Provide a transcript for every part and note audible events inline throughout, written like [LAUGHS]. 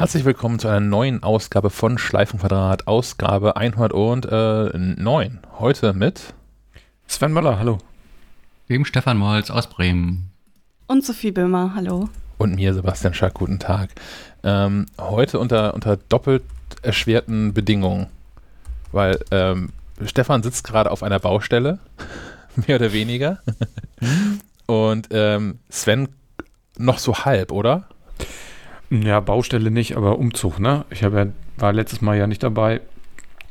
Herzlich willkommen zu einer neuen Ausgabe von Schleifenquadrat, Ausgabe 109. Heute mit Sven Möller, hallo. Dem Stefan Molz aus Bremen. Und Sophie Böhmer, hallo. Und mir, Sebastian Schack, guten Tag. Ähm, heute unter, unter doppelt erschwerten Bedingungen, weil ähm, Stefan sitzt gerade auf einer Baustelle, [LAUGHS] mehr oder weniger. Und ähm, Sven noch so halb, oder? Ja, Baustelle nicht, aber Umzug, ne? Ich ja, war letztes Mal ja nicht dabei,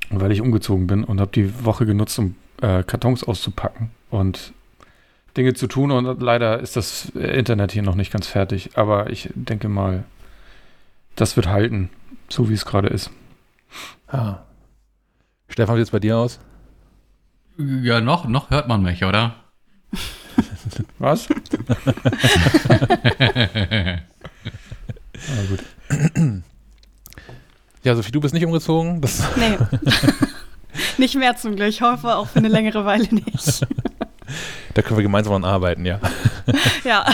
weil ich umgezogen bin und habe die Woche genutzt, um äh, Kartons auszupacken und Dinge zu tun. Und leider ist das Internet hier noch nicht ganz fertig. Aber ich denke mal, das wird halten, so wie es gerade ist. Ah. Stefan, wie sieht es bei dir aus? Ja, noch, noch hört man mich, oder? Was? [LAUGHS] ah, gut. [CLEARS THROAT] Ja, Sophie, du bist nicht umgezogen? Das [LAUGHS] nee. [LAUGHS] nicht mehr zum Glück. Ich hoffe auch für eine längere Weile nicht. [LAUGHS] da können wir gemeinsam an arbeiten, ja. ja,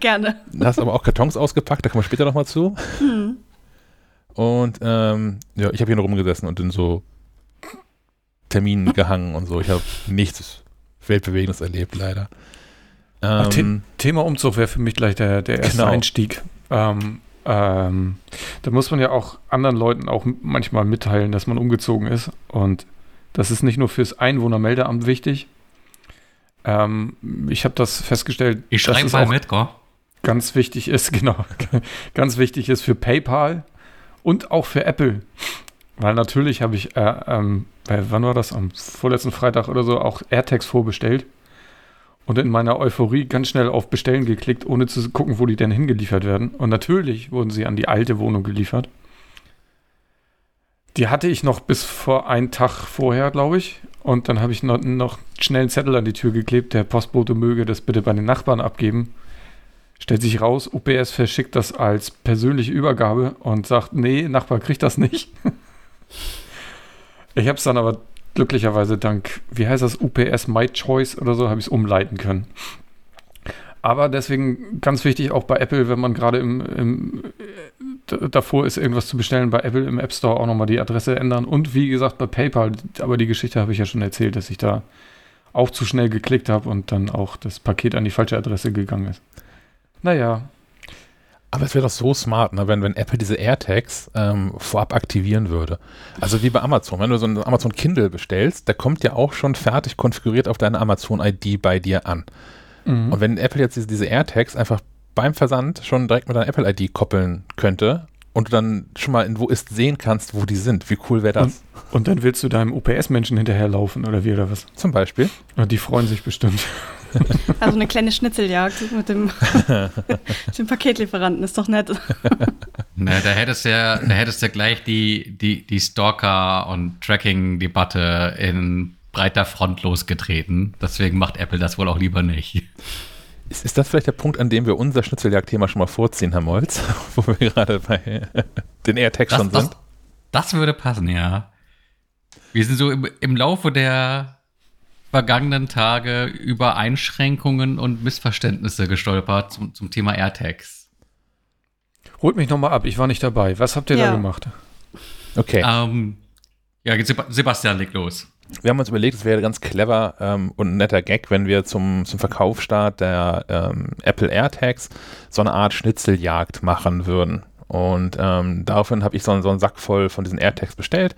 gerne. Du hast aber auch Kartons ausgepackt, da kommen wir später nochmal zu. Hm. Und ähm, ja, ich habe hier noch rumgesessen und in so Terminen gehangen und so. Ich habe nichts Weltbewegendes erlebt, leider. Ähm, The Thema Umzug wäre für mich gleich der, der erste genau. Einstieg. Ähm, ähm, da muss man ja auch anderen Leuten auch manchmal mitteilen, dass man umgezogen ist. Und das ist nicht nur fürs Einwohnermeldeamt wichtig. Ähm, ich habe das festgestellt. Ich schreibe mal mit, gell? Ganz wichtig ist, [LAUGHS] genau, ganz wichtig ist für PayPal und auch für Apple. Weil natürlich habe ich, äh, ähm, wann war das? Am vorletzten Freitag oder so auch AirTags vorbestellt und in meiner Euphorie ganz schnell auf Bestellen geklickt, ohne zu gucken, wo die denn hingeliefert werden. Und natürlich wurden sie an die alte Wohnung geliefert. Die hatte ich noch bis vor einen Tag vorher, glaube ich. Und dann habe ich noch, noch schnell einen Zettel an die Tür geklebt, der Postbote möge das bitte bei den Nachbarn abgeben. Stellt sich raus, UPS verschickt das als persönliche Übergabe und sagt, nee, Nachbar kriegt das nicht. [LAUGHS] ich habe es dann aber glücklicherweise dank, wie heißt das, UPS My Choice oder so, habe ich es umleiten können. Aber deswegen ganz wichtig auch bei Apple, wenn man gerade im, im davor ist, irgendwas zu bestellen, bei Apple im App Store auch nochmal die Adresse ändern. Und wie gesagt, bei PayPal, aber die Geschichte habe ich ja schon erzählt, dass ich da auch zu schnell geklickt habe und dann auch das Paket an die falsche Adresse gegangen ist. Naja, aber es wäre doch so smart, ne, wenn, wenn Apple diese AirTags ähm, vorab aktivieren würde. Also wie bei Amazon. Wenn du so ein Amazon Kindle bestellst, der kommt ja auch schon fertig konfiguriert auf deine Amazon-ID bei dir an. Mhm. Und wenn Apple jetzt diese, diese AirTags einfach beim Versand schon direkt mit deiner Apple-ID koppeln könnte und du dann schon mal in wo ist sehen kannst, wo die sind, wie cool wäre das? Und, und, dann willst du deinem UPS-Menschen hinterherlaufen oder wie oder was? Zum Beispiel. Und die freuen sich bestimmt. [LAUGHS] Also eine kleine Schnitzeljagd mit dem, [LAUGHS] dem Paketlieferanten ist doch nett. [LAUGHS] Na, da hättest du ja, da hättest du gleich die, die, die Stalker- und Tracking-Debatte in breiter Front losgetreten. Deswegen macht Apple das wohl auch lieber nicht. Ist, ist das vielleicht der Punkt, an dem wir unser Schnitzeljagd-Thema schon mal vorziehen, Herr Molz? Wo wir gerade bei den AirTags schon sind? Das, das würde passen, ja. Wir sind so im, im Laufe der vergangenen Tage über Einschränkungen und Missverständnisse gestolpert zum, zum Thema AirTags. Holt mich nochmal ab, ich war nicht dabei. Was habt ihr ja. da gemacht? Okay. Ähm, ja, Sebastian, leg los. Wir haben uns überlegt, es wäre ganz clever ähm, und ein netter Gag, wenn wir zum, zum Verkaufsstart der ähm, Apple AirTags so eine Art Schnitzeljagd machen würden. Und ähm, daraufhin habe ich so, so einen Sack voll von diesen AirTags bestellt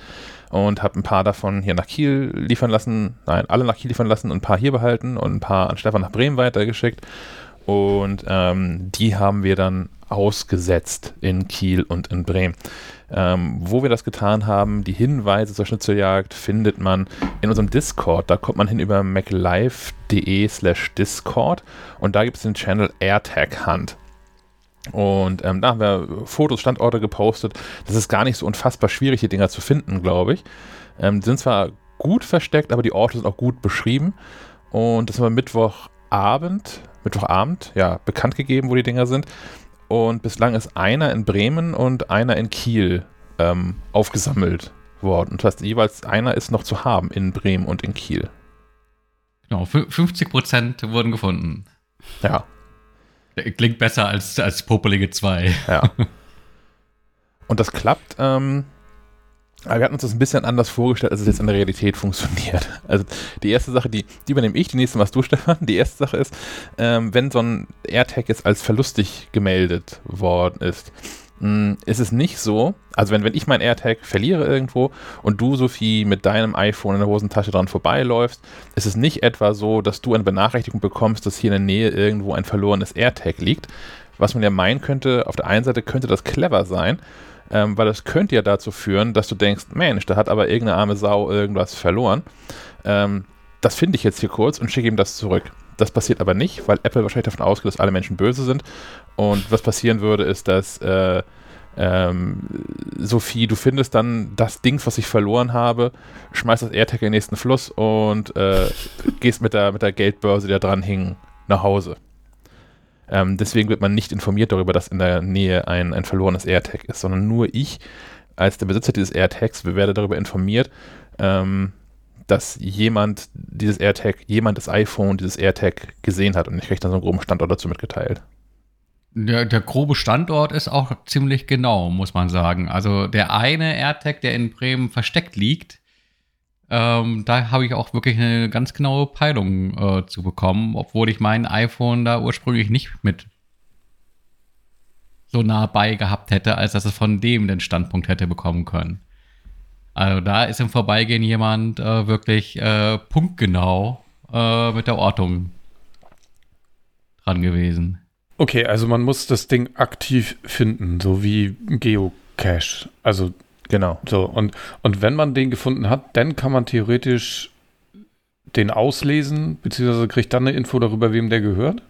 und habe ein paar davon hier nach Kiel liefern lassen, nein, alle nach Kiel liefern lassen und ein paar hier behalten und ein paar an Stefan nach Bremen weitergeschickt. Und ähm, die haben wir dann ausgesetzt in Kiel und in Bremen. Ähm, wo wir das getan haben, die Hinweise zur Schnitzeljagd findet man in unserem Discord. Da kommt man hin über maclife.de slash Discord und da gibt es den Channel AirTag Hunt. Und ähm, da haben wir Fotos, Standorte gepostet. Das ist gar nicht so unfassbar schwierig, die Dinger zu finden, glaube ich. Ähm, die sind zwar gut versteckt, aber die Orte sind auch gut beschrieben. Und das haben wir Mittwochabend, Mittwochabend, ja, bekannt gegeben, wo die Dinger sind. Und bislang ist einer in Bremen und einer in Kiel ähm, aufgesammelt worden. Und das heißt, jeweils einer ist noch zu haben in Bremen und in Kiel. Genau, 50 Prozent wurden gefunden. Ja, Klingt besser als, als Popelige 2. Ja. Und das klappt. Ähm, aber wir hatten uns das ein bisschen anders vorgestellt, als es jetzt in der Realität funktioniert. Also die erste Sache, die, die übernehme ich, die nächste machst du, [LAUGHS] Stefan. Die erste Sache ist, ähm, wenn so ein AirTag jetzt als verlustig gemeldet worden ist, hm, ist es nicht so, also wenn, wenn ich mein AirTag verliere irgendwo und du, Sophie, mit deinem iPhone in der Hosentasche dran vorbeiläufst, ist es nicht etwa so, dass du eine Benachrichtigung bekommst, dass hier in der Nähe irgendwo ein verlorenes AirTag liegt. Was man ja meinen könnte, auf der einen Seite könnte das clever sein, ähm, weil das könnte ja dazu führen, dass du denkst, Mensch, da hat aber irgendeine arme Sau irgendwas verloren. Ähm, das finde ich jetzt hier kurz und schicke ihm das zurück. Das passiert aber nicht, weil Apple wahrscheinlich davon ausgeht, dass alle Menschen böse sind. Und was passieren würde, ist, dass äh, ähm, Sophie, du findest dann das Ding, was ich verloren habe, schmeißt das AirTag in den nächsten Fluss und äh, [LAUGHS] gehst mit der, mit der Geldbörse, die da dran hing, nach Hause. Ähm, deswegen wird man nicht informiert darüber, dass in der Nähe ein, ein verlorenes AirTag ist, sondern nur ich als der Besitzer dieses AirTags werde darüber informiert, ähm, dass jemand dieses AirTag, jemand das iPhone, dieses AirTag gesehen hat und ich kriege dann so einen groben Standort dazu mitgeteilt. Der, der, grobe Standort ist auch ziemlich genau, muss man sagen. Also der eine AirTag, der in Bremen versteckt liegt, ähm, da habe ich auch wirklich eine ganz genaue Peilung äh, zu bekommen, obwohl ich mein iPhone da ursprünglich nicht mit so nah bei gehabt hätte, als dass es von dem den Standpunkt hätte bekommen können. Also da ist im Vorbeigehen jemand äh, wirklich äh, punktgenau äh, mit der Ortung dran gewesen. Okay, also man muss das Ding aktiv finden, so wie Geocache. Also Genau. So, und, und wenn man den gefunden hat, dann kann man theoretisch den auslesen, beziehungsweise kriegt dann eine Info darüber, wem der gehört?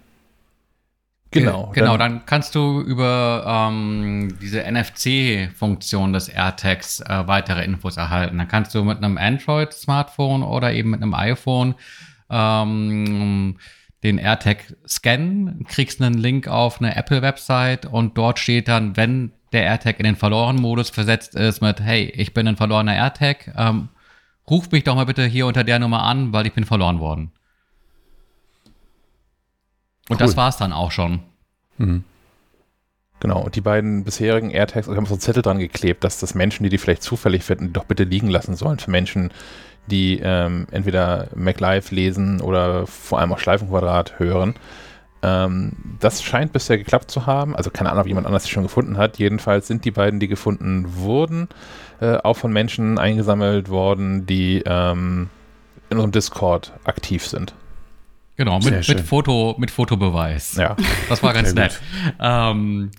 Genau. Genau, dann, dann kannst du über ähm, diese NFC-Funktion des AirTags äh, weitere Infos erhalten. Dann kannst du mit einem Android-Smartphone oder eben mit einem iPhone ähm, den AirTag scannen, kriegst einen Link auf eine Apple-Website und dort steht dann, wenn der AirTag in den verlorenen Modus versetzt ist mit, hey, ich bin ein verlorener AirTag, ähm, ruf mich doch mal bitte hier unter der Nummer an, weil ich bin verloren worden. Und cool. das war's dann auch schon. Mhm. Genau, und die beiden bisherigen AirTags, ich habe so einen Zettel dran geklebt, dass das Menschen, die die vielleicht zufällig finden, doch bitte liegen lassen sollen. Für Menschen, die ähm, entweder MacLive lesen oder vor allem auch Schleifenquadrat hören. Ähm, das scheint bisher geklappt zu haben. Also keine Ahnung, ob jemand anders sie schon gefunden hat. Jedenfalls sind die beiden, die gefunden wurden, äh, auch von Menschen eingesammelt worden, die ähm, in unserem Discord aktiv sind. Genau, mit, mit, Foto, mit Fotobeweis. Ja. Das war ganz nett. Ähm,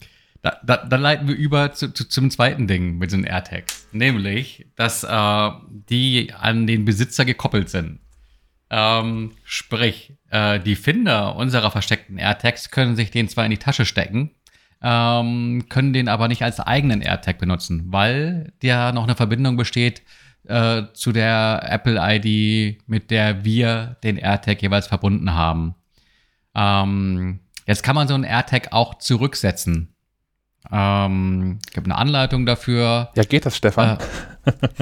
da, da, dann leiten wir über zu, zu, zum zweiten Ding mit den AirTags. Nämlich, dass äh, die an den Besitzer gekoppelt sind. Ähm, sprich, äh, die Finder unserer versteckten AirTags können sich den zwar in die Tasche stecken, ähm, können den aber nicht als eigenen AirTag benutzen, weil ja noch eine Verbindung besteht äh, zu der Apple-ID, mit der wir den AirTag jeweils verbunden haben. Ähm, jetzt kann man so einen AirTag auch zurücksetzen. Ähm, ich habe eine Anleitung dafür. Ja, geht das, Stefan?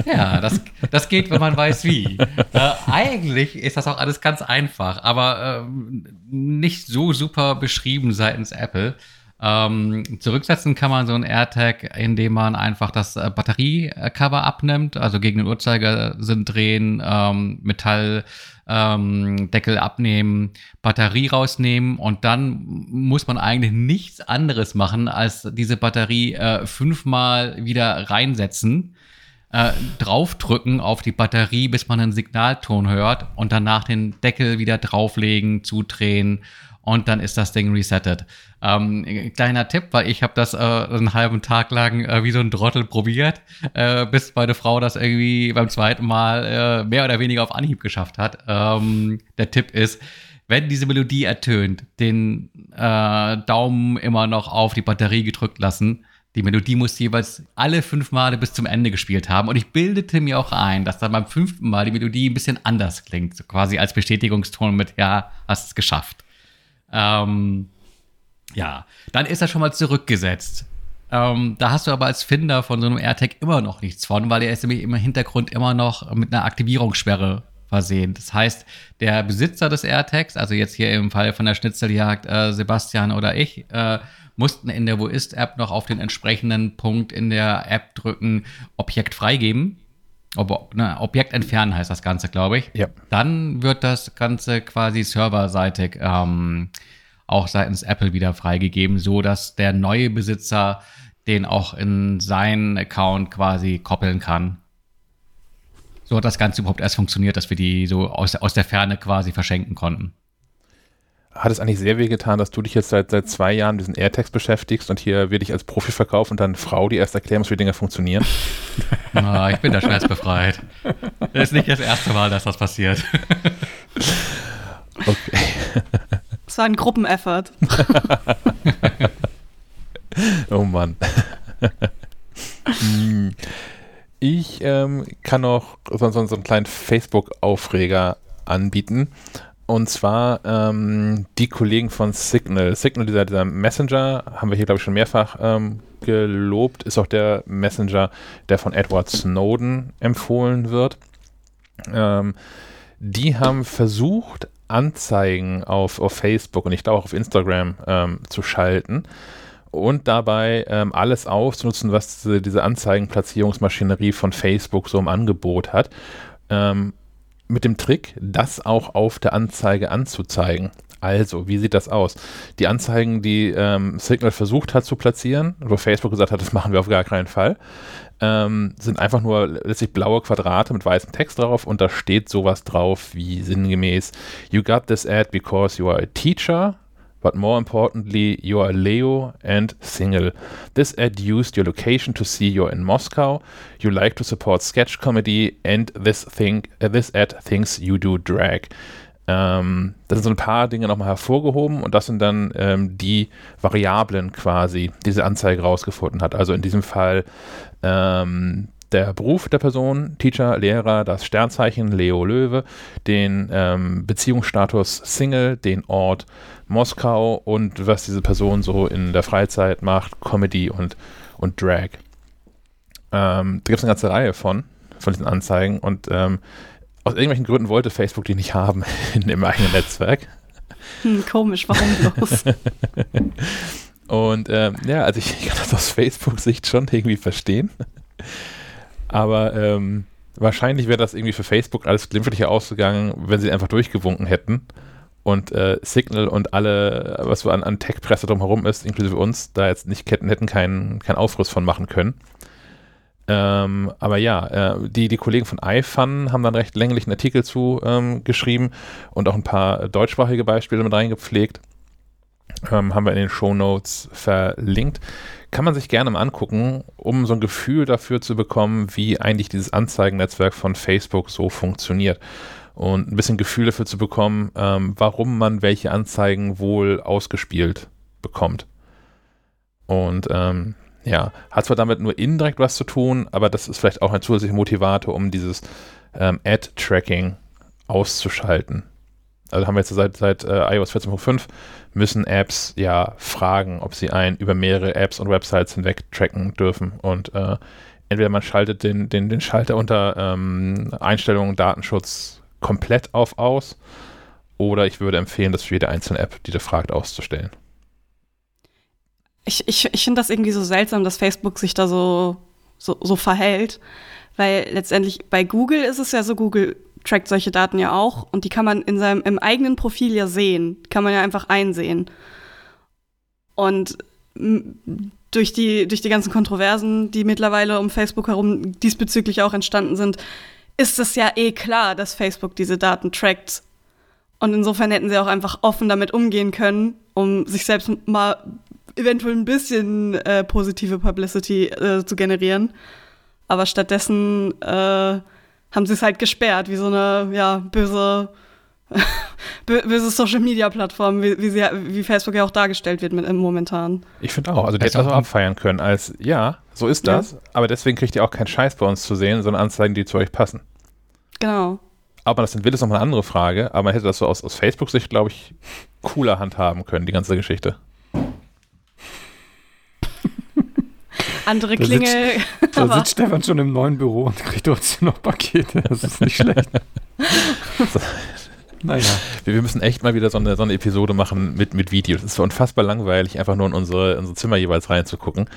Äh, ja, das, das geht, wenn man weiß wie. Äh, eigentlich ist das auch alles ganz einfach, aber äh, nicht so super beschrieben seitens Apple. Ähm, zurücksetzen kann man so ein AirTag, indem man einfach das äh, Batteriecover abnimmt, also gegen den Uhrzeigersinn drehen, ähm, Metall ähm, abnehmen, Batterie rausnehmen und dann muss man eigentlich nichts anderes machen, als diese Batterie äh, fünfmal wieder reinsetzen, äh, draufdrücken auf die Batterie, bis man einen Signalton hört und danach den Deckel wieder drauflegen, zudrehen und dann ist das Ding resettet. Ähm, kleiner Tipp, weil ich habe das äh, einen halben Tag lang äh, wie so ein Trottel probiert, äh, bis meine Frau das irgendwie beim zweiten Mal äh, mehr oder weniger auf Anhieb geschafft hat. Ähm, der Tipp ist, wenn diese Melodie ertönt, den äh, Daumen immer noch auf die Batterie gedrückt lassen. Die Melodie muss jeweils alle fünf Male bis zum Ende gespielt haben. Und ich bildete mir auch ein, dass dann beim fünften Mal die Melodie ein bisschen anders klingt. So quasi als Bestätigungston mit, ja, hast es geschafft. Ähm, ja, dann ist er schon mal zurückgesetzt. Ähm, da hast du aber als Finder von so einem AirTag immer noch nichts von, weil er ist nämlich im Hintergrund immer noch mit einer Aktivierungssperre versehen. Das heißt, der Besitzer des AirTags, also jetzt hier im Fall von der Schnitzeljagd äh, Sebastian oder ich, äh, mussten in der Wo ist-App noch auf den entsprechenden Punkt in der App drücken, Objekt freigeben. Ob, ne, Objekt entfernen heißt das Ganze, glaube ich. Ja. Dann wird das Ganze quasi serverseitig ähm, auch seitens Apple wieder freigegeben, so dass der neue Besitzer den auch in seinen Account quasi koppeln kann. So hat das Ganze überhaupt erst funktioniert, dass wir die so aus, aus der Ferne quasi verschenken konnten hat es eigentlich sehr weh getan, dass du dich jetzt seit, seit zwei Jahren mit diesen AirTags beschäftigst und hier werde ich als Profi verkaufen und dann Frau, die erst erklären muss, wie Dinge funktionieren? Na, [LAUGHS] ich bin da schmerzbefreit. Das ist nicht das erste Mal, dass das passiert. [LAUGHS] Okay. Es war ein Gruppeneffort. [LAUGHS] oh Mann. Hm. Ich ähm, kann noch so, so, so einen kleinen Facebook-Aufreger anbieten. Und zwar ähm, die Kollegen von Signal. Signal, dieser, dieser Messenger, haben wir hier, glaube ich, schon mehrfach ähm, gelobt, ist auch der Messenger, der von Edward Snowden empfohlen wird. Ähm, die haben versucht, Anzeigen auf, auf Facebook und ich glaube auch auf Instagram ähm, zu schalten und dabei ähm, alles auszunutzen, was diese, diese Anzeigenplatzierungsmaschinerie von Facebook so im Angebot hat. Ähm, mit dem Trick, das auch auf der Anzeige anzuzeigen. Also, wie sieht das aus? Die Anzeigen, die ähm, Signal versucht hat zu platzieren, wo Facebook gesagt hat, das machen wir auf gar keinen Fall, ähm, sind einfach nur letztlich blaue Quadrate mit weißem Text drauf und da steht sowas drauf wie sinngemäß, You got this ad because you are a teacher but more importantly, you are Leo and single. This ad used your location to see you're in Moscow. You like to support sketch comedy, and this thing, uh, this ad thinks you do drag. Ähm, da sind so ein paar Dinge nochmal hervorgehoben und das sind dann ähm, die Variablen quasi, die diese Anzeige rausgefunden hat. Also in diesem Fall ähm, der Beruf der Person, Teacher, Lehrer, das Sternzeichen Leo Löwe, den ähm, Beziehungsstatus Single, den Ort Moskau und was diese Person so in der Freizeit macht, Comedy und, und Drag. Ähm, da gibt es eine ganze Reihe von, von diesen Anzeigen und ähm, aus irgendwelchen Gründen wollte Facebook die nicht haben [LAUGHS] in dem eigenen Netzwerk. Hm, komisch, warum bloß? [LAUGHS] und ähm, ja, also ich, ich, [LAUGHS] kann das aus Facebook-Sicht schon irgendwie verstehen. Aber ähm, wahrscheinlich wäre das irgendwie für Facebook alles glimpflicher ausgegangen, wenn sie einfach durchgewunken hätten und äh, Signal und alle, was so an, an Tech-Presse drumherum ist, inklusive uns, da jetzt nicht hätten, hätten keinen kein Aufriss von machen können. Ähm, aber ja, äh, die, die Kollegen von iFun haben dann recht länglichen Artikel zu ähm, geschrieben und auch ein paar deutschsprachige Beispiele mit reingepflegt. Ähm, haben wir in den Show Notes verlinkt. Kann man sich gerne mal angucken, um so ein Gefühl dafür zu bekommen, wie eigentlich dieses Anzeigennetzwerk von Facebook so funktioniert und ein bisschen Gefühl dafür zu bekommen, ähm, warum man welche Anzeigen wohl ausgespielt bekommt. Und ähm, ja, hat zwar damit nur indirekt was zu tun, aber das ist vielleicht auch ein zusätzlicher Motivator, um dieses ähm, Ad-Tracking auszuschalten. Also haben wir jetzt seit, seit äh, iOS 14.5 müssen Apps ja fragen, ob sie ein über mehrere Apps und Websites hinweg tracken dürfen. Und äh, entweder man schaltet den, den, den Schalter unter ähm, Einstellungen Datenschutz komplett auf aus. Oder ich würde empfehlen, das für jede einzelne App, die du fragt, auszustellen. Ich, ich, ich finde das irgendwie so seltsam, dass Facebook sich da so, so, so verhält. Weil letztendlich bei Google ist es ja so, Google trackt solche Daten ja auch und die kann man in seinem im eigenen Profil ja sehen, kann man ja einfach einsehen. Und durch die, durch die ganzen Kontroversen, die mittlerweile um Facebook herum diesbezüglich auch entstanden sind, ist es ja eh klar, dass Facebook diese Daten trackt. Und insofern hätten sie auch einfach offen damit umgehen können, um sich selbst mal eventuell ein bisschen äh, positive Publicity äh, zu generieren. Aber stattdessen äh, haben sie es halt gesperrt, wie so eine ja, böse, [LAUGHS] böse Social Media Plattform, wie, wie, sie, wie Facebook ja auch dargestellt wird mit, momentan. Ich finde auch, also die hätten das auch abfeiern können als, ja, so ist das, ja. aber deswegen kriegt ihr auch keinen Scheiß bei uns zu sehen, sondern Anzeigen, die zu euch passen. Genau. Ob man das denn will, ist nochmal eine andere Frage, aber man hätte das so aus, aus Facebook-Sicht, glaube ich, cooler handhaben können, die ganze Geschichte. Andere Klingel. Da sitzt Stefan schon im neuen Büro und kriegt trotzdem noch Pakete. Das ist nicht schlecht. [LAUGHS] naja. Wir, wir, müssen echt mal wieder so eine, so eine Episode machen mit, mit Videos. Es ist so unfassbar langweilig, einfach nur in unsere, unsere Zimmer jeweils reinzugucken.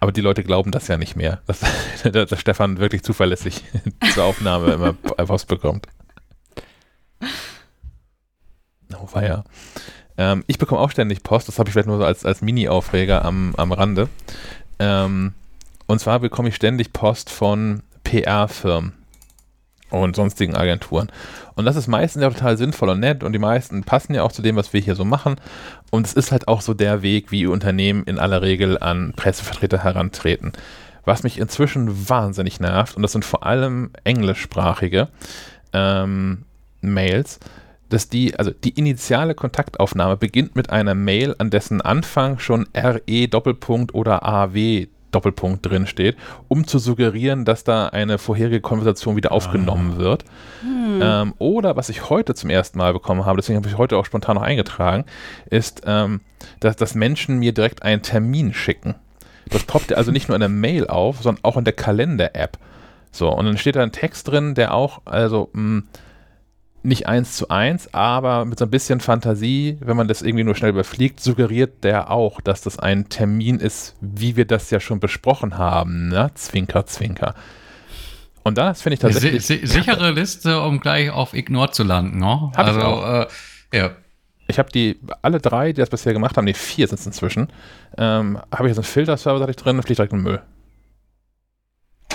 Aber die Leute glauben das ja nicht mehr, dass, [LAUGHS] dass Stefan wirklich zuverlässig [LAUGHS] zur Aufnahme immer Post bekommt. Oh, war ja. Ähm, ich bekomme auch ständig Post, das habe ich vielleicht nur so als, als Mini-Aufreger am, am Rande. Ähm, und zwar bekomme ich ständig Post von PR-Firmen und sonstigen Agenturen. Und das ist meistens ja total sinnvoll und nett und die meisten passen ja auch zu dem, was wir hier so machen. Und es ist halt auch so der Weg, wie Unternehmen in aller Regel an Pressevertreter herantreten. Was mich inzwischen wahnsinnig nervt, und das sind vor allem englischsprachige ähm, Mails, dass die, also die initiale Kontaktaufnahme beginnt mit einer Mail, an dessen Anfang schon RE Doppelpunkt oder AW Doppelpunkt drin steht, um zu suggerieren, dass da eine vorherige Konversation wieder aufgenommen ah. wird. Hm. Ähm, oder was ich heute zum ersten Mal bekommen habe, deswegen habe ich heute auch spontan noch eingetragen, ist, ähm, dass, dass Menschen mir direkt einen Termin schicken. Das poppt also nicht nur in der Mail auf, sondern auch in der Kalender-App. So, und dann steht da ein Text drin, der auch, also, mh, hm, nicht eins zu eins, aber mit so ein bisschen Fantasie, wenn man das irgendwie nur schnell überfliegt, suggeriert der auch, dass das ein Termin ist, wie wir das ja schon besprochen haben, ne? Zwinker, Zwinker. Und das finde ich tatsächlich. Si sichere Liste, um gleich auf Ignore zu landen, ne? Hab also, ich auch. Äh, ja. Ich habe die, alle drei, die das bisher gemacht haben, die vier sind es inzwischen, ähm, habe ich jetzt einen Filterserver drin und fliegt direkt in den Müll.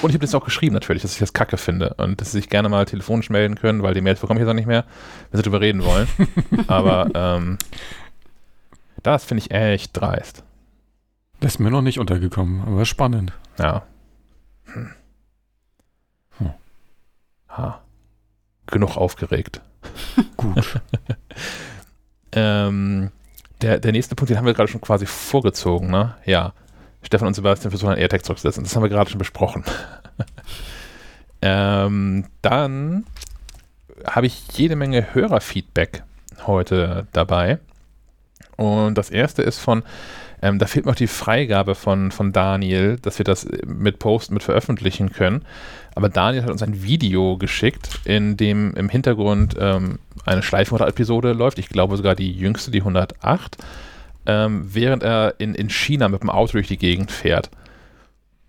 Und ich habe das auch geschrieben natürlich, dass ich das kacke finde und dass sie sich gerne mal telefonisch melden können, weil die Mails bekomme ich jetzt auch nicht mehr, wenn sie darüber reden wollen. [LAUGHS] Aber ähm, das finde ich echt dreist. Das ist mir noch nicht untergekommen, aber spannend. Ja. Hm. Hm. Ha. Genug aufgeregt. [LAUGHS] Gut. [LAUGHS] ähm, der, der nächste Punkt, den haben wir gerade schon quasi vorgezogen, ne? Ja. Stefan und Sebastian versuchen einen AirTag zurückzusetzen. Das haben wir gerade schon besprochen. [LAUGHS] ähm, dann habe ich jede Menge Hörerfeedback heute dabei. Und das erste ist von, ähm, da fehlt noch die Freigabe von, von Daniel, dass wir das mit Posten mit veröffentlichen können. Aber Daniel hat uns ein Video geschickt, in dem im Hintergrund ähm, eine Schleifenrad-Episode läuft. Ich glaube sogar die jüngste, die 108 ähm, während er in, in China mit dem Auto durch die Gegend fährt.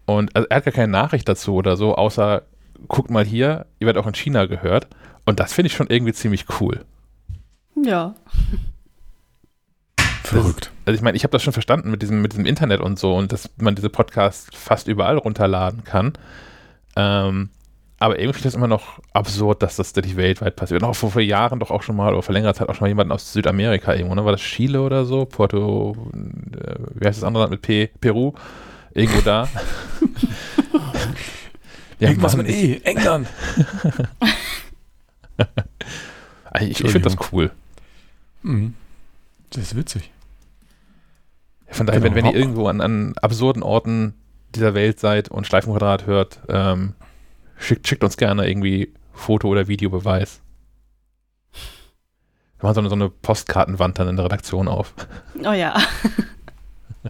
Und also er hat gar keine Nachricht dazu oder so, außer guckt mal hier, ihr werdet auch in China gehört. Und das finde ich schon irgendwie ziemlich cool. Ja. Verrückt. Das, also ich meine, ich habe das schon verstanden mit diesem, mit diesem Internet und so und dass man diese Podcasts fast überall runterladen kann. Ähm, aber irgendwie ist das immer noch absurd, dass das nicht weltweit passiert. Auch vor, vor, Jahren doch auch schon mal, oder vor längerer Zeit auch schon mal jemanden aus Südamerika irgendwo, ne? War das Chile oder so? Puerto, äh, wie heißt das andere Land mit P? Peru? Irgendwo da. [LAUGHS] ja, Irgendwas Mann, mit E, England. ich, [LAUGHS] ich finde das cool. Mhm. Das ist witzig. Von daher, genau. wenn, wenn ihr irgendwo an, an absurden Orten dieser Welt seid und Schleifenquadrat hört, ähm, Schickt, schickt uns gerne irgendwie Foto- oder Videobeweis. Wir machen so eine, so eine Postkartenwand dann in der Redaktion auf. Oh ja.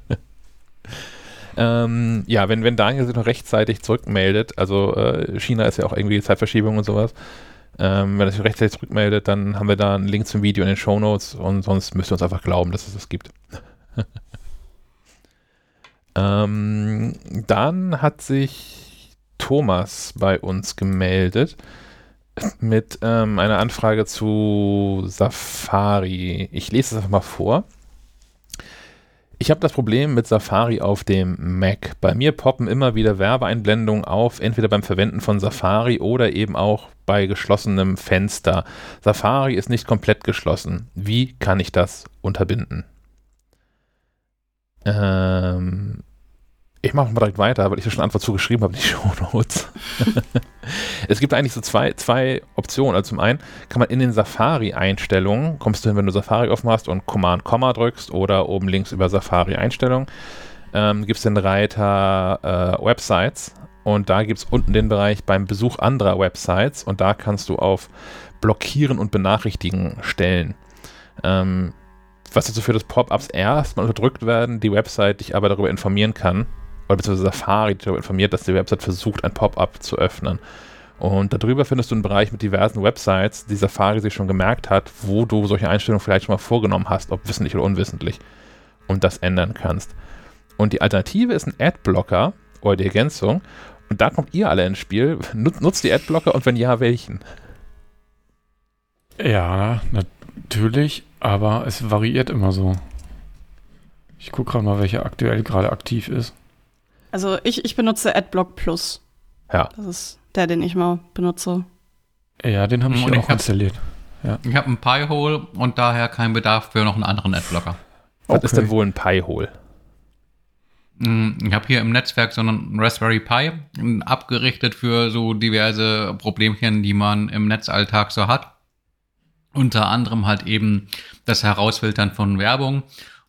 [LAUGHS] ähm, ja, wenn, wenn Daniel sich noch rechtzeitig zurückmeldet, also äh, China ist ja auch irgendwie Zeitverschiebung und sowas, ähm, wenn er sich rechtzeitig zurückmeldet, dann haben wir da einen Link zum Video in den Show Notes und sonst müsst ihr uns einfach glauben, dass es das gibt. [LAUGHS] ähm, dann hat sich Thomas bei uns gemeldet mit ähm, einer Anfrage zu Safari. Ich lese es einfach mal vor. Ich habe das Problem mit Safari auf dem Mac. Bei mir poppen immer wieder Werbeeinblendungen auf, entweder beim Verwenden von Safari oder eben auch bei geschlossenem Fenster. Safari ist nicht komplett geschlossen. Wie kann ich das unterbinden? Ähm, ich mache mal direkt weiter, weil ich ja schon Antwort zugeschrieben habe, die [LAUGHS] Show Notes. [LAUGHS] es gibt eigentlich so zwei, zwei Optionen. Also zum einen kann man in den Safari-Einstellungen, kommst du hin, wenn du Safari offen hast und Command Komma drückst oder oben links über Safari-Einstellungen, ähm, gibt es den Reiter äh, Websites und da gibt es unten den Bereich beim Besuch anderer Websites und da kannst du auf Blockieren und Benachrichtigen stellen. Ähm, was dazu führt, dass Pop-ups erstmal unterdrückt werden, die Website dich aber darüber informieren kann, oder beziehungsweise Safari darüber informiert, dass die Website versucht, ein Pop-up zu öffnen. Und darüber findest du einen Bereich mit diversen Websites, die Safari sich schon gemerkt hat, wo du solche Einstellungen vielleicht schon mal vorgenommen hast, ob wissentlich oder unwissentlich, und das ändern kannst. Und die Alternative ist ein Adblocker oder die Ergänzung. Und da kommt ihr alle ins Spiel. Nutzt die Adblocker und wenn ja, welchen? Ja, natürlich, aber es variiert immer so. Ich gucke gerade mal, welcher aktuell gerade aktiv ist. Also ich, ich benutze Adblock Plus. Ja. Das ist der, den ich mal benutze. Ja, den habe ich Und auch installiert. Ich habe einen Pi-Hole und daher keinen Bedarf für noch einen anderen Adblocker. Was Okay. ist denn wohl ein Pi-Hole? Mm, Ich habe hier im Netzwerk so einen Raspberry Pi abgerichtet für so diverse Problemchen, die man im Netzalltag so hat. Unter anderem halt eben das Herausfiltern von Werbung.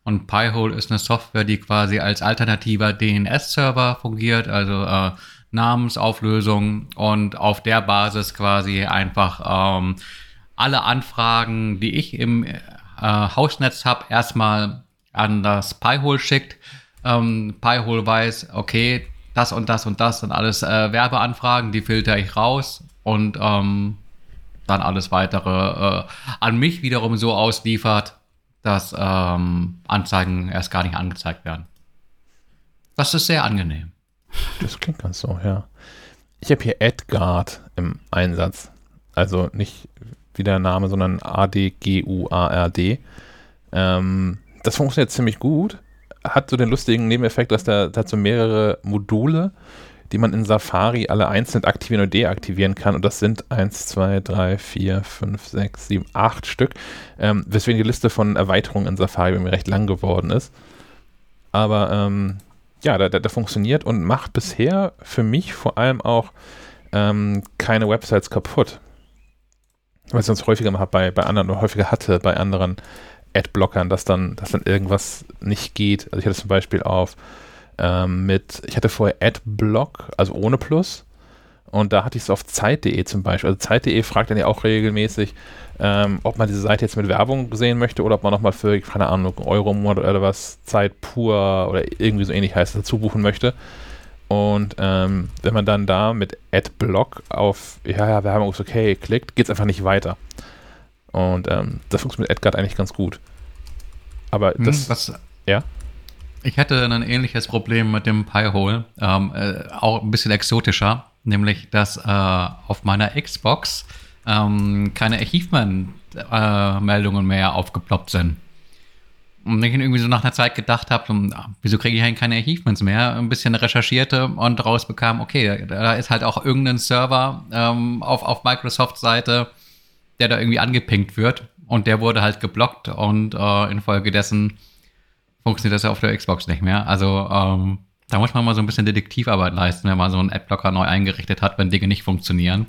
Und Pi-Hole ist eine Software, die quasi als alternativer DNS-Server fungiert, also äh, Namensauflösung und auf der Basis quasi einfach ähm, alle Anfragen, die ich im äh, Hausnetz habe, erstmal an das Pi-Hole schickt. Ähm, Pi-Hole weiß, okay, das und das und das sind alles äh, Werbeanfragen, die filter ich raus und ähm, dann alles weitere äh, an mich wiederum so ausliefert, dass ähm, Anzeigen erst gar nicht angezeigt werden. Das ist sehr angenehm. Das klingt ganz so, ja. Ich habe hier AdGuard im Einsatz. Also nicht wie der Name, sondern A-D-G-U-A-R-D. Ähm, das funktioniert ziemlich gut. Hat so den lustigen Nebeneffekt, dass hat so mehrere Module, die man in Safari alle einzeln aktivieren und deaktivieren kann. Und das sind 1, 2, 3, 4, 5, 6, 7, 8 Stück. Ähm, weswegen die Liste von Erweiterungen in Safari bei mir recht lang geworden ist. Aber ähm, ja, der, der, der funktioniert und macht bisher für mich vor allem auch ähm, keine Websites kaputt. Was ich sonst häufiger mal bei, bei anderen oder häufiger hatte bei anderen Adblockern, dass dann, dass dann irgendwas nicht geht. Also ich hatte zum Beispiel auf ähm, mit, ich hatte vorher Adblock, also ohne Plus. Und da hatte ich es auf Zeit.de zum Beispiel. Also Zeit.de fragt dann ja auch regelmäßig, ähm, ob man diese Seite jetzt mit Werbung sehen möchte oder ob man nochmal für, keine Ahnung, Euro im Monat oder was, Zeit pur oder irgendwie so ähnlich heißt, dazu buchen möchte. Und ähm, wenn man dann da mit Adblock auf, ja, ja, Werbung ist okay, klickt, geht es einfach nicht weiter. Und ähm, das funktioniert mit Edgard eigentlich ganz gut. Aber Hm, das, was, ja? Ich hatte ein ähnliches Problem mit dem Pi-Hole, ähm, äh, auch ein bisschen exotischer, nämlich dass äh, auf meiner Xbox ähm, keine Achievement-Meldungen mehr aufgeploppt sind. Und ich irgendwie so nach einer Zeit gedacht habe, hm, wieso kriege ich eigentlich keine Achievements mehr? Ein bisschen recherchierte und rausbekam, okay, da ist halt auch irgendein Server ähm, auf, auf Microsoft-Seite, der da irgendwie angepinkt wird. Und der wurde halt geblockt und äh, infolgedessen funktioniert das ja auf der Xbox nicht mehr. Also ähm, da muss man mal so ein bisschen Detektivarbeit leisten, wenn man so einen Adblocker neu eingerichtet hat, wenn Dinge nicht funktionieren.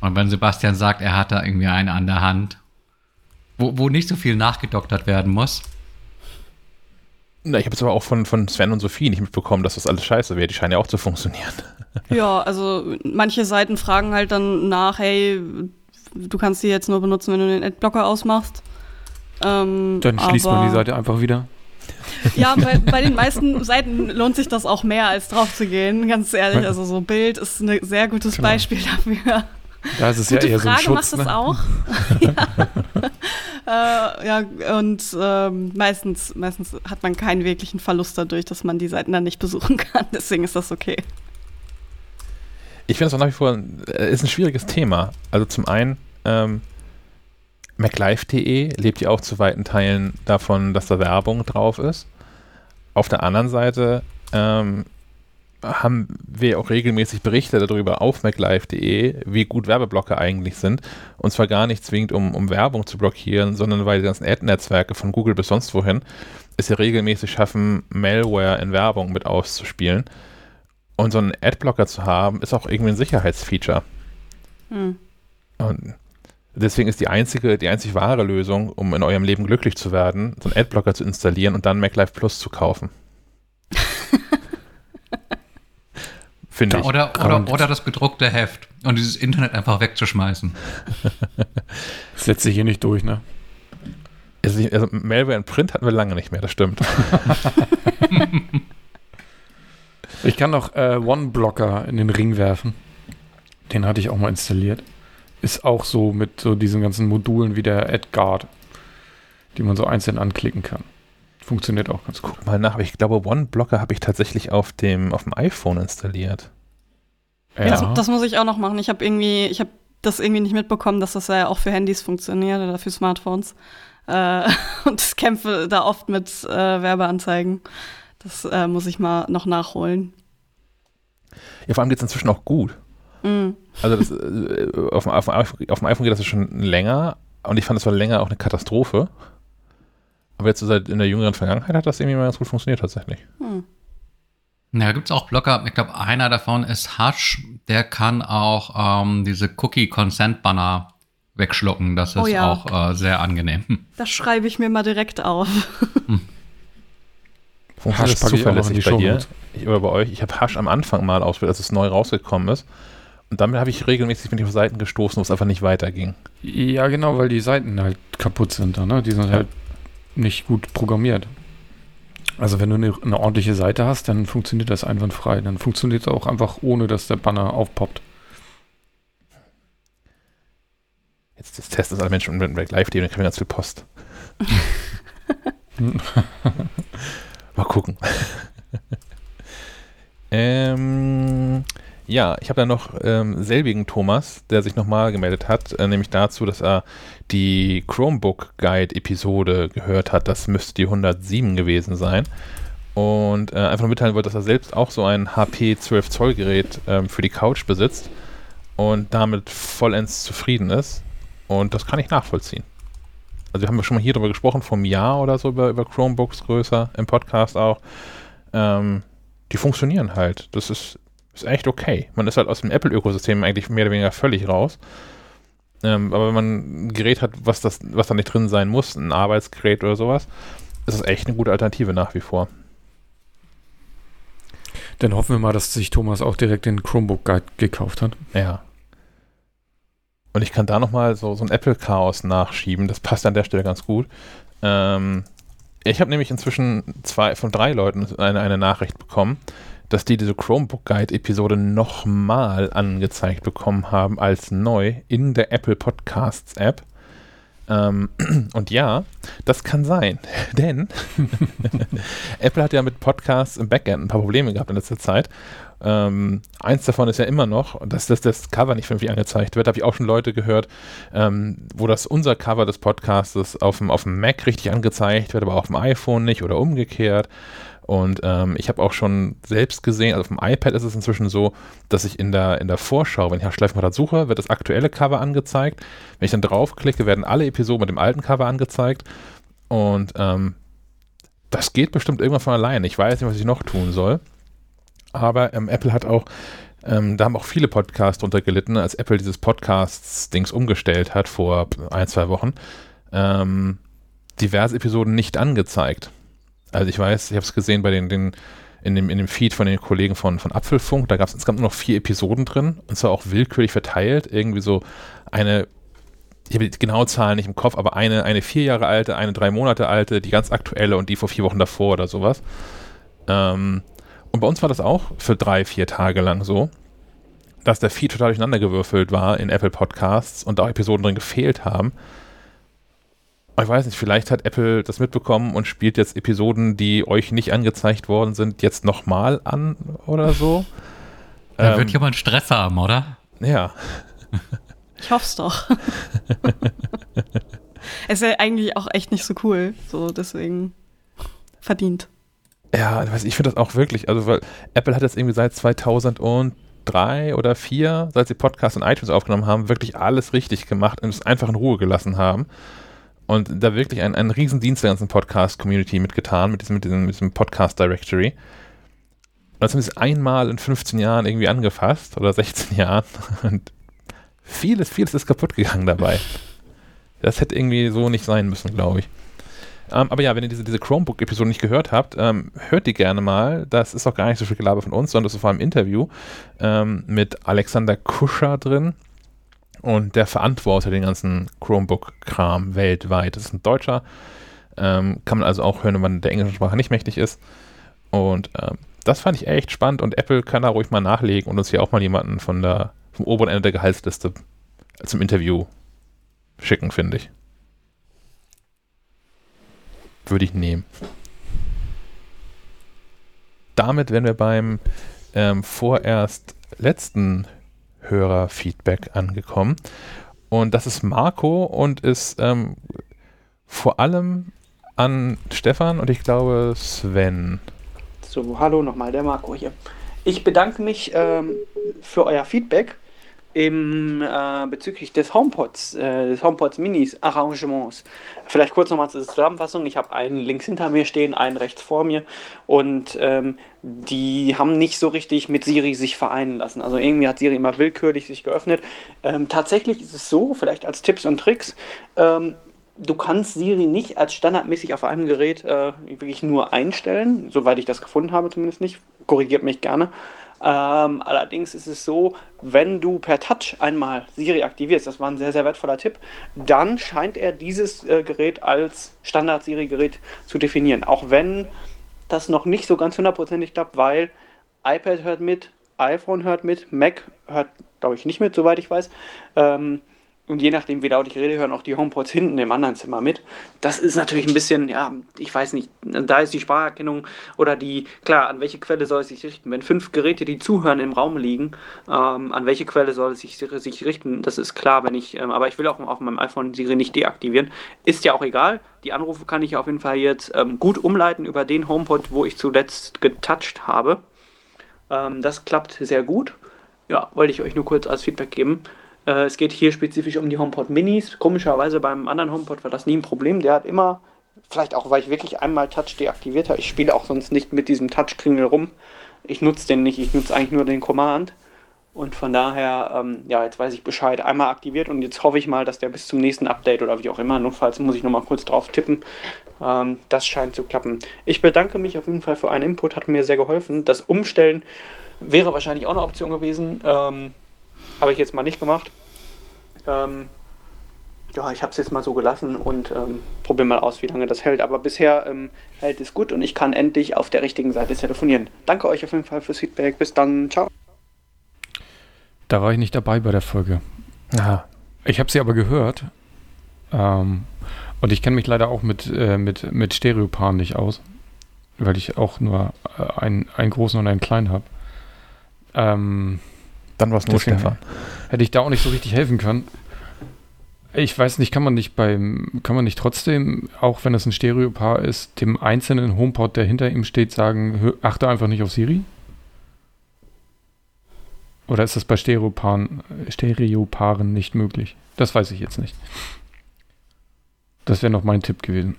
Und wenn Sebastian sagt, er hat da irgendwie eine an der Hand, wo, wo nicht so viel nachgedoktert werden muss. Na, ich habe jetzt aber auch von, von Sven und Sophie nicht mitbekommen, dass das alles scheiße wäre. Die scheinen ja auch zu funktionieren. [LAUGHS] Ja, also manche Seiten fragen halt dann nach, hey, du kannst die jetzt nur benutzen, wenn du den Adblocker ausmachst. Ähm, Dann schließt man die Seite einfach wieder. Ja, [LAUGHS] bei, bei den meisten Seiten lohnt sich das auch mehr, als drauf zu gehen, ganz ehrlich. Also so Bild ist ein sehr gutes Genau. Beispiel dafür. Da ist es Gute ja eher Frage, so ein Schutz. macht das ne? auch? [LAUGHS] ja. äh, ja, und ähm, meistens, meistens hat man keinen wirklichen Verlust dadurch, dass man die Seiten dann nicht besuchen kann. [LAUGHS] Deswegen ist das okay. Ich finde es auch nach wie vor, äh, ist ein schwieriges Thema. Also zum einen, ähm, MacLife.de lebt ja auch zu weiten Teilen davon, dass da Werbung drauf ist. Auf der anderen Seite ähm, haben wir auch regelmäßig Berichte darüber auf MacLife.de, wie gut Werbeblocker eigentlich sind. Und zwar gar nicht zwingend, um, um Werbung zu blockieren, sondern weil die ganzen Ad-Netzwerke von Google bis sonst wohin es ja regelmäßig schaffen, Malware in Werbung mit auszuspielen. Und so einen Adblocker zu haben, ist auch irgendwie ein Sicherheitsfeature. Hm. Und deswegen ist die einzige, die einzig wahre Lösung, um in eurem Leben glücklich zu werden, so einen Adblocker zu installieren und dann MacLife Plus zu kaufen. [LAUGHS] Finde ich. Oder, oder, oder das gedruckte Heft und dieses Internet einfach wegzuschmeißen. [LAUGHS] Das setzt sich hier nicht durch, ne? Also, also Malware in Print hatten wir lange nicht mehr, das stimmt. [LAUGHS] Ich kann noch äh, One-Blocker in den Ring werfen. Den hatte ich auch mal installiert. Ist auch so mit so diesen ganzen Modulen wie der AdGuard, die man so einzeln anklicken kann. Funktioniert auch ganz gut. Guck mal nach, aber ich glaube, OneBlocker habe ich tatsächlich auf dem, auf dem iPhone installiert. Ja. Das, das, muss ich auch noch machen. Ich habe irgendwie, ich habe das irgendwie nicht mitbekommen, dass das ja auch für Handys funktioniert oder für Smartphones. Äh, [LAUGHS] und ich kämpfe da oft mit äh, Werbeanzeigen. Das äh, muss ich mal noch nachholen. Ja, vor allem geht es inzwischen auch gut. Mm. Also das, äh, auf, dem, auf, auf, dem iPhone geht das schon länger und ich fand, das war länger auch eine Katastrophe. Aber jetzt seit in der jüngeren Vergangenheit hat das irgendwie mal ganz gut funktioniert tatsächlich. Hm. Ja, gibt es auch Blocker. Ich glaube, einer davon ist Hush. Der kann auch ähm, diese Cookie-Consent-Banner wegschlucken. Das ist oh ja. auch äh, sehr angenehm. [LAUGHS] Das schreibe ich mir mal direkt auf. Hm. Funktioniert das zuverlässig bei dir ich, oder bei euch? Ich habe Hush am Anfang mal ausprobiert, als es neu rausgekommen ist. Und damit habe ich regelmäßig ich auf Seiten gestoßen, wo es einfach nicht weiterging. Ja, genau, weil die Seiten halt kaputt sind. Ne? Die sind ja. halt nicht gut programmiert. Also wenn du eine, eine, ordentliche Seite hast, dann funktioniert das einwandfrei. Dann funktioniert es auch einfach, ohne dass der Banner aufpoppt. Jetzt, jetzt testen es alle Menschen mit Black Live, dann kriegen wir ganz viel Post. [LAUGHS] [LAUGHS] Mal gucken. [LAUGHS] ähm, ja, ich habe dann noch ähm, selbigen Thomas, der sich nochmal gemeldet hat, äh, nämlich dazu, dass er die Chromebook Guide Episode gehört hat. Das müsste die 107 gewesen sein. Und äh, einfach nur mitteilen wollte, dass er selbst auch so ein HP 12 Zoll Gerät ähm, für die Couch besitzt und damit vollends zufrieden ist. Und das kann ich nachvollziehen. Also wir haben ja schon mal hier drüber gesprochen, einem Jahr oder so über, über Chromebooks größer, im Podcast auch. Ähm, die funktionieren halt. Das ist ist echt okay. Man ist halt aus dem Apple-Ökosystem eigentlich mehr oder weniger völlig raus. Ähm, aber wenn man ein Gerät hat, was, das, was da nicht drin sein muss, ein Arbeitsgerät oder sowas, ist es echt eine gute Alternative nach wie vor. Dann hoffen wir mal, dass sich Thomas auch direkt den Chromebook Guide gekauft hat. Ja. Und ich kann da nochmal so, so ein Apple-Chaos nachschieben. Das passt an der Stelle ganz gut. Ähm, ich habe nämlich inzwischen zwei von drei Leuten eine, eine Nachricht bekommen, dass die diese Chromebook Guide Episode nochmal angezeigt bekommen haben als neu in der Apple Podcasts App. Ähm, [CLEARS THROAT] und ja, das kann sein, [LAUGHS] denn [LAUGHS] Apple hat ja mit Podcasts im Backend ein paar Probleme gehabt in letzter Zeit. Ähm, eins davon ist ja immer noch, dass, dass das Cover nicht vernünftig angezeigt wird. Habe ich auch schon Leute gehört, ähm, wo das unser Cover des Podcasts auf dem, auf dem Mac richtig angezeigt wird, aber auf dem iPhone nicht oder umgekehrt. Und ähm, ich habe auch schon selbst gesehen, also auf dem iPad ist es inzwischen so, dass ich in der, in der Vorschau, wenn ich nach Schleifenrad suche, wird das aktuelle Cover angezeigt. Wenn ich dann draufklicke, werden alle Episoden mit dem alten Cover angezeigt. Und ähm, das geht bestimmt irgendwann von alleine. Ich weiß nicht, was ich noch tun soll. Aber ähm, Apple hat auch, ähm, da haben auch viele Podcasts drunter gelitten, als Apple dieses Podcasts-Dings umgestellt hat vor ein, zwei Wochen. Ähm, diverse Episoden nicht angezeigt. Also ich weiß, ich habe es gesehen bei den, den in, dem, in dem Feed von den Kollegen von, von Apfelfunk, da gab es insgesamt nur noch vier Episoden drin und zwar auch willkürlich verteilt. Irgendwie so eine, ich habe die genaue Zahl nicht im Kopf, aber eine, eine vier Jahre alte, eine drei Monate alte, die ganz aktuelle und die vor vier Wochen davor oder sowas. Ähm, und bei uns war das auch für drei, vier Tage lang so, dass der Feed total durcheinandergewürfelt war in Apple Podcasts und da auch Episoden drin gefehlt haben ich weiß nicht, vielleicht hat Apple das mitbekommen und spielt jetzt Episoden, die euch nicht angezeigt worden sind, jetzt nochmal an oder so. [LAUGHS] Da ähm, wird jemand Stress haben, oder? Ja. Ich hoffe es doch. [LAUGHS] es ist ja eigentlich auch echt nicht so cool. So, deswegen verdient. Ja, ich finde das auch wirklich, also weil Apple hat jetzt irgendwie seit 2003 oder 4, seit sie Podcasts und iTunes aufgenommen haben, wirklich alles richtig gemacht und es einfach in Ruhe gelassen haben und da wirklich einen, einen Riesendienst der ganzen Podcast-Community mitgetan, mit diesem, mit diesem, mit diesem Podcast-Directory. Und das haben sie einmal in 15 Jahren irgendwie angefasst oder 16 Jahren [LAUGHS] und vieles, vieles ist kaputt gegangen dabei. Das hätte irgendwie so nicht sein müssen, glaube ich. Ähm, aber ja, wenn ihr diese, diese Chromebook-Episode nicht gehört habt, ähm, hört die gerne mal. Das ist auch gar nicht so viel Gelaber von uns, sondern das ist vor allem ein Interview ähm, mit Alexander Kuscher drin und der verantwortet den ganzen Chromebook-Kram weltweit. Das ist ein Deutscher, ähm, kann man also auch hören, wenn man der englischen Sprache nicht mächtig ist. Und ähm, das fand ich echt spannend und Apple kann da ruhig mal nachlegen und uns hier auch mal jemanden von der, vom oberen Ende der Gehaltsliste zum Interview schicken, finde ich. Würde ich nehmen. Damit wären wir beim ähm, vorerst letzten Hörerfeedback angekommen. Und das ist Marco und ist ähm, vor allem an Stefan und ich glaube Sven. So, hallo nochmal, der Marco hier. Ich bedanke mich ähm, für euer Feedback im, äh, bezüglich des HomePods, äh, des HomePods Minis Arrangements. Vielleicht kurz nochmal zur Zusammenfassung. Ich habe einen links hinter mir stehen, einen rechts vor mir und ähm, die haben nicht so richtig mit Siri sich vereinen lassen. Also irgendwie hat Siri immer willkürlich sich geöffnet. Ähm, tatsächlich ist es so, vielleicht als Tipps und Tricks, ähm, du kannst Siri nicht als standardmäßig auf einem Gerät äh, wirklich nur einstellen, soweit ich das gefunden habe zumindest nicht. Korrigiert mich gerne. Ähm, allerdings ist es so, wenn du per Touch einmal Siri aktivierst, das war ein sehr, sehr wertvoller Tipp, dann scheint er dieses äh, Gerät als Standard-Siri-Gerät zu definieren. Auch wenn das noch nicht so ganz hundertprozentig klappt, weil iPad hört mit, iPhone hört mit, Mac hört, glaube ich, nicht mit, soweit ich weiß. Ähm, und je nachdem, wie laut ich rede, hören auch die HomePods hinten im anderen Zimmer mit. Das ist natürlich ein bisschen, ja, ich weiß nicht, da ist die Spracherkennung oder die, klar, an welche Quelle soll es sich richten? Wenn fünf Geräte, die zuhören, im Raum liegen, ähm, an welche Quelle soll es sich, sich richten? Das ist klar, wenn ich, ähm, aber ich will auch auf meinem iPhone Siri nicht deaktivieren. Ist ja auch egal. Die Anrufe kann ich auf jeden Fall jetzt ähm, gut umleiten über den HomePod, wo ich zuletzt getoucht habe. Ähm, das klappt sehr gut. Ja, wollte ich euch nur kurz als Feedback geben. Äh, es geht hier spezifisch um die HomePod Minis. Komischerweise beim anderen HomePod war das nie ein Problem. Der hat immer, vielleicht auch, weil ich wirklich einmal Touch deaktiviert habe, ich spiele auch sonst nicht mit diesem Touch-Kringel rum. Ich nutze den nicht, ich nutze eigentlich nur den Command. Und von daher, ähm, ja, jetzt weiß ich Bescheid, einmal aktiviert und jetzt hoffe ich mal, dass der bis zum nächsten Update oder wie auch immer, notfalls muss ich nochmal kurz drauf tippen. Ähm, das scheint zu klappen. Ich bedanke mich auf jeden Fall für einen Input, hat mir sehr geholfen. Das Umstellen wäre wahrscheinlich auch eine Option gewesen. Ähm, habe ich jetzt mal nicht gemacht. Ähm, ja, ich habe es jetzt mal so gelassen und ähm, probiere mal aus, wie lange das hält. Aber bisher ähm, hält es gut und ich kann endlich auf der richtigen Seite telefonieren. Danke euch auf jeden Fall fürs Feedback. Bis dann. Ciao. Da war ich nicht dabei bei der Folge. Aha. Ich habe sie aber gehört. Ähm, und ich kenne mich leider auch mit, äh, mit, mit Stereopaaren nicht aus. Weil ich auch nur äh, einen, einen großen und einen kleinen habe. Ähm, dann war es nur Stefan. Hätte ich da auch nicht so richtig helfen können. Ich weiß nicht, kann man nicht beim, kann man nicht trotzdem, auch wenn es ein Stereopaar ist, dem einzelnen HomePod, der hinter ihm steht, sagen, achte einfach nicht auf Siri? Oder ist das bei Stereopaaren, Stereopaaren nicht möglich? Das weiß ich jetzt nicht. Das wäre noch mein Tipp gewesen.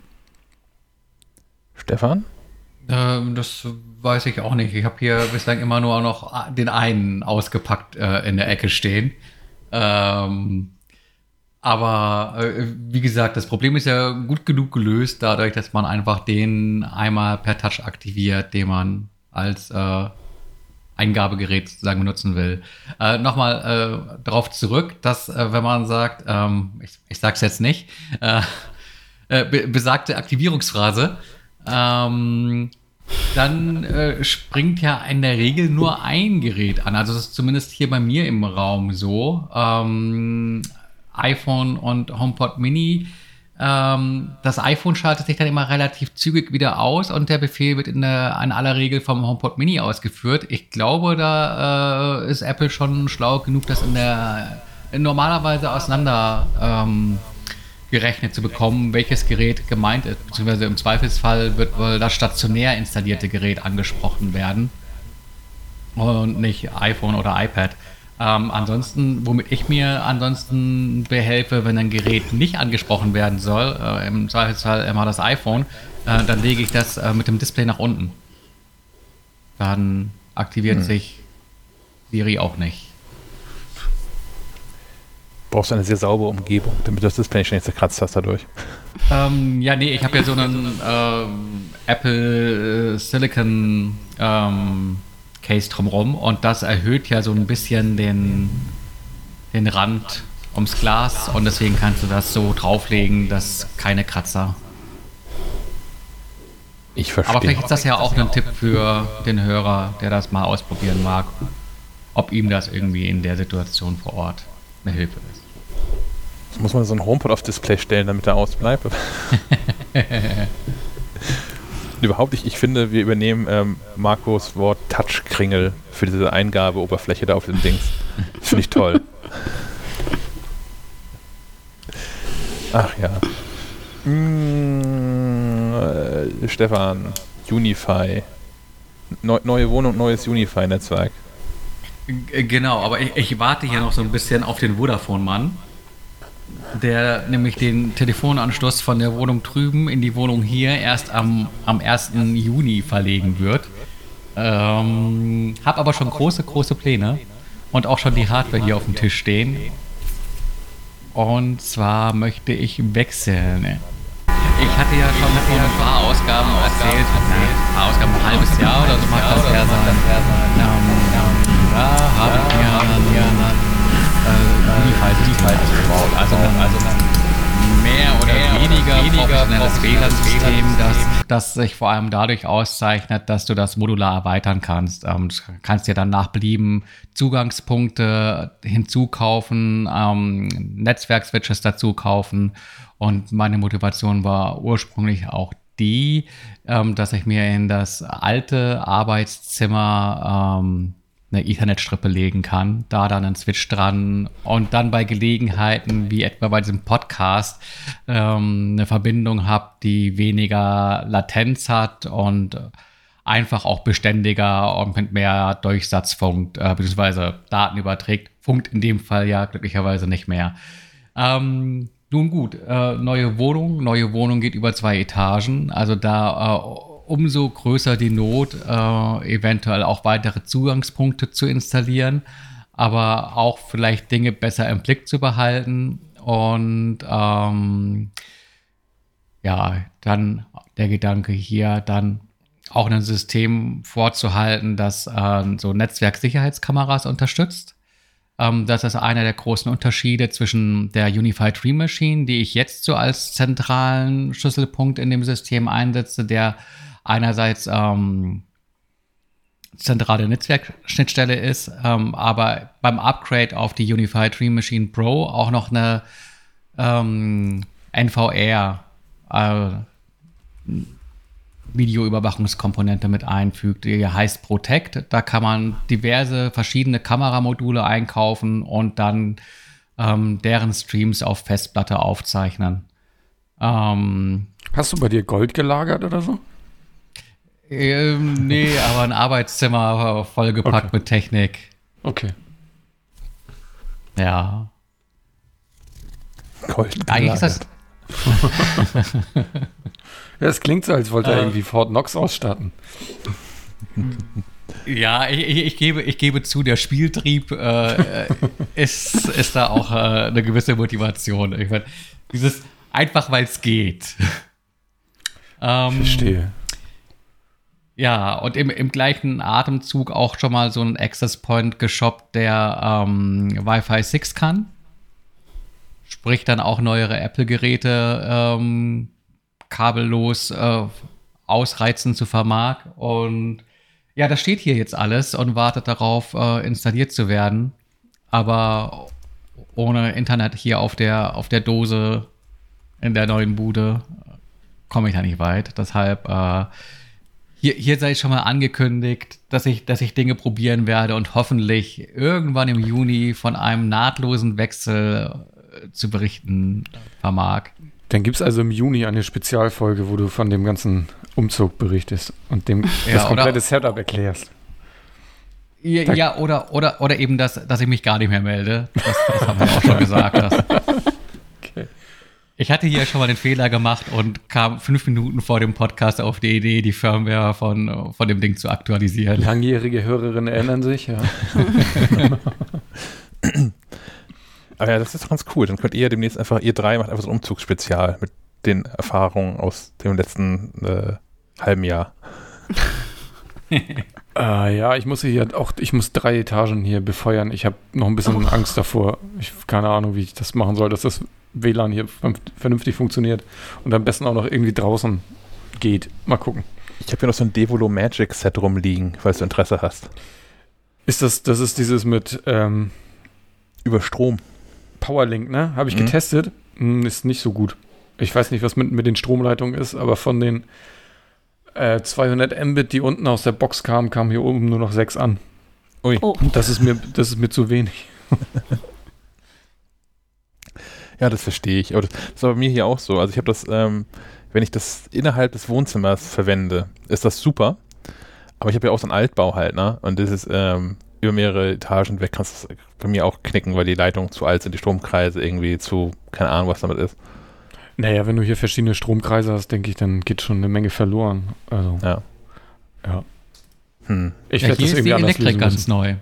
Stefan? Ähm, das weiß ich auch nicht. Ich habe hier bislang immer nur noch den einen ausgepackt äh, in der Ecke stehen. Ähm, aber äh, wie gesagt, das Problem ist ja gut genug gelöst, dadurch, dass man einfach den einmal per Touch aktiviert, den man als äh, Eingabegerät sozusagen benutzen will. Äh, Nochmal äh, darauf zurück, dass äh, wenn man sagt, ähm, ich, ich sag's jetzt nicht, äh, äh, be besagte Aktivierungsphrase, ähm, dann äh, springt ja in der Regel nur ein Gerät an. Also das ist zumindest hier bei mir im Raum so. Ähm, iPhone und HomePod Mini. Ähm, das iPhone schaltet sich dann immer relativ zügig wieder aus und der Befehl wird in, der, in aller Regel vom HomePod Mini ausgeführt. Ich glaube, da äh, ist Apple schon schlau genug, das in der normalerweise auseinander ähm, gerechnet zu bekommen, welches Gerät gemeint ist. Beziehungsweise im Zweifelsfall wird wohl das stationär installierte Gerät angesprochen werden und nicht iPhone oder iPad. Ähm, ansonsten, womit ich mir ansonsten behelfe, wenn ein Gerät nicht angesprochen werden soll, äh, im Zweifelsfall immer das iPhone, äh, dann lege ich das äh, mit dem Display nach unten. Dann aktiviert hm. sich Siri auch nicht brauchst du eine sehr saubere Umgebung, damit das Display nicht zerkratzt hast dadurch. Ähm, ja, nee, ich habe ja so einen ähm, Apple äh, Silicon ähm, Case drumherum und das erhöht ja so ein bisschen den, den Rand ums Glas und deswegen kannst du das so drauflegen, dass keine Kratzer Ich verstehe. Aber vielleicht ist das ja auch ein Tipp für den Hörer, der das mal ausprobieren mag, ob ihm das irgendwie in der Situation vor Ort eine Hilfe ist. Jetzt muss man so ein HomePod auf Display stellen, damit er ausbleibt. [LAUGHS] Überhaupt nicht. Ich finde, wir übernehmen ähm, Marcos Wort Touchkringel für diese Eingabeoberfläche da auf den Dings. Finde ich toll. Ach ja. Mm, äh, Stefan, Unify. Neu, neue Wohnung, neues Unify-Netzwerk. Genau, aber ich, ich warte hier noch so ein bisschen auf den Vodafone-Mann, der nämlich den Telefonanschluss von der Wohnung drüben in die Wohnung hier erst am, am 1. Juni verlegen wird. Ähm, hab aber schon große, große Pläne und auch schon die Hardware hier auf dem Tisch stehen. Und zwar möchte ich wechseln. Ich hatte ja schon vor ein paar Ausgaben erzählt, ein paar Ausgaben, ein halbes Jahr oder so mag das her sein. Ähm, da habe ich mir dann äh, Unify gebaut. Also, also mehr oder weniger, professionelles WLAN-System, das, das sich vor allem dadurch auszeichnet, dass du das modular erweitern kannst. Ähm, du kannst dir dann nach Belieben Zugangspunkte hinzukaufen, ähm, Netzwerkswitches dazu kaufen. Und meine Motivation war ursprünglich auch die, ähm, dass ich mir in das alte Arbeitszimmer ähm, eine Ethernet-Strippe legen kann, da dann einen Switch dran und dann bei Gelegenheiten wie etwa bei diesem Podcast ähm, eine Verbindung habe, die weniger Latenz hat und einfach auch beständiger und mit mehr Durchsatz funkt, äh, beziehungsweise Daten überträgt. Funkt in dem Fall ja glücklicherweise nicht mehr. Ähm, nun gut, äh, neue Wohnung. Neue Wohnung geht über zwei Etagen. Also da äh, umso größer die Not, äh, eventuell auch weitere Zugangspunkte zu installieren, aber auch vielleicht Dinge besser im Blick zu behalten. Und ähm, ja, dann der Gedanke hier, dann auch ein System vorzuhalten, das äh, so Netzwerksicherheitskameras unterstützt. Ähm, das ist einer der großen Unterschiede zwischen der Unified Dream Machine, die ich jetzt so als zentralen Schlüsselpunkt in dem System einsetze, der einerseits ähm, zentrale Netzwerkschnittstelle ist, ähm, aber beim Upgrade auf die Unified Dream Machine Pro auch noch eine ähm, NVR äh, Videoüberwachungskomponente mit einfügt, die heißt Protect. Da kann man diverse verschiedene Kameramodule einkaufen und dann ähm, deren Streams auf Festplatte aufzeichnen. Ähm, Hast du bei dir Gold gelagert oder so? Ähm, nee, aber ein Arbeitszimmer vollgepackt Okay. mit Technik. Okay. Ja. Gold Eigentlich ist das. [LAUGHS] Ja, es klingt so, als wollte er Äh. irgendwie Fort Knox ausstatten. Ja, ich, ich, gebe, ich gebe zu, der Spieltrieb äh, äh, ist, ist da auch äh, eine gewisse Motivation. Ich mein, dieses einfach, weil es geht. ähm, Verstehe. Ja, und im, im gleichen Atemzug auch schon mal so einen Access Point geshoppt, der ähm, Wi-Fi 6 kann. Sprich dann auch neuere Apple-Geräte ähm, kabellos äh, ausreizen zu vermag. Und ja, das steht hier jetzt alles und wartet darauf, äh, installiert zu werden. Aber ohne Internet hier auf der, auf der Dose in der neuen Bude komme ich da nicht weit. Deshalb äh, hier, hier sei schon mal angekündigt, dass ich, dass ich Dinge probieren werde und hoffentlich irgendwann im Juni von einem nahtlosen Wechsel äh, zu berichten vermag. Dann gibt es also im Juni eine Spezialfolge, wo du von dem ganzen Umzug berichtest und dem Ja, das oder- komplette Setup erklärst. Ja, ja oder, oder, oder eben, das, dass ich mich gar nicht mehr melde. Das, das haben wir auch schon gesagt. Das. Ich hatte hier schon mal den Fehler gemacht und kam fünf Minuten vor dem Podcast auf die Idee, die Firmware von, von dem Ding zu aktualisieren. Langjährige Hörerinnen erinnern sich, ja. [LAUGHS] Aber ja, das ist doch ganz cool. Dann könnt ihr demnächst einfach, ihr drei macht einfach so ein Umzugsspezial mit den Erfahrungen aus dem letzten äh, halben Jahr. Äh, [LAUGHS] ja, ich muss hier auch, ich muss drei Etagen hier befeuern. Ich habe noch ein bisschen Angst davor. Ich keine Ahnung, wie ich das machen soll, dass das WLAN hier vernünft- vernünftig funktioniert und am besten auch noch irgendwie draußen geht. Mal gucken. Ich habe hier noch so ein Devolo Magic Set rumliegen, falls du Interesse hast. Ist das, das ist dieses mit ähm, Über Strom. Powerlink, ne? Habe ich Mhm. getestet. Hm, ist nicht so gut. Ich weiß nicht, was mit, mit den Stromleitungen ist, aber von den äh, 200 Mbit, die unten aus der Box kamen, kamen hier oben nur noch 6 an. Ui. Oh, Das ist mir, das ist mir zu wenig. [LAUGHS] Ja, das verstehe ich. Aber das, das ist aber bei mir hier auch so. Also ich habe das, ähm, wenn ich das innerhalb des Wohnzimmers verwende, ist das super. Aber ich habe ja auch so einen Altbau halt, ne? Und das ist ähm, über mehrere Etagen weg, kannst du es bei mir auch knicken, weil die Leitungen zu alt sind, die Stromkreise irgendwie zu, keine Ahnung, was damit ist. Naja, wenn du hier verschiedene Stromkreise hast, denke ich, dann geht schon eine Menge verloren. Also, Ja. ja. Hm. Ich Ja, werde hier das ist die irgendwie anders Elektrik ganz neu.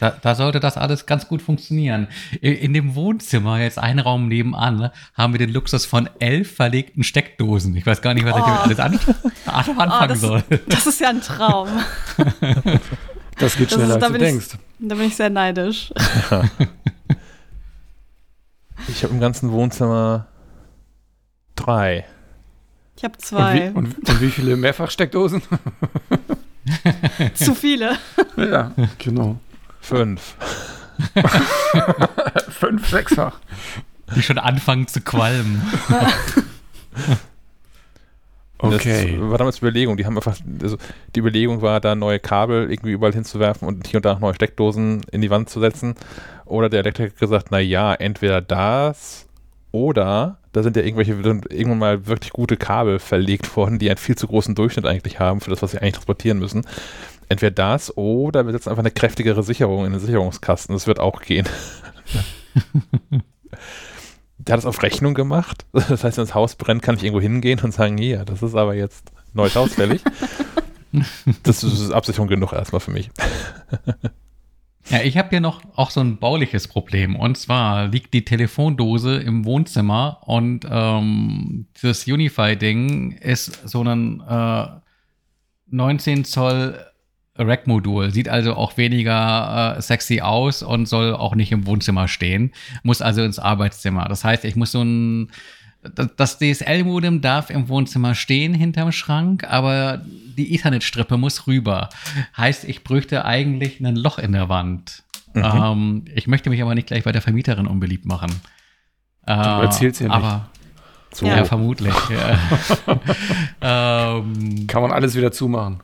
Da, da sollte das alles ganz gut funktionieren. In, in dem Wohnzimmer, jetzt ein Raum nebenan, haben wir den Luxus von elf verlegten Steckdosen. Ich weiß gar nicht, was ich Oh. damit alles an, anfangen das- soll. das ist ja ein Traum. [LAUGHS] Das geht Das schneller, ist- da als du bin ich- denkst. Da bin ich sehr neidisch. [LAUGHS] Ich habe im ganzen Wohnzimmer drei. Ich habe Und zwei. wie, und, und wie viele Mehrfachsteckdosen? [LAUGHS] Zu viele. ja, genau. Fünf. [LAUGHS] Fünf, sechsfach. Die schon anfangen zu qualmen. [LAUGHS] Okay. Das war damals Überlegung. Die haben einfach, also die Überlegung war, da neue Kabel irgendwie überall hinzuwerfen und hier und da noch neue Steckdosen in die Wand zu setzen. Oder der Elektriker hat gesagt, na ja, entweder das oder da sind ja irgendwelche irgendwann mal wirklich gute Kabel verlegt worden, die einen viel zu großen Durchschnitt eigentlich haben für das, was sie eigentlich transportieren müssen. Entweder das oder wir setzen einfach eine kräftigere Sicherung in den Sicherungskasten. Das wird auch gehen. [LAUGHS] Der hat es auf Rechnung gemacht. Das heißt, wenn das Haus brennt, kann ich irgendwo hingehen und sagen, hier, das ist aber jetzt neues Haus fällig. das ist Absicherung genug erstmal für mich. Ja, ich habe hier noch auch so ein bauliches Problem. Und zwar liegt die Telefondose im Wohnzimmer und ähm, das Unify-Ding ist so ein äh, 19 Zoll Rack-Modul. Sieht also auch weniger äh, sexy aus und soll auch nicht im Wohnzimmer stehen. Muss also ins Arbeitszimmer. Das heißt, ich muss so ein das- DSL-Modem darf im Wohnzimmer stehen hinterm Schrank, aber die Ethernet-Strippe muss rüber. Heißt, ich bräuchte eigentlich ein Loch in der Wand. Mhm. Ähm, ich möchte mich aber nicht gleich bei der Vermieterin unbeliebt machen. Äh, erzählst ja nicht. Aber, So. ja, vermutlich. [LAUGHS] [LAUGHS] ähm, Kann man alles wieder zumachen.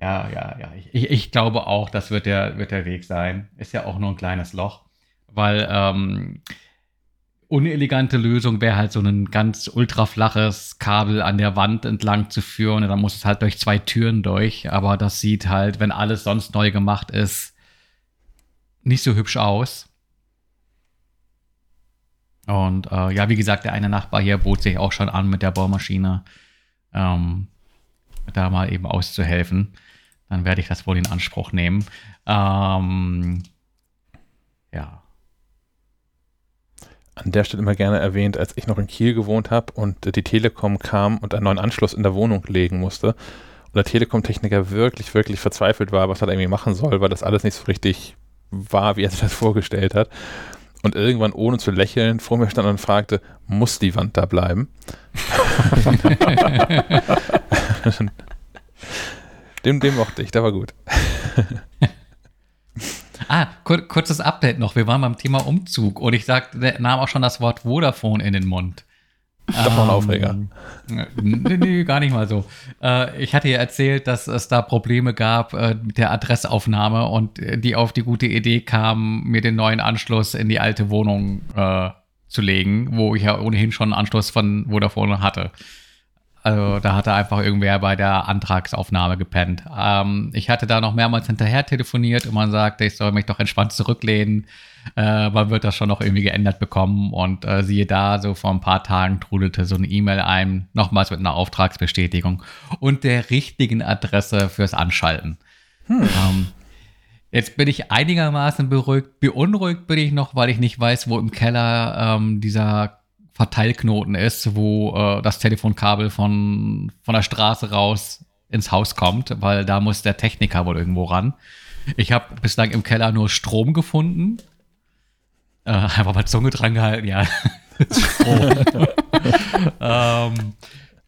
Ja, ja, ja. Ich, ich, ich glaube auch, das wird der, wird der Weg sein. Ist ja auch nur ein kleines Loch. Weil ähm, unelegante Lösung wäre halt so ein ganz ultraflaches Kabel an der Wand entlang zu führen. Und dann muss es halt durch zwei Türen durch. Aber das sieht halt, wenn alles sonst neu gemacht ist, nicht so hübsch aus. Und äh, ja, wie gesagt, der eine Nachbar hier bot sich auch schon an mit der Bohrmaschine. Ähm, da mal eben auszuhelfen. Dann werde ich das wohl in Anspruch nehmen. Ähm, ja. An der Stelle immer gerne erwähnt, als ich noch in Kiel gewohnt habe und die Telekom kam und einen neuen Anschluss in der Wohnung legen musste und der Telekom-Techniker wirklich, wirklich verzweifelt war, was er da irgendwie machen soll, weil das alles nicht so richtig war, wie er sich das vorgestellt hat. Und irgendwann, ohne zu lächeln, vor mir stand und fragte, muss die Wand da bleiben? [LAUGHS] [LAUGHS] [LAUGHS] dem, dem mochte ich, der war gut. [LAUGHS] Ah, kur kurzes Update noch. Wir waren beim Thema Umzug und ich sagte, nahm auch schon das Wort Vodafone in den Mund. Doch noch ein Aufreger. Nee, nee, gar nicht mal so. Äh, ich hatte ja erzählt, dass es da Probleme gab äh, mit der Adressaufnahme und äh, die auf die gute Idee kamen, mir den neuen Anschluss in die alte Wohnung äh, zu legen, wo ich ja ohnehin schon einen Anschluss von Vodafone hatte. Also da hatte einfach irgendwer bei der Antragsaufnahme gepennt. Ähm, ich hatte da noch mehrmals hinterher telefoniert und man sagte, ich soll mich doch entspannt zurücklehnen. Äh, man wird das schon noch irgendwie geändert bekommen. Und äh, siehe da, so vor ein paar Tagen trudelte so eine E-Mail ein, nochmals mit einer Auftragsbestätigung und der richtigen Adresse fürs Anschalten. Ähm, jetzt bin ich einigermaßen beruhigt. Beunruhigt bin ich noch, weil ich nicht weiß, wo im Keller ähm, dieser Verteilknoten ist, wo äh, das Telefonkabel von, von der Straße raus ins Haus kommt, weil da muss der Techniker wohl irgendwo ran. Ich habe bislang im Keller nur Strom gefunden. Äh, einfach mal Zunge dran gehalten, ja. [LAUGHS] Strom. [LAUGHS] ähm,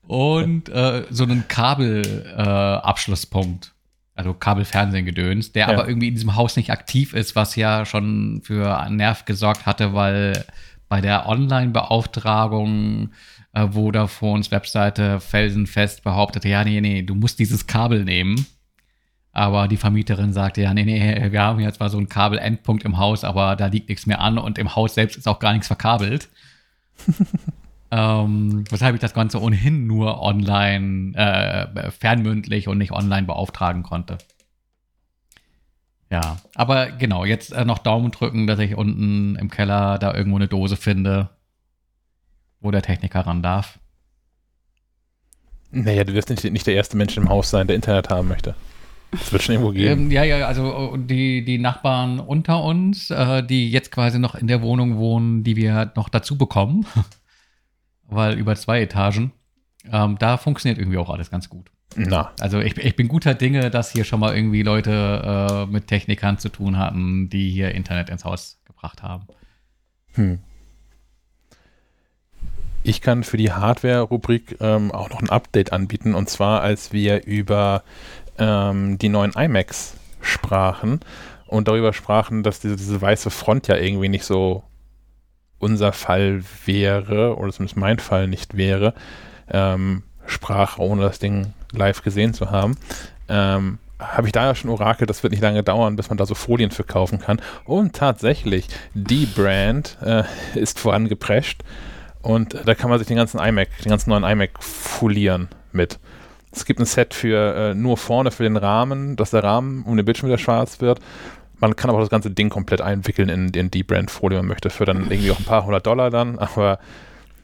und äh, so einen Kabelabschlusspunkt. Äh, also Kabelfernsehen gedöns, der Ja. aber irgendwie in diesem Haus nicht aktiv ist, was ja schon für Nerv gesorgt hatte, weil bei der Online-Beauftragung äh, Vodafones Webseite felsenfest behauptete, ja, nee, nee, du musst dieses Kabel nehmen. Aber die Vermieterin sagte, ja, nee, nee, [LAUGHS] wir haben ja zwar so einen Kabelendpunkt im Haus, aber da liegt nichts mehr an und im Haus selbst ist auch gar nichts verkabelt. [LAUGHS] ähm, weshalb ich das Ganze ohnehin nur online, äh, fernmündlich und nicht online beauftragen konnte. Ja, aber genau, jetzt äh, noch Daumen drücken, dass ich unten im Keller da irgendwo eine Dose finde, wo der Techniker ran darf. Naja, du wirst nicht, nicht der erste Mensch im Haus sein, der Internet haben möchte. Das wird schon irgendwo geben. Ähm, ja, ja, also äh, die, die Nachbarn unter uns, äh, die jetzt quasi noch in der Wohnung wohnen, die wir noch dazu bekommen, [LAUGHS] weil über zwei Etagen, ähm, da funktioniert irgendwie auch alles ganz gut. Na, Also ich, ich bin guter Dinge, dass hier schon mal irgendwie Leute äh, mit Technikern zu tun hatten, die hier Internet ins Haus gebracht haben. Hm. Ich kann für die Hardware-Rubrik ähm, auch noch ein Update anbieten. Und zwar, als wir über ähm, die neuen iMacs sprachen und darüber sprachen, dass diese, diese weiße Front ja irgendwie nicht so unser Fall wäre, oder zumindest mein Fall nicht wäre, ähm, sprach, ohne das Ding live gesehen zu haben. Ähm, habe ich da ja schon Orakel, das wird nicht lange dauern, bis man da so Folien für kaufen kann. Und tatsächlich, die Brand äh, [LAUGHS] ist vorangeprescht und äh, da kann man sich den ganzen iMac, den ganzen neuen iMac folieren mit. Es gibt ein Set für äh, nur vorne für den Rahmen, dass der Rahmen um den Bildschirm wieder schwarz wird. Man kann aber das ganze Ding komplett einwickeln in, in die Brand-Folie, man möchte, für dann irgendwie auch ein paar hundert Dollar dann, [LAUGHS] aber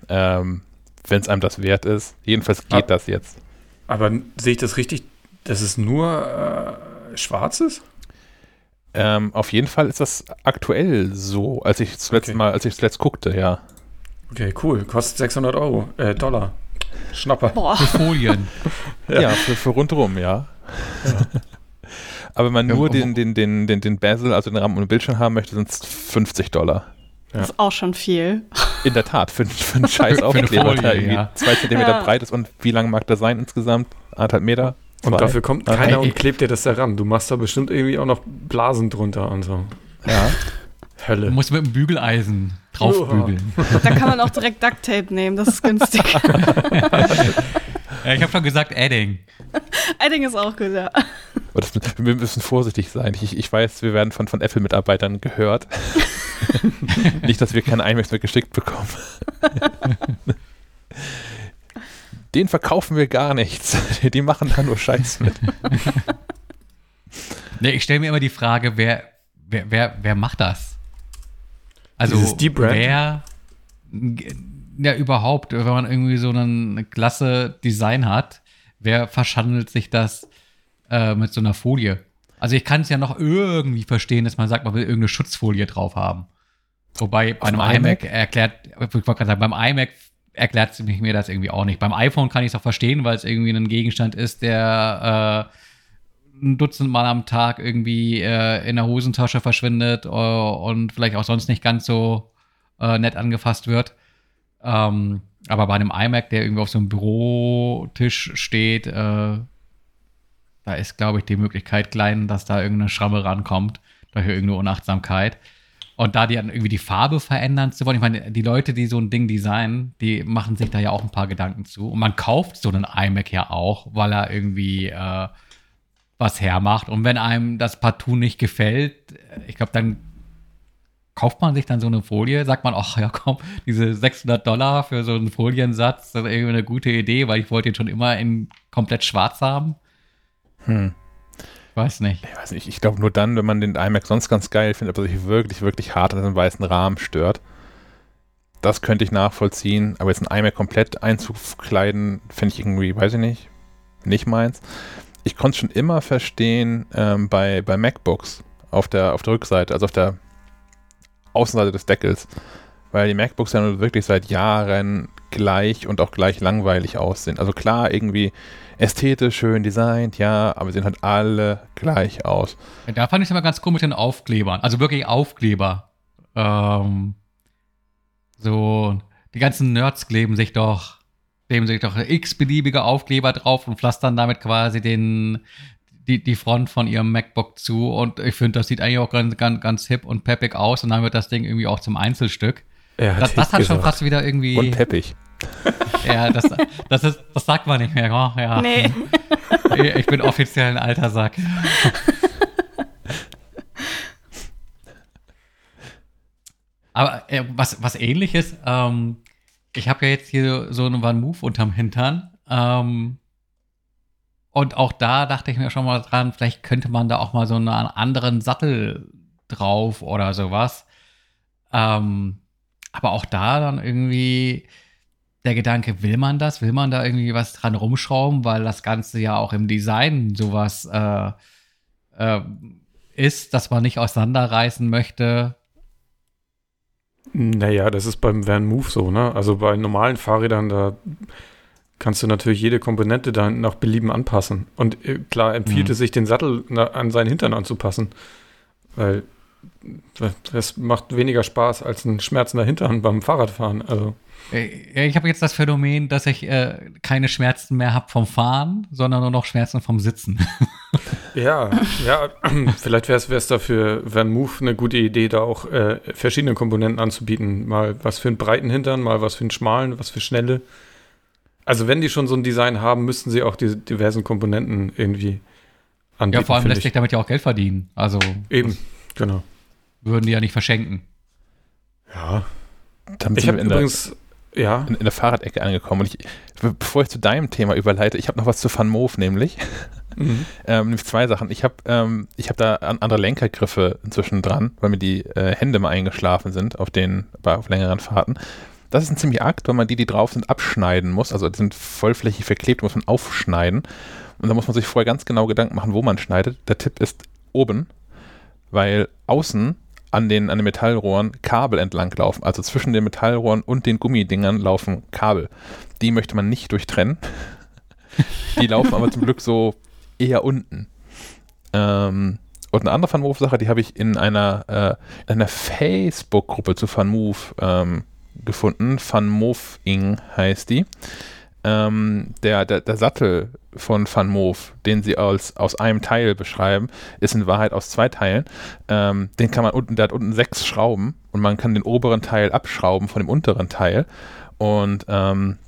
ähm, wenn es einem das wert ist, jedenfalls geht Ah. das jetzt. Aber sehe ich das richtig, dass es nur äh, schwarz ist? Ähm, auf jeden Fall ist das aktuell so, als ich zuletzt Okay. mal, als ich zuletzt guckte, ja. Okay, cool. Kostet 600 Euro, äh, Dollar. Schnapper. Boah. Für Folien. [LAUGHS] Ja, für, für rundherum, ja. Aber wenn man Ja, nur den, den, den, den, den Bezel, also den Rahmen und den Bildschirm haben möchte, sind es 50 Dollar. Das ist auch schon viel. In der Tat, für, für einen scheiß [LAUGHS] Aufkleber, der irgendwie ja. zwei Zentimeter Ja. breit ist und wie lang mag der sein insgesamt? Anderthalb Meter? Und Zwei? dafür kommt keiner und klebt dir das da ran. Du machst da bestimmt irgendwie auch noch Blasen drunter und so. Ja. Du Hölle. musst mit dem Bügeleisen draufbügeln. Da kann man auch direkt Duct Tape nehmen, das ist günstig. [LAUGHS] [LAUGHS] Ja, ich habe schon gesagt Adding. [LAUGHS] Edding ist auch gut, ja. Das, wir müssen vorsichtig sein. Ich, ich weiß, wir werden von, von Apple-Mitarbeitern gehört. [LAUGHS] Nicht, dass wir keine iMacs mehr geschickt bekommen. Den verkaufen wir gar nichts. Die machen da nur Scheiß mit. [LAUGHS] Nee, ich stelle mir immer die Frage, wer, wer, wer, wer macht das? Also Dieses Deep Brand? wer ja überhaupt, wenn man irgendwie so ein klasse Design hat, wer verschandelt sich das äh, mit so einer Folie? Also ich kann es ja noch irgendwie verstehen, dass man sagt, man will irgendeine Schutzfolie drauf haben. Wobei bei einem iMac? iMac erklärt, ich wollte gerade sagen, beim iMac erklärt sie mir das irgendwie auch nicht. Beim iPhone kann ich es auch verstehen, weil es irgendwie ein Gegenstand ist, der äh, ein Dutzend Mal am Tag irgendwie äh, in der Hosentasche verschwindet äh, und vielleicht auch sonst nicht ganz so äh, nett angefasst wird. Ähm, aber bei einem iMac, der irgendwie auf so einem Bürotisch steht, äh, da ist, glaube ich, die Möglichkeit klein, dass da irgendeine Schramme rankommt durch irgendeine Unachtsamkeit. Und da die dann irgendwie die Farbe verändern zu wollen, ich meine, die Leute, die so ein Ding designen, die machen sich da ja auch ein paar Gedanken zu. Und man kauft so einen iMac ja auch, weil er irgendwie äh, was hermacht. Und wenn einem das partout nicht gefällt, äh, ich glaube, dann kauft man sich dann so eine Folie, sagt man, ach ja, komm, diese 600 Dollar für so einen Foliensatz, das ist irgendwie eine gute Idee, weil ich wollte ihn schon immer in komplett schwarz haben. Hm. Ich weiß nicht. Ich weiß nicht, ich glaube nur dann, wenn man den iMac sonst ganz geil findet, aber sich wirklich, wirklich hart an diesem weißen Rahmen stört. Das könnte ich nachvollziehen, aber jetzt ein iMac komplett einzukleiden, finde ich irgendwie, weiß ich nicht, nicht meins. Ich konnte es schon immer verstehen ähm, bei, bei MacBooks auf der, auf der Rückseite, also auf der Außenseite des Deckels, weil die MacBooks ja wirklich seit Jahren gleich und auch gleich langweilig aussehen. Also klar, irgendwie ästhetisch, schön designt, ja, aber sie sehen halt alle gleich aus. Da fand ich es immer ganz cool mit den Aufklebern. Also wirklich Aufkleber. Ähm, so, die ganzen Nerds kleben sich doch kleben sich doch x-beliebige Aufkleber drauf und pflastern damit quasi den, die, die Front von ihrem MacBook zu. Und ich finde, das sieht eigentlich auch ganz, ganz, ganz hip und peppig aus. Und dann wird das Ding irgendwie auch zum Einzelstück. Er Das, das hat schon fast wieder irgendwie. Und peppig. [LAUGHS] ja, das, das, ist, das sagt man nicht mehr. Oh, ja. Nee. [LAUGHS] Ich bin offiziell ein alter Sack. [LAUGHS] Aber äh, was, was ähnliches, ähm, ich habe ja jetzt hier so einen One Move unterm Hintern. Ähm, und auch da dachte ich mir schon mal dran, vielleicht könnte man da auch mal so einen anderen Sattel drauf oder sowas. Ähm, aber auch da dann irgendwie der Gedanke, will man das? Will man da irgendwie was dran rumschrauben? Weil das Ganze ja auch im Design sowas äh, äh, ist, dass man nicht auseinanderreißen möchte. Naja, das ist beim Van Move so, ne? Also bei normalen Fahrrädern, da kannst du natürlich jede Komponente dann nach Belieben anpassen. Und äh, klar empfiehlt Mhm. es sich, den Sattel an seinen Hintern anzupassen. Weil das macht weniger Spaß als ein schmerzender Hintern beim Fahrradfahren. Also, Äh, Ich habe jetzt das Phänomen, dass ich äh, keine Schmerzen mehr habe vom Fahren, sondern nur noch Schmerzen vom Sitzen. [LAUGHS] ja, ja, [CLEARS THROAT] vielleicht wäre es da für Van Move eine gute Idee, da auch äh, verschiedene Komponenten anzubieten. Mal was für einen breiten Hintern, mal was für einen schmalen, was für schnelle. Also wenn die schon so ein Design haben, müssten sie auch diese diversen Komponenten irgendwie anbieten. ja, vor allem lässt sich damit ja auch Geld verdienen. Also Eben, genau. würden die ja nicht verschenken. Ja. Damit Ich habe wir in der, übrigens, ja, in, in der Fahrradecke angekommen. Und ich, bevor ich zu deinem Thema überleite, ich habe noch was zu Van Moof, nämlich. mhm. [LAUGHS] Ähm, nämlich zwei Sachen. Ich habe ähm, ich hab da an, andere Lenkergriffe inzwischen dran, weil mir die äh, Hände mal eingeschlafen sind auf den bei, auf längeren Fahrten. Das ist ein ziemlich Akt, weil man die, die drauf sind, abschneiden muss. Also die sind vollflächig verklebt, muss man aufschneiden. Und da muss man sich vorher ganz genau Gedanken machen, wo man schneidet. Der Tipp ist oben, weil außen an den, an den Metallrohren Kabel entlang laufen. Also zwischen den Metallrohren und den Gummidingern laufen Kabel. Die möchte man nicht durchtrennen. [LAUGHS] Die laufen aber zum Glück so eher unten. Ähm, und eine andere Van-Move-Sache, die habe ich in einer, äh, in einer Facebook-Gruppe zu Van-Move ähm, gefunden. Van-Move-Ing heißt die. Ähm, der, der, der Sattel von Van Move, den sie als, aus einem Teil beschreiben, ist in Wahrheit aus zwei Teilen. Ähm, den kann man unten, der hat unten sechs Schrauben und man kann den oberen Teil abschrauben von dem unteren Teil und ähm,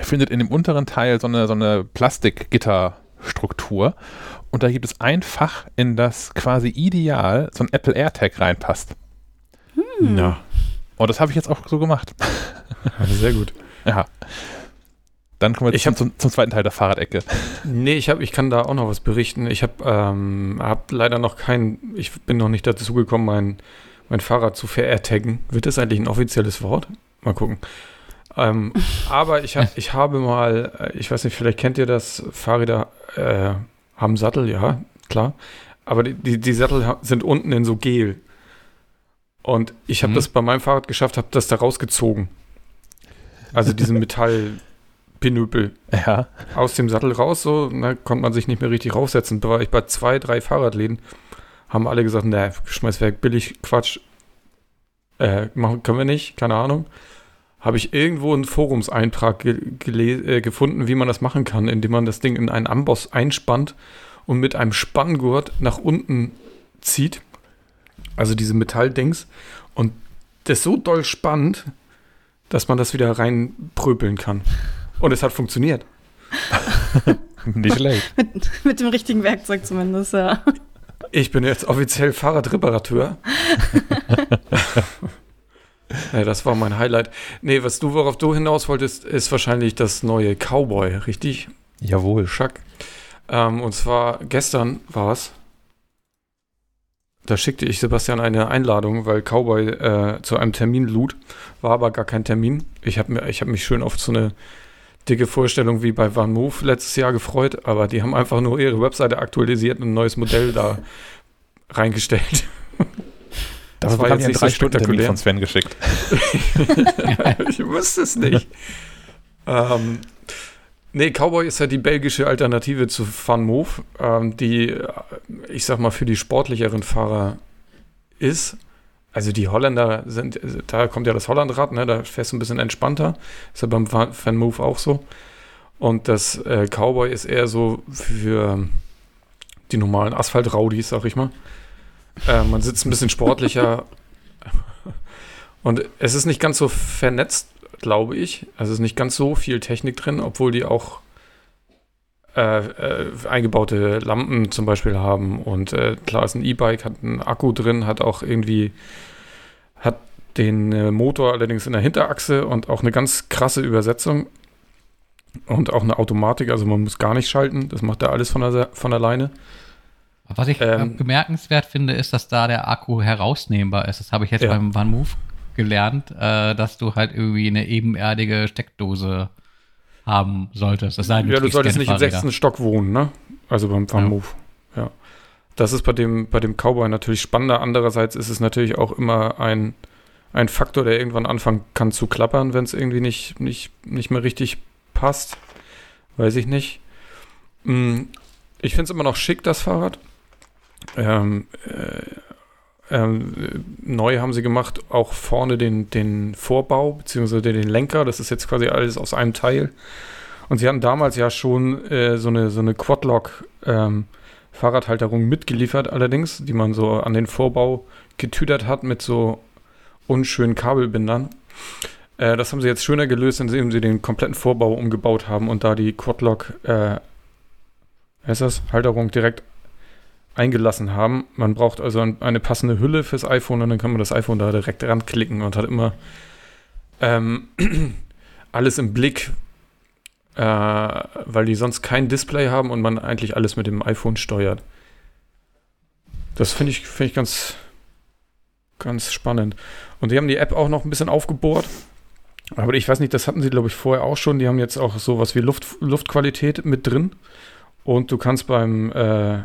findet in dem unteren Teil so eine, so eine Plastikgitterstruktur und da gibt es ein Fach, in das quasi ideal so ein Apple AirTag reinpasst. ja, Und das habe ich jetzt auch so gemacht. [LAUGHS] sehr gut. Ja. Dann kommen wir Ich zum, hab- zum, zum zweiten Teil der Fahrradecke. Nee, ich, hab, ich kann da auch noch was berichten. Ich habe ähm, hab leider noch kein, ich bin noch nicht dazu gekommen, mein, mein Fahrrad zu ver-taggen. Wird das eigentlich ein offizielles Wort? Mal gucken. Ähm, [LAUGHS] aber ich, hab, ich habe mal, äh, ich weiß nicht, vielleicht kennt ihr das, Fahrräder äh, haben Sattel, ja, klar. Aber die, die, die Sattel sind unten in so Gel. Und ich habe Mhm. das bei meinem Fahrrad geschafft, habe das da rausgezogen. Also diesen [LAUGHS] Metallpinöpel Ja. aus dem Sattel raus, so, da konnte man sich nicht mehr richtig raufsetzen. Da war ich bei zwei, drei Fahrradläden, haben alle gesagt, ne, schmeiß weg, billig, Quatsch. Äh, machen, können wir nicht, keine Ahnung. Habe ich irgendwo einen Forumseintrag äh, gefunden, wie man das machen kann, indem man das Ding in einen Amboss einspannt und mit einem Spanngurt nach unten zieht. Also diese Metalldings. Und das so doll spannt, dass man das wieder reinpröpeln kann. Und es hat funktioniert. [LAUGHS] Nicht schlecht. Mit, mit dem richtigen Werkzeug zumindest, ja. Ich bin jetzt offiziell Fahrradreparateur. [LAUGHS] ja, das war mein Highlight. Nee, was du, worauf du hinaus wolltest, ist wahrscheinlich das neue Cowboy, richtig? Jawohl. Schack. Ähm, und zwar gestern war es. Da schickte ich Sebastian eine Einladung, weil Cowboy äh, zu einem Termin lud. War aber gar kein Termin. Ich habe hab mich schön auf so eine dicke Vorstellung wie bei Van Move letztes Jahr gefreut, aber die haben einfach nur ihre Webseite aktualisiert und ein neues Modell da reingestellt. Das war war jetzt nicht drei so spektakulär. von Sven geschickt. [LAUGHS] ich wusste es nicht. [LAUGHS] ähm, nee, Cowboy ist ja die belgische Alternative zu Van Move, ähm, die, äh, ich sag mal, für die sportlicheren Fahrer ist. also die Holländer sind, da kommt ja das Hollandrad, ne, da fährst du ein bisschen entspannter. Ist ja beim Fan Move auch so. Und das äh, Cowboy ist eher so für die normalen Asphalt-Raudis, sag ich mal. Äh, man sitzt ein bisschen sportlicher. [LAUGHS] Und es ist nicht ganz so vernetzt, glaube ich. Also es ist nicht ganz so viel Technik drin, obwohl die auch äh, äh, eingebaute Lampen zum Beispiel haben. Und äh, klar ist ein E-Bike, hat einen Akku drin, hat auch irgendwie, hat den äh, Motor allerdings in der Hinterachse und auch eine ganz krasse Übersetzung. Und auch eine Automatik, also man muss gar nicht schalten, das macht er alles von, der, von alleine. Was ich ähm, bemerkenswert finde, ist, dass da der Akku herausnehmbar ist. Das habe ich jetzt ja. beim One Move gelernt, äh, dass du halt irgendwie eine ebenerdige Steckdose haben solltest. Das sei ja, du solltest nicht im sechsten Stock wohnen, ne? Also beim Move. Ja. ja. Das ist bei dem, bei dem Cowboy natürlich spannender. Andererseits ist es natürlich auch immer ein, ein Faktor, der irgendwann anfangen kann zu klappern, wenn es irgendwie nicht, nicht, nicht mehr richtig passt. Weiß ich nicht. Hm, ich finde es immer noch schick, das Fahrrad. Ähm, äh, ähm, neu haben sie gemacht, auch vorne den, den Vorbau, beziehungsweise den Lenker. Das ist jetzt quasi alles aus einem Teil. Und sie hatten damals ja schon äh, so eine, so eine Quadlock ähm, Fahrradhalterung mitgeliefert, allerdings, die man so an den Vorbau getüdert hat mit so unschönen Kabelbindern. Äh, das haben sie jetzt schöner gelöst, indem sie den kompletten Vorbau umgebaut haben und da die Quadlock, äh, ist das, Halterung direkt eingelassen haben. Man braucht also ein, eine passende Hülle fürs iPhone und dann kann man das iPhone da direkt ranklicken und hat immer ähm, [CLEARS THROAT] alles im Blick, äh, weil die sonst kein Display haben und man eigentlich alles mit dem iPhone steuert. Das finde ich, find ich ganz, ganz spannend. Und die haben die App auch noch ein bisschen aufgebohrt. Aber ich weiß nicht, das hatten sie, glaube ich, vorher auch schon. Die haben jetzt auch sowas wie Luft, Luftqualität mit drin. Und du kannst beim äh,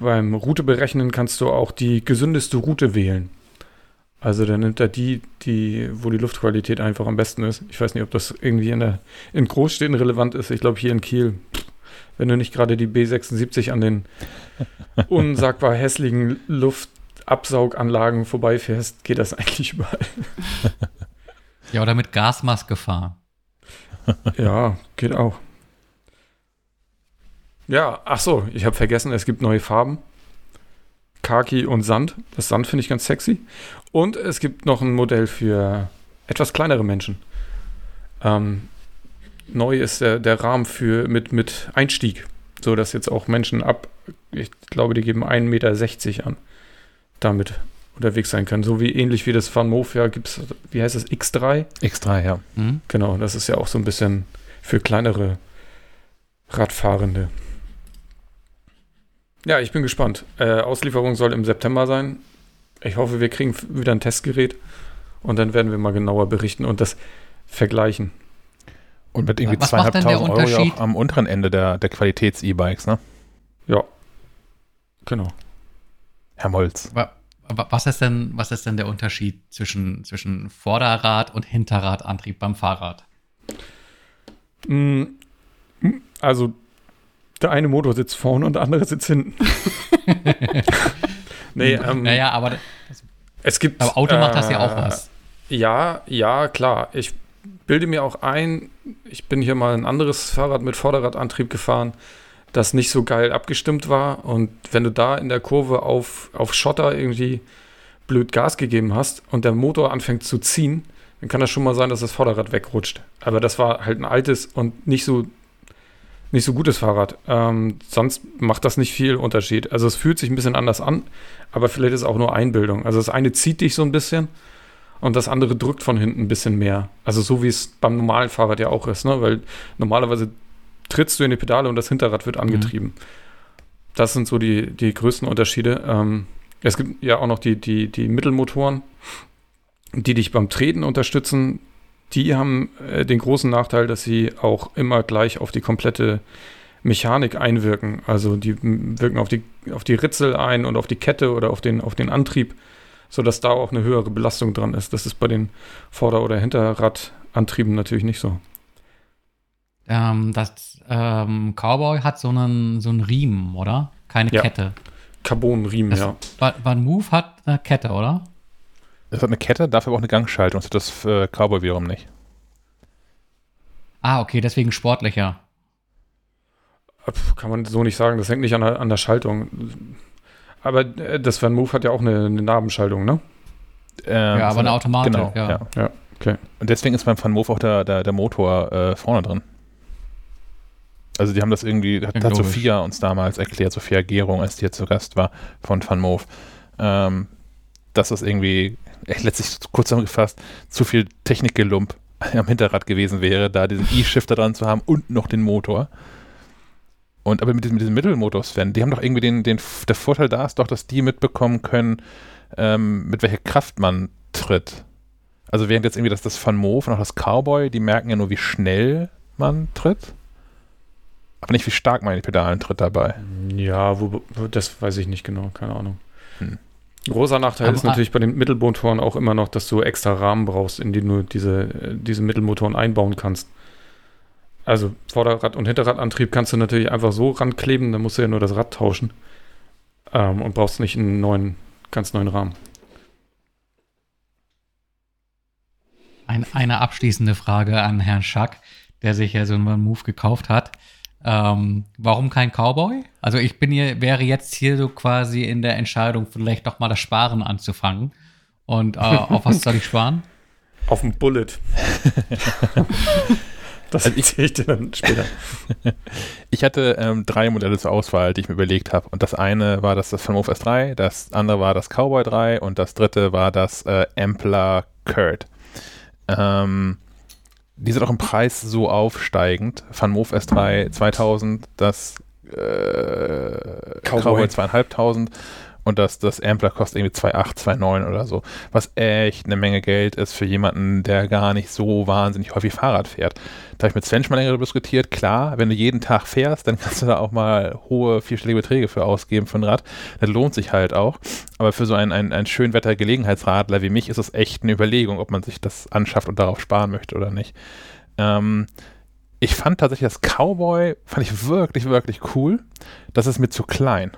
beim Route berechnen kannst du auch die gesündeste Route wählen. Also dann nimmt er die, die, wo die Luftqualität einfach am besten ist. Ich weiß nicht, ob das irgendwie in, der, in Großstädten relevant ist. Ich glaube hier in Kiel, wenn du nicht gerade die B76 an den [LAUGHS] unsagbar hässlichen Luftabsauganlagen vorbeifährst, geht das eigentlich überall. Ja, oder mit Gasmaske fahren. ja, geht auch. Ja, ach so, ich habe vergessen, es gibt neue Farben. Kaki und Sand. Das Sand finde ich ganz sexy. Und es gibt noch ein Modell für etwas kleinere Menschen. Ähm, neu ist der, der Rahmen für mit, mit Einstieg, so dass jetzt auch Menschen ab, ich glaube, die geben 1,60 Meter an, damit unterwegs sein können. So wie ähnlich wie das Van Moof, ja, gibt es, wie heißt das, X3? X3, ja. Mhm. Genau, das ist ja auch so ein bisschen für kleinere Radfahrende. Ja, ich bin gespannt. Äh, Auslieferung soll im September sein. Ich hoffe, wir kriegen wieder ein Testgerät und dann werden wir mal genauer berichten und das vergleichen. Und mit irgendwie zweieinhalbtausend Euro ja auch am unteren Ende der, der Qualitäts-E-Bikes, ne? Ja. Genau. Herr Molz. Was ist denn, was ist denn der Unterschied zwischen, zwischen Vorderrad- und Hinterradantrieb beim Fahrrad? Mm, also der eine Motor sitzt vorne und der andere sitzt hinten. [LAUGHS] nee, ähm, naja, aber es gibt. Aber Auto macht das ja auch äh, was. Ja, ja, klar. Ich bilde mir auch ein, ich bin hier mal ein anderes Fahrrad mit Vorderradantrieb gefahren, das nicht so geil abgestimmt war. Und wenn du da in der Kurve auf, auf Schotter irgendwie blöd Gas gegeben hast und der Motor anfängt zu ziehen, dann kann das schon mal sein, dass das Vorderrad wegrutscht. Aber das war halt ein altes und nicht so nicht so gutes Fahrrad. Ähm, sonst macht das nicht viel Unterschied. Also es fühlt sich ein bisschen anders an, aber vielleicht ist es auch nur Einbildung. Also das eine zieht dich so ein bisschen und das andere drückt von hinten ein bisschen mehr. Also so wie es beim normalen Fahrrad ja auch ist, ne? Weil normalerweise trittst du in die Pedale und das Hinterrad wird angetrieben. Mhm. Das sind so die, die größten Unterschiede. Ähm, es gibt ja auch noch die, die, die Mittelmotoren, die dich beim Treten unterstützen die haben äh, den großen Nachteil, dass sie auch immer gleich auf die komplette Mechanik einwirken. Also die wirken auf die, auf die Ritzel ein und auf die Kette oder auf den, auf den Antrieb, sodass da auch eine höhere Belastung dran ist. Das ist bei den Vorder- oder Hinterradantrieben natürlich nicht so. Ähm, das ähm, Cowboy hat so einen, so einen Riemen, oder? Keine ja. Kette. Carbon-Riemen, ja. Van Move hat eine Kette, oder? Es hat eine Kette, dafür aber auch eine Gangschaltung. Das hat das äh, Cowboy wiederum nicht. Ah, okay, deswegen sportlicher. Pff, Kann man so nicht sagen, das hängt nicht an der, an der Schaltung. Aber äh, das Van Move hat ja auch eine, eine Nabenschaltung, ne? Ähm, Ja, aber eine Automatik, Genau, ja. ja. Ja, okay. Und deswegen ist beim Van Moof auch der, der, der Motor äh, vorne drin. Also die haben das irgendwie, hat, hat. Sophia uns damals erklärt, Sophia Gerung, als die hier zu Gast war von Van Moof, ähm, dass das irgendwie, letztlich kurz zusammengefasst, zu viel Technikgelump am Hinterrad gewesen wäre, da diesen E-Shifter dran zu haben und noch den Motor. Und aber mit diesem, mit diesem Mittelmotor-Sven, die haben doch irgendwie den, den, der Vorteil da ist doch, dass die mitbekommen können, ähm, mit welcher Kraft man tritt. Also während jetzt irgendwie das, das Van Moof und auch das Cowboy, die merken ja nur, wie schnell man tritt. Aber nicht, wie stark man in die Pedalen tritt dabei. Ja, wo, wo, das weiß ich nicht genau, keine Ahnung. Hm. Großer Nachteil Aber- ist natürlich bei den Mittelmotoren auch immer noch, dass du extra Rahmen brauchst, in die du diese, diese Mittelmotoren einbauen kannst. Also Vorderrad- und Hinterradantrieb kannst du natürlich einfach so rankleben, dann musst du ja nur das Rad tauschen. Ähm, und brauchst nicht einen neuen, ganz neuen Rahmen. Ein, eine abschließende Frage an Herrn Schack, der sich ja so einen Move gekauft hat. Ähm, warum kein Cowboy? Also ich bin hier, wäre jetzt hier so quasi in der Entscheidung, vielleicht doch mal das Sparen anzufangen. Und äh, auf was soll ich sparen? Auf dem Bullet. [LAUGHS] das Also ich- erzähle ich dir dann später. [LAUGHS] Ich hatte ähm, drei Modelle zur Auswahl, die ich mir überlegt habe. Und das eine war das, das Moof S3, das andere war das Cowboy 3 und das dritte war das äh, Ampler Kurt. Ähm, die sind auch im Preis so aufsteigend. Van Moof S3 2000, das äh, Cowboy. Cowboy 2500 und das, das Ampler kostet irgendwie 2,8, 2,9 oder so. Was echt eine Menge Geld ist für jemanden, der gar nicht so wahnsinnig häufig Fahrrad fährt. Da habe ich mit Sven schon mal länger diskutiert. Klar, wenn du jeden Tag fährst, dann [LAUGHS] kannst du da auch mal hohe, vierstellige Beträge für ausgeben für ein Rad. Das lohnt sich halt auch. Aber für so einen, einen, einen Schönwetter-Gelegenheitsradler wie mich ist es echt eine Überlegung, ob man sich das anschafft und darauf sparen möchte oder nicht. Ähm, ich fand tatsächlich das Cowboy, fand ich wirklich, wirklich cool. Das ist mir zu klein.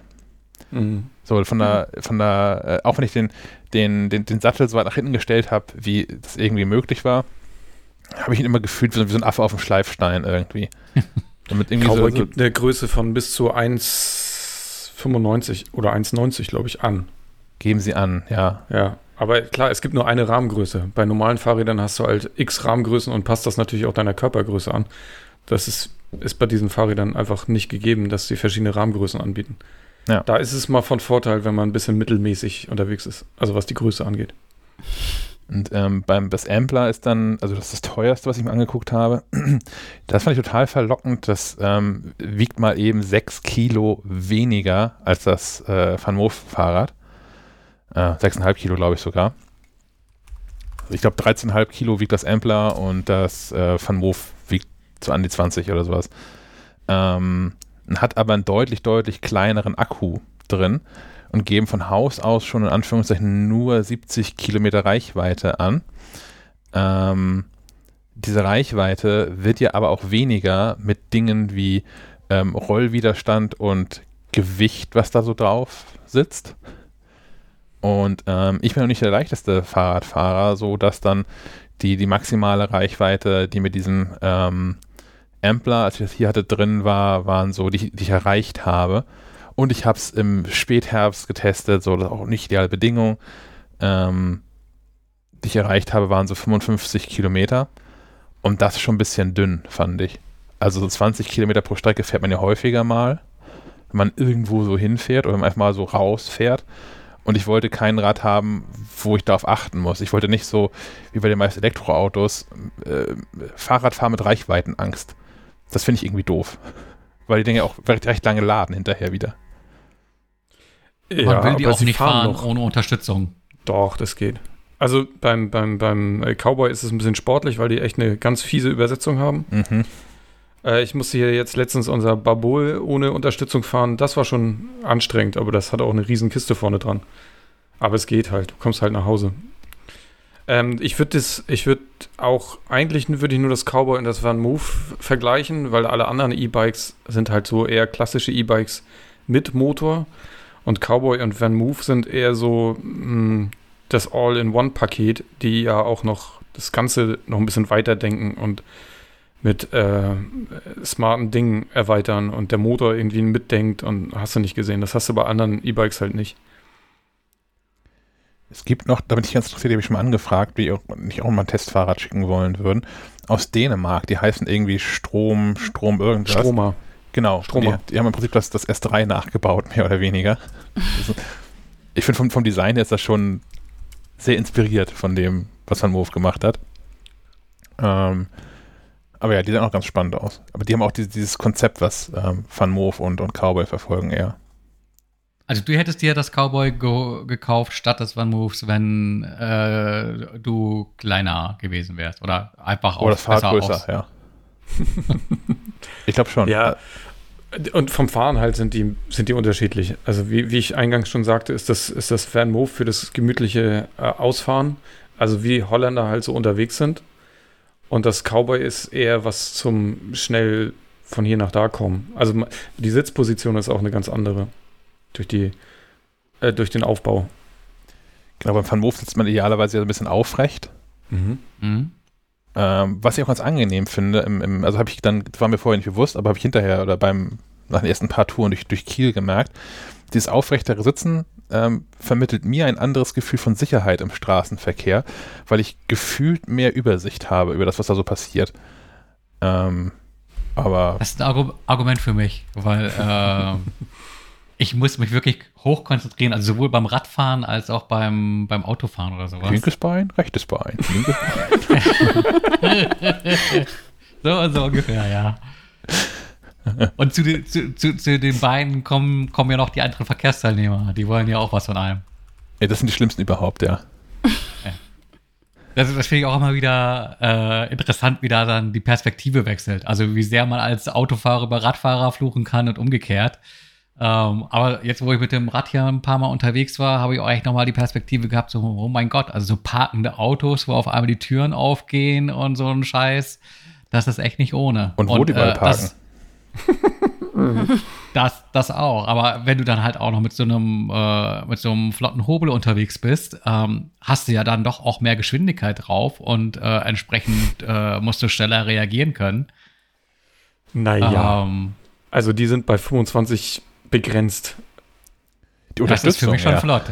Mhm. So, von der, von der, äh, auch wenn ich den, den, den, den Sattel so weit nach hinten gestellt habe, wie das irgendwie möglich war, habe ich ihn immer gefühlt wie so, wie so ein Affe auf dem Schleifstein irgendwie. [LAUGHS] Damit irgendwie Cowboy so, so, gibt eine Größe von bis zu 1,95 oder 1,90, glaube ich, an. geben sie an, ja. Ja, aber klar, es gibt nur eine Rahmengröße. Bei normalen Fahrrädern hast du halt x Rahmengrößen und passt das natürlich auch deiner Körpergröße an. Das ist, ist bei diesen Fahrrädern einfach nicht gegeben, dass sie verschiedene Rahmengrößen anbieten. Ja. Da ist es mal von Vorteil, wenn man ein bisschen mittelmäßig unterwegs ist, also was die Größe angeht. Und ähm, beim das Ampler ist dann, also das ist das teuerste, was ich mir angeguckt habe. [CLEARS THROAT] Das fand ich total verlockend. Das ähm, wiegt mal eben sechs Kilo weniger als das äh, Van Moof Fahrrad. Äh, 6,5 Kilo, glaube ich sogar. Also ich glaube 13,5 Kilo wiegt das Ampler und das äh, Van Moof wiegt so an die 20 oder sowas. Ähm, hat aber einen deutlich, deutlich kleineren Akku drin und geben von Haus aus schon in Anführungszeichen nur 70 Kilometer Reichweite an. Ähm, diese Reichweite wird ja aber auch weniger mit Dingen wie ähm, Rollwiderstand und Gewicht, was da so drauf sitzt. Und ähm, ich bin noch nicht der leichteste Fahrradfahrer, so dass dann die, die maximale Reichweite, die mit diesem ähm, Ampler, als ich das hier hatte, drin war, waren so, die, die ich erreicht habe. Und ich habe es im Spätherbst getestet, so auch nicht ideale Bedingung. Ähm, die ich erreicht habe, waren so 55 Kilometer. Und das schon ein bisschen dünn, fand ich. Also so 20 Kilometer pro Strecke fährt man ja häufiger mal, wenn man irgendwo so hinfährt oder wenn man einfach mal so rausfährt. Und ich wollte kein Rad haben, wo ich darauf achten muss. Ich wollte nicht so, wie bei den meisten Elektroautos, äh, Fahrradfahren mit Reichweitenangst. Das finde ich irgendwie doof. Weil die Dinge auch recht, recht lange laden hinterher wieder. Man will die auch nicht fahren noch. ohne Unterstützung. Doch, das geht. Also beim, beim, beim äh, Cowboy ist es ein bisschen sportlich, weil die echt eine ganz fiese Übersetzung haben. Mhm. Äh, ich musste hier jetzt letztens unser Babol ohne Unterstützung fahren. Das war schon anstrengend, aber das hat auch eine riesen Kiste vorne dran. Aber es geht halt. Du kommst halt nach Hause. Ähm, ich würde das, ich würde auch, eigentlich würde ich nur das Cowboy und das Van Move vergleichen, weil alle anderen E-Bikes sind halt so eher klassische E-Bikes mit Motor. Und Cowboy und Van Move sind eher so mh, das All-in-One-Paket, die ja auch noch das Ganze noch ein bisschen weiterdenken und mit äh, smarten Dingen erweitern und der Motor irgendwie mitdenkt und hast du nicht gesehen. Das hast du bei anderen E-Bikes halt nicht. Es gibt noch, da bin ich ganz interessiert, die habe ich schon mal angefragt, wie auch, nicht auch mal ein Testfahrrad schicken wollen würden. Aus Dänemark, die heißen irgendwie Strom, Strom irgendwas. Stromer. Genau. Stromer. Die, die haben im Prinzip das, das S3 nachgebaut, mehr oder weniger. Ich finde vom, vom Design her ist das schon sehr inspiriert von dem, was Van Moof gemacht hat. Ähm, aber ja, die sehen auch ganz spannend aus. Aber die haben auch dieses, dieses Konzept, was ähm, Van Moof und, und Cowboy verfolgen eher. Also du hättest dir das Cowboy go gekauft statt des One Moves, wenn äh, du kleiner gewesen wärst oder einfach Oder das Fahrrad größer, aus. ja. ich glaube schon. Ja, und vom Fahren halt sind die, sind die unterschiedlich. Also wie, wie ich eingangs schon sagte, ist das, ist das Van Move für das gemütliche äh, Ausfahren. Also wie Holländer halt so unterwegs sind. Und das Cowboy ist eher was zum schnell von hier nach da kommen. Also die Sitzposition ist auch eine ganz andere. Durch die, äh, durch den Aufbau. Genau, beim Van Moof sitzt man idealerweise ja ein bisschen aufrecht. Mhm. Mhm. Ähm, was ich auch ganz angenehm finde, im, im, also habe ich dann, das war mir vorher nicht bewusst, aber habe ich hinterher oder beim, nach den ersten paar Touren durch, durch Kiel gemerkt, dieses aufrechtere Sitzen ähm, vermittelt mir ein anderes Gefühl von Sicherheit im Straßenverkehr, weil ich gefühlt mehr Übersicht habe über das, was da so passiert. Ähm, aber Das ist ein Argu Argument für mich, weil [LAUGHS] äh, ich muss mich wirklich hoch konzentrieren, also sowohl beim Radfahren als auch beim, beim Autofahren oder sowas. linkes Bein, rechtes Bein, linkes Bein. [LAUGHS] So, so ungefähr, ja. Und zu, den- zu, zu, zu den beiden kommen, kommen ja noch die anderen Verkehrsteilnehmer. Die wollen ja auch was von einem. Ja, das sind die schlimmsten überhaupt, ja. Das, das finde ich auch immer wieder äh, interessant, wie da dann die Perspektive wechselt. Also wie sehr man als Autofahrer über Radfahrer fluchen kann und umgekehrt. Ähm, aber jetzt, wo ich mit dem Rad hier ein paar Mal unterwegs war, habe ich auch echt nochmal die Perspektive gehabt, so, oh mein Gott, also so parkende Autos, wo auf einmal die Türen aufgehen und so ein Scheiß. Das ist echt nicht ohne. Und wo die überall parken. Das, [LAUGHS] das, das auch. Aber wenn du dann halt auch noch mit so einem, äh, mit so einem flotten Hobel unterwegs bist, ähm, hast du ja dann doch auch mehr Geschwindigkeit drauf und äh, entsprechend äh, musst du schneller reagieren können. Naja, Ähm, also die sind bei 25 begrenzt. Die das ist für mich schon ja. flott.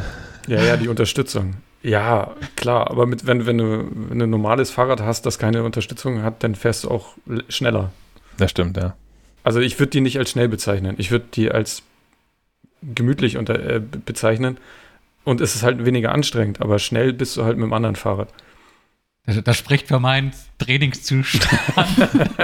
Ja, ja, die Unterstützung. Ja, klar, aber mit, wenn, wenn, du, wenn du ein normales Fahrrad hast, das keine Unterstützung hat, dann fährst du auch schneller. Das stimmt, ja. Also ich würde die nicht als schnell bezeichnen. Ich würde die als gemütlich unter, äh, be- bezeichnen. Und es ist halt weniger anstrengend, aber schnell bist du halt mit dem anderen Fahrrad. Das, das spricht für meinen Trainingszustand.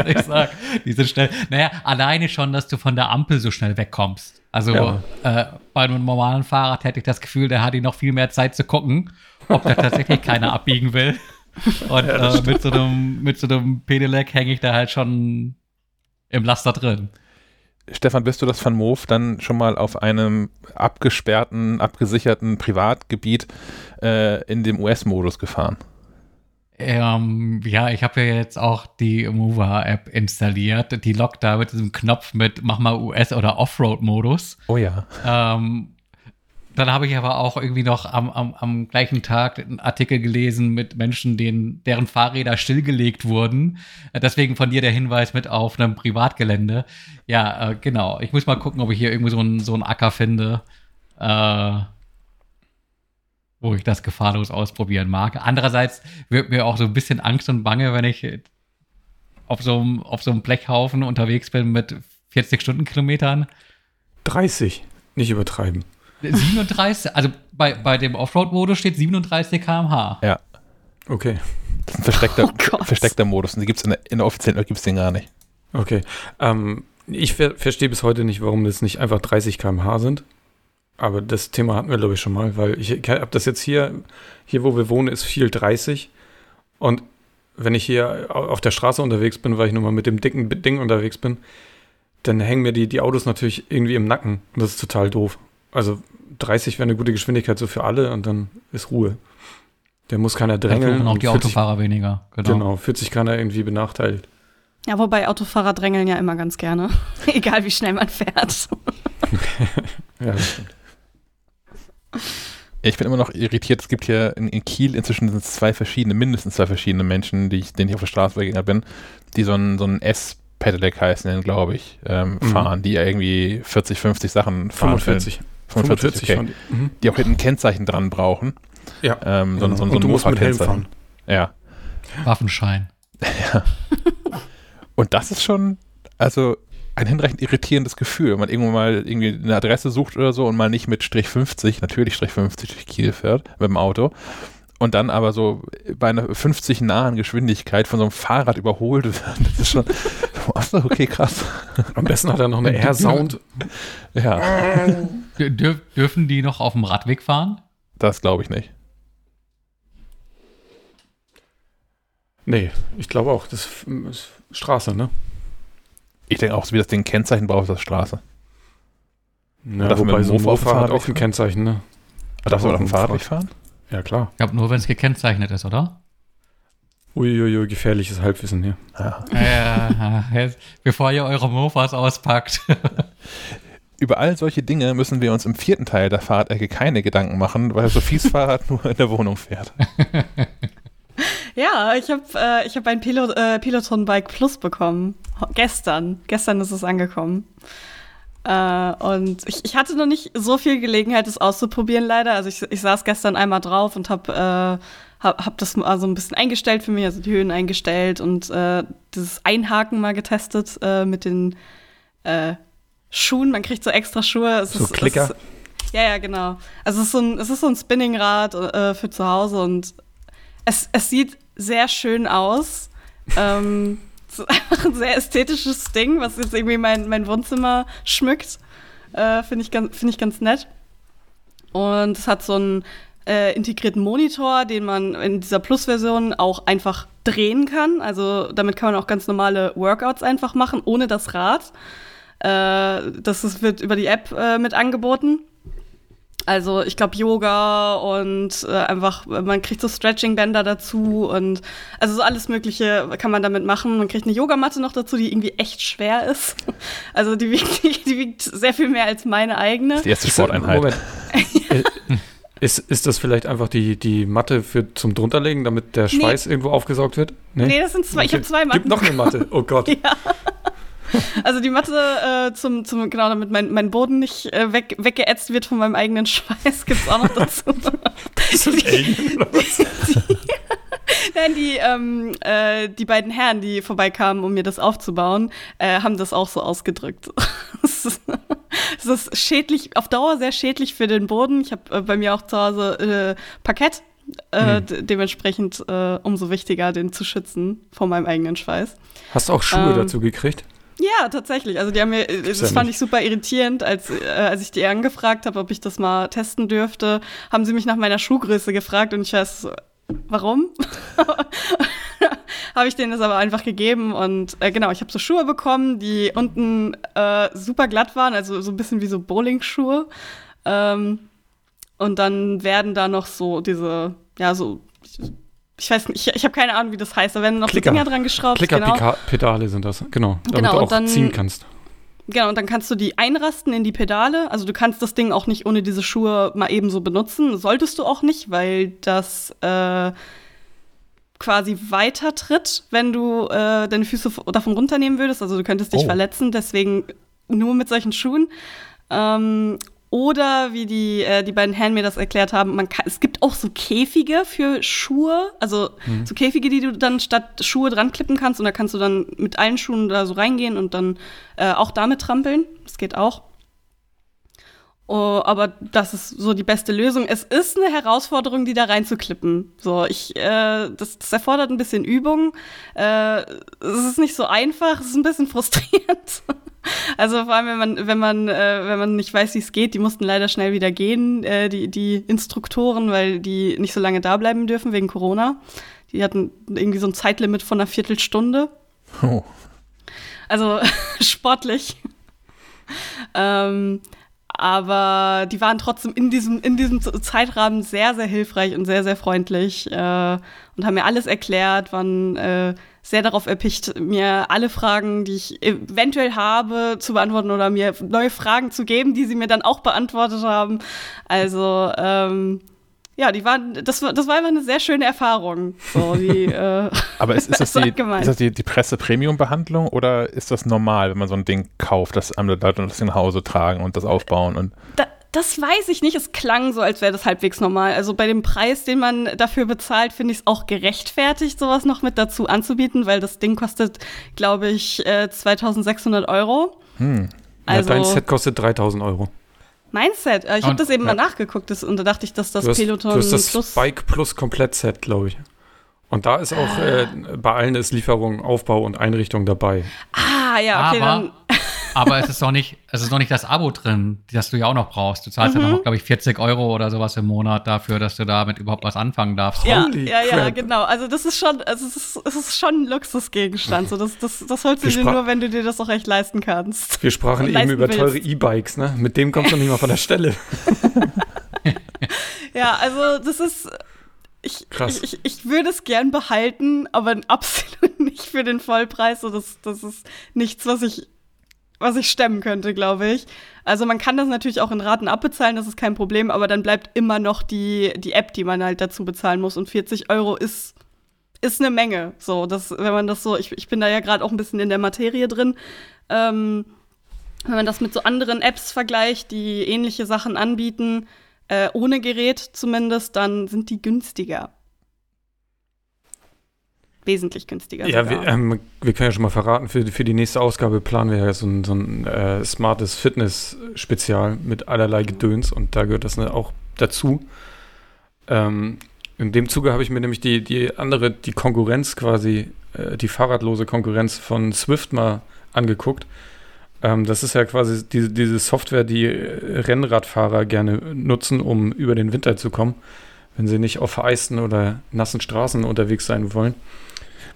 [LAUGHS] ich sag, die sind schnell. Naja, alleine schon, dass du von der Ampel so schnell wegkommst. Also Ja. äh, bei einem normalen Fahrrad hätte ich das Gefühl, der hat noch viel mehr Zeit zu gucken, ob da tatsächlich keiner [LAUGHS] abbiegen will. Und äh, mit, so einem, mit so einem Pedelec hänge ich da halt schon im Laster drin. Stefan, bist du das Van Moof dann schon mal auf einem abgesperrten, abgesicherten Privatgebiet äh, in dem US-Modus gefahren? Ähm, ja, ich habe ja jetzt auch die Mover-App installiert. Die lockt da mit diesem Knopf mit Mach mal US- oder Offroad-Modus. Oh ja. Ähm, dann habe ich aber auch irgendwie noch am, am, am gleichen Tag einen Artikel gelesen mit Menschen, denen, deren Fahrräder stillgelegt wurden. Deswegen von dir der Hinweis mit auf einem Privatgelände. Ja, äh, genau. Ich muss mal gucken, ob ich hier irgendwo so einen so einen Acker finde, äh, wo ich das gefahrlos ausprobieren mag. Andererseits wird mir auch so ein bisschen Angst und Bange, wenn ich auf so einem, auf so einem Blechhaufen unterwegs bin mit 40 Stundenkilometern. 30, nicht übertreiben. 37, also bei, bei dem Offroad-Modus steht 37 km/h. Ja. Okay, Das ist ein versteckter, [LAUGHS] Oh versteckter Modus. Und die gibt's in, der, in der offiziellen App gibt's den gar nicht. okay. Ähm, ich ver verstehe bis heute nicht, warum das nicht einfach 30 km/h sind. Aber das Thema hatten wir, glaube ich, schon mal, weil ich habe das jetzt hier, hier wo wir wohnen, ist viel 30. Und wenn ich hier au- auf der Straße unterwegs bin, weil ich nun mal mit dem dicken Ding unterwegs bin, dann hängen mir die, die Autos natürlich irgendwie im Nacken. Und das ist total doof. Also 30 wäre eine gute Geschwindigkeit so für alle und dann ist Ruhe. Der muss keiner drängeln. fluchen auch die fühlt sich- Autofahrer weniger. Genau. Genau, fühlt sich keiner irgendwie benachteiligt. Ja, wobei Autofahrer drängeln ja immer ganz gerne. [LAUGHS] Egal wie schnell man fährt. [LAUGHS] Ja, das stimmt. Ich bin immer noch irritiert. Es gibt hier in, in Kiel inzwischen zwei verschiedene, mindestens zwei verschiedene Menschen, die ich, denen ich auf der Straße begegnet bin, die so ein, so ein S-Pedelec heißen, glaube ich, ähm, Mhm. fahren, die irgendwie 40, 50 Sachen fahren. 45. 45, okay. fahren die. Mhm. Die auch hinten ein Kennzeichen dran brauchen. Ja. Ähm, so, genau. so, so Und ein du musst mit Helm Mofa-Kennzeichen. fahren. Ja. Waffenschein. [LAUGHS] Und das ist schon, also ein hinreichend irritierendes Gefühl, wenn man irgendwo mal irgendwie eine Adresse sucht oder so und mal nicht mit Strich 50, natürlich Strich 50 durch Kiel fährt mit dem Auto und dann aber so bei einer 50 nahen Geschwindigkeit von so einem Fahrrad überholt wird. Das ist schon, [LAUGHS] achso, okay, krass. Am besten hat er noch eine Air-Sound. Ja, Dür dürf- dürfen die noch auf dem Radweg fahren? das glaube ich nicht. Nee, ich glaube auch, das ist Straße, ne? Ich denke auch, so wie das Ding Kennzeichen braucht, ist das Straße. Ja, Darf man wobei so ein Mofa hat auch ein Kennzeichen, ne? Darfst du auch auf dem Fahrrad. fahren? Ja, klar. Ich glaube nur, wenn es gekennzeichnet ist, oder? Uiuiui, gefährliches Halbwissen hier. Ja. Ja, bevor ihr eure Mofas auspackt. [LAUGHS] Über all solche Dinge müssen wir uns im vierten Teil der Fahrradecke keine Gedanken machen, weil Sophies [LAUGHS] Fahrrad nur in der Wohnung fährt. [LAUGHS] Ja, ich habe äh, ich hab ein Pilot, äh, Peloton Bike Plus bekommen. Gestern. Gestern ist es angekommen. Äh, und ich, ich hatte noch nicht so viel Gelegenheit, es auszuprobieren, leider. Also ich, ich saß gestern einmal drauf und habe äh, hab, hab das mal so ein bisschen eingestellt für mich, also die Höhen eingestellt und äh, dieses Einhaken mal getestet äh, mit den äh, Schuhen. Man kriegt so extra Schuhe. Es So ist, Klicker? Es, ja, ja, genau. Also es ist so ein, es ist so ein Spinningrad äh, für zu Hause und es, es sieht sehr schön aus. ähm, [LAUGHS] es einfach ein sehr ästhetisches Ding, was jetzt irgendwie mein, mein Wohnzimmer schmückt. Äh, Finde ich, ganz- find ich ganz nett. Und es hat so einen äh, integrierten Monitor, den man in dieser Plus-Version auch einfach drehen kann. Also damit kann man auch ganz normale Workouts einfach machen, ohne das Rad. Äh, das ist, wird über die App äh, mit angeboten. Also ich glaube Yoga und äh, einfach, man kriegt so Stretching-Bänder dazu und also so alles Mögliche kann man damit machen. Man kriegt eine Yogamatte noch dazu, die irgendwie echt schwer ist. [LAUGHS] Also die wiegt, die wiegt sehr viel mehr als meine eigene. Die erste Sporteinheit. Moment. [LAUGHS] Ist, ist das vielleicht einfach die, die Matte für, zum drunterlegen, damit der Schweiß irgendwo aufgesaugt wird? Nee, das sind zwei, ich habe zwei Matten. Gibt noch eine Matte. Oh Gott. [LAUGHS] Ja. [LAUGHS] Also die Matte äh, zum, zum, genau, damit mein, mein Boden nicht äh, weg, weggeätzt wird von meinem eigenen Schweiß, gibt's auch noch dazu. [LAUGHS] Ist das was? [LAUGHS] Nein, die, ähm, äh, die beiden Herren, die vorbeikamen, um mir das aufzubauen, äh, haben das auch so ausgedrückt. Es ist, es ist schädlich, auf Dauer sehr schädlich für den Boden. Ich habe äh, bei mir auch zu Hause äh, Parkett. Äh, Hm. de- dementsprechend äh, umso wichtiger, den zu schützen vor meinem eigenen Schweiß. Hast du auch Schuhe Ähm, dazu gekriegt? Ja, tatsächlich. Also die haben mir, äh, das ja fand nicht. ich super irritierend, als, äh, als ich die angefragt habe, ob ich das mal testen dürfte, haben sie mich nach meiner Schuhgröße gefragt und ich weiß, warum? [LAUGHS] habe ich denen das aber einfach gegeben und äh, genau, ich habe so Schuhe bekommen, die unten äh, super glatt waren, also so ein bisschen wie so Bowling-Schuhe. Ähm, und dann werden da noch so diese, ja, so, ich, weiß nicht, ich, ich habe keine Ahnung, wie das heißt, da werden noch Klicker. so Dinger dran geschraubt. genau. Klickerpedale sind das. Genau. Damit Genau, du auch dann- ziehen kannst. Genau, und dann kannst du die einrasten in die Pedale. Also du kannst das Ding auch nicht ohne diese Schuhe mal eben so benutzen. Solltest du auch nicht, weil das äh, quasi weiter tritt, wenn du äh, deine Füße davon runternehmen würdest. Also du könntest dich Oh. verletzen, deswegen nur mit solchen Schuhen. Ähm, oder wie die, äh, die beiden Herren mir das erklärt haben, man kann, es gibt auch so Käfige für Schuhe, also so Käfige, die du dann statt Schuhe dran klippen kannst und da kannst du dann mit allen Schuhen da so reingehen und dann äh, auch damit trampeln. Das geht auch. Oh, aber das ist so die beste Lösung. Es ist eine Herausforderung, die da reinzuklippen. So, ich, äh, das, das erfordert ein bisschen Übung. Äh, es ist nicht so einfach, es ist ein bisschen [LAUGHS] frustrierend. Also vor allem, wenn man, wenn man, äh, wenn man nicht weiß, wie es geht, die mussten leider schnell wieder gehen, äh, die, die Instruktoren, weil die nicht so lange da bleiben dürfen wegen Corona. Die hatten irgendwie so ein Zeitlimit von einer Viertelstunde. Oh. Also [LAUGHS] sportlich. ähm, aber die waren trotzdem in diesem, in diesem Zeitrahmen sehr, sehr hilfreich und sehr, sehr freundlich äh, und haben mir alles erklärt, waren äh, sehr darauf erpicht, mir alle Fragen, die ich eventuell habe, zu beantworten oder mir neue Fragen zu geben, die sie mir dann auch beantwortet haben. Also ähm, ja, die waren, das war, das war einfach eine sehr schöne Erfahrung. So, die, [LAUGHS] äh, Aber ist, ist das, [LAUGHS] die, ist das die, die Presse-Premium-Behandlung oder ist das normal, wenn man so ein Ding kauft, dass andere Leute das nach Hause tragen und das aufbauen? Und da, das weiß ich nicht. Es klang so, als wäre das halbwegs normal. Also bei dem Preis, den man dafür bezahlt, finde ich es auch gerechtfertigt, sowas noch mit dazu anzubieten, weil das Ding kostet, glaube ich, äh, 2600 Euro. hm, Also ja, dein Set kostet 3000 Euro. mein Set. Äh, Ich habe das eben ja. mal nachgeguckt das, und da dachte ich, dass das du, hast, Peloton du hast das Plus. Spike Plus Komplettset, glaube ich. Und da ist auch äh, bei allen ist Lieferung, Aufbau und Einrichtung dabei. Ah, ja, okay, aber, dann. Aber es ist noch nicht, es ist noch nicht das Abo drin, das du ja auch noch brauchst. Du zahlst ja Mhm. noch, glaube ich, 40 Euro oder sowas im Monat dafür, dass du damit überhaupt was anfangen darfst. Ja, Holy ja, ja, genau. Also das ist schon, also es ist, es ist schon ein Luxusgegenstand. So, das, das, das holst du Wir dir nur, wenn du dir das auch echt leisten kannst. Wir sprachen Und eben über teure willst. E-Bikes, ne? Mit dem kommst du nicht mal von der Stelle. [LAUGHS] Ja, also das ist. Ich, Krass. ich, ich, ich würde es gern behalten, aber absolut [LAUGHS] nicht für den Vollpreis. So, das, das ist nichts, was ich, was ich stemmen könnte, glaube ich. Also man kann das natürlich auch in Raten abbezahlen, das ist kein Problem, aber dann bleibt immer noch die, die App, die man halt dazu bezahlen muss. Und 40 Euro ist, ist eine Menge. So, das, wenn man das so, ich, ich bin da ja gerade auch ein bisschen in der Materie drin. Ähm, wenn man das mit so anderen Apps vergleicht, die ähnliche Sachen anbieten, äh, ohne Gerät zumindest, dann sind die günstiger. Wesentlich günstiger. Ja, wir, ähm, wir können ja schon mal verraten, für, für die nächste Ausgabe planen wir ja so ein, so ein äh, smartes Fitness-Spezial mit allerlei Gedöns und da gehört das ne, auch dazu. Ähm, in dem Zuge habe ich mir nämlich die, die andere, die Konkurrenz quasi, äh, die fahrradlose Konkurrenz von Swift mal angeguckt. Ähm, das ist ja quasi diese, diese Software, die äh, Rennradfahrer gerne nutzen, um über den Winter zu kommen, wenn sie nicht auf vereisten oder nassen Straßen unterwegs sein wollen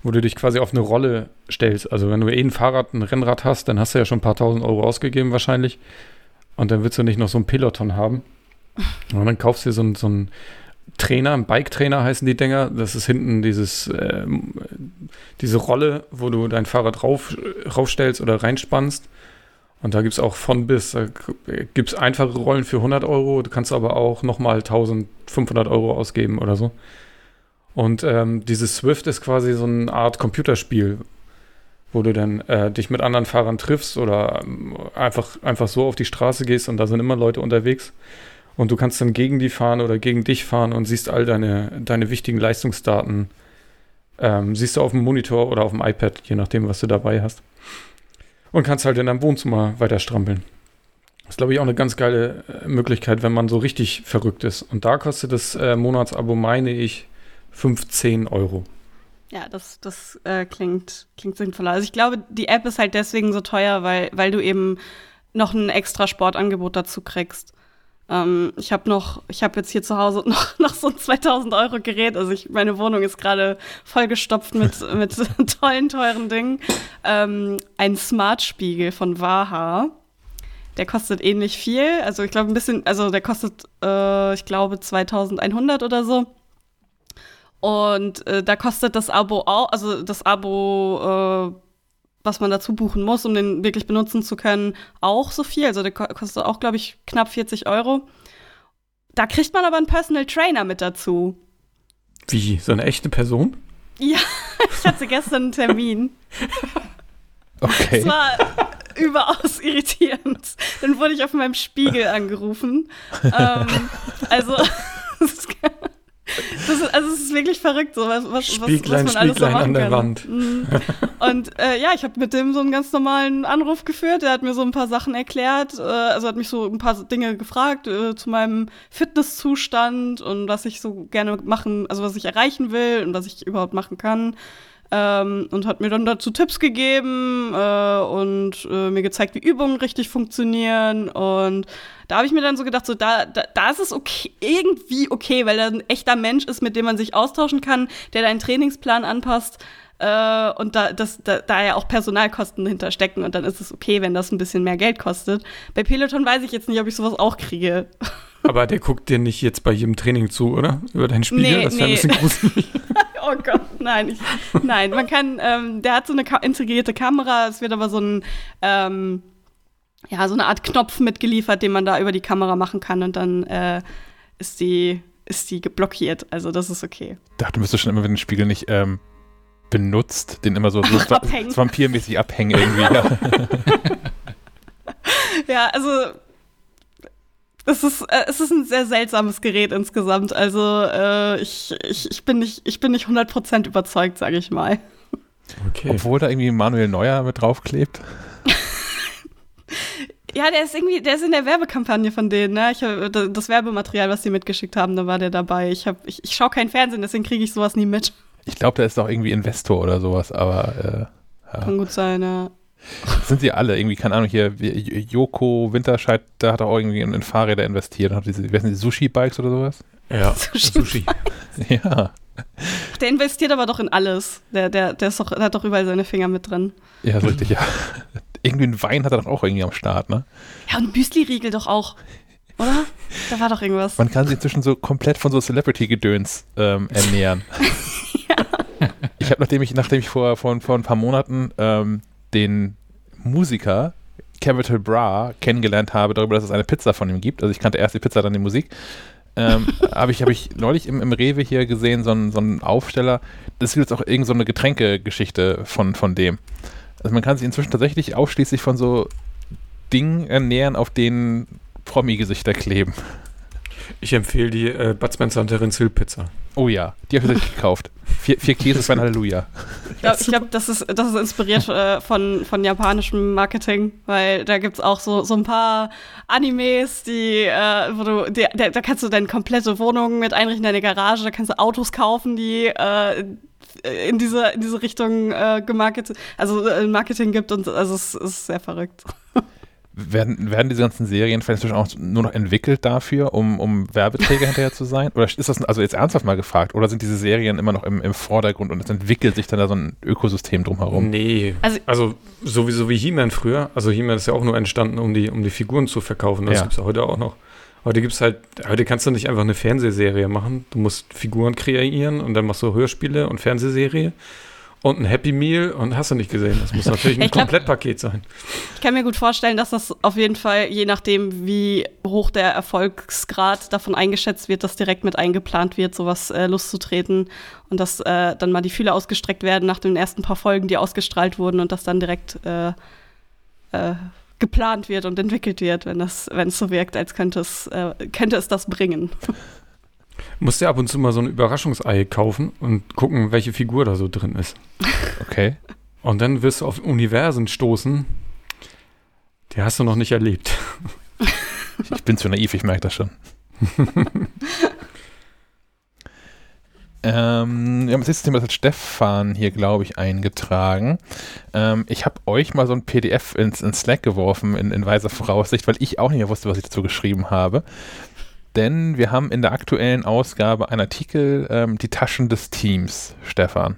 wo du dich quasi auf eine Rolle stellst. Also wenn du eh ein Fahrrad, ein Rennrad hast, dann hast du ja schon ein paar tausend Euro ausgegeben wahrscheinlich. Und dann willst du nicht noch so ein Peloton haben. [LAUGHS] Und dann kaufst du dir so einen, so einen Trainer, ein Bike-Trainer heißen die Dinger. Das ist hinten dieses, ähm, diese Rolle, wo du dein Fahrrad rauf, raufstellst oder reinspannst. Und da gibt es auch von bis. Da gibt es einfache Rollen für 100 Euro. Du kannst aber auch nochmal 1500 Euro ausgeben oder so. Und ähm, dieses Swift ist quasi so eine Art Computerspiel, wo du dann äh, dich mit anderen Fahrern triffst oder ähm, einfach, einfach so auf die Straße gehst und da sind immer Leute unterwegs. Und du kannst dann gegen die fahren oder gegen dich fahren und siehst all deine, deine wichtigen Leistungsdaten. Ähm, siehst du auf dem Monitor oder auf dem iPad, je nachdem, was du dabei hast. Und kannst halt in deinem Wohnzimmer weiter strampeln. Das ist, glaube ich, auch eine ganz geile äh, Möglichkeit, wenn man so richtig verrückt ist. Und da kostet das äh, Monatsabo, meine ich, 15 Euro. Ja, das, das äh, klingt, klingt sinnvoller. Also ich glaube, die App ist halt deswegen so teuer, weil, weil du eben noch ein extra Sportangebot dazu kriegst. Ähm, ich habe noch, ich habe jetzt hier zu Hause [LAUGHS] noch, noch so ein 2000 Euro Gerät. Also ich, meine Wohnung ist gerade vollgestopft mit, [LAUGHS] mit tollen, teuren Dingen. Ähm, ein Smart-Spiegel von Waha. Der kostet ähnlich viel. Also ich glaube ein bisschen, also der kostet, äh, ich glaube 2100 oder so. Und äh, da kostet das Abo auch, also das Abo, äh, was man dazu buchen muss, um den wirklich benutzen zu können, auch so viel. Also der ko kostet auch, glaube ich, knapp 40 Euro. Da kriegt man aber einen Personal Trainer mit dazu. Wie? So eine echte Person? Ja, [LAUGHS] ich hatte gestern einen Termin. Okay. Es war überaus irritierend. Dann wurde ich auf meinem Spiegel angerufen. ähm, also, [LAUGHS] das ist, also es ist wirklich verrückt, so was, was, Spieglein, was, man alles so Spieglein machen an der kann. Wand. Mhm. Und äh, ja, ich habe mit dem so einen ganz normalen Anruf geführt. Er hat mir so ein paar Sachen erklärt, äh, also hat mich so ein paar Dinge gefragt äh, zu meinem Fitnesszustand und was ich so gerne machen, also was ich erreichen will und was ich überhaupt machen kann. Ähm, und hat mir dann dazu Tipps gegeben äh, und äh, mir gezeigt, wie Übungen richtig funktionieren. Und da habe ich mir dann so gedacht, so da, da, da ist es okay, irgendwie okay, weil er ein echter Mensch ist, mit dem man sich austauschen kann, der deinen Trainingsplan anpasst. Äh, und da, das, da, da ja auch Personalkosten hinterstecken und dann ist es okay, wenn das ein bisschen mehr Geld kostet. Bei Peloton weiß ich jetzt nicht, ob ich sowas auch kriege. [LAUGHS] Aber der guckt dir nicht jetzt bei jedem Training zu, oder? Über deinen Spiegel? Nee, das wäre nee. ein bisschen gruselig. [LAUGHS] Oh Gott, nein, ich, nein, man kann, ähm, der hat so eine ka integrierte Kamera, es wird aber so ein, ähm, ja, so eine Art Knopf mitgeliefert, den man da über die Kamera machen kann und dann äh, ist die, ist die geblockiert. Also das ist okay. Dachte, du müsstest schon immer, wenn den Spiegel nicht ähm, benutzt, den immer so, so [LAUGHS] Abhängen. vampirmäßig abhängen irgendwie. Ja. [LAUGHS] Ja, also es ist, äh, es ist ein sehr seltsames Gerät insgesamt. Also äh, ich, ich, ich bin nicht, ich bin nicht 100% überzeugt, sage ich mal. Okay. Obwohl da irgendwie Manuel Neuer mit draufklebt. [LAUGHS] Ja, der ist irgendwie, der ist in der Werbekampagne von denen, ne? Ich hab, da- das Werbematerial, was die mitgeschickt haben, da war der dabei. Ich, hab, ich, ich schaue kein Fernsehen, deswegen kriege ich sowas nie mit. Ich glaube, der ist auch irgendwie Investor oder sowas, aber äh, ja. Kann gut sein, ja. [LAUGHS] sind sie alle irgendwie, keine Ahnung, hier Joko Winterscheid, da hat er auch irgendwie in, in Fahrräder investiert und hat diese, sind die Sushi-Bikes oder sowas? Ja, [LAUGHS] Sushi. Sushi. [LAUGHS] Ja. Der investiert aber doch in alles. Der, der, der, ist doch, der hat doch überall seine Finger mit drin. Ja, so richtig, ja. irgendwie ein Wein hat er doch auch irgendwie am Start, ne? Ja, und Müsli-Riegel doch auch. Oder? Da war doch irgendwas. Man kann sich inzwischen so komplett von so Celebrity-Gedöns ähm, ernähren. Ich habe, nachdem ich, nachdem ich vor, vor, vor ein paar Monaten ähm, den Musiker Capital Bra kennengelernt habe, darüber, dass es eine Pizza von ihm gibt. Also ich kannte erst die Pizza, dann die Musik. ähm, [LAUGHS] habe ich, hab ich neulich im, im Rewe hier gesehen, so einen, so einen Aufsteller. Das ist jetzt auch irgend so eine Getränkegeschichte von, von dem. Also man kann sich inzwischen tatsächlich ausschließlich von so Dingen ernähren, auf denen Promi-Gesichter kleben. Ich empfehle die äh, Bud Spencer und Terence Hill Pizza. Oh ja, die habe ich gekauft. Vier, vier Käse für ein [LAUGHS] Halleluja. Ich glaube, glaub, das, ist, das ist inspiriert äh, von, von japanischem Marketing, weil da gibt es auch so, so ein paar Animes, die, äh, wo du, die, da, da kannst du deine komplette Wohnung mit einrichten, deine Garage, da kannst du Autos kaufen, die äh, in diese, in diese Richtung äh, gemarketet, also äh, Marketing gibt und also es ist sehr verrückt. [LAUGHS] Werden, werden diese ganzen Serien vielleicht inzwischen auch nur noch entwickelt dafür, um, um Werbeträger hinterher zu sein? Oder ist das also jetzt ernsthaft mal gefragt? Oder sind diese Serien immer noch im, im Vordergrund und es entwickelt sich dann da so ein Ökosystem drumherum? Nee. Also- Also, sowieso wie He-Man früher. Also He-Man ist ja auch nur entstanden, um die, um die Figuren zu verkaufen. Das Ja. gibt es ja heute auch noch. Heute gibt's halt, heute kannst du nicht einfach eine Fernsehserie machen. Du musst Figuren kreieren und dann machst du Hörspiele und Fernsehserie und ein Happy Meal und hast du nicht gesehen. Das muss natürlich ein [LAUGHS] glaub- Komplettpaket sein. Ich kann mir gut vorstellen, dass das auf jeden Fall, je nachdem, wie hoch der Erfolgsgrad davon eingeschätzt wird, dass direkt mit eingeplant wird, sowas äh, loszutreten und dass äh, dann mal die Fühler ausgestreckt werden nach den ersten paar Folgen, die ausgestrahlt wurden und das dann direkt äh, äh, geplant wird und entwickelt wird, wenn es so wirkt, als könnte es, äh, könnte es das bringen. Musst dir ab und zu mal so ein Überraschungsei kaufen und gucken, welche Figur da so drin ist. [LAUGHS] Okay. Und dann wirst du auf Universen stoßen, die hast du noch nicht erlebt. [LAUGHS] Ich bin zu naiv, ich merke das schon. [LAUGHS] ähm, wir haben das nächste Thema, das hat Stefan hier, glaube ich, eingetragen. Ähm, ich habe euch mal so ein PDF ins, ins Slack geworfen, in, in weiser Voraussicht, weil ich auch nicht mehr wusste, was ich dazu geschrieben habe. Denn wir haben in der aktuellen Ausgabe einen Artikel, ähm, die Taschen des Teams, Stefan.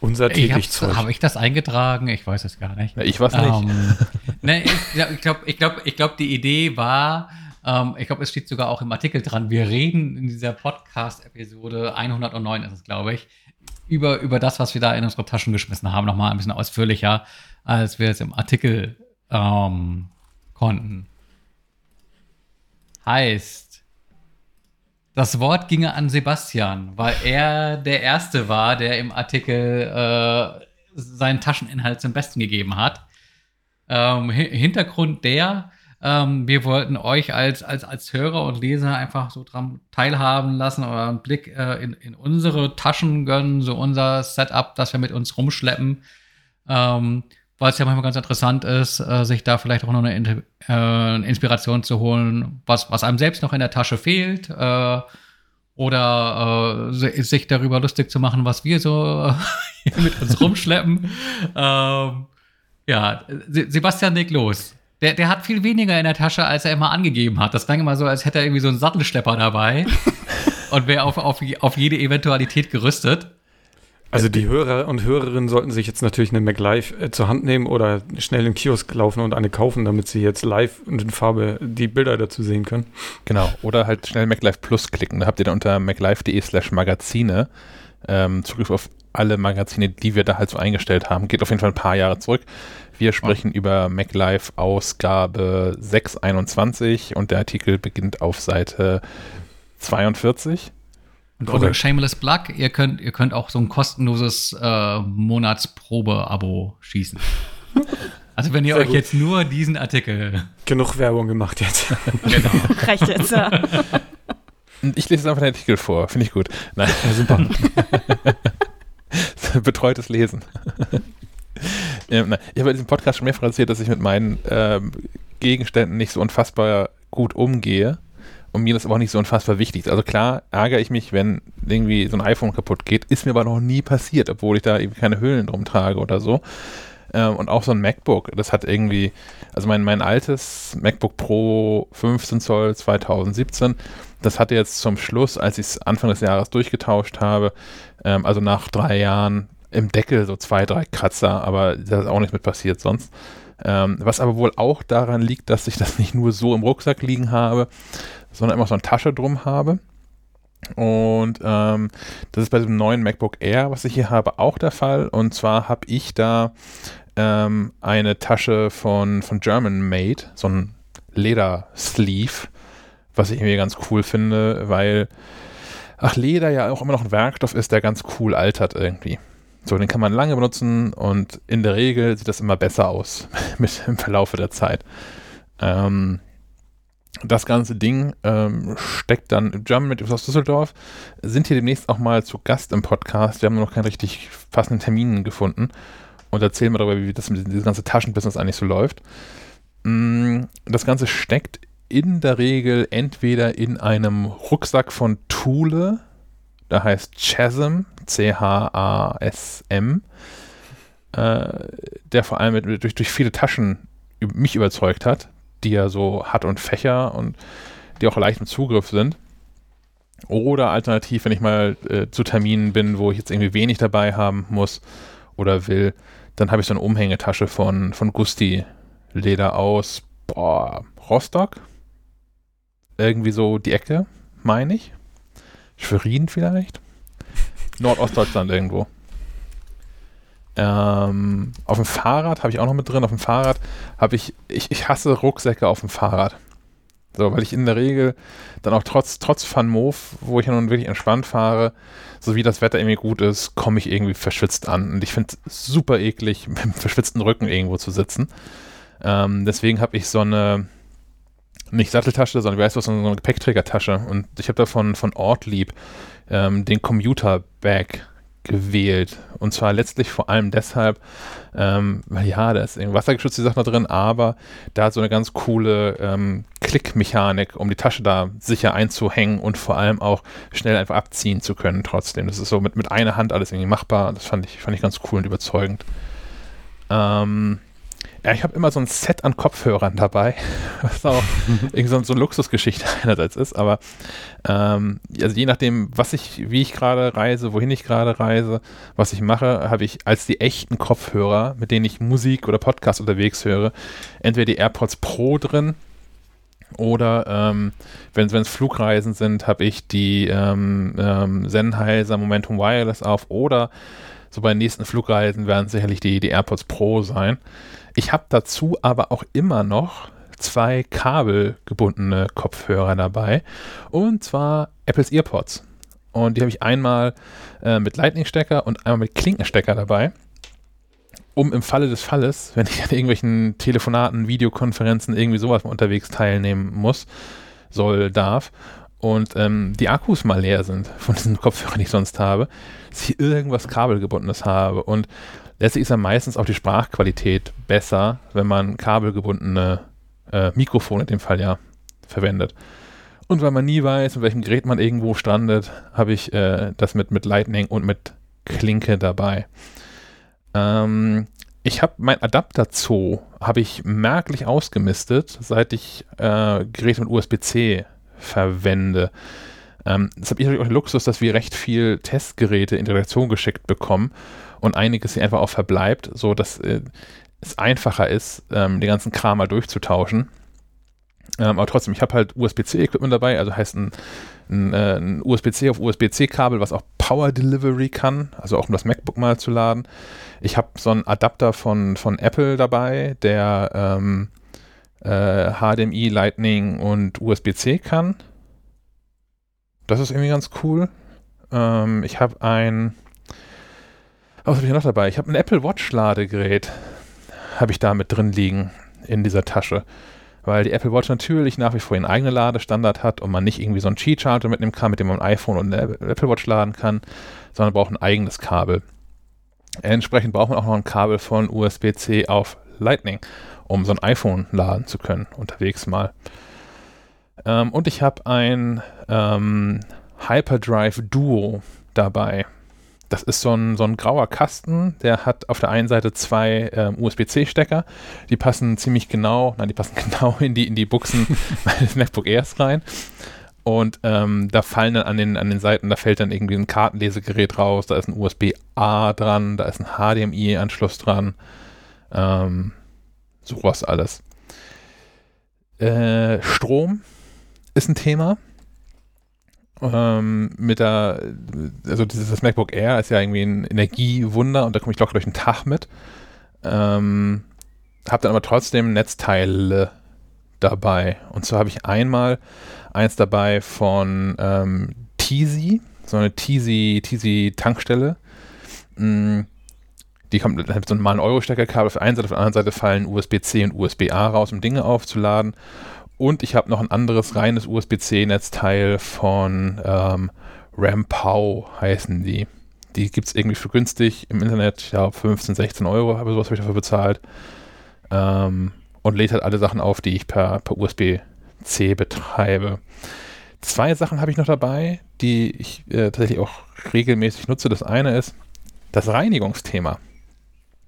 Unser Ich Teelichtzeug. Habe ich das eingetragen? Ich weiß es gar nicht. Ja, ich weiß nicht. Ähm, ne, ich glaube, ich glaube, ich glaube, ich glaub, die Idee war, ähm, ich glaube, es steht sogar auch im Artikel dran, wir reden in dieser Podcast-Episode 109 ist es, glaube ich, über, über das, was wir da in unsere Taschen geschmissen haben, nochmal ein bisschen ausführlicher, als wir es im Artikel ähm, konnten. Heißt, das Wort ginge an Sebastian, weil er der Erste war, der im Artikel äh, seinen Tascheninhalt zum Besten gegeben hat. Ähm, Hi- Hintergrund der, ähm, wir wollten euch als, als, als Hörer und Leser einfach so dran teilhaben lassen oder einen Blick äh, in, in unsere Taschen gönnen, so unser Setup, das wir mit uns rumschleppen. Ähm, weil es ja manchmal ganz interessant ist, äh, sich da vielleicht auch noch eine, Inter- äh, Inspiration zu holen, was, was einem selbst noch in der Tasche fehlt. Äh, oder äh, si- sich darüber lustig zu machen, was wir so [LAUGHS] mit uns rumschleppen. [LAUGHS] ähm, ja, Se Sebastian leg los. Der, der hat viel weniger in der Tasche, als er immer angegeben hat. Das klang immer so, als hätte er irgendwie so einen Sattelschlepper dabei [LAUGHS] und wäre auf, auf, auf jede Eventualität gerüstet. Also die Hörer und Hörerinnen sollten sich jetzt natürlich eine MacLive äh, zur Hand nehmen oder schnell den Kiosk laufen und eine kaufen, damit sie jetzt live und in Farbe die Bilder dazu sehen können. Genau. Oder halt schnell MacLive Plus klicken. Da habt ihr dann unter maclive.de slash Magazine ähm, Zugriff auf alle Magazine, die wir da halt so eingestellt haben. Geht auf jeden Fall ein paar Jahre zurück. Wir sprechen über MacLive Ausgabe 621 und der Artikel beginnt auf Seite 42. Und eure Shameless Plug, ihr könnt, ihr könnt auch so ein kostenloses äh, Monatsprobe-Abo schießen. [LAUGHS] Also wenn ihr Sehr euch gut. jetzt nur diesen Artikel. Genug Werbung gemacht jetzt. [LAUGHS] Genau. Reicht jetzt, ja. Ich lese jetzt einfach den Artikel vor. Finde ich gut. Nein, Ja, super. [LAUGHS] betreutes Lesen. nein, ich habe in diesem Podcast schon mehrfach erzählt, dass ich mit meinen ähm, Gegenständen nicht so unfassbar gut umgehe. Und mir das aber auch nicht so unfassbar wichtig ist. Also klar ärgere ich mich, wenn irgendwie so ein iPhone kaputt geht. Ist mir aber noch nie passiert, obwohl ich da eben keine Hüllen drum trage oder so. Ähm, und auch so ein MacBook, das hat irgendwie, also mein, mein altes MacBook Pro 15 Zoll 2017, das hatte jetzt zum Schluss, als ich es Anfang des Jahres durchgetauscht habe, ähm, also nach drei Jahren im Deckel so zwei, drei Kratzer, aber da ist auch nichts mit passiert sonst. Ähm, was aber wohl auch daran liegt, dass ich das nicht nur so im Rucksack liegen habe, sondern immer so eine Tasche drum habe. Und ähm, das ist bei dem neuen MacBook Air, was ich hier habe, auch der Fall. Und zwar habe ich da ähm, eine Tasche von, von German Made, so ein Leder-Sleeve, was ich irgendwie ganz cool finde, weil, ach, Leder ja auch immer noch ein Werkstoff ist, der ganz cool altert irgendwie. So, den kann man lange benutzen und in der Regel sieht das immer besser aus [LAUGHS] mit im Verlaufe der Zeit. Ähm, das ganze Ding ähm, steckt dann im German mit aus Düsseldorf, sind hier demnächst auch mal zu Gast im Podcast. Wir haben noch keinen richtig passenden Termin gefunden und erzählen mal darüber, wie das mit diesem ganzen Taschenbusiness eigentlich so läuft. Mm, Das Ganze steckt in der Regel entweder in einem Rucksack von Thule, der heißt Chasm, C-H-A-S-M, äh, der vor allem mit, durch, durch viele Taschen mich überzeugt hat, die ja so hat und Fächer und die auch leicht im Zugriff sind. Oder alternativ, wenn ich mal äh, zu Terminen bin, wo ich jetzt irgendwie wenig dabei haben muss oder will, dann habe ich so eine Umhängetasche von, von Gusti Leder aus boah, Rostock. Irgendwie so die Ecke, meine ich. Schwerin vielleicht. Nordostdeutschland irgendwo. Ähm, auf dem Fahrrad habe ich auch noch mit drin. Auf dem Fahrrad habe ich, ich, ich hasse Rucksäcke auf dem Fahrrad. So, weil ich in der Regel dann auch trotz, trotz Van Moof, wo ich ja nun wirklich entspannt fahre, so wie das Wetter irgendwie gut ist, komme ich irgendwie verschwitzt an. Und ich finde es super eklig, [LAUGHS] mit dem verschwitzten Rücken irgendwo zu sitzen. Ähm, deswegen habe ich so eine, nicht Satteltasche, sondern wie heißt das, so eine Gepäckträgertasche. Und ich habe da von, von Ortlieb ähm, den Commuter Bag gewählt. Und zwar letztlich vor allem deshalb, ähm, ja, da ist irgendwie wassergeschützte Sache da drin, aber da hat so eine ganz coole ähm, Klickmechanik, um die Tasche da sicher einzuhängen und vor allem auch schnell einfach abziehen zu können trotzdem. Das ist so mit, mit einer Hand alles irgendwie machbar. Das fand ich, fand ich ganz cool und überzeugend. Ähm, ja, ich habe immer so ein Set an Kopfhörern dabei, [LAUGHS] was auch [LAUGHS] irgendwie so, so eine Luxusgeschichte [LAUGHS] einerseits ist, aber ähm, also je nachdem, was ich, wie ich gerade reise, wohin ich gerade reise, was ich mache, habe ich als die echten Kopfhörer, mit denen ich Musik oder Podcast unterwegs höre, entweder die AirPods Pro drin oder ähm, wenn es Flugreisen sind, habe ich die ähm, ähm, Sennheiser Momentum Wireless auf oder so bei den nächsten Flugreisen werden es sicherlich die, die AirPods Pro sein. Ich habe dazu aber auch immer noch zwei kabelgebundene Kopfhörer dabei und zwar Apples EarPods. Und die habe ich einmal äh, mit Lightning-Stecker und einmal mit Klinkenstecker dabei, um im Falle des Falles, wenn ich an irgendwelchen Telefonaten, Videokonferenzen, irgendwie sowas mal unterwegs teilnehmen muss, soll, darf und ähm, die Akkus mal leer sind von diesen Kopfhörern, die ich sonst habe, dass ich irgendwas kabelgebundenes habe. Und letztlich ist ja meistens auch die Sprachqualität besser, wenn man kabelgebundene äh, Mikrofone in dem Fall ja verwendet. Und weil man nie weiß, mit welchem Gerät man irgendwo strandet, habe ich äh, das mit, mit Lightning und mit Klinke dabei. Ähm, ich habe mein Adapter-Zoo habe ich merklich ausgemistet, seit ich äh, Geräte mit USB-C verwende. Ähm, das habe ich natürlich auch den Luxus, dass wir recht viel Testgeräte in die Redaktion geschickt bekommen und einiges hier einfach auch verbleibt, so dass äh, es einfacher ist, ähm, den ganzen Kram mal durchzutauschen. Ähm, aber trotzdem, ich habe halt USB-C-Equipment dabei, also heißt ein, ein, äh, ein USB-C auf USB-C-Kabel, was auch Power Delivery kann, also auch um das MacBook mal zu laden. Ich habe so einen Adapter von, von Apple dabei, der ähm, äh, HDMI, Lightning und USB-C kann. Das ist irgendwie ganz cool. Ähm, ich habe ein, was habe ich noch dabei? Ich habe ein Apple Watch Ladegerät, habe ich da mit drin liegen in dieser Tasche. Weil die Apple Watch natürlich nach wie vor ihren eigenen Ladestandard hat und man nicht irgendwie so einen Qi-Charger mitnehmen kann, mit dem man ein iPhone und eine Apple Watch laden kann, sondern braucht ein eigenes Kabel. Entsprechend braucht man auch noch ein Kabel von USB-C auf Lightning, um so ein iPhone laden zu können, unterwegs mal. Ähm, und ich habe ein ähm, Hyperdrive Duo dabei. Das ist so ein, so ein grauer Kasten, der hat auf der einen Seite zwei ähm, USB-C-Stecker, die passen ziemlich genau, nein, die passen [LAUGHS] genau in die, in die Buchsen [LAUGHS] meines MacBook Airs rein. Und ähm, da fallen dann an den, an den Seiten, da fällt dann irgendwie ein Kartenlesegerät raus, da ist ein USB-A dran, da ist ein HDMI-Anschluss dran. Ähm, sowas alles. Äh, Strom ist ein Thema. Ähm, mit der, also dieses das MacBook Air ist ja irgendwie ein Energiewunder und da komme ich locker durch den Tag mit. Ähm, habe dann aber trotzdem Netzteile dabei. Und zwar habe ich einmal eins dabei von ähm, Teasy, so eine Teasy, Teasy Tankstelle. Mm, die kommt mit so einem normalen Euro-Steckerkabel auf der einen Seite, auf der anderen Seite fallen USB-C und USB-A raus, um Dinge aufzuladen. Und ich habe noch ein anderes reines USB-C-Netzteil von ähm, Rampau heißen die. Die gibt es irgendwie für günstig im Internet, ja, 15, 16 Euro, aber sowas habe ich dafür bezahlt. Ähm, und lädt halt alle Sachen auf, die ich per, per USB-C betreibe. Zwei Sachen habe ich noch dabei, die ich äh, tatsächlich auch regelmäßig nutze. Das eine ist das Reinigungsthema.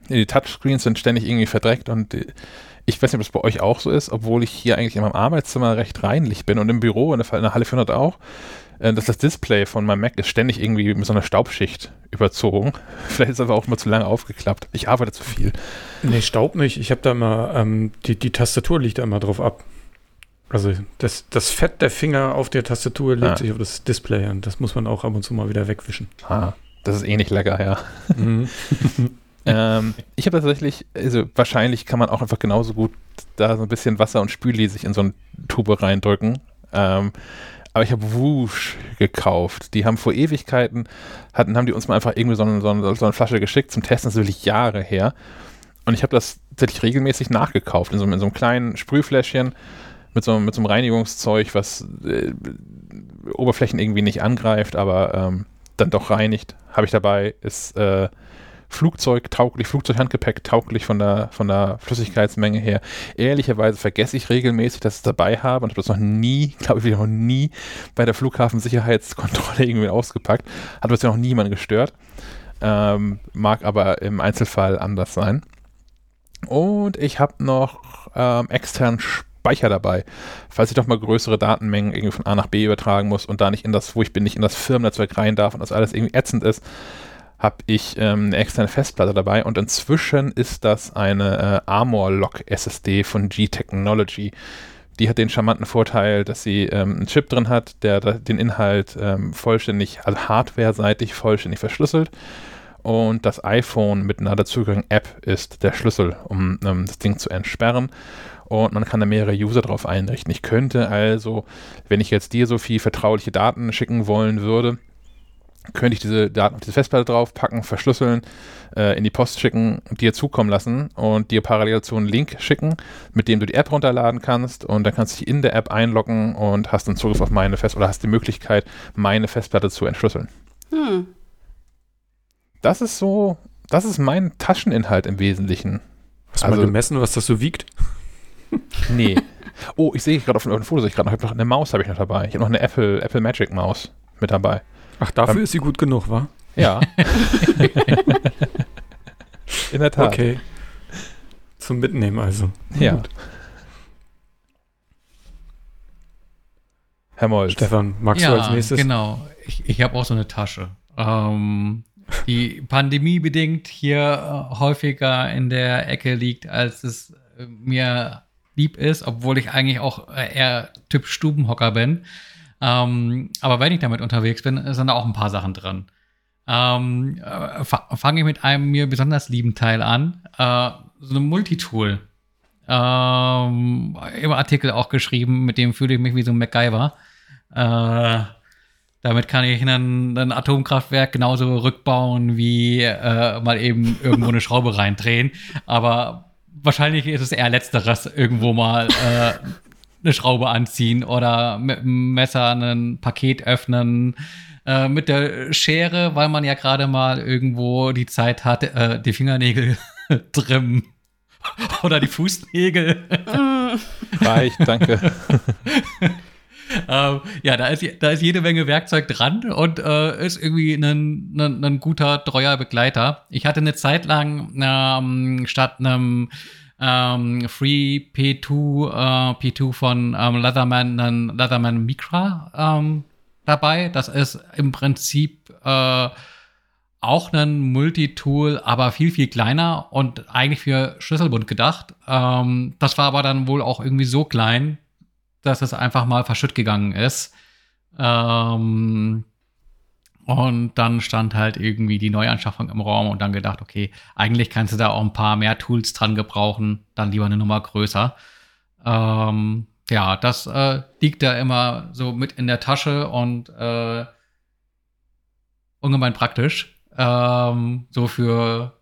Die Touchscreens sind ständig irgendwie verdreckt und die, ich weiß nicht, ob es bei euch auch so ist, obwohl ich hier eigentlich in meinem Arbeitszimmer recht reinlich bin und im Büro, in der, in der Halle 400 auch, äh, dass das Display von meinem Mac ist ständig irgendwie mit so einer Staubschicht überzogen. [LAUGHS] Vielleicht ist es aber auch immer zu lange aufgeklappt. Ich arbeite zu viel. Nee, Staub nicht. Ich habe da immer, ähm, die, die Tastatur liegt da immer drauf ab. Also das, das Fett der Finger auf der Tastatur legt ah. sich auf das Display und das muss man auch ab und zu mal wieder wegwischen. Ah, das ist eh nicht lecker, ja. Mhm. [LAUGHS] ähm, ich habe tatsächlich, also wahrscheinlich kann man auch einfach genauso gut da so ein bisschen Wasser und Spüli sich in so eine Tube reindrücken. Ähm, aber ich habe Woosh gekauft. Die haben vor Ewigkeiten, hatten, haben die uns mal einfach irgendwie so eine, so eine, so eine Flasche geschickt zum Testen, das ist wirklich Jahre her. Und ich habe das tatsächlich regelmäßig nachgekauft, in so, in so einem kleinen Sprühfläschchen mit so, mit so einem Reinigungszeug, was äh, Oberflächen irgendwie nicht angreift, aber ähm, dann doch reinigt. Habe ich dabei, ist äh, Flugzeug tauglich, Flugzeughandgepäck tauglich von der, von der Flüssigkeitsmenge her. Ehrlicherweise vergesse ich regelmäßig, dass ich es dabei habe und habe das noch nie, glaube ich, noch nie bei der Flughafensicherheitskontrolle irgendwie ausgepackt. Hat bisher noch niemand gestört. Ähm, mag aber im Einzelfall anders sein. Und ich habe noch ähm, externen Speicher dabei, falls ich doch mal größere Datenmengen irgendwie von A nach B übertragen muss und da nicht in das, wo ich bin, nicht in das Firmennetzwerk rein darf und das alles irgendwie ätzend ist, habe ich ähm, eine externe Festplatte dabei und inzwischen ist das eine äh, Armor Lock SSD von G-Technology. Die hat den charmanten Vorteil, dass sie ähm, einen Chip drin hat, der den Inhalt ähm, vollständig, also hardware-seitig vollständig verschlüsselt. Und das iPhone mit einer dazugehörigen App ist der Schlüssel, um das Ding zu entsperren. Und man kann da mehrere User drauf einrichten. Ich könnte also, wenn ich jetzt dir so viel vertrauliche Daten schicken wollen würde, könnte ich diese Daten auf diese Festplatte draufpacken, verschlüsseln, äh, in die Post schicken, dir zukommen lassen und dir parallel dazu einen Link schicken, mit dem du die App runterladen kannst und dann kannst du dich in der App einloggen und hast dann Zugriff auf meine Festplatte oder hast die Möglichkeit, meine Festplatte zu entschlüsseln. Hm. Das ist so, das ist mein Tascheninhalt im Wesentlichen. Hast du also, mal gemessen, was das so wiegt? [LAUGHS] Nee. Oh, ich sehe gerade auf, dem Foto, ich gerade noch, eine Maus habe ich noch dabei. Ich habe noch eine Apple, Apple Magic Maus mit dabei. Ach, dafür Beim, ist sie gut genug, wa? Ja. [LAUGHS] In der Tat. Okay. Zum Mitnehmen also. Ja. Gut. Herr Molz. Stefan, magst ja, du als nächstes? genau. Ich, ich habe auch so eine Tasche. Ähm, die pandemiebedingt hier äh, häufiger in der Ecke liegt, als es äh, mir lieb ist, obwohl ich eigentlich auch äh, eher Typ Stubenhocker bin. Ähm, aber wenn ich damit unterwegs bin, sind da auch ein paar Sachen drin. Ähm, äh, Fange ich mit einem mir besonders lieben Teil an. Äh, so ein Multitool. Ähm, Im Artikel auch geschrieben, mit dem fühle ich mich wie so ein MacGyver. Äh, Damit kann ich ein, ein Atomkraftwerk genauso rückbauen, wie äh, mal eben irgendwo eine Schraube reindrehen. Aber wahrscheinlich ist es eher letzteres, irgendwo mal äh, eine Schraube anziehen oder mit einem Messer ein Paket öffnen. Äh, mit der Schere, weil man ja gerade mal irgendwo die Zeit hat, äh, die Fingernägel [LAUGHS] trimmen. [LAUGHS] Oder die Fußnägel. Reicht, danke. [LAUGHS] ähm, ja, da ist, da ist jede Menge Werkzeug dran und äh, ist irgendwie ein, ein, ein, guter, treuer Begleiter. Ich hatte eine Zeit lang ähm, statt einem ähm, Free P2, äh, P2 von ähm, Leatherman, Leatherman Micra ähm, dabei. Das ist im Prinzip äh, auch ein Multitool, aber viel, viel kleiner und eigentlich für Schlüsselbund gedacht. Ähm, das war aber dann wohl auch irgendwie so klein, dass es einfach mal verschütt gegangen ist. Ähm, und dann stand halt irgendwie die Neuanschaffung im Raum und dann gedacht, okay, eigentlich kannst du da auch ein paar mehr Tools dran gebrauchen, dann lieber eine Nummer größer. Ähm, ja, das äh, liegt da immer so mit in der Tasche und äh, ungemein praktisch. Ähm, so für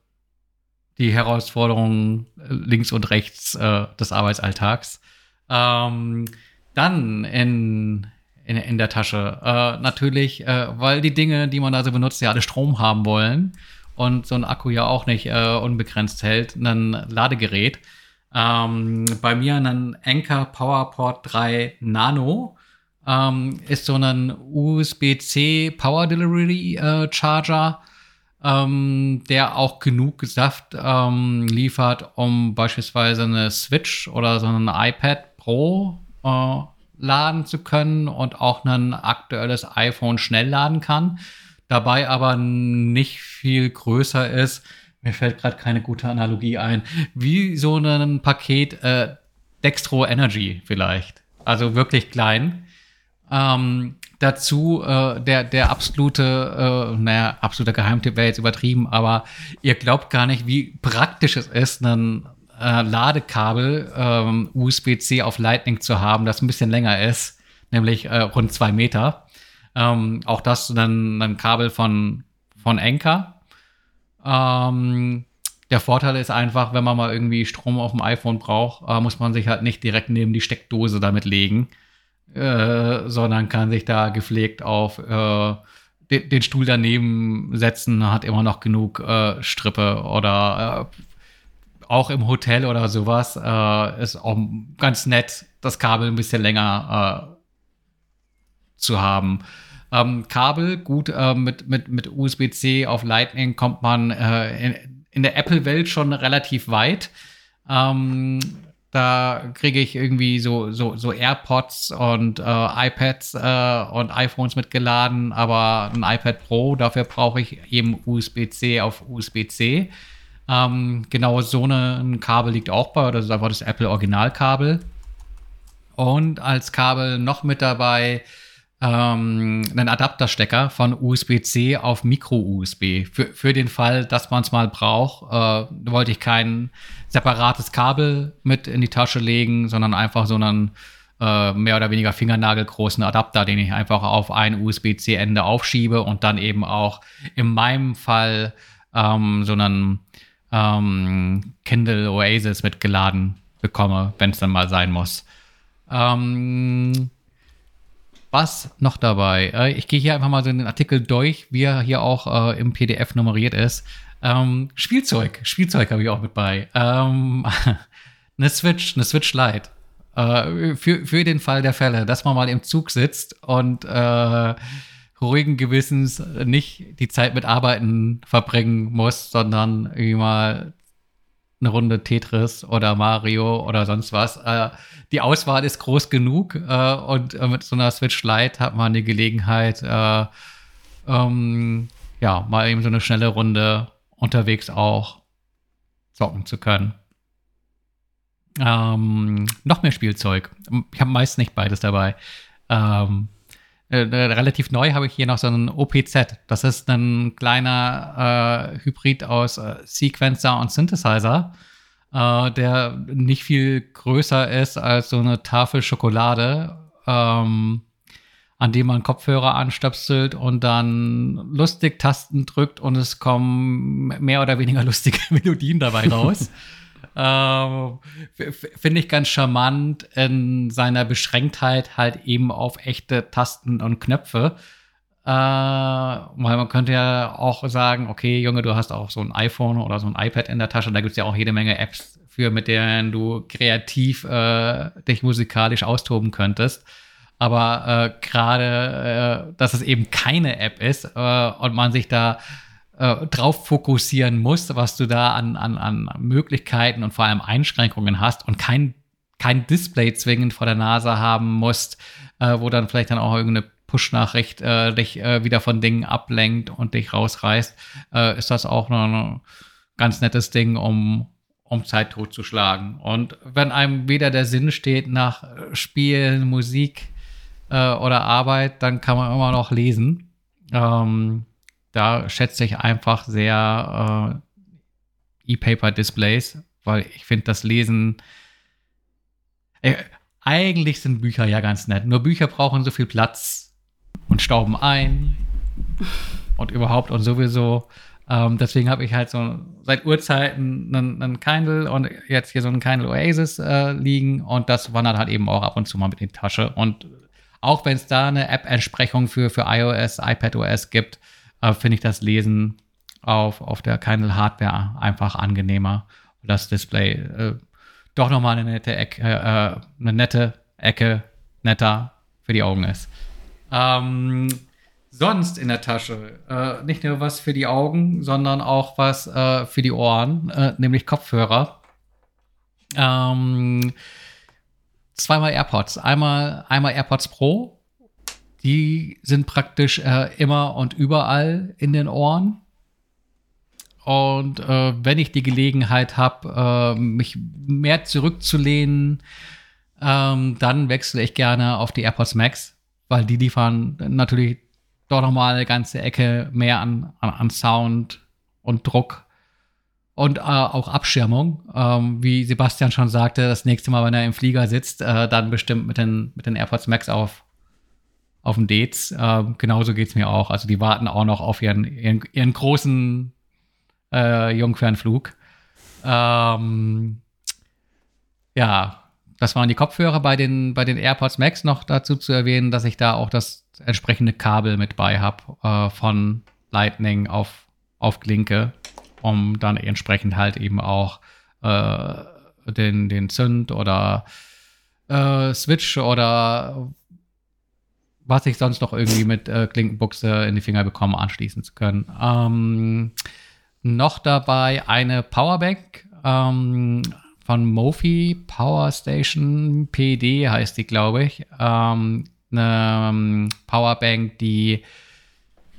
die Herausforderungen äh, links und rechts äh, des Arbeitsalltags. Ähm, dann in, in, in der Tasche. Äh, natürlich, äh, weil die Dinge, die man da so benutzt, ja alle Strom haben wollen und so ein Akku ja auch nicht äh, unbegrenzt hält, ein Ladegerät. Ähm, bei mir ein Anker PowerPort 3 Nano ähm, ist so ein USB-C Power Delivery äh, Charger, ähm, der auch genug Saft ähm, liefert, um beispielsweise eine Switch oder so ein iPad Pro äh, laden zu können und auch ein aktuelles iPhone schnell laden kann. Dabei aber nicht viel größer ist. Mir fällt gerade keine gute Analogie ein. Wie so ein Paket äh, Dextro Energy vielleicht. Also wirklich klein. Ähm, dazu äh, der, der absolute, äh, naja, absoluter Geheimtipp wäre jetzt übertrieben, aber ihr glaubt gar nicht, wie praktisch es ist, ein äh, Ladekabel ähm, USB-C auf Lightning zu haben, das ein bisschen länger ist, nämlich äh, rund zwei Meter. Ähm, auch das dann ein Kabel von, von Anker. Ähm, der Vorteil ist einfach, wenn man mal irgendwie Strom auf dem iPhone braucht, äh, muss man sich halt nicht direkt neben die Steckdose damit legen, äh, sondern kann sich da gepflegt auf äh, den, Stuhl daneben setzen, hat immer noch genug äh, Strippe oder äh, auch im Hotel oder sowas äh, ist auch ganz nett, das Kabel ein bisschen länger äh, zu haben. Ähm, Kabel, gut, äh, mit, mit, mit USB-C auf Lightning kommt man äh, in, in, der Apple-Welt schon relativ weit. Ähm, da kriege ich irgendwie so, so, so AirPods und äh, iPads äh, und iPhones mitgeladen, aber ein iPad Pro, dafür brauche ich eben USB-C auf USB-C. Ähm, genau so ein Kabel liegt auch bei, das ist einfach das Apple Originalkabel. Und als Kabel noch mit dabei ähm, einen Adapterstecker von USB-C auf Micro-USB. Für, für den Fall, dass man es mal braucht, äh, wollte ich kein separates Kabel mit in die Tasche legen, sondern einfach so einen äh, mehr oder weniger fingernagelgroßen Adapter, den ich einfach auf ein USB-C-Ende aufschiebe und dann eben auch in meinem Fall ähm, so einen ähm, Kindle Oasis mitgeladen bekomme, wenn es dann mal sein muss. Ähm, was noch dabei? Äh, ich gehe hier einfach mal so den Artikel durch, wie er hier auch äh, im PDF nummeriert ist. Ähm, Spielzeug, Spielzeug habe ich auch mit bei. Ähm, [LAUGHS] eine Switch, eine Switch Lite. Äh, für, für den Fall der Fälle, dass man mal im Zug sitzt und äh, ruhigen Gewissens nicht die Zeit mit Arbeiten verbringen muss, sondern irgendwie mal eine Runde Tetris oder Mario oder sonst was. Äh, die Auswahl ist groß genug äh, und äh, mit so einer Switch Lite hat man die Gelegenheit, äh, ähm, ja, mal eben so eine schnelle Runde unterwegs auch zocken zu können. Ähm, noch mehr Spielzeug. Ich habe meist nicht beides dabei. Ähm, äh, relativ neu habe ich hier noch so einen OPZ. Das ist ein kleiner äh, Hybrid aus äh, Sequencer und Synthesizer, äh, der nicht viel größer ist als so eine Tafel Schokolade. Ähm, an dem man Kopfhörer anstöpselt und dann lustig Tasten drückt und es kommen mehr oder weniger [LAUGHS] lustige Melodien dabei raus. [LAUGHS] ähm, Finde ich ganz charmant in seiner Beschränktheit halt eben auf echte Tasten und Knöpfe. Äh, weil man könnte ja auch sagen, okay, Junge, du hast auch so ein iPhone oder so ein iPad in der Tasche. Da gibt es ja auch jede Menge Apps für, mit denen du kreativ äh, dich musikalisch austoben könntest. Aber äh, gerade, äh, dass es eben keine App ist äh, und man sich da äh, drauf fokussieren muss, was du da an, an, an Möglichkeiten und vor allem Einschränkungen hast und kein, kein Display zwingend vor der Nase haben musst, äh, wo dann vielleicht dann auch irgendeine Push-Nachricht äh, dich äh, wieder von Dingen ablenkt und dich rausreißt, äh, ist das auch noch ein ganz nettes Ding, um, um Zeit totzuschlagen. Und wenn einem weder der Sinn steht nach Spielen, Musik äh, oder Arbeit, dann kann man immer noch lesen. Ähm, da schätze ich einfach sehr äh, E-Paper-Displays, weil ich finde das Lesen. Äh, eigentlich sind Bücher ja ganz nett. Nur Bücher brauchen so viel Platz und stauben ein und überhaupt und sowieso. Ähm, deswegen habe ich halt so seit Urzeiten einen, einen Kindle und jetzt hier so einen Kindle Oasis äh, liegen und das wandert halt eben auch ab und zu mal mit in die Tasche. Und auch wenn es da eine App-Entsprechung für, für iOS, iPadOS gibt, äh, finde ich das Lesen auf, auf der Kindle Hardware einfach angenehmer. Das Display äh, doch nochmal eine nette Ecke, äh, eine nette Ecke netter für die Augen ist. Ähm, sonst in der Tasche äh, nicht nur was für die Augen, sondern auch was äh, für die Ohren, äh, nämlich Kopfhörer. Ähm, zweimal AirPods. Einmal, einmal AirPods Pro die sind praktisch äh, immer und überall in den Ohren. Und äh, wenn ich die Gelegenheit habe, äh, mich mehr zurückzulehnen, ähm, dann wechsle ich gerne auf die AirPods Max, weil die liefern natürlich doch nochmal eine ganze Ecke mehr an, an, an Sound und Druck und äh, auch Abschirmung. Ähm, wie Sebastian schon sagte, das nächste Mal, wenn er im Flieger sitzt, äh, dann bestimmt mit den, mit den AirPods Max auf auf dem Dates. Äh, genauso geht es mir auch. Also die warten auch noch auf ihren, ihren, ihren großen äh, Jungfernflug. Ähm, ja, das waren die Kopfhörer bei den, bei den AirPods Max noch dazu zu erwähnen, dass ich da auch das entsprechende Kabel mit bei habe äh, von Lightning auf, auf Klinke, um dann entsprechend halt eben auch äh, den, den Zünd oder äh, Switch oder was ich sonst noch irgendwie mit äh, Klinkenbuchse in die Finger bekomme, anschließen zu können. Ähm, noch dabei eine Powerbank ähm, von Mofi Power Station PD heißt die, glaube ich. Ähm, eine ähm, Powerbank, die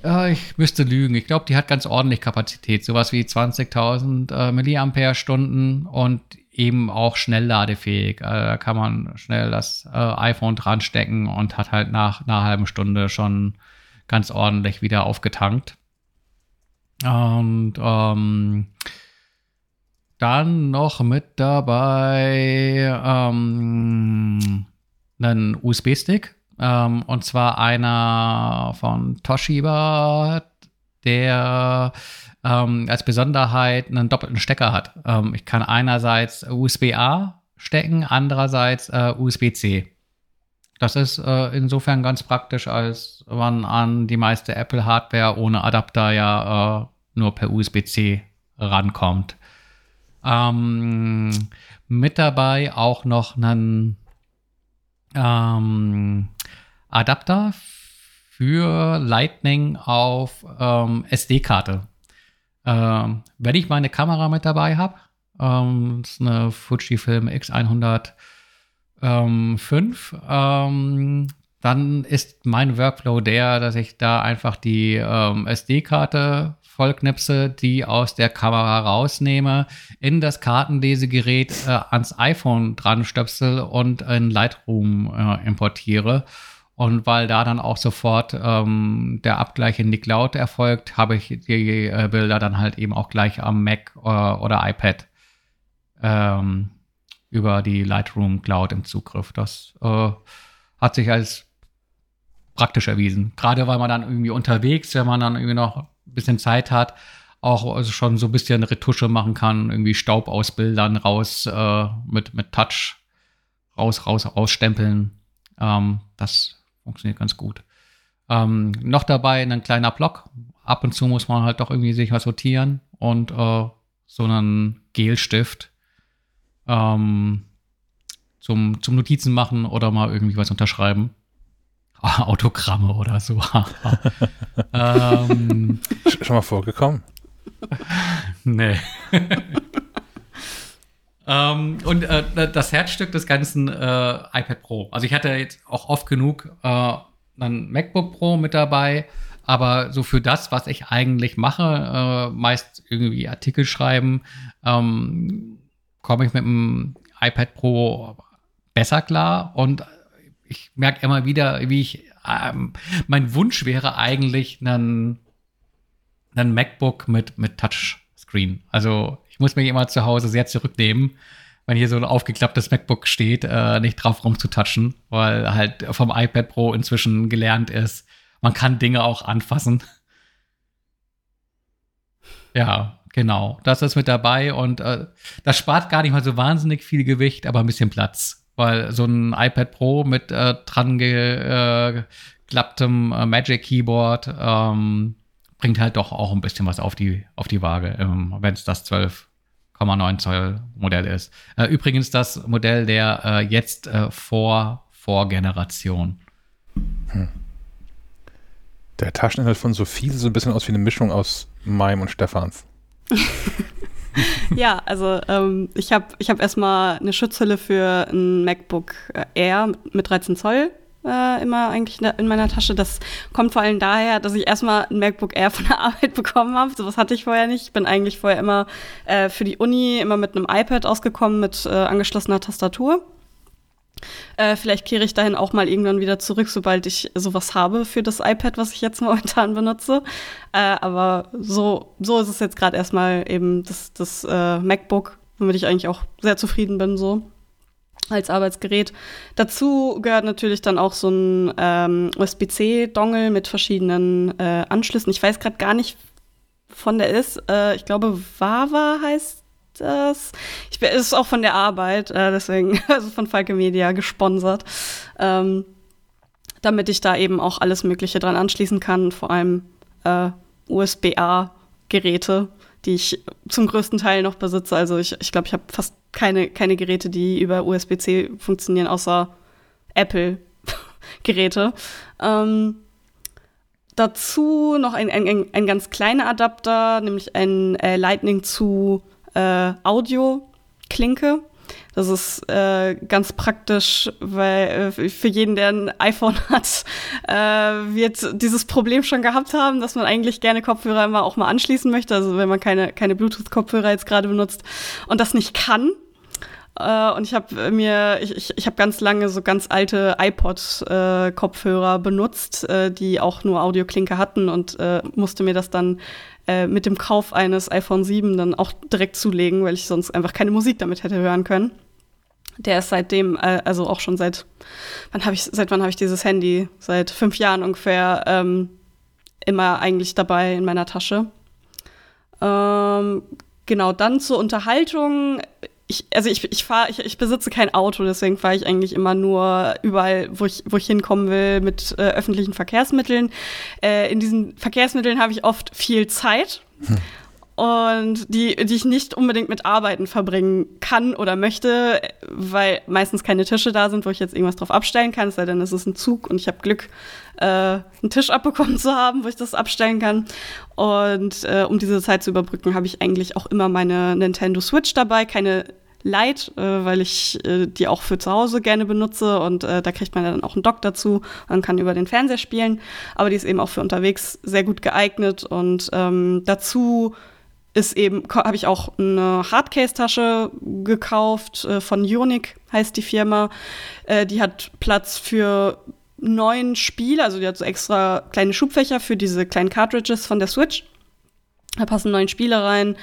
äh, ich müsste lügen. Ich glaube, die hat ganz ordentlich Kapazität. Sowas wie 20.000 äh, Milliampere-Stunden und eben auch schnellladefähig. Also da kann man schnell das äh, iPhone dran stecken und hat halt nach einer halben Stunde schon ganz ordentlich wieder aufgetankt. Und ähm, dann noch mit dabei ähm, einen USB-Stick. Ähm, und zwar einer von Toshiba, der ähm, als Besonderheit einen doppelten Stecker hat. Ähm, ich kann einerseits USB-A stecken, andererseits äh, USB-C. Das ist äh, insofern ganz praktisch, als man an die meiste Apple-Hardware ohne Adapter ja äh, nur per USB-C rankommt. Ähm, mit dabei auch noch einen ähm, Adapter für Lightning auf ähm, SD-Karte. Ähm, wenn ich meine Kamera mit dabei habe, ähm, das ist eine Fujifilm X105, ähm, dann ist mein Workflow der, dass ich da einfach die ähm, SD-Karte vollknipse, die aus der Kamera rausnehme, in das Kartenlesegerät äh, ans iPhone dran stöpsel und in Lightroom äh, importiere. Und weil da dann auch sofort ähm, der Abgleich in die Cloud erfolgt, habe ich die äh, Bilder dann halt eben auch gleich am Mac äh, oder iPad ähm, über die Lightroom Cloud im Zugriff. Das äh, hat sich als praktisch erwiesen. Gerade weil man dann irgendwie unterwegs, wenn man dann irgendwie noch ein bisschen Zeit hat, auch also schon so ein bisschen Retusche machen kann, irgendwie Staub aus Bildern raus äh, mit, mit Touch raus, raus, rausstempeln. Ähm, das funktioniert ganz gut. Ähm, noch dabei ein kleiner Block. Ab und zu muss man halt doch irgendwie sich was sortieren und äh, so einen Gelstift ähm, zum, zum Notizen machen oder mal irgendwie was unterschreiben. [LAUGHS] Autogramme oder so. [LAUGHS] ähm, Schon mal vorgekommen? [LAUGHS] nee. Ähm, und äh, das Herzstück des ganzen äh, iPad Pro. Also ich hatte jetzt auch oft genug äh, ein MacBook Pro mit dabei, aber so für das, was ich eigentlich mache, äh, meist irgendwie Artikel schreiben, ähm, komme ich mit dem iPad Pro besser klar und ich merke immer wieder, wie ich, ähm, mein Wunsch wäre eigentlich ein, ein MacBook mit, mit Touchscreen. Also ich muss mich immer zu Hause sehr zurücknehmen, wenn hier so ein aufgeklapptes MacBook steht, äh, nicht drauf rumzutatschen, weil halt vom iPad Pro inzwischen gelernt ist, man kann Dinge auch anfassen. Ja, genau. Das ist mit dabei und äh, das spart gar nicht mal so wahnsinnig viel Gewicht, aber ein bisschen Platz. Weil so ein iPad Pro mit äh, dran geklapptem äh, Magic Keyboard ähm, bringt halt doch auch ein bisschen was auf die, auf die Waage, ähm, wenn es das 12,9 Zoll Modell ist. Äh, übrigens das Modell der äh, jetzt äh, vor Vorgeneration. Hm. Der Tascheninhalt von Sophie sieht so ein bisschen aus wie eine Mischung aus meinem und Stefans. [LAUGHS] ja, also ähm, ich habe ich hab erstmal eine Schutzhülle für ein MacBook Air mit 13 Zoll äh, immer eigentlich in meiner Tasche. Das kommt vor allem daher, dass ich erstmal ein MacBook Air von der [LAUGHS] Arbeit bekommen habe. Sowas hatte ich vorher nicht. Ich bin eigentlich vorher immer äh, für die Uni immer mit einem iPad ausgekommen mit äh, angeschlossener Tastatur. Äh, vielleicht kehre ich dahin auch mal irgendwann wieder zurück, sobald ich sowas habe für das iPad, was ich jetzt [LAUGHS] momentan benutze. Äh, aber so, so ist es jetzt gerade erstmal eben das, das äh, MacBook, womit ich eigentlich auch sehr zufrieden bin, so als Arbeitsgerät. Dazu gehört natürlich dann auch so ein ähm, USB-C-Dongle mit verschiedenen äh, Anschlüssen. Ich weiß gerade gar nicht, von der ist. Äh, ich glaube, Vava heißt das. Ich bin, ist auch von der Arbeit, äh, deswegen, [LAUGHS] also von Falke Media gesponsert. Ähm, damit ich da eben auch alles Mögliche dran anschließen kann, vor allem äh, USB-A-Geräte, die ich zum größten Teil noch besitze. Also ich glaube, ich, glaub, ich habe fast keine, keine Geräte, die über USB-C funktionieren, außer Apple-Geräte. [LAUGHS] Ähm, dazu noch ein, ein, ein ganz kleiner Adapter, nämlich ein äh, Lightning zu äh, Audio-Klinke. Das ist äh, ganz praktisch, weil äh, für jeden, der ein iPhone [LAUGHS] hat, äh, wird dieses Problem schon gehabt haben, dass man eigentlich gerne Kopfhörer immer auch mal anschließen möchte. Also wenn man keine, keine Bluetooth-Kopfhörer jetzt gerade benutzt und das nicht kann, Uh, und ich habe mir, ich, ich, ich habe ganz lange so ganz alte iPod-Kopfhörer äh, benutzt, äh, die auch nur Audioklinke hatten und äh, musste mir das dann äh, mit dem Kauf eines iPhone 7 dann auch direkt zulegen, weil ich sonst einfach keine Musik damit hätte hören können. Der ist seitdem, äh, also auch schon seit, wann habe ich, seit wann habe ich dieses Handy? Seit fünf Jahren ungefähr ähm, immer eigentlich dabei in meiner Tasche. Ähm, genau, dann zur Unterhaltung ich, also ich, ich fahre, ich, ich besitze kein Auto, deswegen fahre ich eigentlich immer nur überall, wo ich, wo ich hinkommen will, mit äh, öffentlichen Verkehrsmitteln. Äh, in diesen Verkehrsmitteln habe ich oft viel Zeit. Hm. Und die, die ich nicht unbedingt mit Arbeiten verbringen kann oder möchte, weil meistens keine Tische da sind, wo ich jetzt irgendwas drauf abstellen kann, es sei denn, es ist ein Zug und ich habe Glück, äh, einen Tisch abbekommen zu haben, wo ich das abstellen kann. Und äh, um diese Zeit zu überbrücken, habe ich eigentlich auch immer meine Nintendo Switch dabei, keine Lite, äh, weil ich äh, die auch für zu Hause gerne benutze und äh, da kriegt man dann auch einen Dock dazu und kann über den Fernseher spielen. Aber die ist eben auch für unterwegs sehr gut geeignet und ähm, dazu ist eben, habe ich auch eine Hardcase-Tasche gekauft äh, von Unique, heißt die Firma. Äh, die hat Platz für neun Spiele, also die hat so extra kleine Schubfächer für diese kleinen Cartridges von der Switch. Da passen neun Spiele rein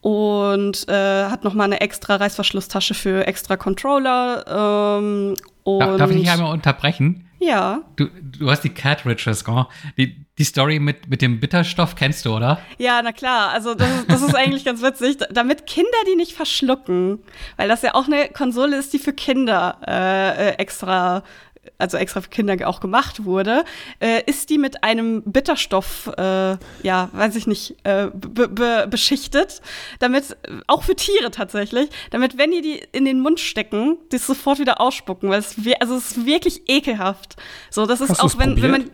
und äh, hat noch mal eine extra Reißverschlusstasche für extra Controller. Ähm, und Darf ich dich einmal unterbrechen? Ja. Du, du hast die Cartridges, gell? Die, die Story mit, mit dem Bitterstoff kennst du, oder? Ja, na klar. Also das ist, das ist eigentlich ganz witzig, damit Kinder die nicht verschlucken, weil das ja auch eine Konsole ist, die für Kinder äh, äh extra also extra für Kinder auch gemacht wurde, äh, ist die mit einem Bitterstoff, äh, ja, weiß ich nicht, äh, beschichtet, damit, auch für Tiere tatsächlich, damit, wenn die die in den Mund stecken, die sofort wieder ausspucken, weil es, also es ist wirklich ekelhaft. So, das ist Hast auch, wenn, wenn man,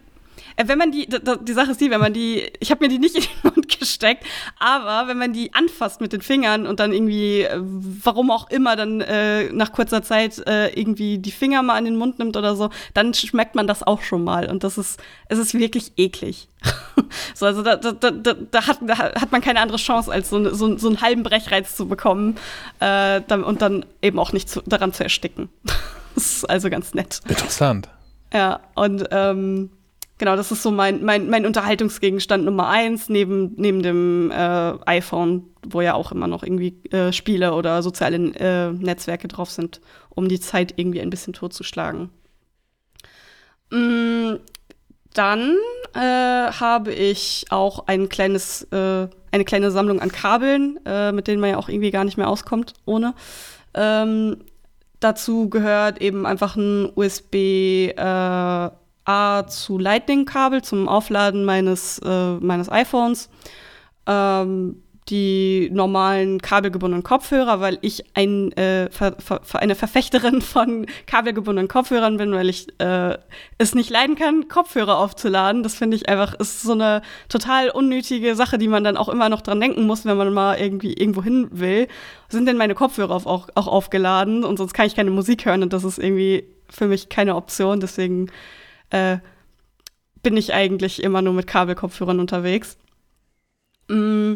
wenn man die, die Sache ist die, wenn man die, ich habe mir die nicht in den Mund gesteckt, aber wenn man die anfasst mit den Fingern und dann irgendwie, äh, warum auch immer, dann äh, nach kurzer Zeit äh, irgendwie die Finger mal an den Mund nimmt oder so, dann schmeckt man das auch schon mal. Und das ist, es ist wirklich eklig. [LAUGHS] so, also da, da, da, da, hat, da hat man keine andere Chance, als so, so, so einen halben Brechreiz zu bekommen äh, dann, und dann eben auch nicht zu, daran zu ersticken. [LAUGHS] das ist also ganz nett. Interessant. Ja, und ähm, genau, das ist so mein, mein, mein Unterhaltungsgegenstand Nummer eins, neben, neben dem äh, iPhone, wo ja auch immer noch irgendwie äh, Spiele oder soziale äh, Netzwerke drauf sind, um die Zeit irgendwie ein bisschen totzuschlagen. Mm, dann äh, habe ich auch ein kleines, äh, eine kleine Sammlung an Kabeln, äh, mit denen man ja auch irgendwie gar nicht mehr auskommt ohne. Ähm, dazu gehört eben einfach ein USB A zu Lightning-Kabel zum Aufladen meines, äh, meines iPhones, ähm, die normalen kabelgebundenen Kopfhörer, weil ich ein, äh, ver, ver, eine Verfechterin [LAUGHS] von kabelgebundenen Kopfhörern bin, weil ich äh, es nicht leiden kann, Kopfhörer aufzuladen. Das finde ich einfach, ist so eine total unnötige Sache, die man dann auch immer noch dran denken muss, wenn man mal irgendwie irgendwo hin will. Sind denn meine Kopfhörer auf, auch, auch aufgeladen und sonst kann ich keine Musik hören und das ist irgendwie für mich keine Option. Deswegen äh, bin ich eigentlich immer nur mit Kabelkopfhörern unterwegs. Mm.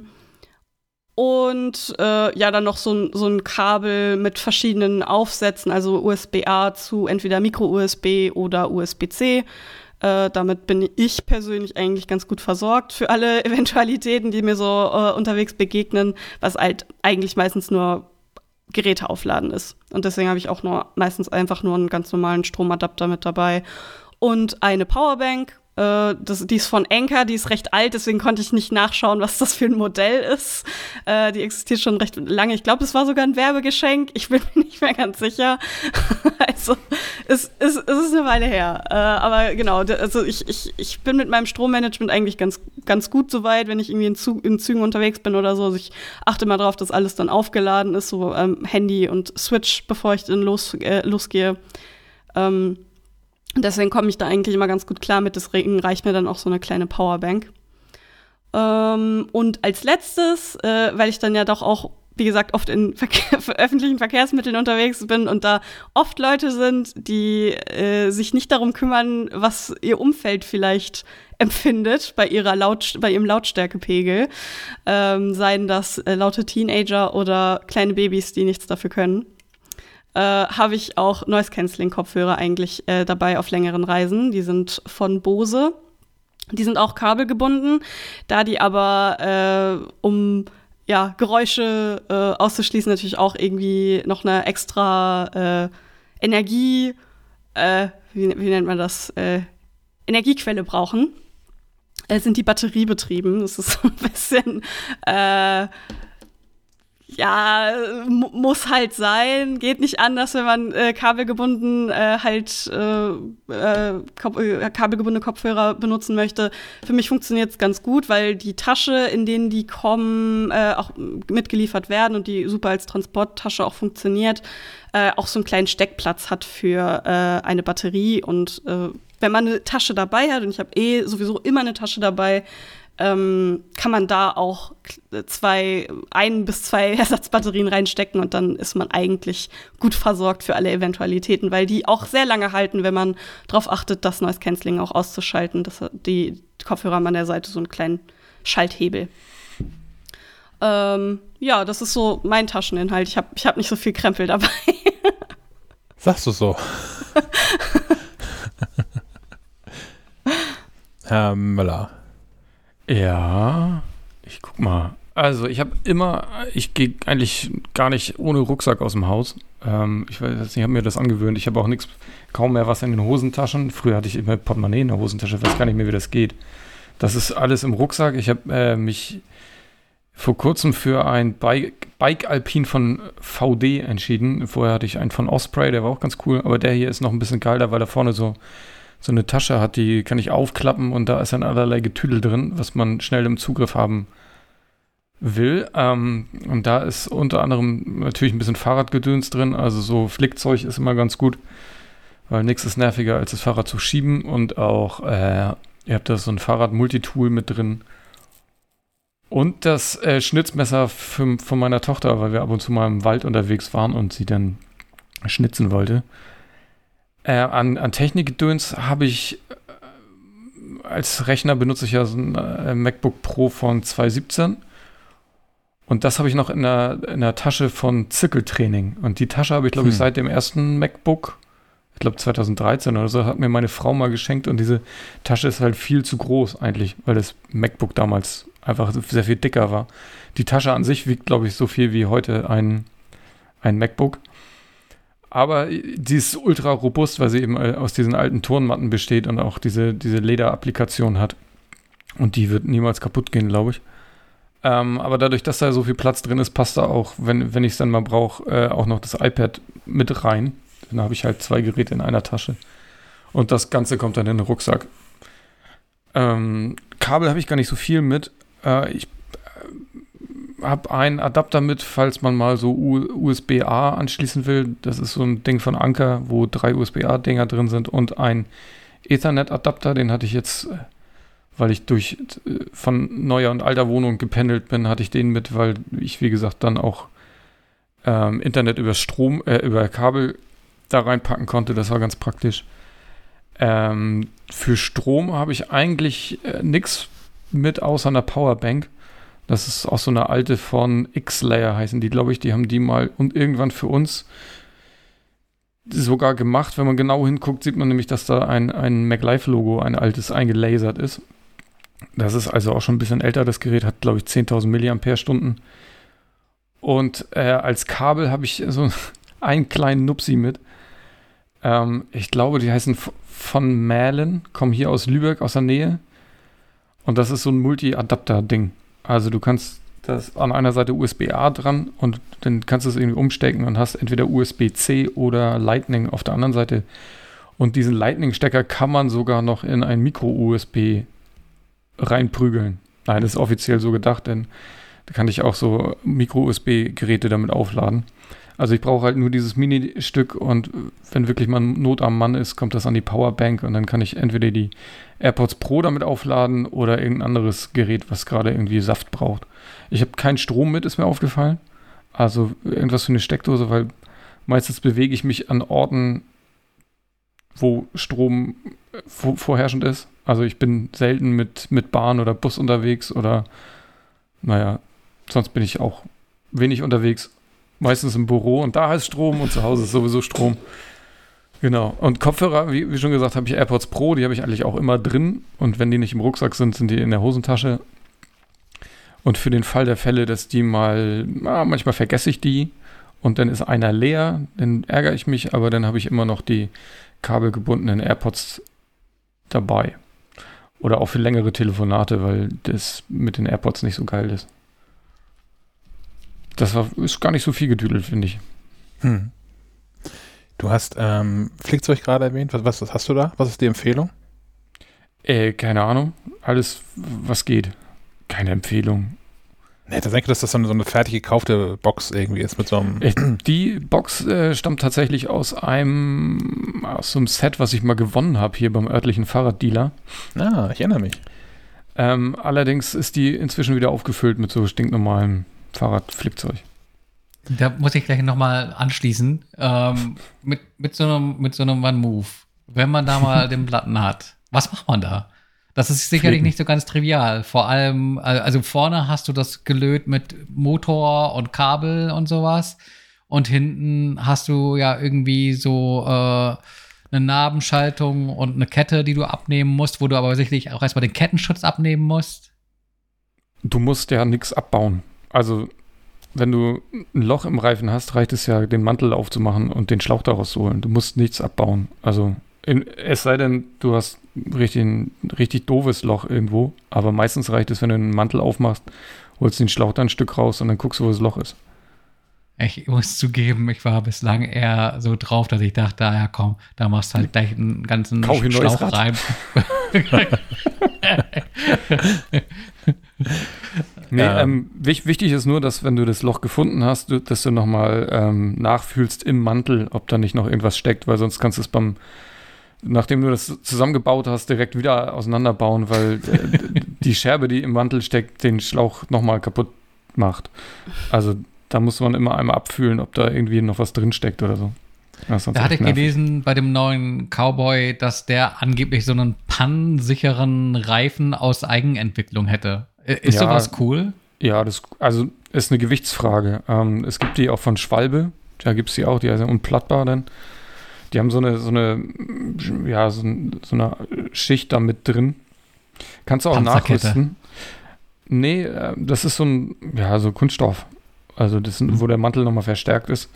Und äh, ja, dann noch so ein, so ein Kabel mit verschiedenen Aufsätzen, also USB-A zu entweder Micro-USB oder USB-C. Äh, damit bin ich persönlich eigentlich ganz gut versorgt für alle [LAUGHS] Eventualitäten, die mir so äh, unterwegs begegnen, was halt eigentlich meistens nur Geräte aufladen ist. Und deswegen habe ich auch nur meistens einfach nur einen ganz normalen Stromadapter mit dabei und eine Powerbank. Äh, das, die ist von Anker, die ist recht alt, deswegen konnte ich nicht nachschauen, was das für ein Modell ist. Äh, die existiert schon recht lange. Ich glaube, es war sogar ein Werbegeschenk. Ich bin mir [LAUGHS] nicht mehr ganz sicher. [LAUGHS] also, es, es, es ist eine Weile her. Äh, aber genau, also ich, ich, ich bin mit meinem Strommanagement eigentlich ganz, ganz gut soweit, wenn ich irgendwie in, Zug, in Zügen unterwegs bin oder so. Also ich achte mal drauf, dass alles dann aufgeladen ist, so ähm, Handy und Switch, bevor ich dann los, äh, losgehe. Ähm, Deswegen komme ich da eigentlich immer ganz gut klar mit. Deswegen reicht mir dann auch so eine kleine Powerbank. Ähm, und als letztes, äh, weil ich dann ja doch auch, wie gesagt, oft in Verkehr, [LAUGHS] öffentlichen Verkehrsmitteln unterwegs bin und da oft Leute sind, die äh, sich nicht darum kümmern, was ihr Umfeld vielleicht empfindet bei ihrer Laut bei ihrem Lautstärkepegel, ähm, seien das äh, laute Teenager oder kleine Babys, die nichts dafür können äh, habe ich auch Noise Cancelling Kopfhörer eigentlich äh, dabei auf längeren Reisen. Die sind von Bose. Die sind auch kabelgebunden, da die aber äh, um ja, Geräusche äh, auszuschließen natürlich auch irgendwie noch eine extra äh, Energie, äh, wie, wie nennt man das, äh, Energiequelle brauchen. Äh, sind die batteriebetrieben. Das ist so ein bisschen äh, ja, muss halt sein, geht nicht anders, wenn man äh, kabelgebunden äh, halt äh, äh, äh, kabelgebundene Kopfhörer benutzen möchte. Für mich funktioniert es ganz gut, weil die Tasche, in denen die kommen, äh, auch mitgeliefert werden und die super als Transporttasche auch funktioniert, äh, auch so einen kleinen Steckplatz hat für äh, eine Batterie und äh, wenn man eine Tasche dabei hat, und ich habe eh sowieso immer eine Tasche dabei, ähm, kann man da auch zwei, ein bis zwei [LAUGHS] Ersatzbatterien reinstecken und dann ist man eigentlich gut versorgt für alle Eventualitäten, weil die auch sehr lange halten, wenn man darauf achtet, das Noise Cancelling auch auszuschalten. dass die Kopfhörer haben an der Seite so einen kleinen Schalthebel. Ähm, ja, das ist so mein Tascheninhalt. Ich habe ich hab nicht so viel Krempel dabei. [LAUGHS] Sagst du so? [LAUGHS] Herr Müller. Ja, ich guck mal. Also, ich habe immer, ich gehe eigentlich gar nicht ohne Rucksack aus dem Haus. Ähm, ich weiß nicht, ich habe mir das angewöhnt. Ich habe auch nichts, kaum mehr was in den Hosentaschen. Früher hatte ich immer Portemonnaie in der Hosentasche, weiß gar nicht mehr, wie das geht. Das ist alles im Rucksack. Ich habe äh, mich vor kurzem für ein Bike, Bike Alpin von VD entschieden. Vorher hatte ich einen von Osprey, der war auch ganz cool, aber der hier ist noch ein bisschen geiler, weil da vorne so, so eine Tasche hat, die kann ich aufklappen und da ist dann allerlei Getüdel drin, was man schnell im Zugriff haben will. Ähm, und da ist unter anderem natürlich ein bisschen Fahrradgedöns drin, also so Flickzeug ist immer ganz gut, weil nichts ist nerviger, als das Fahrrad zu schieben und auch, äh, ihr habt da so ein Fahrrad-Multitool mit drin und das äh, Schnitzmesser von meiner Tochter, weil wir ab und zu mal im Wald unterwegs waren und sie dann schnitzen wollte. Äh, an, an Technikgedöns habe ich äh, als Rechner benutze ich ja so ein äh, MacBook Pro von 2017. Und das habe ich noch in der, in der Tasche von Zirkeltraining. Und die Tasche habe ich, glaube hm. ich, seit dem ersten MacBook, ich glaube 2013 oder so, hat mir meine Frau mal geschenkt. Und diese Tasche ist halt viel zu groß eigentlich, weil das MacBook damals einfach sehr viel dicker war. Die Tasche an sich wiegt, glaube ich, so viel wie heute ein, ein MacBook. Aber die ist ultra robust, weil sie eben äh, aus diesen alten Turnmatten besteht und auch diese, diese Leder-Applikation hat. Und die wird niemals kaputt gehen, glaube ich. Ähm, aber dadurch, dass da so viel Platz drin ist, passt da auch, wenn, wenn ich es dann mal brauche, äh, auch noch das iPad mit rein. Dann habe ich halt zwei Geräte in einer Tasche. Und das Ganze kommt dann in den Rucksack. Ähm, Kabel habe ich gar nicht so viel mit. Äh, ich habe einen Adapter mit, falls man mal so USB-A anschließen will. Das ist so ein Ding von Anker, wo drei USB-A-Dinger drin sind und ein Ethernet-Adapter. Den hatte ich jetzt, äh, weil ich durch äh, von neuer und alter Wohnung gependelt bin, hatte ich den mit, weil ich, wie gesagt, dann auch ähm, Internet über Strom, äh, über Kabel da reinpacken konnte. Das war ganz praktisch. Ähm, für Strom habe ich eigentlich äh, nichts mit außer einer Powerbank. Das ist auch so eine alte von X-Layer heißen die, glaube ich. Die haben die mal und irgendwann für uns sogar gemacht. Wenn man genau hinguckt, sieht man nämlich, dass da ein, ein MacLife-Logo, ein altes, eingelasert ist. Das ist also auch schon ein bisschen älter. Das Gerät hat, glaube ich, 10.000 mAh. Und äh, als Kabel habe ich so [LAUGHS] einen kleinen Nupsi mit. Ähm, ich glaube, die heißen von Mählen, kommen hier aus Lübeck, aus der Nähe. Und das ist so ein Multi-Adapter-Ding. Also du kannst das an einer Seite USB-A dran und dann kannst du es irgendwie umstecken und hast entweder USB-C oder Lightning auf der anderen Seite. Und diesen Lightning-Stecker kann man sogar noch in ein Micro-USB reinprügeln. Nein, das ist offiziell so gedacht, denn da kann ich auch so Micro-USB-Geräte damit aufladen. Also ich brauche halt nur dieses Mini-Stück und wenn wirklich mal Not am Mann ist, kommt das an die Powerbank und dann kann ich entweder die AirPods Pro damit aufladen oder irgendein anderes Gerät, was gerade irgendwie Saft braucht. Ich habe keinen Strom mit, ist mir aufgefallen. Also irgendwas für eine Steckdose, weil meistens bewege ich mich an Orten, wo Strom vorherrschend ist. Also ich bin selten mit, mit Bahn oder Bus unterwegs oder naja, sonst bin ich auch wenig unterwegs meistens im Büro und da ist Strom und zu Hause ist sowieso Strom. Genau. Und Kopfhörer, wie, wie schon gesagt, habe ich AirPods Pro, die habe ich eigentlich auch immer drin. Und wenn die nicht im Rucksack sind, sind die in der Hosentasche. Und für den Fall der Fälle, dass die mal, na, manchmal vergesse ich die und dann ist einer leer, dann ärgere ich mich, aber dann habe ich immer noch die kabelgebundenen AirPods dabei. Oder auch für längere Telefonate, weil das mit den AirPods nicht so geil ist. Das war, ist gar nicht so viel gedüdelt, finde ich. Hm. Du hast ähm, Flickzeug gerade erwähnt. Was, was, was, hast du da? Was ist die Empfehlung? Äh, keine Ahnung. Alles, was geht. Keine Empfehlung. Nee, da denke ich, dass das so eine, so eine fertig gekaufte Box irgendwie ist mit so einem. Äh, die Box äh, stammt tatsächlich aus einem, aus so einem Set, was ich mal gewonnen habe hier beim örtlichen Fahrraddealer. Ah, ich erinnere mich. Ähm, allerdings ist die inzwischen wieder aufgefüllt mit so stinknormalem Fahrradflickzeug. Da muss ich gleich nochmal anschließen. Ähm, mit, mit so einem, mit so einem One-Move. Wenn man da mal den Platten hat, was macht man da? Das ist sicherlich Flicken. nicht so ganz trivial. Vor allem, also vorne hast du das gelöt mit Motor und Kabel und sowas. Und hinten hast du ja irgendwie so äh, eine Nabenschaltung und eine Kette, die du abnehmen musst, wo du aber sicherlich auch erstmal den Kettenschutz abnehmen musst. du musst ja nichts abbauen. Also, wenn du ein Loch im Reifen hast, reicht es ja, den Mantel aufzumachen und den Schlauch daraus zu holen. Du musst nichts abbauen. Also, in, es sei denn, du hast richtig, ein richtig doofes Loch irgendwo, aber meistens reicht es, wenn du einen Mantel aufmachst, holst den Schlauch dann ein Stück raus und dann guckst du, wo das Loch ist. Ich muss zugeben, ich war bislang eher so drauf, dass ich dachte, ja komm, da machst du halt gleich einen ganzen neues Schlauch rein. [LAUGHS] [LAUGHS] [LAUGHS] Nee, ähm, wich, wichtig ist nur, dass wenn du das Loch gefunden hast, du, dass du nochmal ähm, nachfühlst im Mantel, ob da nicht noch irgendwas steckt, weil sonst kannst du es beim, nachdem du das zusammengebaut hast, direkt wieder auseinanderbauen, weil äh, die Scherbe, die im Mantel steckt, den Schlauch nochmal kaputt macht. Also da muss man immer einmal abfühlen, ob da irgendwie noch was drin steckt oder so. Da hatte ich gelesen bei dem neuen Cowboy, dass der angeblich so einen pannensicheren Reifen aus Eigenentwicklung hätte. I- Ist Ja. sowas cool? Ja, das also ist eine Gewichtsfrage. Ähm, es gibt die auch von Schwalbe, da gibt es die auch, die sind unplattbar dann. Die haben so eine, so eine, ja, so, so eine Schicht da mit drin. Kannst du auch nachrüsten. Nee, äh, das ist so ein, ja, so Kunststoff. Also das, sind- wo der Mantel nochmal verstärkt ist.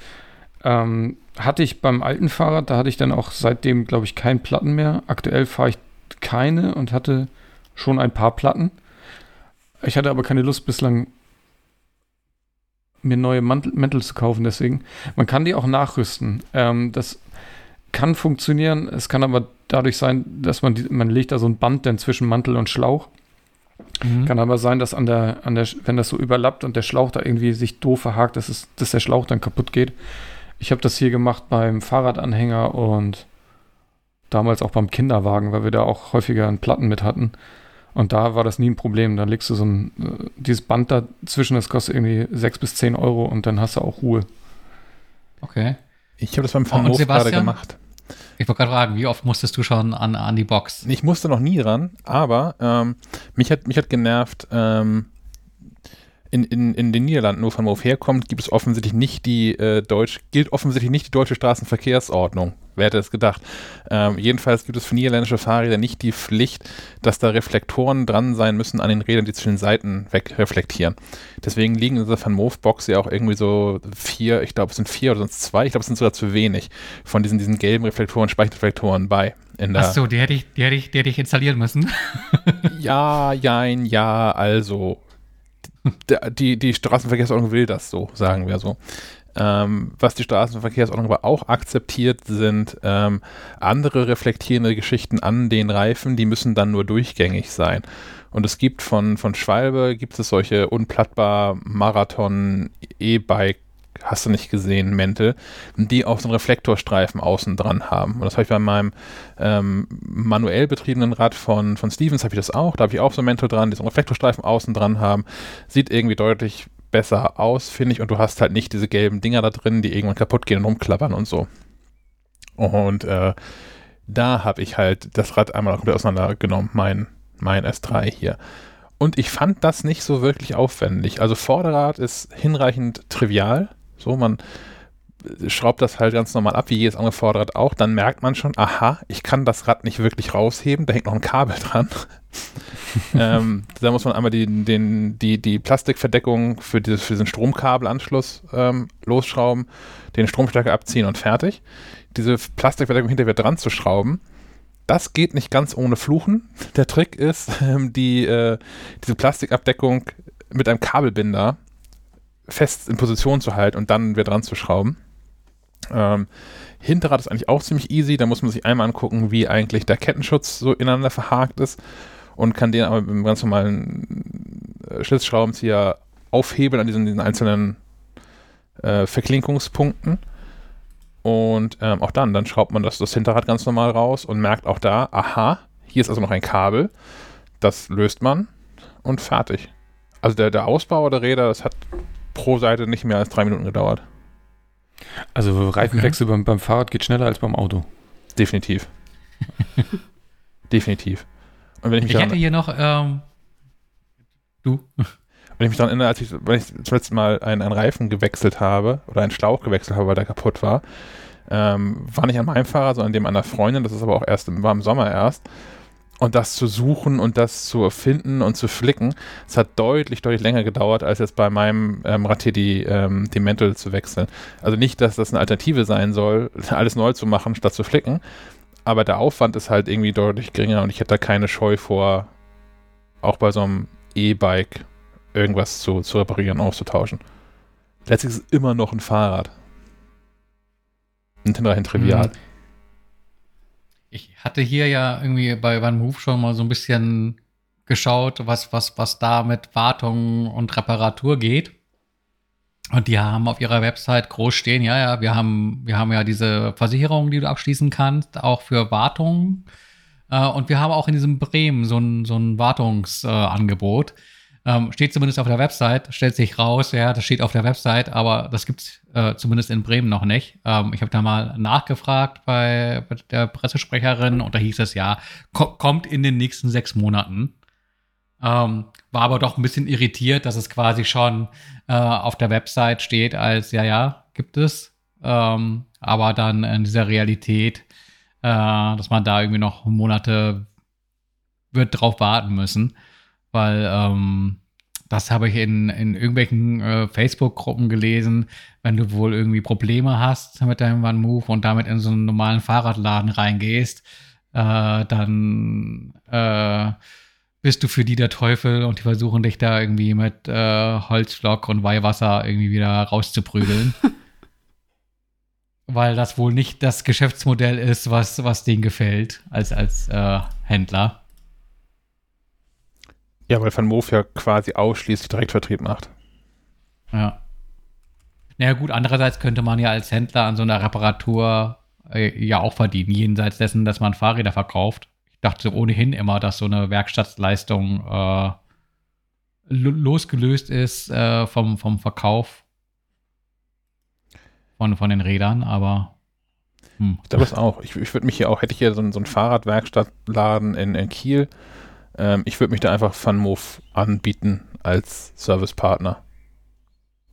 Ähm, hatte ich beim alten Fahrrad, da hatte ich dann auch seitdem, glaube ich, keinen Platten mehr. Aktuell fahre ich keine und hatte schon ein paar Platten. Ich hatte aber keine Lust bislang mir neue Mantel, Mäntel zu kaufen, deswegen. Man kann die auch nachrüsten. Ähm, das kann funktionieren. Es kann aber dadurch sein, dass man, die, man legt da so ein Band dann zwischen Mantel und Schlauch. Mhm. Kann aber sein, dass an der, an der, wenn das so überlappt und der Schlauch da irgendwie sich doof verhakt, dass, es, dass der Schlauch dann kaputt geht. Ich habe das hier gemacht beim Fahrradanhänger und damals auch beim Kinderwagen, weil wir da auch häufiger einen Platten mit hatten. Und da war das nie ein Problem. Da legst du so ein, äh, dieses Band dazwischen, das kostet irgendwie 6 bis 10 Euro und dann hast du auch Ruhe. Okay. Ich habe das beim Vermove gerade gemacht. Ich wollte gerade fragen, wie oft musstest du schon an, an die Box? Ich musste noch nie ran, aber ähm, mich, hat, mich hat genervt, ähm, in, in, in den Niederlanden, wo Van Moof herkommt, gibt es offensichtlich nicht die äh, deutsch, gilt offensichtlich nicht die deutsche Straßenverkehrsordnung. Wer hätte es gedacht? Ähm, jedenfalls gibt es für niederländische Fahrräder nicht die Pflicht, dass da Reflektoren dran sein müssen an den Rädern, die zwischen den Seiten wegreflektieren. Deswegen liegen in dieser Van Moof Box ja auch irgendwie so vier, ich glaube es sind vier oder sonst zwei, ich glaube es sind sogar zu wenig von diesen, diesen gelben Reflektoren, Speichelreflektoren bei. In der, Ach so, die hätte ich, die hätte ich, die hätte ich installieren müssen. [LAUGHS] ja, jein, ja, also. Die, die Straßenverkehrsordnung will das so, sagen wir so. Ähm, was die Straßenverkehrsordnung aber auch akzeptiert, sind ähm, andere reflektierende Geschichten an den Reifen, die müssen dann nur durchgängig sein. Und es gibt von, von Schwalbe, gibt es solche unplattbar Marathon E-Bike, hast du nicht gesehen, Mäntel, die auch so einen Reflektorstreifen außen dran haben. Und das habe ich bei meinem ähm, manuell betriebenen Rad von, von Stevens habe ich das auch. Da habe ich auch so einen Mäntel dran, die so einen Reflektorstreifen außen dran haben. Sieht irgendwie deutlich besser aus, finde ich. Und du hast halt nicht diese gelben Dinger da drin, die irgendwann kaputt gehen und rumklappern und so. Und äh, da habe ich halt das Rad einmal komplett auseinandergenommen, mein, mein S3 hier. Und ich fand das nicht so wirklich aufwendig. Also Vorderrad ist hinreichend trivial. So, man schraubt das halt ganz normal ab, wie jedes andere Vorderrad auch. Dann merkt man schon, aha, ich kann das Rad nicht wirklich rausheben, da hängt noch ein Kabel dran. [LAUGHS] ähm, da muss man einmal die, den, die, die Plastikverdeckung für, dieses, für diesen Stromkabelanschluss ähm, losschrauben, den Stromstärker abziehen und fertig. Diese Plastikverdeckung hinterher dran zu schrauben, das geht nicht ganz ohne Fluchen. [LAUGHS] Der Trick ist, ähm, die, äh, diese Plastikabdeckung mit einem Kabelbinder fest in Position zu halten und dann wieder dran zu schrauben. Ähm, Hinterrad ist eigentlich auch ziemlich easy. Da muss man sich einmal angucken, wie eigentlich der Kettenschutz so ineinander verhakt ist und kann den aber mit einem ganz normalen äh, Schlitzschraubenzieher aufhebeln an diesen, diesen einzelnen äh, Verklinkungspunkten. Und ähm, auch dann, dann schraubt man das, das Hinterrad ganz normal raus und merkt auch da, aha, hier ist also noch ein Kabel. Das löst man und fertig. Also der, der Ausbau der Räder, das hat pro Seite nicht mehr als drei Minuten gedauert. Also Reifenwechsel beim, beim Fahrrad geht schneller als beim Auto. Definitiv. [LAUGHS] Definitiv. Und wenn ich mich Ich hätte hier noch, ähm, du? [LAUGHS] wenn ich mich daran erinnere, als ich, wenn ich zum letzten Mal einen, einen Reifen gewechselt habe oder einen Schlauch gewechselt habe, weil der kaputt war, ähm, war nicht an meinem Fahrrad, sondern an dem einer Freundin. Das ist aber auch erst im, war im Sommer erst. Und das zu suchen und das zu finden und zu flicken, es hat deutlich, deutlich länger gedauert, als jetzt bei meinem ähm, Raté die, ähm, die Mantle zu wechseln. Also nicht, dass das eine Alternative sein soll, [LAUGHS] alles neu zu machen, statt zu flicken, aber der Aufwand ist halt irgendwie deutlich geringer und ich hätte da keine Scheu vor, auch bei so einem E-Bike irgendwas zu, zu reparieren, auszutauschen. Letztlich ist es immer noch ein Fahrrad. Ein hinterher trivial. Mhm. Hatte hier ja irgendwie bei Van Move schon mal so ein bisschen geschaut, was, was, was da mit Wartung und Reparatur geht. Und die haben auf ihrer Website groß stehen, ja, ja, wir haben, wir haben ja diese Versicherung, die du abschließen kannst, auch für Wartung. Äh, und wir haben auch in diesem Bremen so ein, so ein Wartungsangebot. Äh, ähm, steht zumindest auf der Website, stellt sich raus, ja, das steht auf der Website, aber das gibt's äh, zumindest in Bremen noch nicht. Ähm, ich habe da mal nachgefragt bei, bei, der Pressesprecherin und da hieß es ja, ko kommt in den nächsten sechs Monaten. Ähm, war aber doch ein bisschen irritiert, dass es quasi schon äh, auf der Website steht als, ja, ja, gibt es. Ähm, aber dann in dieser Realität, äh, dass man da irgendwie noch Monate wird drauf warten müssen weil ähm, das habe ich in, in irgendwelchen äh, Facebook-Gruppen gelesen, wenn du wohl irgendwie Probleme hast mit deinem One Move und damit in so einen normalen Fahrradladen reingehst, äh, dann äh, bist du für die der Teufel und die versuchen dich da irgendwie mit äh, Holzflock und Weihwasser irgendwie wieder rauszuprügeln. [LAUGHS] Weil das wohl nicht das Geschäftsmodell ist, was, was denen gefällt als, als äh, Händler. Ja, weil Van Moof ja quasi ausschließlich Direktvertrieb macht. Ja. Naja, gut, andererseits könnte man ja als Händler an so einer Reparatur äh, ja auch verdienen, jenseits dessen, dass man Fahrräder verkauft. Ich dachte ohnehin immer, dass so eine Werkstattleistung äh, losgelöst ist äh, vom, vom Verkauf von, von den Rädern, aber. Hm. Ich glaube es auch. Ich, ich würde mich hier auch, hätte ich hier so, so einen Fahrradwerkstattladen in, in Kiel, ähm, ich würde mich da einfach FunMove anbieten als Servicepartner.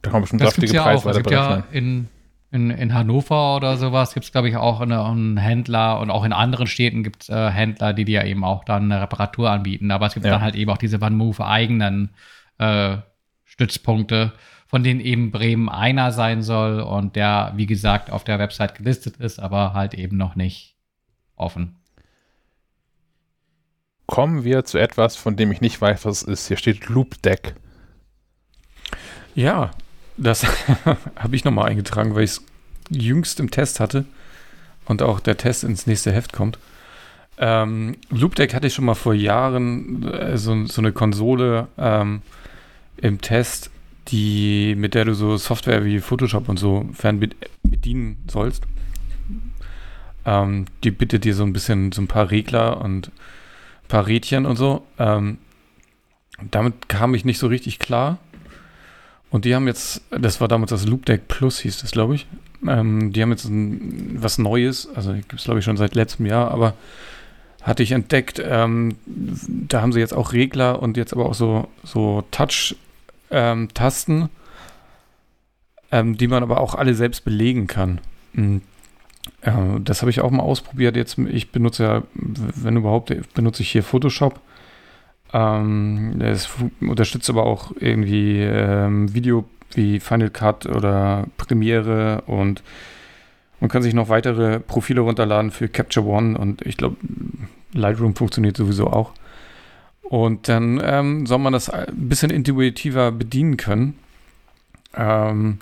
Da man bestimmt saftige ja Preis auch. Es gibt ja in, in, in Hannover oder sowas gibt es, glaube ich, auch eine, einen Händler und auch in anderen Städten gibt es äh, Händler, die dir eben auch dann eine Reparatur anbieten. Aber es gibt ja. dann halt eben auch diese OneMove eigenen äh, Stützpunkte, von denen eben Bremen einer sein soll und der, wie gesagt, auf der Website gelistet ist, aber halt eben noch nicht offen kommen wir zu etwas, von dem ich nicht weiß, was es ist. Hier steht Loop Deck. Ja, das [LAUGHS] habe ich nochmal eingetragen, weil ich es jüngst im Test hatte und auch der Test ins nächste Heft kommt. Ähm, Loop Deck hatte ich schon mal vor Jahren äh, so, so, eine Konsole ähm, im Test, die, mit der du so Software wie Photoshop und so fern bedienen sollst. Ähm, die bittet dir so ein bisschen so ein paar Regler und paar Rädchen und so. Ähm, damit kam ich nicht so richtig klar. Und die haben jetzt, das war damals das Loop Deck Plus, hieß das, glaube ich. Ähm, die haben jetzt ein, was Neues, also gibt es, glaube ich, schon seit letztem Jahr, aber hatte ich entdeckt, ähm, da haben sie jetzt auch Regler und jetzt aber auch so, so Touch-Tasten, ähm, ähm, die man aber auch alle selbst belegen kann. Mhm. Ja, das habe ich auch mal ausprobiert. Jetzt, ich benutze ja, wenn überhaupt, benutze ich hier Photoshop. Ähm, es unterstützt aber auch irgendwie ähm, Video wie Final Cut oder Premiere und man kann sich noch weitere Profile runterladen für Capture One und ich glaube, Lightroom funktioniert sowieso auch. Und dann ähm, soll man das ein bisschen intuitiver bedienen können. Ähm,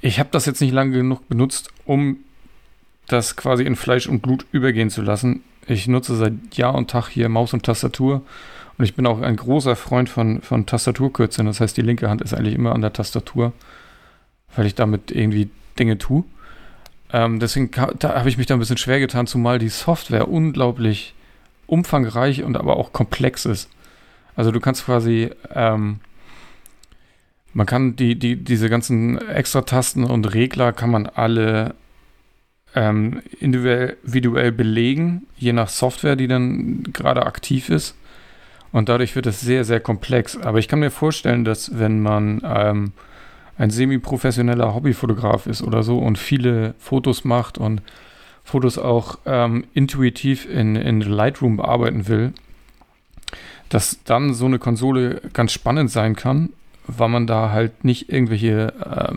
ich habe das jetzt nicht lange genug benutzt, um das quasi in Fleisch und Blut übergehen zu lassen. Ich nutze seit Jahr und Tag hier Maus und Tastatur und ich bin auch ein großer Freund von, von Tastaturkürzeln. Das heißt, die linke Hand ist eigentlich immer an der Tastatur, weil ich damit irgendwie Dinge tue. Ähm, deswegen habe ich mich da ein bisschen schwer getan, zumal die Software unglaublich umfangreich und aber auch komplex ist. Also du kannst quasi, ähm, man kann die, die, diese ganzen Extra-Tasten und Regler kann man alle ähm, individuell belegen, je nach Software, die dann gerade aktiv ist. Und dadurch wird es sehr, sehr komplex. Aber ich kann mir vorstellen, dass wenn man ähm, ein semi-professioneller Hobbyfotograf ist oder so und viele Fotos macht und Fotos auch ähm, intuitiv in, in Lightroom bearbeiten will, dass dann so eine Konsole ganz spannend sein kann, weil man da halt nicht irgendwelche äh,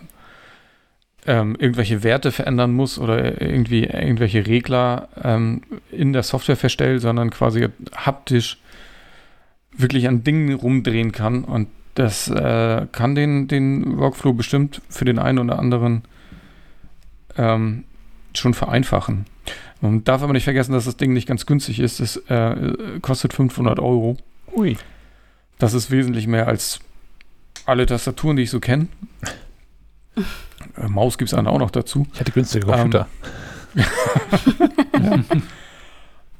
ähm, irgendwelche Werte verändern muss oder irgendwie irgendwelche Regler ähm, in der Software verstellt, sondern quasi haptisch wirklich an Dingen rumdrehen kann. Und das äh, kann den, den Workflow bestimmt für den einen oder anderen ähm, schon vereinfachen. Man darf aber nicht vergessen, dass das Ding nicht ganz günstig ist. Es äh, kostet 500 Euro. Ui. Das ist wesentlich mehr als alle Tastaturen, die ich so kenne. Äh, Maus gibt es dann auch noch dazu. Ich hatte günstige Computer. Ähm, [LAUGHS]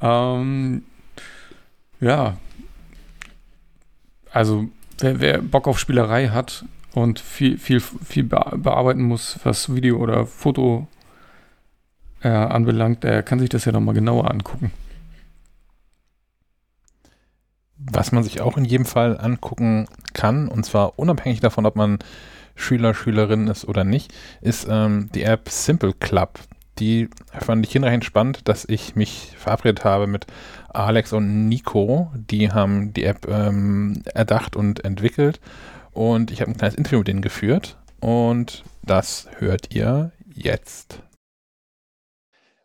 ja. ähm, ja. Also, wer, wer, Bock auf Spielerei hat und viel, viel, viel bearbeiten muss, was Video oder Foto äh, anbelangt, der kann sich das ja nochmal genauer angucken. Was man sich auch in jedem Fall angucken kann, und zwar unabhängig davon, ob man Schüler, Schülerin ist oder nicht, ist ähm, die App Simple Club. Die fand ich hinreichend spannend, dass ich mich verabredet habe mit Alex und Nico. Die haben die App ähm, erdacht und entwickelt. Und ich habe ein kleines Interview mit denen geführt. Und das hört ihr jetzt.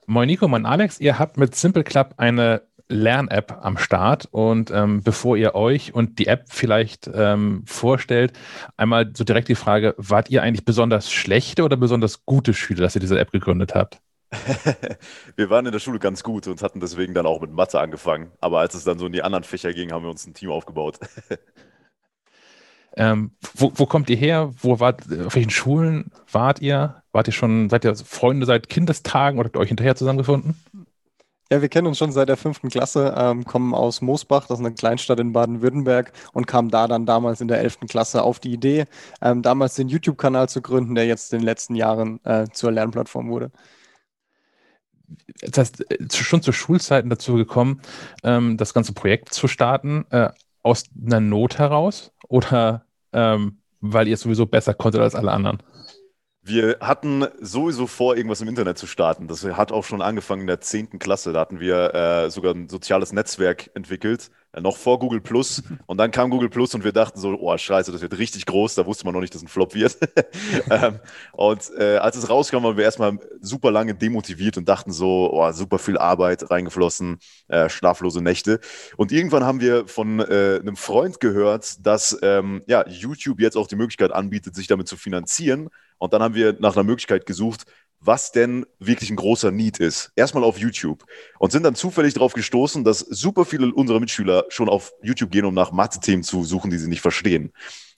Moin Nico, moin Alex. Ihr habt mit Simple Club eine Lern-App am Start. Und ähm, bevor ihr euch und die App vielleicht ähm, vorstellt, einmal so direkt die Frage, wart ihr eigentlich besonders schlechte oder besonders gute Schüler, dass ihr diese App gegründet habt? [LAUGHS] wir waren in der Schule ganz gut und hatten deswegen dann auch mit Mathe angefangen. Aber als es dann so in die anderen Fächer ging, haben wir uns ein Team aufgebaut. [LAUGHS] ähm, wo, wo, kommt ihr her? Wo wart, auf welchen Schulen wart ihr? Wart ihr schon, seid ihr Freunde seit Kindestagen oder habt ihr euch hinterher zusammengefunden? Ja, wir kennen uns schon seit der fünften Klasse, ähm, kommen aus Moosbach, das ist eine Kleinstadt in Baden-Württemberg und kamen da dann damals in der elften Klasse auf die Idee, ähm, damals den YouTube-Kanal zu gründen, der jetzt in den letzten Jahren äh, zur Lernplattform wurde. Das heißt, äh, schon zu Schulzeiten dazu gekommen, ähm, das ganze Projekt zu starten, äh, aus einer Not heraus oder ähm, weil ihr es sowieso besser konntet als alle anderen? Wir hatten sowieso vor, irgendwas im Internet zu starten. Das hat auch schon angefangen in der 10. Klasse. Da hatten wir äh, sogar ein soziales Netzwerk entwickelt, äh, noch vor Google Plus. Und dann kam Google Plus und wir dachten so, oh scheiße, das wird richtig groß. Da wusste man noch nicht, dass ein Flop wird. [LAUGHS] ähm, und äh, als es rauskam, waren wir erstmal super lange demotiviert und dachten so, oh, super viel Arbeit reingeflossen, äh, schlaflose Nächte. Und irgendwann haben wir von äh, einem Freund gehört, dass ähm, ja, YouTube jetzt auch die Möglichkeit anbietet, sich damit zu finanzieren und dann haben wir nach einer Möglichkeit gesucht, was denn wirklich ein großer Need ist. Erstmal auf YouTube. Und sind dann zufällig darauf gestoßen, dass super viele unserer Mitschüler schon auf YouTube gehen, um nach Mathe-Themen zu suchen, die sie nicht verstehen.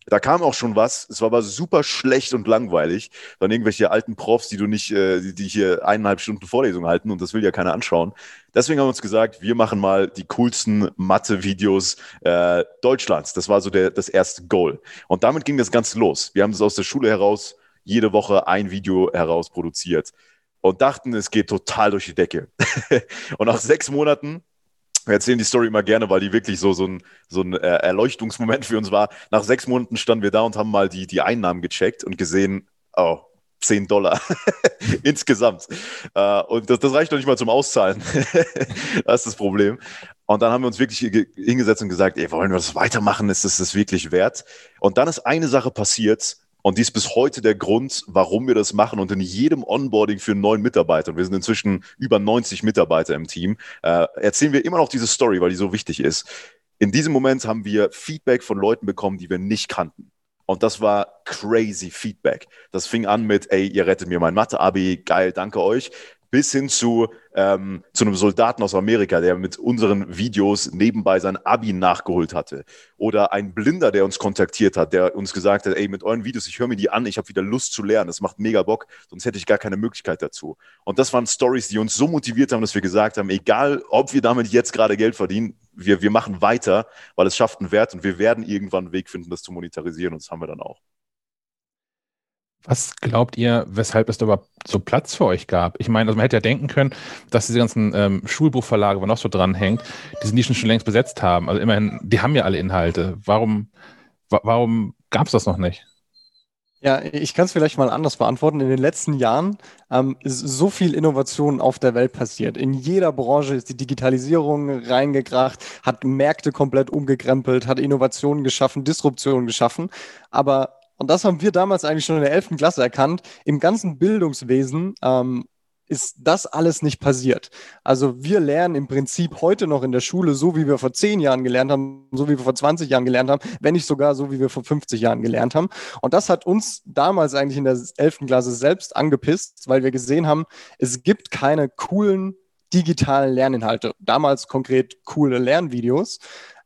Da kam auch schon was, es war aber super schlecht und langweilig. Dann irgendwelche alten Profs, die du nicht, äh, die, hier eineinhalb Stunden Vorlesung halten und das will ja keiner anschauen. Deswegen haben wir uns gesagt, wir machen mal die coolsten Mathe-Videos äh, Deutschlands. Das war so der, das erste Goal. Und damit ging das Ganze los. Wir haben es aus der Schule heraus jede Woche ein Video herausproduziert und dachten, es geht total durch die Decke. [LAUGHS] und nach sechs Monaten, wir erzählen die Story immer gerne, weil die wirklich so, so ein, so ein äh, Erleuchtungsmoment für uns war. Nach sechs Monaten standen wir da und haben mal die, die Einnahmen gecheckt und gesehen, oh, 10 Dollar [LAUGHS] insgesamt. Uh, und das, das, reicht noch nicht mal zum Auszahlen. [LAUGHS] das ist das Problem. Und dann haben wir uns wirklich hingesetzt und gesagt, ey, wollen wir das weitermachen? Ist das das wirklich wert? Und dann ist eine Sache passiert, und dies ist bis heute der Grund, warum wir das machen. Und in jedem Onboarding für einen neuen Mitarbeiter, und wir sind inzwischen über 90 Mitarbeiter im Team, äh, erzählen wir immer noch diese Story, weil die so wichtig ist. In diesem Moment haben wir Feedback von Leuten bekommen, die wir nicht kannten. Und das war crazy Feedback. Das fing an mit, ey, ihr rettet mir mein Mathe-Abi, geil, danke euch bis hin zu, ähm, zu einem Soldaten aus Amerika, der mit unseren Videos nebenbei sein Abi nachgeholt hatte. Oder ein Blinder, der uns kontaktiert hat, der uns gesagt hat, ey, mit euren Videos, ich höre mir die an, ich habe wieder Lust zu lernen, das macht mega Bock, sonst hätte ich gar keine Möglichkeit dazu. Und das waren Stories, die uns so motiviert haben, dass wir gesagt haben, egal ob wir damit jetzt gerade Geld verdienen, wir, wir machen weiter, weil es schafft einen Wert und wir werden irgendwann einen Weg finden, das zu monetarisieren und das haben wir dann auch. Was glaubt ihr, weshalb es da überhaupt so Platz für euch gab? Ich meine, also man hätte ja denken können, dass diese ganzen ähm, Schulbuchverlage, wo noch so dranhängt, diese Nischen schon längst besetzt haben. Also immerhin, die haben ja alle Inhalte. Warum, wa warum gab es das noch nicht? Ja, ich kann es vielleicht mal anders beantworten. In den letzten Jahren ähm, ist so viel Innovation auf der Welt passiert. In jeder Branche ist die Digitalisierung reingekracht, hat Märkte komplett umgekrempelt, hat Innovationen geschaffen, Disruptionen geschaffen. Aber, und das haben wir damals eigentlich schon in der 11. Klasse erkannt, im ganzen Bildungswesen ähm, ist das alles nicht passiert. Also wir lernen im Prinzip heute noch in der Schule so, wie wir vor zehn Jahren gelernt haben, so wie wir vor 20 Jahren gelernt haben, wenn nicht sogar so, wie wir vor 50 Jahren gelernt haben. Und das hat uns damals eigentlich in der 11. Klasse selbst angepisst, weil wir gesehen haben, es gibt keine coolen digitalen Lerninhalte. Damals konkret coole Lernvideos.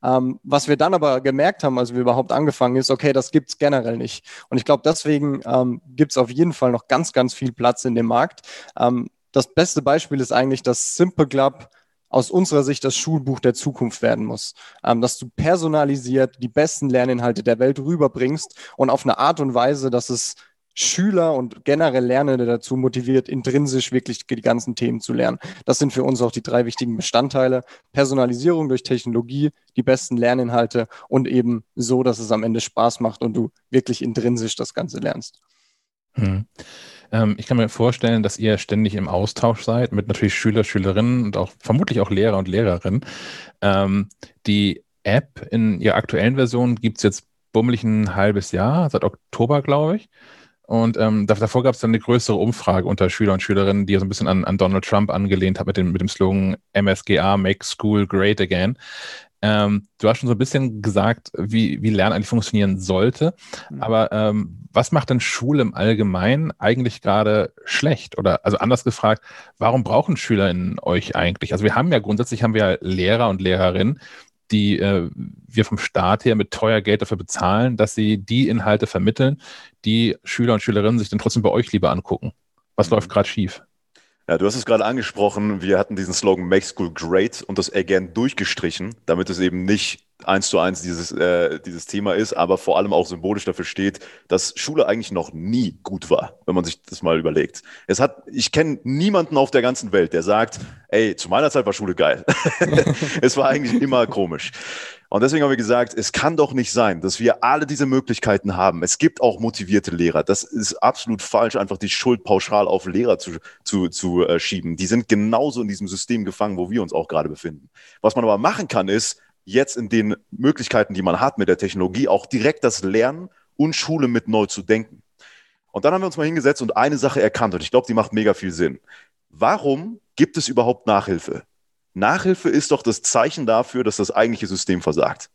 Ähm, was wir dann aber gemerkt haben, als wir überhaupt angefangen ist, okay, das gibt es generell nicht. Und ich glaube, deswegen ähm, gibt es auf jeden Fall noch ganz, ganz viel Platz in dem Markt. Ähm, das beste Beispiel ist eigentlich, dass Simple Club aus unserer Sicht das Schulbuch der Zukunft werden muss. Ähm, dass du personalisiert die besten Lerninhalte der Welt rüberbringst und auf eine Art und Weise, dass es Schüler und generell Lernende dazu motiviert, intrinsisch wirklich die ganzen Themen zu lernen. Das sind für uns auch die drei wichtigen Bestandteile. Personalisierung durch Technologie, die besten Lerninhalte und eben so, dass es am Ende Spaß macht und du wirklich intrinsisch das Ganze lernst. Hm. Ähm, ich kann mir vorstellen, dass ihr ständig im Austausch seid mit natürlich Schüler, Schülerinnen und auch vermutlich auch Lehrer und Lehrerinnen. Ähm, die App in ihrer aktuellen Version gibt es jetzt bummelig ein halbes Jahr, seit Oktober, glaube ich. Und ähm, davor gab es dann eine größere Umfrage unter Schüler und Schülerinnen, die so ein bisschen an, an Donald Trump angelehnt hat mit dem, mit dem Slogan MSGA, Make School Great Again. Ähm, du hast schon so ein bisschen gesagt, wie, wie Lernen eigentlich funktionieren sollte. Mhm. Aber ähm, was macht denn Schule im Allgemeinen eigentlich gerade schlecht? Oder also anders gefragt, warum brauchen SchülerInnen euch eigentlich? Also wir haben ja grundsätzlich haben wir Lehrer und Lehrerinnen, die äh, wir vom Staat her mit teuer Geld dafür bezahlen, dass sie die Inhalte vermitteln, die Schüler und Schülerinnen sich dann trotzdem bei euch lieber angucken. Was mhm. läuft gerade schief? Ja, du hast es gerade angesprochen, wir hatten diesen Slogan Make School Great und das Again durchgestrichen, damit es eben nicht eins zu eins dieses, äh, dieses Thema ist, aber vor allem auch symbolisch dafür steht, dass Schule eigentlich noch nie gut war, wenn man sich das mal überlegt. Es hat, ich kenne niemanden auf der ganzen Welt, der sagt, ey, zu meiner Zeit war Schule geil. [LAUGHS] es war eigentlich immer komisch. Und deswegen haben wir gesagt, es kann doch nicht sein, dass wir alle diese Möglichkeiten haben. Es gibt auch motivierte Lehrer. Das ist absolut falsch, einfach die Schuld pauschal auf Lehrer zu, zu, zu äh, schieben. Die sind genauso in diesem System gefangen, wo wir uns auch gerade befinden. Was man aber machen kann, ist, jetzt in den Möglichkeiten, die man hat mit der Technologie, auch direkt das Lernen und Schule mit neu zu denken. Und dann haben wir uns mal hingesetzt und eine Sache erkannt und ich glaube, die macht mega viel Sinn. Warum gibt es überhaupt Nachhilfe? Nachhilfe ist doch das Zeichen dafür, dass das eigentliche System versagt.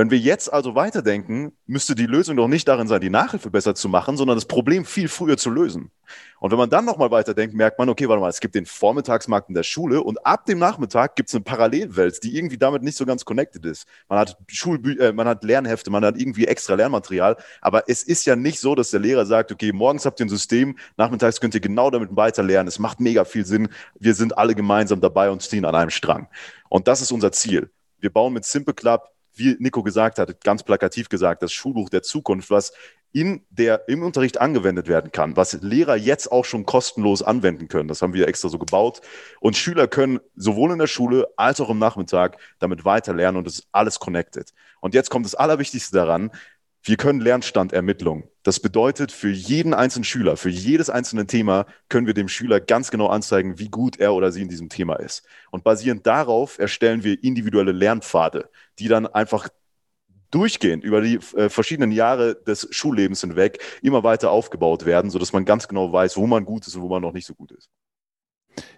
Wenn wir jetzt also weiterdenken, müsste die Lösung doch nicht darin sein, die Nachhilfe besser zu machen, sondern das Problem viel früher zu lösen. Und wenn man dann nochmal weiterdenkt, merkt man, okay, warte mal, es gibt den Vormittagsmarkt in der Schule und ab dem Nachmittag gibt es eine Parallelwelt, die irgendwie damit nicht so ganz connected ist. Man hat Schulbü äh, man hat Lernhefte, man hat irgendwie extra Lernmaterial, aber es ist ja nicht so, dass der Lehrer sagt, okay, morgens habt ihr ein System, nachmittags könnt ihr genau damit weiter lernen. Es macht mega viel Sinn. Wir sind alle gemeinsam dabei und ziehen an einem Strang. Und das ist unser Ziel. Wir bauen mit Simple Club wie Nico gesagt hat, ganz plakativ gesagt, das Schulbuch der Zukunft, was in der, im Unterricht angewendet werden kann, was Lehrer jetzt auch schon kostenlos anwenden können. Das haben wir extra so gebaut. Und Schüler können sowohl in der Schule als auch im Nachmittag damit weiterlernen und es ist alles connected. Und jetzt kommt das Allerwichtigste daran. Wir können Lernstandermittlung. Das bedeutet, für jeden einzelnen Schüler, für jedes einzelne Thema können wir dem Schüler ganz genau anzeigen, wie gut er oder sie in diesem Thema ist. Und basierend darauf erstellen wir individuelle Lernpfade, die dann einfach durchgehend über die äh, verschiedenen Jahre des Schullebens hinweg immer weiter aufgebaut werden, sodass man ganz genau weiß, wo man gut ist und wo man noch nicht so gut ist.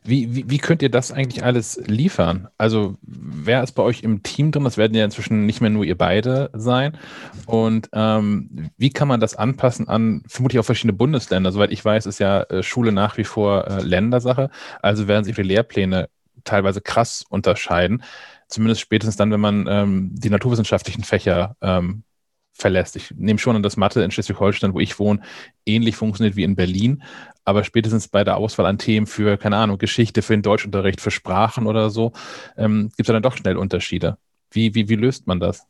Wie, wie, wie, könnt ihr das eigentlich alles liefern? Also, wer ist bei euch im Team drin? Das werden ja inzwischen nicht mehr nur ihr beide sein. Und ähm, wie kann man das anpassen an vermutlich auch verschiedene Bundesländer? Soweit ich weiß, ist ja äh, Schule nach wie vor äh, Ländersache. Also werden sich die Lehrpläne teilweise krass unterscheiden. Zumindest spätestens dann, wenn man ähm, die naturwissenschaftlichen Fächer ähm, verlässt. Ich nehme schon an, dass Mathe in Schleswig-Holstein, wo ich wohne, ähnlich funktioniert wie in Berlin. Aber spätestens bei der Auswahl an Themen für, keine Ahnung, Geschichte, für den Deutschunterricht, für Sprachen oder so, ähm, gibt es dann doch schnell Unterschiede. Wie, wie, wie löst man das?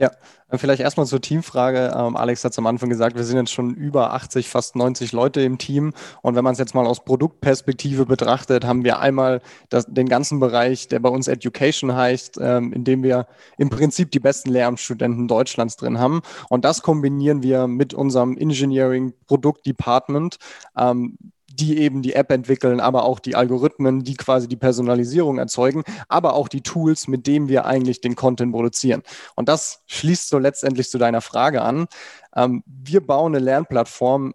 Ja, äh, vielleicht erstmal zur Teamfrage. Ähm, Alex hat es am Anfang gesagt, wir sind jetzt schon über 80, fast 90 Leute im Team. Und wenn man es jetzt mal aus Produktperspektive betrachtet, haben wir einmal das, den ganzen Bereich, der bei uns Education heißt, ähm, in dem wir im Prinzip die besten Lehramtsstudenten Deutschlands drin haben. Und das kombinieren wir mit unserem Engineering Produkt Department. Ähm, die eben die App entwickeln, aber auch die Algorithmen, die quasi die Personalisierung erzeugen, aber auch die Tools, mit denen wir eigentlich den Content produzieren. Und das schließt so letztendlich zu deiner Frage an. Ähm, wir bauen eine Lernplattform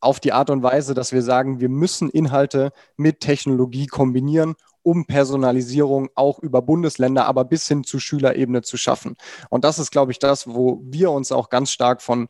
auf die Art und Weise, dass wir sagen, wir müssen Inhalte mit Technologie kombinieren, um Personalisierung auch über Bundesländer, aber bis hin zu Schülerebene zu schaffen. Und das ist, glaube ich, das, wo wir uns auch ganz stark von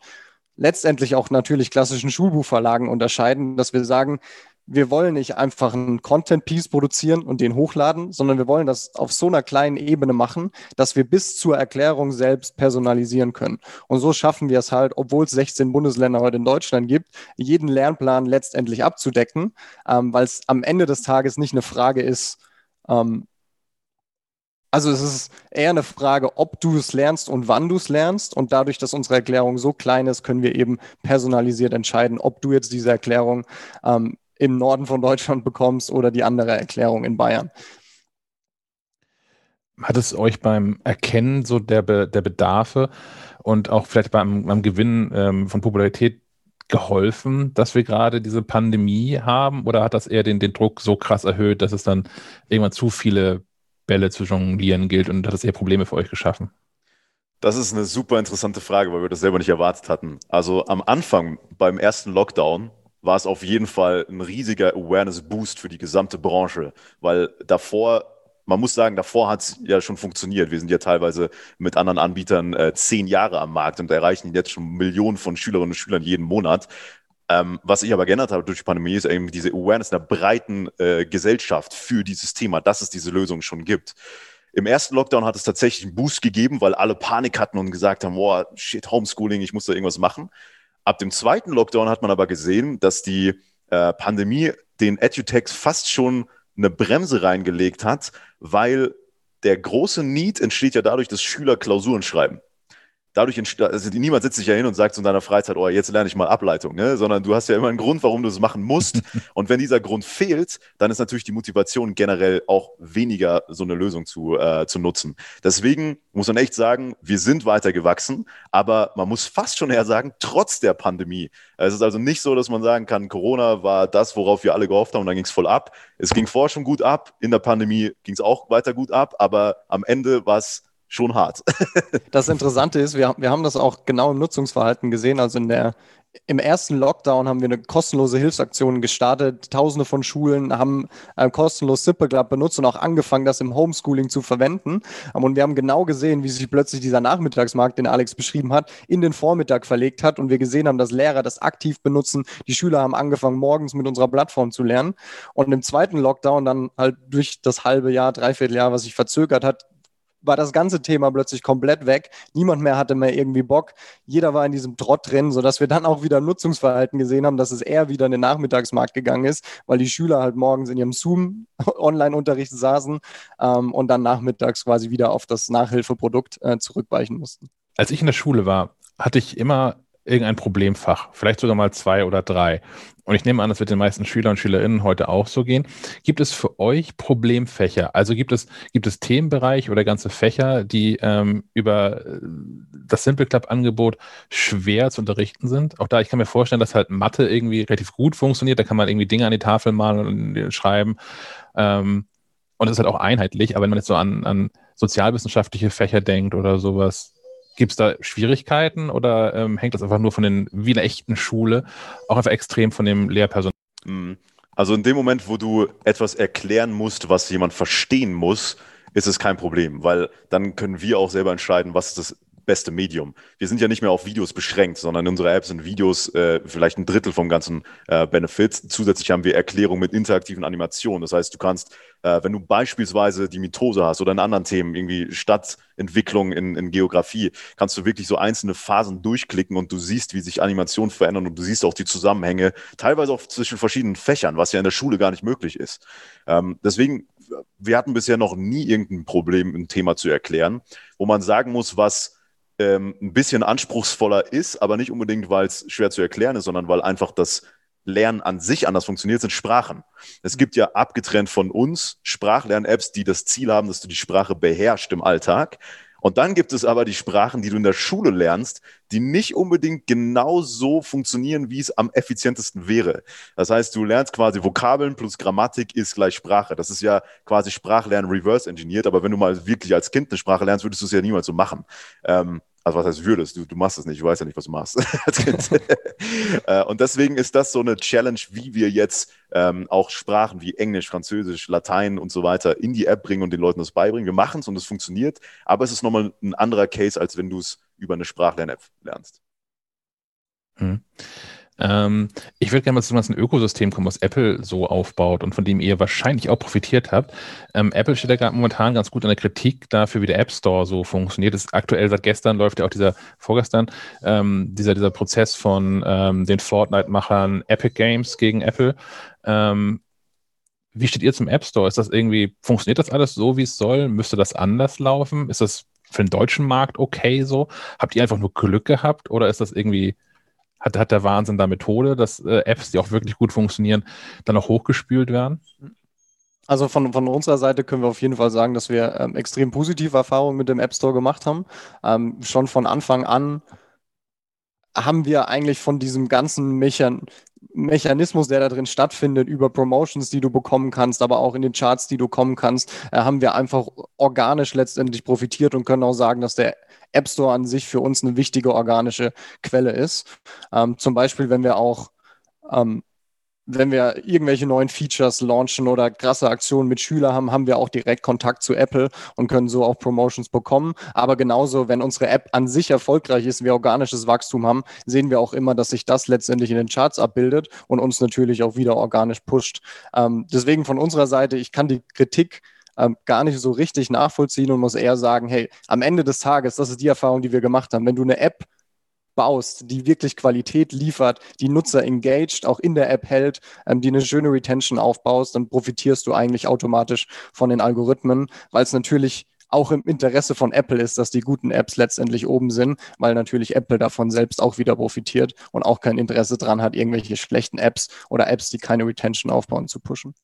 letztendlich auch natürlich klassischen Schulbuchverlagen unterscheiden, dass wir sagen, wir wollen nicht einfach einen Content-Piece produzieren und den hochladen, sondern wir wollen das auf so einer kleinen Ebene machen, dass wir bis zur Erklärung selbst personalisieren können. Und so schaffen wir es halt, obwohl es 16 Bundesländer heute in Deutschland gibt, jeden Lernplan letztendlich abzudecken, ähm, weil es am Ende des Tages nicht eine Frage ist, ähm, also es ist eher eine Frage, ob du es lernst und wann du es lernst. Und dadurch, dass unsere Erklärung so klein ist, können wir eben personalisiert entscheiden, ob du jetzt diese Erklärung ähm, im Norden von Deutschland bekommst oder die andere Erklärung in Bayern. Hat es euch beim Erkennen so der, Be der Bedarfe und auch vielleicht beim, beim Gewinn ähm, von Popularität geholfen, dass wir gerade diese Pandemie haben? Oder hat das eher den, den Druck so krass erhöht, dass es dann irgendwann zu viele Bälle zu jonglieren gilt und hat das eher Probleme für euch geschaffen? Das ist eine super interessante Frage, weil wir das selber nicht erwartet hatten. Also am Anfang beim ersten Lockdown war es auf jeden Fall ein riesiger Awareness-Boost für die gesamte Branche, weil davor man muss sagen, davor hat es ja schon funktioniert. Wir sind ja teilweise mit anderen Anbietern äh, zehn Jahre am Markt und erreichen jetzt schon Millionen von Schülerinnen und Schülern jeden Monat. Ähm, was ich aber geändert habe durch die Pandemie, ist eben diese Awareness einer breiten äh, Gesellschaft für dieses Thema, dass es diese Lösung schon gibt. Im ersten Lockdown hat es tatsächlich einen Boost gegeben, weil alle Panik hatten und gesagt haben, boah, shit, Homeschooling, ich muss da irgendwas machen. Ab dem zweiten Lockdown hat man aber gesehen, dass die äh, Pandemie den EduTechs fast schon eine Bremse reingelegt hat, weil der große Need entsteht ja dadurch, dass Schüler Klausuren schreiben dadurch entsteht, also niemand setzt sich ja hin und sagt zu deiner Freizeit, oh, jetzt lerne ich mal Ableitung, ne? sondern du hast ja immer einen Grund, warum du es machen musst. [LAUGHS] und wenn dieser Grund fehlt, dann ist natürlich die Motivation generell auch weniger so eine Lösung zu, äh, zu nutzen. Deswegen muss man echt sagen, wir sind weiter gewachsen, aber man muss fast schon eher sagen, trotz der Pandemie. Es ist also nicht so, dass man sagen kann, Corona war das, worauf wir alle gehofft haben und dann ging es voll ab. Es ging vorher schon gut ab, in der Pandemie ging es auch weiter gut ab, aber am Ende war es schon hart. [LAUGHS] das Interessante ist, wir, wir haben das auch genau im Nutzungsverhalten gesehen. Also in der, im ersten Lockdown haben wir eine kostenlose Hilfsaktion gestartet. Tausende von Schulen haben äh, kostenlos Club benutzt und auch angefangen, das im Homeschooling zu verwenden. Und wir haben genau gesehen, wie sich plötzlich dieser Nachmittagsmarkt, den Alex beschrieben hat, in den Vormittag verlegt hat. Und wir gesehen haben, dass Lehrer das aktiv benutzen. Die Schüler haben angefangen, morgens mit unserer Plattform zu lernen. Und im zweiten Lockdown dann halt durch das halbe Jahr, dreiviertel Jahr, was sich verzögert hat, war das ganze Thema plötzlich komplett weg. Niemand mehr hatte mehr irgendwie Bock. Jeder war in diesem Trott drin, sodass wir dann auch wieder Nutzungsverhalten gesehen haben, dass es eher wieder in den Nachmittagsmarkt gegangen ist, weil die Schüler halt morgens in ihrem Zoom-Online-Unterricht saßen ähm, und dann nachmittags quasi wieder auf das Nachhilfeprodukt äh, zurückweichen mussten. Als ich in der Schule war, hatte ich immer irgendein Problemfach, vielleicht sogar mal zwei oder drei. Und ich nehme an, das wird den meisten Schüler und Schülerinnen heute auch so gehen. Gibt es für euch Problemfächer? Also gibt es, gibt es Themenbereiche oder ganze Fächer, die ähm, über äh, das Simple Club-Angebot schwer zu unterrichten sind? Auch da, ich kann mir vorstellen, dass halt Mathe irgendwie relativ gut funktioniert. Da kann man irgendwie Dinge an die Tafel malen und schreiben. Ähm, und es ist halt auch einheitlich. Aber wenn man jetzt so an, an sozialwissenschaftliche Fächer denkt oder sowas, Gibt es da Schwierigkeiten oder ähm, hängt das einfach nur von den, wie in der echten Schule, auch einfach extrem von dem Lehrpersonal? Mhm. Also in dem Moment, wo du etwas erklären musst, was jemand verstehen muss, ist es kein Problem, weil dann können wir auch selber entscheiden, was ist das beste Medium. Wir sind ja nicht mehr auf Videos beschränkt, sondern in unserer App sind Videos äh, vielleicht ein Drittel vom ganzen äh, Benefit. Zusätzlich haben wir Erklärungen mit interaktiven Animationen. Das heißt, du kannst, äh, wenn du beispielsweise die Mitose hast oder in anderen Themen, irgendwie Stadtentwicklung in, in Geografie, kannst du wirklich so einzelne Phasen durchklicken und du siehst, wie sich Animationen verändern und du siehst auch die Zusammenhänge, teilweise auch zwischen verschiedenen Fächern, was ja in der Schule gar nicht möglich ist. Ähm, deswegen, wir hatten bisher noch nie irgendein Problem, ein Thema zu erklären, wo man sagen muss, was ähm, ein bisschen anspruchsvoller ist, aber nicht unbedingt, weil es schwer zu erklären ist, sondern weil einfach das Lernen an sich anders funktioniert, sind Sprachen. Es gibt ja abgetrennt von uns Sprachlern-Apps, die das Ziel haben, dass du die Sprache beherrschst im Alltag. Und dann gibt es aber die Sprachen, die du in der Schule lernst, die nicht unbedingt genau so funktionieren, wie es am effizientesten wäre. Das heißt, du lernst quasi Vokabeln plus Grammatik ist gleich Sprache. Das ist ja quasi Sprachlernen reverse engineert, aber wenn du mal wirklich als Kind eine Sprache lernst, würdest du es ja niemals so machen. Ähm, also was heißt würdest, du, du machst es nicht, ich weiß ja nicht, was du machst [LAUGHS] als Kind. [LAUGHS] Äh, und deswegen ist das so eine Challenge, wie wir jetzt ähm, auch Sprachen wie Englisch, Französisch, Latein und so weiter in die App bringen und den Leuten das beibringen. Wir machen es und es funktioniert, aber es ist nochmal ein anderer Case, als wenn du es über eine Sprachlern-App lernst. Hm. Ähm, ich würde gerne mal zu einem Ökosystem kommen, was Apple so aufbaut und von dem ihr wahrscheinlich auch profitiert habt. Ähm, Apple steht ja gerade momentan ganz gut in der Kritik dafür, wie der App Store so funktioniert. Das aktuell seit gestern läuft ja auch dieser, vorgestern, ähm, dieser, dieser Prozess von ähm, den Fortnite-Machern Epic Games gegen Apple. Ähm, wie steht ihr zum App Store? Ist das irgendwie, funktioniert das alles so, wie es soll? Müsste das anders laufen? Ist das für den deutschen Markt okay so? Habt ihr einfach nur Glück gehabt oder ist das irgendwie hat, hat der Wahnsinn da Methode, dass äh, Apps, die auch wirklich gut funktionieren, dann auch hochgespült werden? Also von, von unserer Seite können wir auf jeden Fall sagen, dass wir ähm, extrem positive Erfahrungen mit dem App Store gemacht haben. Ähm, schon von Anfang an haben wir eigentlich von diesem ganzen Mechan Mechanismus, der da drin stattfindet, über Promotions, die du bekommen kannst, aber auch in den Charts, die du kommen kannst, äh, haben wir einfach organisch letztendlich profitiert und können auch sagen, dass der App Store an sich für uns eine wichtige organische Quelle ist. Ähm, zum Beispiel, wenn wir auch ähm, wenn wir irgendwelche neuen Features launchen oder krasse Aktionen mit Schülern haben, haben wir auch direkt Kontakt zu Apple und können so auch Promotions bekommen. Aber genauso, wenn unsere App an sich erfolgreich ist, wir organisches Wachstum haben, sehen wir auch immer, dass sich das letztendlich in den Charts abbildet und uns natürlich auch wieder organisch pusht. Ähm, deswegen von unserer Seite, ich kann die Kritik ähm, gar nicht so richtig nachvollziehen und muss eher sagen, hey, am Ende des Tages, das ist die Erfahrung, die wir gemacht haben. Wenn du eine App baust, die wirklich Qualität liefert, die Nutzer engaged, auch in der App hält, ähm, die eine schöne Retention aufbaust, dann profitierst du eigentlich automatisch von den Algorithmen, weil es natürlich auch im Interesse von Apple ist, dass die guten Apps letztendlich oben sind, weil natürlich Apple davon selbst auch wieder profitiert und auch kein Interesse daran hat, irgendwelche schlechten Apps oder Apps, die keine Retention aufbauen, zu pushen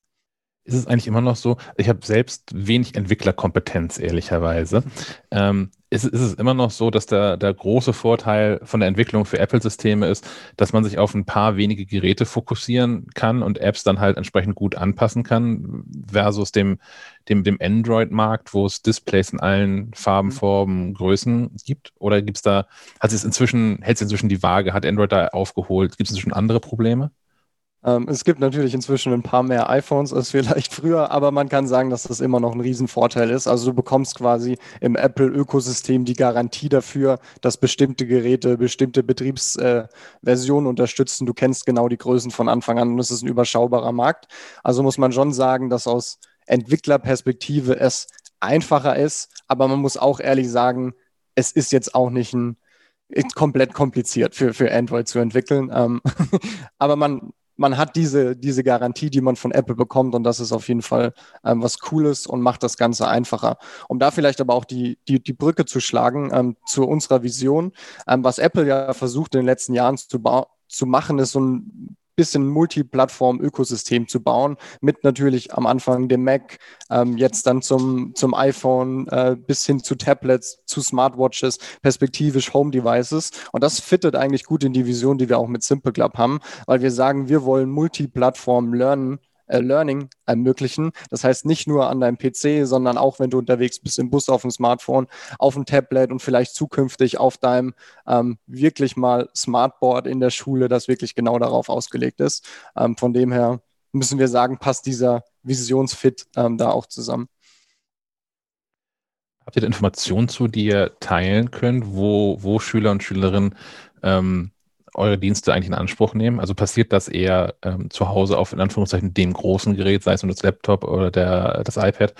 ist es eigentlich immer noch so, ich habe selbst wenig Entwicklerkompetenz, ehrlicherweise. Ähm, ist, ist, es immer noch so, dass der, der große Vorteil von der Entwicklung für Apple-Systeme ist, dass man sich auf ein paar wenige Geräte fokussieren kann und Apps dann halt entsprechend gut anpassen kann, versus dem, dem, dem Android-Markt, wo es Displays in allen Farben, mhm. Formen, Größen gibt? Oder gibt es da, hat es inzwischen, hält es inzwischen die Waage, hat Android da aufgeholt? Gibt es inzwischen andere Probleme? Ähm, es gibt natürlich inzwischen ein paar mehr iPhones als vielleicht [LAUGHS] früher, aber man kann sagen, dass das immer noch ein Riesenvorteil ist. Also du bekommst quasi im Apple-Ökosystem die Garantie dafür, dass bestimmte Geräte bestimmte Betriebsversionen äh, unterstützen. Du kennst genau die Größen von Anfang an und es ist ein überschaubarer Markt. Also muss man schon sagen, dass aus Entwicklerperspektive es einfacher ist, aber man muss auch ehrlich sagen, es ist jetzt auch nicht ein komplett kompliziert für, für Android zu entwickeln. Ähm, [LAUGHS] aber man, man hat diese, diese Garantie, die man von Apple bekommt und das ist auf jeden Fall ähm, was Cooles und macht das Ganze einfacher. Um da vielleicht aber auch die, die, die Brücke zu schlagen ähm, zu unserer Vision, ähm, was Apple ja versucht in den letzten Jahren zu, zu machen, ist so ein bisschen Multiplattform-Ökosystem zu bauen, mit natürlich am Anfang dem Mac, ähm, jetzt dann zum, zum iPhone äh, bis hin zu Tablets, zu Smartwatches, perspektivisch Home-Devices. Und das fittet eigentlich gut in die Vision, die wir auch mit Simple Club haben, weil wir sagen, wir wollen Multiplattform lernen Learning ermöglichen. Das heißt nicht nur an deinem PC, sondern auch wenn du unterwegs bist im Bus, auf dem Smartphone, auf dem Tablet und vielleicht zukünftig auf deinem ähm, wirklich mal Smartboard in der Schule, das wirklich genau darauf ausgelegt ist. Ähm, von dem her müssen wir sagen, passt dieser Visionsfit ähm, da auch zusammen. Habt ihr Informationen zu, die ihr teilen könnt, wo, wo Schüler und Schülerinnen ähm, eure Dienste eigentlich in Anspruch nehmen? Also passiert das eher ähm, zu Hause auf in Anführungszeichen dem großen Gerät, sei es nur das Laptop oder der, das iPad?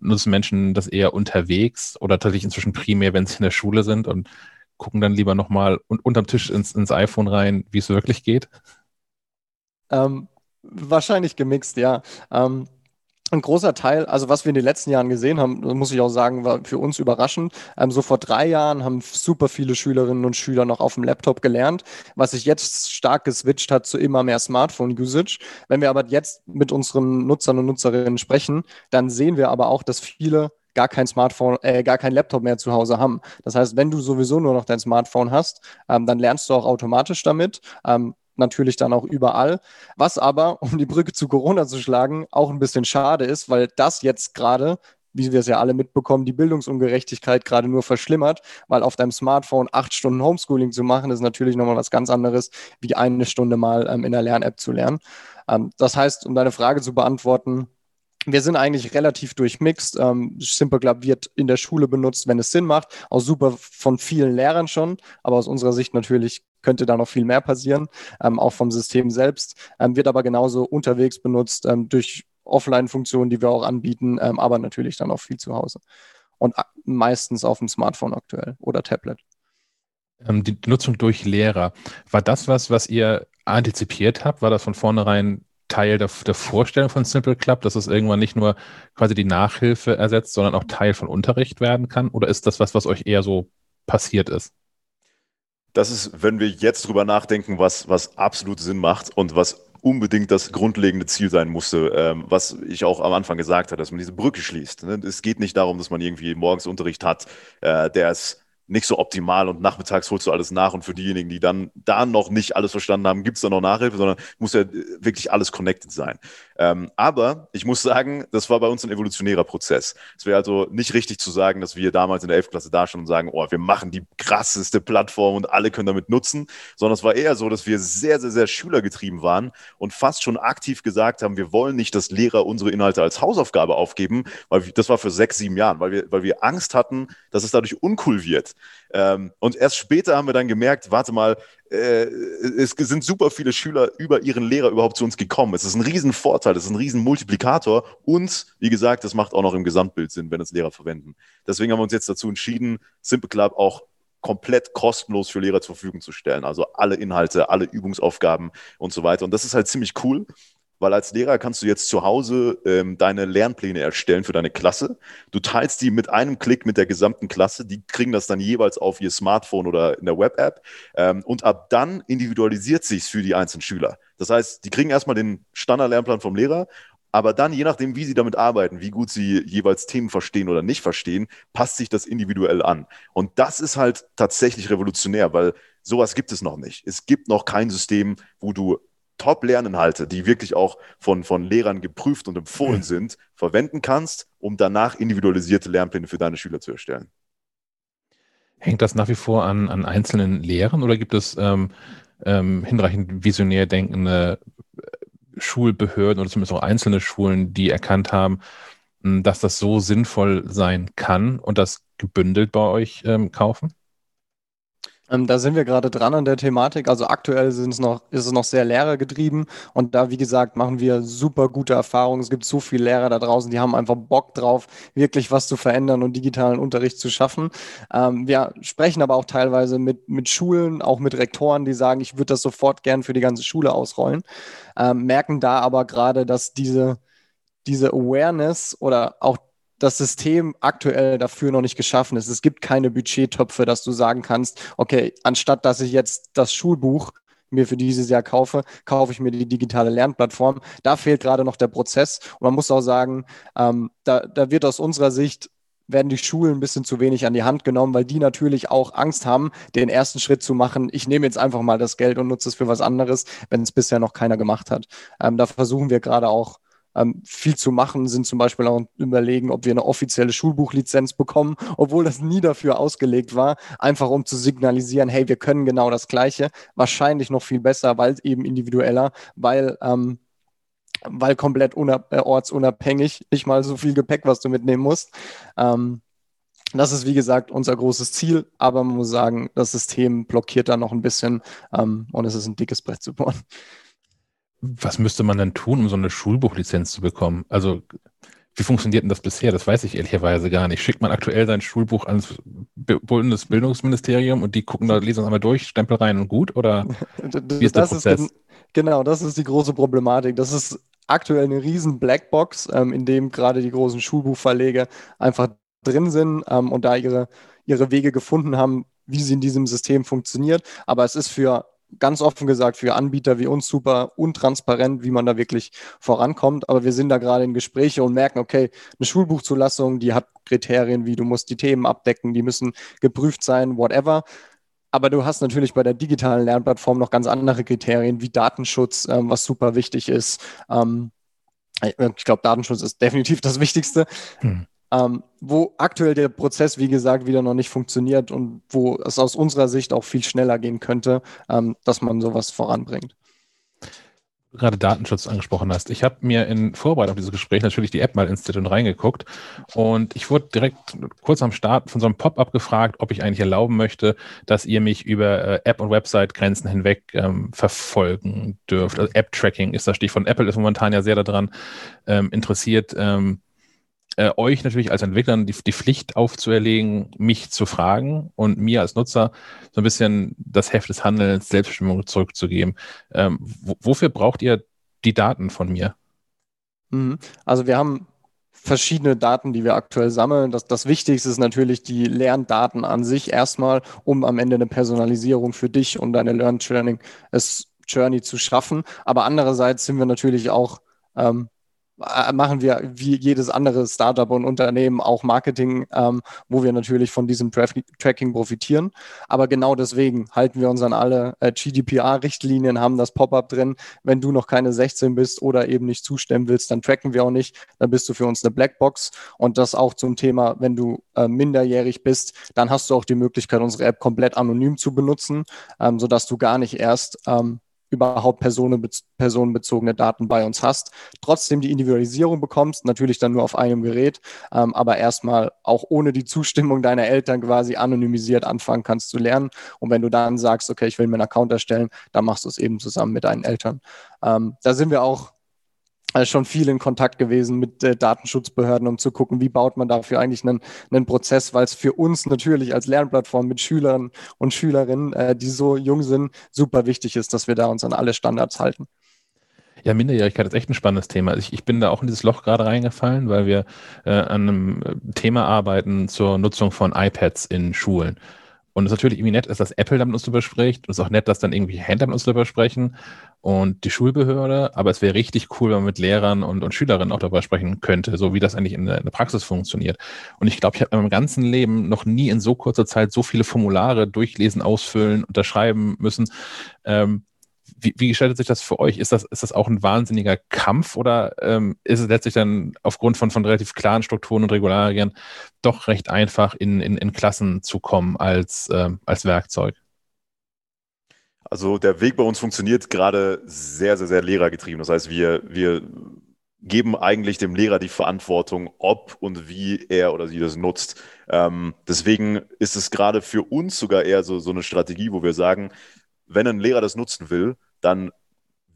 Nutzen Menschen das eher unterwegs oder tatsächlich inzwischen primär, wenn sie in der Schule sind und gucken dann lieber nochmal un unterm Tisch ins, ins iPhone rein, wie es wirklich geht? Ähm, wahrscheinlich gemixt, ja. Ähm, ein großer Teil, also was wir in den letzten Jahren gesehen haben, muss ich auch sagen, war für uns überraschend. Ähm, so vor drei Jahren haben super viele Schülerinnen und Schüler noch auf dem Laptop gelernt, was sich jetzt stark geswitcht hat zu immer mehr Smartphone-Usage. Wenn wir aber jetzt mit unseren Nutzern und Nutzerinnen sprechen, dann sehen wir aber auch, dass viele gar kein Smartphone, äh, gar kein Laptop mehr zu Hause haben. Das heißt, wenn du sowieso nur noch dein Smartphone hast, ähm, dann lernst du auch automatisch damit. Ähm, natürlich dann auch überall. Was aber, [LAUGHS] um die Brücke zu Corona zu schlagen, auch ein bisschen schade ist, weil das jetzt gerade wie wir es ja alle mitbekommen, die Bildungsungerechtigkeit gerade nur verschlimmert, weil auf deinem Smartphone acht Stunden Homeschooling zu machen, ist natürlich nochmal was ganz anderes, wie eine Stunde mal ähm, in der Lern-App zu lernen. Ähm, das heißt, um deine Frage zu beantworten, wir sind eigentlich relativ durchmixed. Ähm, Simple Club wird in der Schule benutzt, wenn es Sinn macht. Auch super von vielen Lehrern schon, aber aus unserer Sicht natürlich könnte da noch viel mehr passieren, ähm, auch vom System selbst. Ähm, wird aber genauso unterwegs benutzt ähm, durch Offline-Funktionen, die wir auch anbieten, ähm, aber natürlich dann auch viel zu Hause. Und meistens auf dem Smartphone aktuell oder Tablet. Ähm, die Nutzung durch Lehrer. War das was, was ihr antizipiert habt? War das von vornherein Teil der, der, Vorstellung von Simple Club, dass es irgendwann nicht nur quasi die Nachhilfe ersetzt, sondern auch Teil von Unterricht werden kann? Oder ist das was, was euch eher so passiert ist? Das ist, wenn wir jetzt drüber nachdenken, was, was absolut Sinn macht und was unbedingt das grundlegende Ziel sein musste, ähm, was ich auch am Anfang gesagt habe, dass man diese Brücke schließt. Ne? Es geht nicht darum, dass man irgendwie morgens Unterricht hat, äh, der ist nicht so optimal und nachmittags holst du alles nach und für diejenigen, die dann da noch nicht alles verstanden haben, gibt es da noch Nachhilfe, sondern muss ja wirklich alles connected sein. Ähm, aber ich muss sagen, das war bei uns ein evolutionärer Prozess. Es wäre also nicht richtig zu sagen, dass wir damals in der 11. Klasse da standen und sagen, oh, wir machen die krasseste Plattform und alle können damit nutzen, sondern es war eher so, dass wir sehr, sehr, sehr schülergetrieben waren und fast schon aktiv gesagt haben, wir wollen nicht, dass Lehrer unsere Inhalte als Hausaufgabe aufgeben, weil das war für sechs, sieben Jahren, weil wir, weil wir Angst hatten, dass es dadurch uncool wird. Ähm, und erst später haben wir dann gemerkt, warte mal, äh, es sind super viele Schüler über ihren Lehrer überhaupt zu uns gekommen. Es ist ein Riesenvorteil, es ist ein Riesenmultiplikator und wie gesagt, das macht auch noch im Gesamtbild Sinn, wenn es Lehrer verwenden. Deswegen haben wir uns jetzt dazu entschieden, Simple Club auch komplett kostenlos für Lehrer zur Verfügung zu stellen. Also alle Inhalte, alle Übungsaufgaben und so weiter. Und das ist halt ziemlich cool, weil als Lehrer kannst du jetzt zu Hause ähm, deine Lernpläne erstellen für deine Klasse. Du teilst die mit einem Klick mit der gesamten Klasse. Die kriegen das dann jeweils auf ihr Smartphone oder in der Web-App. Ähm, und ab dann individualisiert sich für die einzelnen Schüler. Das heißt, die kriegen erstmal den Standard-Lernplan vom Lehrer aber dann, je nachdem, wie sie damit arbeiten, wie gut sie jeweils Themen verstehen oder nicht verstehen, passt sich das individuell an. Und das ist halt tatsächlich revolutionär, weil sowas gibt es noch nicht. Es gibt noch kein System, wo du Top-Lerninhalte, die wirklich auch von, von Lehrern geprüft und empfohlen sind, verwenden kannst, um danach individualisierte Lernpläne für deine Schüler zu erstellen. Hängt das nach wie vor an, an einzelnen Lehrern oder gibt es ähm, ähm, hinreichend visionär denkende äh, Schulbehörden oder zumindest auch einzelne Schulen, die erkannt haben, dass das so sinnvoll sein kann und das gebündelt bei euch ähm, kaufen? Ähm, da sind wir gerade dran an der Thematik. Also aktuell sind es noch, ist es noch sehr lehrergetrieben und da, wie gesagt, machen wir super gute Erfahrungen. Es gibt so viele Lehrer da draußen, die haben einfach Bock drauf, wirklich was zu verändern und digitalen Unterricht zu schaffen. Ähm, wir sprechen aber auch teilweise mit, mit Schulen, auch mit Rektoren, die sagen, ich würde das sofort gern für die ganze Schule ausrollen, ähm, merken da aber gerade, dass diese, diese Awareness oder auch das System aktuell dafür noch nicht geschaffen ist. Es gibt keine Budgettöpfe, dass du sagen kannst, okay, anstatt dass ich jetzt das Schulbuch mir für dieses Jahr kaufe, kaufe ich mir die digitale Lernplattform. Da fehlt gerade noch der Prozess. Und man muss auch sagen, ähm, da, da wird aus unserer Sicht werden die Schulen ein bisschen zu wenig an die Hand genommen, weil die natürlich auch Angst haben, den ersten Schritt zu machen. Ich nehme jetzt einfach mal das Geld und nutze es für was anderes, wenn es bisher noch keiner gemacht hat. Ähm, da versuchen wir gerade auch ähm, viel zu machen, sind zum Beispiel auch überlegen, ob wir eine offizielle Schulbuchlizenz bekommen, obwohl das nie dafür ausgelegt war, einfach um zu signalisieren, hey, wir können genau das Gleiche, wahrscheinlich noch viel besser, weil eben individueller, weil ähm, weil komplett äh, ortsunabhängig, nicht mal so viel Gepäck, was du mitnehmen musst. Ähm, das ist, wie gesagt, unser großes Ziel, aber man muss sagen, das System blockiert da noch ein bisschen ähm, und es ist ein dickes Brett zu bohren was müsste man denn tun, um so eine Schulbuchlizenz zu bekommen? Also, wie funktioniert denn das bisher? Das weiß ich ehrlicherweise gar nicht. Schickt man aktuell sein Schulbuch ans Bundesbildungsministerium und die gucken da, lesen es einmal durch, Stempel rein und gut? Oder [LAUGHS] wie ist das der Prozess? Ist genau, das ist die große Problematik. Das ist aktuell eine riesen Blackbox, ähm, in dem gerade die großen Schulbuchverlege einfach drin sind ähm, und da ihre, ihre Wege gefunden haben, wie sie in diesem System funktioniert. Aber es ist für ganz offen gesagt für Anbieter wie uns super untransparent, wie man da wirklich vorankommt. Aber wir sind da gerade in Gespräche und merken, okay, eine Schulbuchzulassung, die hat Kriterien wie du musst die Themen abdecken, die müssen geprüft sein, whatever. Aber du hast natürlich bei der digitalen Lernplattform noch ganz andere Kriterien wie Datenschutz, ähm, was super wichtig ist. Ähm, ich glaube, Datenschutz ist definitiv das Wichtigste. Hm ähm, wo aktuell der Prozess, wie gesagt, wieder noch nicht funktioniert und wo es aus unserer Sicht auch viel schneller gehen könnte, ähm, dass man sowas voranbringt gerade Datenschutz angesprochen hast. Ich habe mir in Vorbereitung auf dieses Gespräch natürlich die App mal installiert und reingeguckt und ich wurde direkt kurz am Start von so einem Pop-up gefragt, ob ich eigentlich erlauben möchte, dass ihr mich über äh, App- und Website-Grenzen hinweg ähm, verfolgen dürft. Also App-Tracking ist das Stichwort. Apple ist momentan ja sehr daran ähm, interessiert, ähm, äh, euch natürlich als Entwicklern die, die Pflicht aufzuerlegen, mich zu fragen und mir als Nutzer so ein bisschen das Heft des Handelns, Selbstbestimmung zurückzugeben. Ähm, wofür braucht ihr die Daten von mir? Mhm. Also wir haben verschiedene Daten, die wir aktuell sammeln. Das, das Wichtigste ist natürlich die Lerndaten an sich erstmal, um am Ende eine Personalisierung für dich und deine Learn Training Journey zu schaffen. Aber andererseits sind wir natürlich auch ähm, äh, machen wir wie jedes andere Startup und Unternehmen auch Marketing, ähm, wo wir natürlich von diesem Tra Tracking profitieren. Aber genau deswegen halten wir uns an alle äh, GDPR-Richtlinien, haben das Pop-up drin. Wenn du noch keine 16 bist oder eben nicht zustimmen willst, dann tracken wir auch nicht. Dann bist du für uns eine Blackbox. Und das auch zum Thema, wenn du äh, minderjährig bist, dann hast du auch die Möglichkeit, unsere App komplett anonym zu benutzen, ähm, sodass du gar nicht erst ähm, überhaupt personenbezogene Daten bei uns hast. Trotzdem die Individualisierung bekommst, natürlich dann nur auf einem Gerät, ähm, aber erstmal auch ohne die Zustimmung deiner Eltern quasi anonymisiert anfangen kannst zu lernen. Und wenn du dann sagst, okay, ich will mir einen Account erstellen, dann machst du es eben zusammen mit deinen Eltern. Ähm, da sind wir auch schon viel in Kontakt gewesen mit äh, Datenschutzbehörden, um zu gucken, wie baut man dafür eigentlich einen, einen Prozess, weil es für uns natürlich als Lernplattform mit Schülern und Schülerinnen, äh, die so jung sind, super wichtig ist, dass wir da uns an alle Standards halten. Ja, Minderjährigkeit ist echt ein spannendes Thema. Ich, ich bin da auch in dieses Loch gerade reingefallen, weil wir äh, an einem äh, Thema arbeiten zur Nutzung von iPads in Schulen. Und es ist natürlich irgendwie nett, dass Apple damit uns drüber spricht. Und es ist auch nett, dass dann irgendwie Händler mit uns drüber sprechen und die Schulbehörde. Aber es wäre richtig cool, wenn man mit Lehrern und, und Schülerinnen auch darüber sprechen könnte, so wie das eigentlich in der, in der Praxis funktioniert. Und ich glaube, ich habe in meinem ganzen Leben noch nie in so kurzer Zeit so viele Formulare durchlesen, ausfüllen, unterschreiben müssen. Ähm, wie, wie, gestaltet sich das für euch? Ist das, ist das auch ein wahnsinniger Kampf oder ähm, ist es letztlich dann aufgrund von, von relativ klaren Strukturen und Regularien doch recht einfach in, in, in Klassen zu kommen als, ähm, als Werkzeug? Also der Weg bei uns funktioniert gerade sehr, sehr, sehr lehrergetrieben. Das heißt, wir, wir geben eigentlich dem Lehrer die Verantwortung, ob und wie er oder sie das nutzt. Ähm, deswegen ist es gerade für uns sogar eher so, so eine Strategie, wo wir sagen, wenn ein Lehrer das nutzen will, dann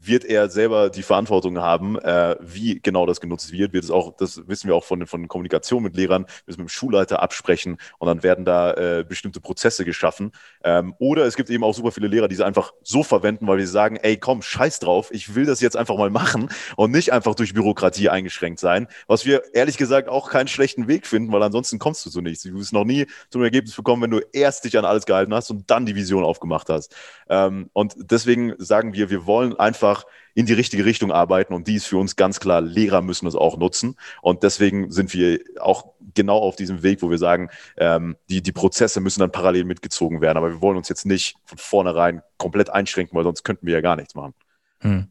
wird er selber die Verantwortung haben, äh, wie genau das genutzt wird. Wird es auch, das wissen wir auch von, von Kommunikation mit Lehrern, müssen mit dem Schulleiter absprechen und dann werden da äh, bestimmte Prozesse geschaffen. Ähm, oder es gibt eben auch super viele Lehrer, die sie einfach so verwenden, weil wir sagen, ey, komm, scheiß drauf, ich will das jetzt einfach mal machen und nicht einfach durch Bürokratie eingeschränkt sein. Was wir ehrlich gesagt auch keinen schlechten Weg finden, weil ansonsten kommst du zu nichts. Du wirst noch nie zum Ergebnis bekommen, wenn du erst dich an alles gehalten hast und dann die Vision aufgemacht hast. Ähm, und deswegen sagen wir, wir wollen einfach einfach in die richtige Richtung arbeiten und die ist für uns ganz klar, Lehrer müssen das auch nutzen und deswegen sind wir auch genau auf diesem Weg, wo wir sagen, ähm, die, die Prozesse müssen dann parallel mitgezogen werden, aber wir wollen uns jetzt nicht von vornherein komplett einschränken, weil sonst könnten wir ja gar nichts machen. Hm.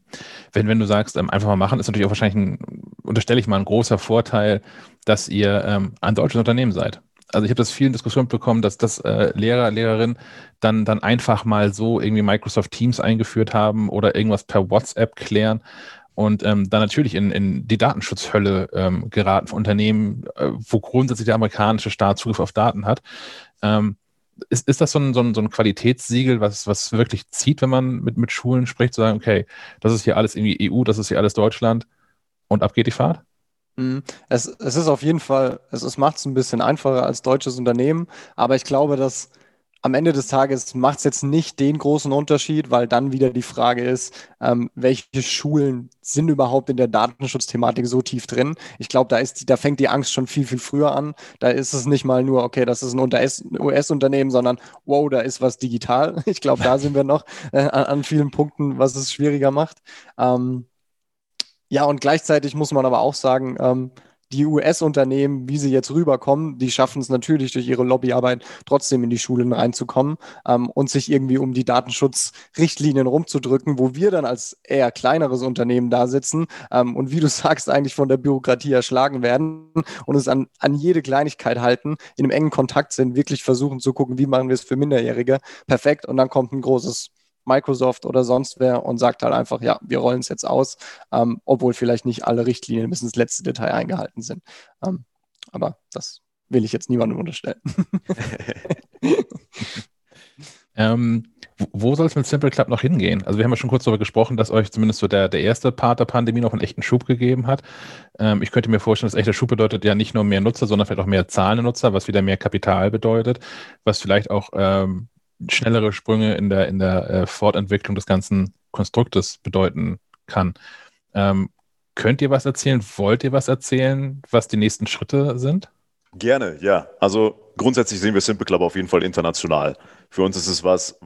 Wenn, wenn du sagst, ähm, einfach mal machen, ist natürlich auch wahrscheinlich ein, unterstelle ich mal, ein großer Vorteil, dass ihr ähm, ein deutsches Unternehmen seid also ich habe das vielen Diskussionen bekommen, dass das äh, Lehrer, Lehrerinnen dann, dann einfach mal so irgendwie Microsoft Teams eingeführt haben oder irgendwas per WhatsApp klären und ähm, dann natürlich in, in die Datenschutzhölle ähm, geraten von Unternehmen, äh, wo grundsätzlich der amerikanische Staat Zugriff auf Daten hat. Ähm, ist, ist das so ein, so, ein, so ein Qualitätssiegel, was, was wirklich zieht, wenn man mit, mit Schulen spricht, zu sagen, okay, das ist hier alles irgendwie EU, das ist hier alles Deutschland und ab geht die Fahrt? Mhm. Es, es ist auf jeden Fall, es, macht es ein bisschen einfacher als deutsches Unternehmen, aber ich glaube, dass am Ende des Tages macht es jetzt nicht den großen Unterschied, weil dann wieder die Frage ist, ähm, welche Schulen sind überhaupt in der Datenschutzthematik so tief drin? Ich glaube, da da fängt die Angst schon viel, viel früher an. Da ist es nicht mal nur, okay, das ist ein US-Unternehmen, sondern wow, da ist was digital. [LAUGHS] Ich glaube, da sind wir noch äh, an, an, vielen Punkten, was es schwieriger macht. Ähm, ja, und gleichzeitig muss man aber auch sagen, ähm, die US-Unternehmen, wie sie jetzt rüberkommen, die schaffen es natürlich durch ihre Lobbyarbeit trotzdem in die Schulen reinzukommen ähm, und sich irgendwie um die Datenschutzrichtlinien rumzudrücken, wo wir dann als eher kleineres Unternehmen da sitzen ähm, und wie du [LAUGHS] sagst, eigentlich von der Bürokratie erschlagen werden und es an, an jede Kleinigkeit halten, in einem engen Kontakt sind, wirklich versuchen zu gucken, wie machen wir es für Minderjährige. Perfekt. Und dann kommt ein großes Microsoft oder sonst wer und sagt halt einfach, ja, wir rollen es jetzt aus, ähm, obwohl vielleicht nicht alle Richtlinien bis ins letzte Detail eingehalten sind. Ähm, aber das will ich jetzt niemandem unterstellen. [LAUGHS] ähm, wo soll es mit Simple Club noch hingehen? Also wir haben ja schon kurz darüber gesprochen, dass euch zumindest so der, der erste Part der Pandemie noch einen echten Schub gegeben hat. Ähm, ich könnte mir vorstellen, dass echter Schub bedeutet ja nicht nur mehr Nutzer, sondern vielleicht auch mehr zahlende Nutzer, was wieder mehr Kapital bedeutet, was vielleicht auch ähm, schnellere Sprünge in der, in der äh, Fortentwicklung des ganzen Konstruktes bedeuten kann. Ähm, könnt ihr was erzählen? Wollt ihr was erzählen, was die nächsten Schritte sind? Gerne, ja. Also grundsätzlich sehen wir Simple Club auf jeden Fall international. Für uns ist es was,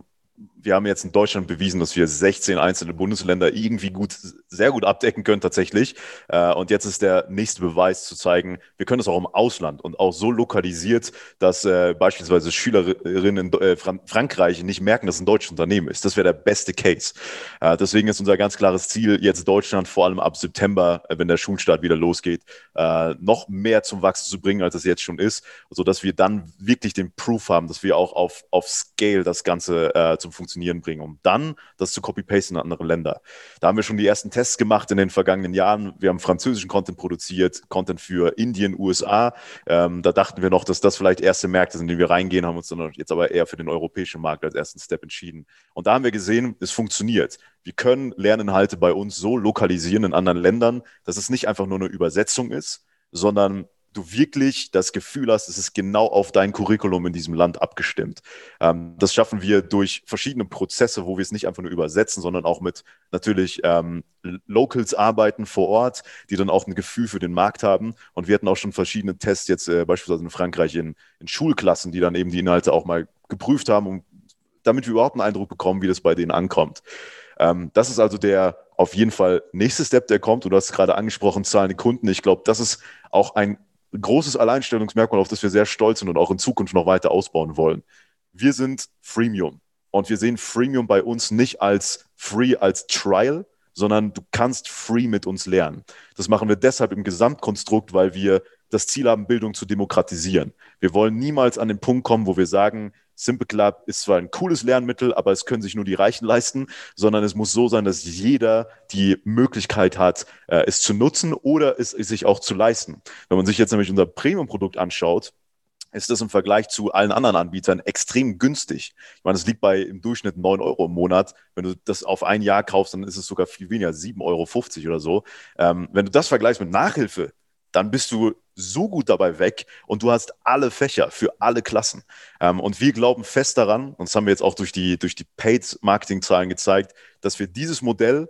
wir haben jetzt in Deutschland bewiesen, dass wir 16 einzelne Bundesländer irgendwie gut, sehr gut abdecken können tatsächlich. Äh, und jetzt ist der nächste Beweis zu zeigen, wir können das auch im Ausland und auch so lokalisiert, dass äh, beispielsweise Schülerinnen in äh, Frankreich nicht merken, dass es ein deutsches Unternehmen ist. Das wäre der beste Case. Deswegen ist unser ganz klares Ziel, jetzt Deutschland vor allem ab September, wenn der Schulstart wieder losgeht, noch mehr zum Wachsen zu bringen, als es jetzt schon ist, sodass wir dann wirklich den Proof haben, dass wir auch auf, auf Scale das Ganze zum Funktionieren Funktionieren bringen, um dann das zu copy-pasten in andere Länder. Da haben wir schon die ersten Tests gemacht in den vergangenen Jahren. Wir haben französischen Content produziert, Content für Indien, USA. Ähm, da dachten wir noch, dass das vielleicht erste Märkte sind, in die wir reingehen, haben uns dann jetzt aber eher für den europäischen Markt als ersten Step entschieden. Und da haben wir gesehen, es funktioniert. Wir können Lerninhalte bei uns so lokalisieren in anderen Ländern, dass es nicht einfach nur eine Übersetzung ist, sondern du wirklich das Gefühl hast, es ist genau auf dein Curriculum in diesem Land abgestimmt. Ähm, das schaffen wir durch verschiedene Prozesse, wo wir es nicht einfach nur übersetzen, sondern auch mit natürlich ähm, Locals arbeiten vor Ort, die dann auch ein Gefühl für den Markt haben. Und wir hatten auch schon verschiedene Tests jetzt äh, beispielsweise in Frankreich in, in Schulklassen, die dann eben die Inhalte auch mal geprüft haben, um, damit wir überhaupt einen Eindruck bekommen, wie das bei denen ankommt. Ähm, das ist also der auf jeden Fall nächste Step, der kommt. du hast es gerade angesprochen, zahlende Kunden. Ich glaube, das ist auch ein großes Alleinstellungsmerkmal, auf das wir sehr stolz sind und auch in Zukunft noch weiter ausbauen wollen. Wir sind Freemium und wir sehen Freemium bei uns nicht als Free, als Trial, sondern du kannst free mit uns lernen. Das machen wir deshalb im Gesamtkonstrukt, weil wir das Ziel haben, Bildung zu demokratisieren. Wir wollen niemals an den Punkt kommen, wo wir sagen, Simple Club ist zwar ein cooles Lernmittel, aber es können sich nur die Reichen leisten, sondern es muss so sein, dass jeder die Möglichkeit hat, äh, es zu nutzen oder es, es sich auch zu leisten. Wenn man sich jetzt nämlich unser Premium-Produkt anschaut, ist das im Vergleich zu allen anderen Anbietern extrem günstig. Ich meine, es liegt bei im Durchschnitt 9 Euro im Monat. Wenn du das auf ein Jahr kaufst, dann ist es sogar viel weniger, 7,50 Euro oder so. Ähm, wenn du das vergleichst mit Nachhilfe, dann bist du so gut dabei weg und du hast alle Fächer für alle Klassen. Ähm, und wir glauben fest daran, und das haben wir jetzt auch durch die, durch die Paid-Marketing-Zahlen gezeigt, dass wir dieses Modell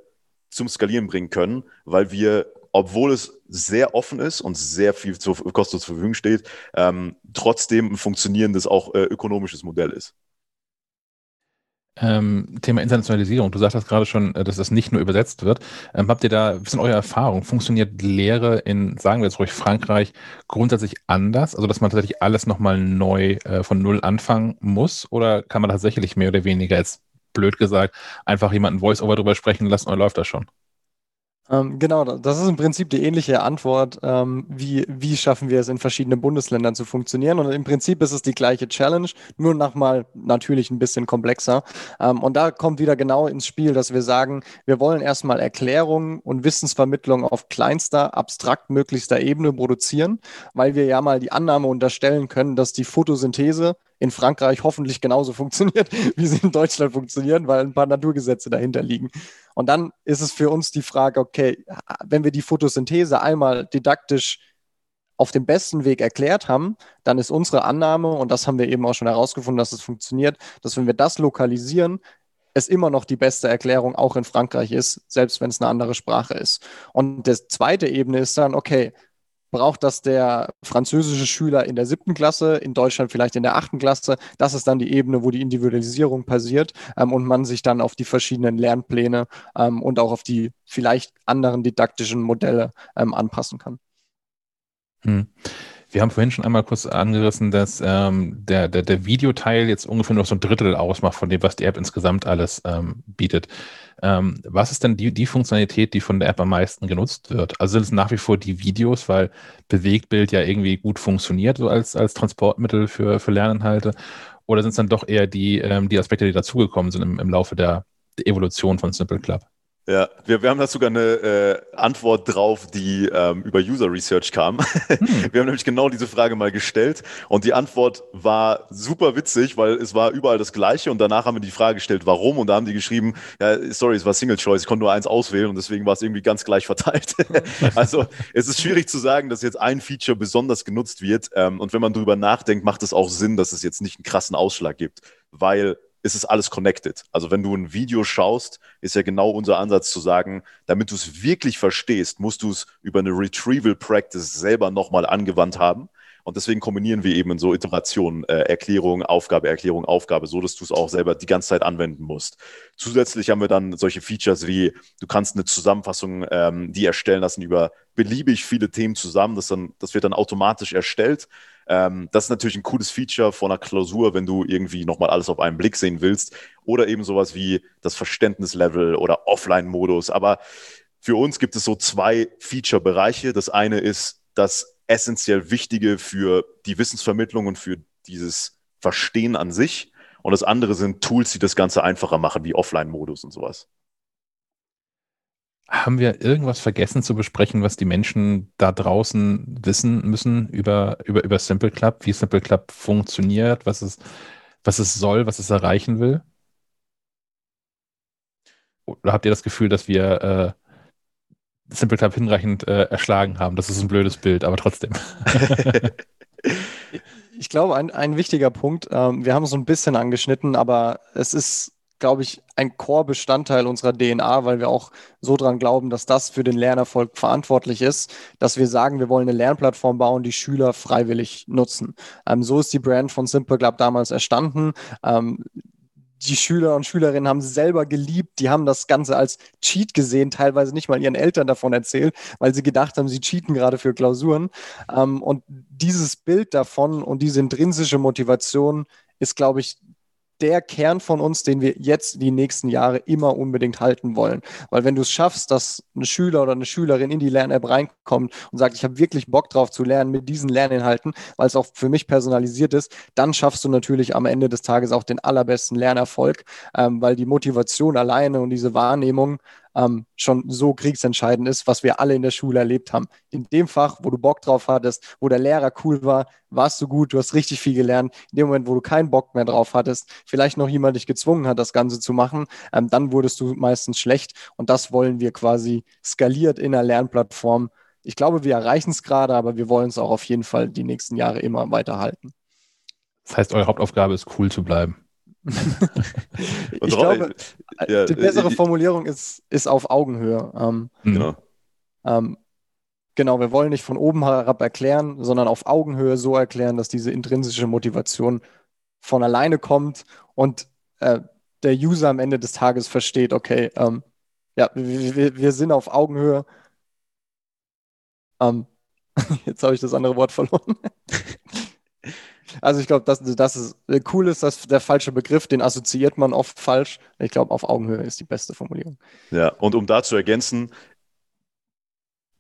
zum Skalieren bringen können, weil wir, obwohl es sehr offen ist und sehr viel zur, kostenlos zur Verfügung steht, ähm, trotzdem ein funktionierendes, auch äh, ökonomisches Modell ist. Ähm, Thema Internationalisierung. Du sagtest gerade schon, äh, dass das nicht nur übersetzt wird. Ähm, habt ihr da, was sind eure Erfahrungen? Funktioniert Lehre in, sagen wir jetzt ruhig, Frankreich grundsätzlich anders? Also, dass man tatsächlich alles nochmal neu äh, von Null anfangen muss? Oder kann man tatsächlich mehr oder weniger, jetzt blöd gesagt, einfach jemanden Voice-Over drüber sprechen lassen und läuft das schon? Ähm, genau, das ist im Prinzip die ähnliche Antwort, ähm, wie, wie schaffen wir es in verschiedenen Bundesländern zu funktionieren. Und im Prinzip ist es die gleiche Challenge, nur nochmal natürlich ein bisschen komplexer. Ähm, und da kommt wieder genau ins Spiel, dass wir sagen, wir wollen erstmal Erklärungen und Wissensvermittlung auf kleinster, abstrakt möglichster Ebene produzieren, weil wir ja mal die Annahme unterstellen können, dass die Photosynthese in Frankreich hoffentlich genauso [LAUGHS] funktioniert, wie sie in Deutschland funktionieren, weil ein paar Naturgesetze dahinter liegen. Und dann ist es für uns die Frage, okay, wenn wir die Photosynthese einmal didaktisch auf dem besten Weg erklärt haben, dann ist unsere Annahme, und das haben wir eben auch schon herausgefunden, dass es funktioniert, dass wenn wir das lokalisieren, es immer noch die beste Erklärung auch in Frankreich ist, selbst wenn es eine andere Sprache ist. Und die zweite Ebene ist dann, okay, braucht das der französische Schüler in der siebten Klasse, in Deutschland vielleicht in der achten Klasse. Das ist dann die Ebene, wo die Individualisierung passiert ähm, und man sich dann auf die verschiedenen Lernpläne ähm, und auch auf die vielleicht anderen didaktischen Modelle ähm, anpassen kann. Hm. Wir haben vorhin schon einmal kurz angerissen, dass ähm, der, der, der Videoteil jetzt ungefähr noch so ein Drittel ausmacht von dem, was die App insgesamt alles ähm, bietet. Ähm, was ist denn die, die Funktionalität, die von der App am meisten genutzt wird? Also sind es nach wie vor die Videos, weil Bewegtbild ja irgendwie gut funktioniert, so als, als Transportmittel für, für Lerninhalte? Oder sind es dann doch eher die, ähm, die Aspekte, die dazugekommen sind im, im Laufe der, der Evolution von Simple Club? Ja, wir, wir haben da sogar eine äh, Antwort drauf, die ähm, über User Research kam. Hm. [LAUGHS] Wir haben nämlich genau diese Frage mal gestellt und die Antwort war super witzig, weil es war überall das Gleiche und danach haben wir die Frage gestellt, warum und da haben die geschrieben, ja, sorry, es war Single Choice, ich konnte nur eins auswählen und deswegen war es irgendwie ganz gleich verteilt. [LAUGHS] also es ist schwierig zu sagen, dass jetzt ein Feature besonders genutzt wird ähm, und wenn man drüber nachdenkt, macht es auch Sinn, dass es jetzt nicht einen krassen Ausschlag gibt, weil ist es alles connected. Also wenn du ein Video schaust, ist ja genau unser Ansatz zu sagen, damit du es wirklich verstehst, musst du es über eine Retrieval Practice selber nochmal angewandt haben. Und deswegen kombinieren wir eben in so Iterationen äh, Erklärung, Aufgabe, Erklärung, Aufgabe, so dass du es auch selber die ganze Zeit anwenden musst. Zusätzlich haben wir dann solche Features wie, du kannst eine Zusammenfassung, ähm, die erstellen lassen über beliebig viele Themen zusammen. Das, dann, das wird dann automatisch erstellt. Ähm, das ist natürlich ein cooles Feature von einer Klausur, wenn du irgendwie nochmal alles auf einen Blick sehen willst. Oder eben sowas wie das Verständnislevel oder Offline-Modus. Aber für uns gibt es so zwei Feature-Bereiche. Das eine ist das essentiell Wichtige für die Wissensvermittlung und für dieses Verstehen an sich. Und das andere sind Tools, die das Ganze einfacher machen, wie Offline-Modus und sowas. Haben wir irgendwas vergessen zu besprechen, was die Menschen da draußen wissen müssen über, über, über Simple Club, wie Simple Club funktioniert, was es, was es soll, was es erreichen will? Oder habt ihr das Gefühl, dass wir äh, Simple Club hinreichend äh, erschlagen haben? Das ist ein blödes Bild, aber trotzdem. [LAUGHS] ich glaube, ein, ein wichtiger Punkt, ähm, wir haben es so ein bisschen angeschnitten, aber es ist glaube ich, ein Core-Bestandteil unserer DNA, weil wir auch so dran glauben, dass das für den Lernerfolg verantwortlich ist, dass wir sagen, wir wollen eine Lernplattform bauen, die Schüler freiwillig nutzen. Ähm, so ist die Brand von Simple Club damals erstanden. Ähm, die Schüler und Schülerinnen haben selber geliebt, die haben das Ganze als Cheat gesehen, teilweise nicht mal ihren Eltern davon erzählt, weil sie gedacht haben, sie cheaten gerade für Klausuren. Ähm, und dieses Bild davon und diese intrinsische Motivation ist, glaube ich, der Kern von uns, den wir jetzt die nächsten Jahre immer unbedingt halten wollen. Weil wenn du es schaffst, dass ein Schüler oder eine Schülerin in die Lern-App reinkommt und sagt, ich habe wirklich Bock drauf zu lernen mit diesen Lerninhalten, weil es auch für mich personalisiert ist, dann schaffst du natürlich am Ende des Tages auch den allerbesten Lernerfolg, ähm, weil die Motivation alleine und diese Wahrnehmung ähm, schon so kriegsentscheidend ist, was wir alle in der Schule erlebt haben. In dem Fach, wo du Bock drauf hattest, wo der Lehrer cool war, warst du gut, du hast richtig viel gelernt. In dem Moment, wo du keinen Bock mehr drauf hattest, vielleicht noch jemand dich gezwungen hat, das Ganze zu machen, ähm, dann wurdest du meistens schlecht. Und das wollen wir quasi skaliert in der Lernplattform. Ich glaube, wir erreichen es gerade, aber wir wollen es auch auf jeden Fall die nächsten Jahre immer weiterhalten. Das heißt, eure Hauptaufgabe ist cool zu bleiben. Ich glaube, ja, die bessere äh, Formulierung ist, ist auf Augenhöhe. Ähm, mhm. genau. Ähm, genau, wir wollen nicht von oben herab erklären, sondern auf Augenhöhe so erklären, dass diese intrinsische Motivation von alleine kommt und äh, der User am Ende des Tages versteht, okay, ähm, ja, wir, wir, sind auf Augenhöhe. Ähm, [LAUGHS] jetzt habe ich das andere Wort verloren. [LAUGHS] Also ich glaube, das, das ist äh, cool ist, dass der falsche Begriff, den assoziiert man oft falsch. Ich glaube, auf Augenhöhe ist die beste Formulierung. Ja, und um da zu ergänzen,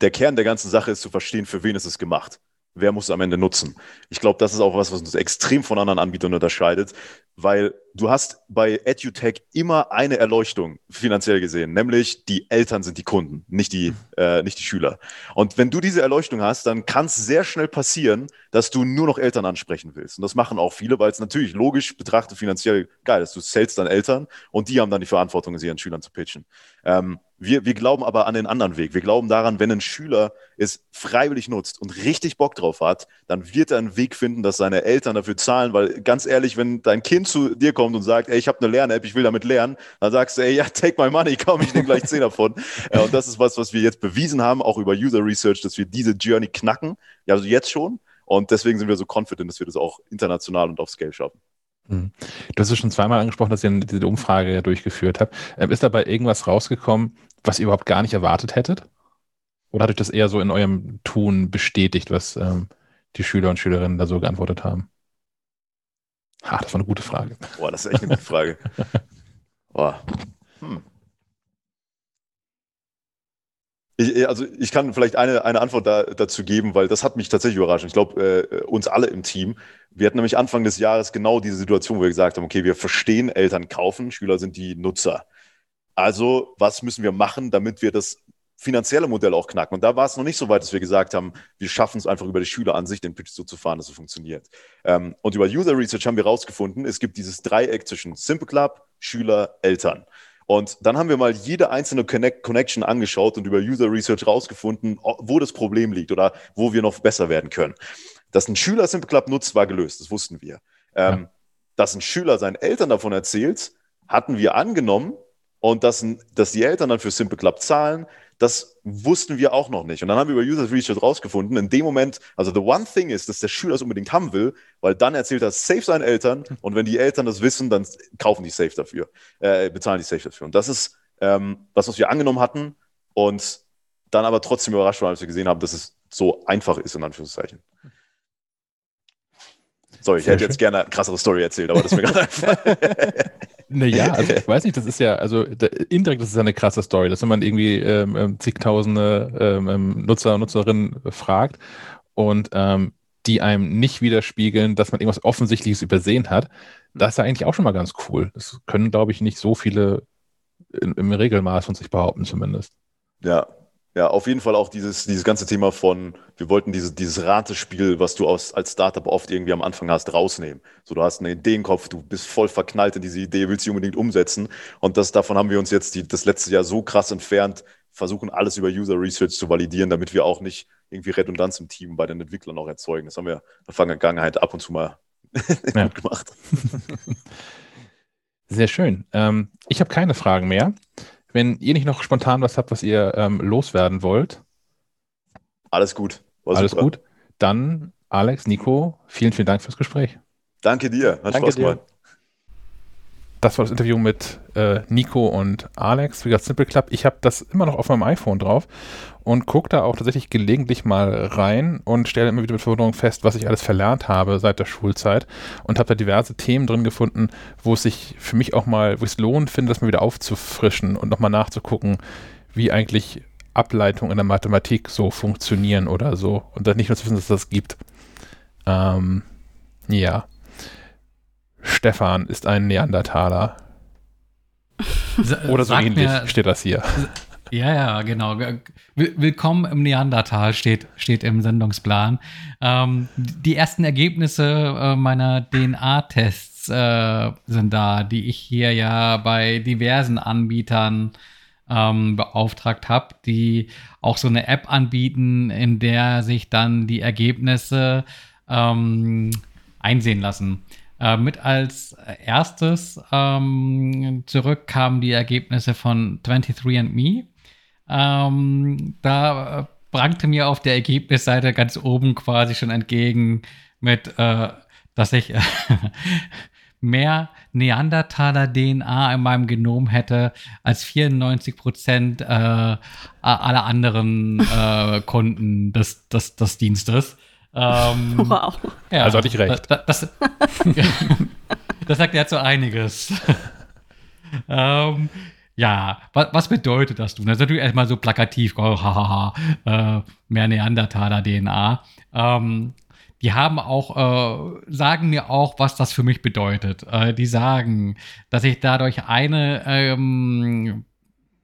der Kern der ganzen Sache ist zu verstehen, für wen ist es gemacht wer muss es am Ende nutzen? Ich glaube, das ist auch was, was uns extrem von anderen Anbietern unterscheidet, weil du hast bei EduTech immer eine Erleuchtung finanziell gesehen, nämlich die Eltern sind die Kunden, nicht die, äh, nicht die Schüler. Und wenn du diese Erleuchtung hast, dann kann es sehr schnell passieren, dass du nur noch Eltern ansprechen willst. Und das machen auch viele, weil es natürlich logisch betrachtet finanziell geil ist. Du zählst dann Eltern und die haben dann die Verantwortung, sie ihren Schülern zu pitchen. Ähm, Wir, wir glauben aber an den anderen Weg. Wir glauben daran, wenn ein Schüler es freiwillig nutzt und richtig Bock drauf hat, dann wird er einen Weg finden, dass seine Eltern dafür zahlen, weil ganz ehrlich, wenn dein Kind zu dir kommt und sagt, ey, ich habe eine Lern-App, ich will damit lernen, dann sagst du, ey, ja, take my money, [LAUGHS] komm, ich nehme gleich 10 davon. Äh, und das ist was, was wir jetzt bewiesen haben, auch über User Research, dass wir diese Journey knacken. Ja, also jetzt schon. Und deswegen sind wir so confident, dass wir das auch international und auf Scale schaffen. Hm. Du hast es schon zweimal angesprochen, dass ihr diese Umfrage ja durchgeführt habt. Ähm, ist dabei irgendwas rausgekommen, was ihr überhaupt gar nicht erwartet hättet? Oder hat euch das eher so in eurem Tun bestätigt, was ähm, die Schüler und Schülerinnen da so geantwortet haben? Ha, das war eine gute Frage. Boah, das ist echt eine gute Frage. [LAUGHS] Boah. Hm. Ich, also ich kann vielleicht eine, eine Antwort da, dazu geben, weil das hat mich tatsächlich überrascht. Ich glaube, äh, uns alle im Team. Wir hatten nämlich Anfang des Jahres genau diese Situation, wo wir gesagt haben, okay, wir verstehen, Eltern kaufen, Schüler sind die Nutzer. Also, was müssen wir machen, damit wir das finanzielle Modell auch knacken? Und da war es noch nicht so weit, dass wir gesagt haben, wir schaffen es einfach über die Schüler an sich, den Pitch so zu fahren, dass es funktioniert. Ähm, und über User Research haben wir herausgefunden, es gibt dieses Dreieck zwischen Simple Club, Schüler, Eltern. Und dann haben wir mal jede einzelne Connect Connection angeschaut und über User Research rausgefunden, wo das Problem liegt oder wo wir noch besser werden können. Dass ein Schüler Simple Club nutzt, war gelöst, das wussten wir. Ähm, ja. Dass ein Schüler seinen Eltern davon erzählt, hatten wir angenommen, und dass, dass die Eltern dann für Simple Club zahlen, das wussten wir auch noch nicht. Und dann haben wir über User Research rausgefunden, in dem Moment, also the one thing ist, dass der Schüler es unbedingt haben will, weil dann erzählt er safe seinen Eltern [LAUGHS] und wenn die Eltern das wissen, dann kaufen die safe dafür, äh, bezahlen die safe dafür. Und das ist ähm, das, was wir angenommen hatten und dann aber trotzdem überrascht waren, als wir gesehen haben, dass es so einfach ist, in Anführungszeichen. Sorry, ich Sehr hätte schön. jetzt gerne eine krassere Story erzählt, aber das ist mir gerade [LAUGHS] einfach. Naja, also [LAUGHS] ich weiß nicht, das ist ja, also indirekt ist es ja eine krasse Story, dass wenn man irgendwie ähm, ähm, zigtausende ähm, ähm, Nutzer und Nutzerinnen fragt und ähm, die einem nicht widerspiegeln, dass man irgendwas Offensichtliches übersehen hat, das ist ja eigentlich auch schon mal ganz cool. Das können, glaube ich, nicht so viele in, im Regelmaß von sich behaupten, zumindest. Ja, ja, auf jeden Fall auch dieses, dieses ganze Thema von, wir wollten diese, dieses Ratespiel, was du aus, als Startup oft irgendwie am Anfang hast, rausnehmen. So, du hast eine Idee im Kopf, du bist voll verknallt in diese Idee, willst sie unbedingt umsetzen. Und das, davon haben wir uns jetzt die, das letzte Jahr so krass entfernt, versuchen alles über User Research zu validieren, damit wir auch nicht irgendwie Redundanz im Team bei den Entwicklern auch erzeugen. Das haben wir in der Vergangenheit ab und zu mal [LAUGHS] ja. gemacht. [LAUGHS] Sehr schön. Ähm, ich habe keine Fragen mehr. Wenn ihr nicht noch spontan was habt, was ihr ähm, loswerden wollt. Alles gut. War Alles super. gut. Dann, Alex, Nico, vielen, vielen Dank fürs Gespräch. Danke dir. Hat Danke Spaß gemacht. Das war das Interview mit äh, Nico und Alex, wie gesagt, Simple Club. Ich habe das immer noch auf meinem iPhone drauf und gucke da auch tatsächlich gelegentlich mal rein und stelle immer wieder mit Verwunderung fest, was ich alles verlernt habe seit der Schulzeit und habe da diverse Themen drin gefunden, wo es sich für mich auch mal, wo es lohnt finde, das mal wieder aufzufrischen und nochmal nachzugucken, wie eigentlich Ableitungen in der Mathematik so funktionieren oder so und dann nicht nur zu wissen, dass es das gibt. Ähm, ja. Stefan ist ein Neandertaler. [LAUGHS] Oder so Sag ähnlich mir, steht das hier. Ja, ja, genau. Willkommen im Neandertal steht, steht im Sendungsplan. Ähm, die ersten Ergebnisse äh, meiner DNA-Tests äh, sind da, die ich hier ja bei diversen Anbietern ähm, beauftragt habe, die auch so eine App anbieten, in der sich dann die Ergebnisse ähm, einsehen lassen. Äh, mit als erstes ähm, zurück kamen die Ergebnisse von 23andMe. Ähm, da äh, prangte mir auf der Ergebnisseite ganz oben quasi schon entgegen mit, äh, dass ich [LAUGHS] mehr Neandertaler-DNA in meinem Genom hätte als 94 Prozent äh, aller anderen äh, Kunden des, des, des Dienstes. Ähm, wow. Ja, also hatte ich recht. Das, das, das [LAUGHS] sagt ja zu einiges. [LAUGHS] ähm, ja, was, was, bedeutet das nun? Das ist natürlich erstmal so plakativ, oh, hahaha, äh, mehr Neandertaler-DNA. Ähm, die haben auch, äh, sagen mir auch, was das für mich bedeutet. Äh, die sagen, dass ich dadurch eine ähm,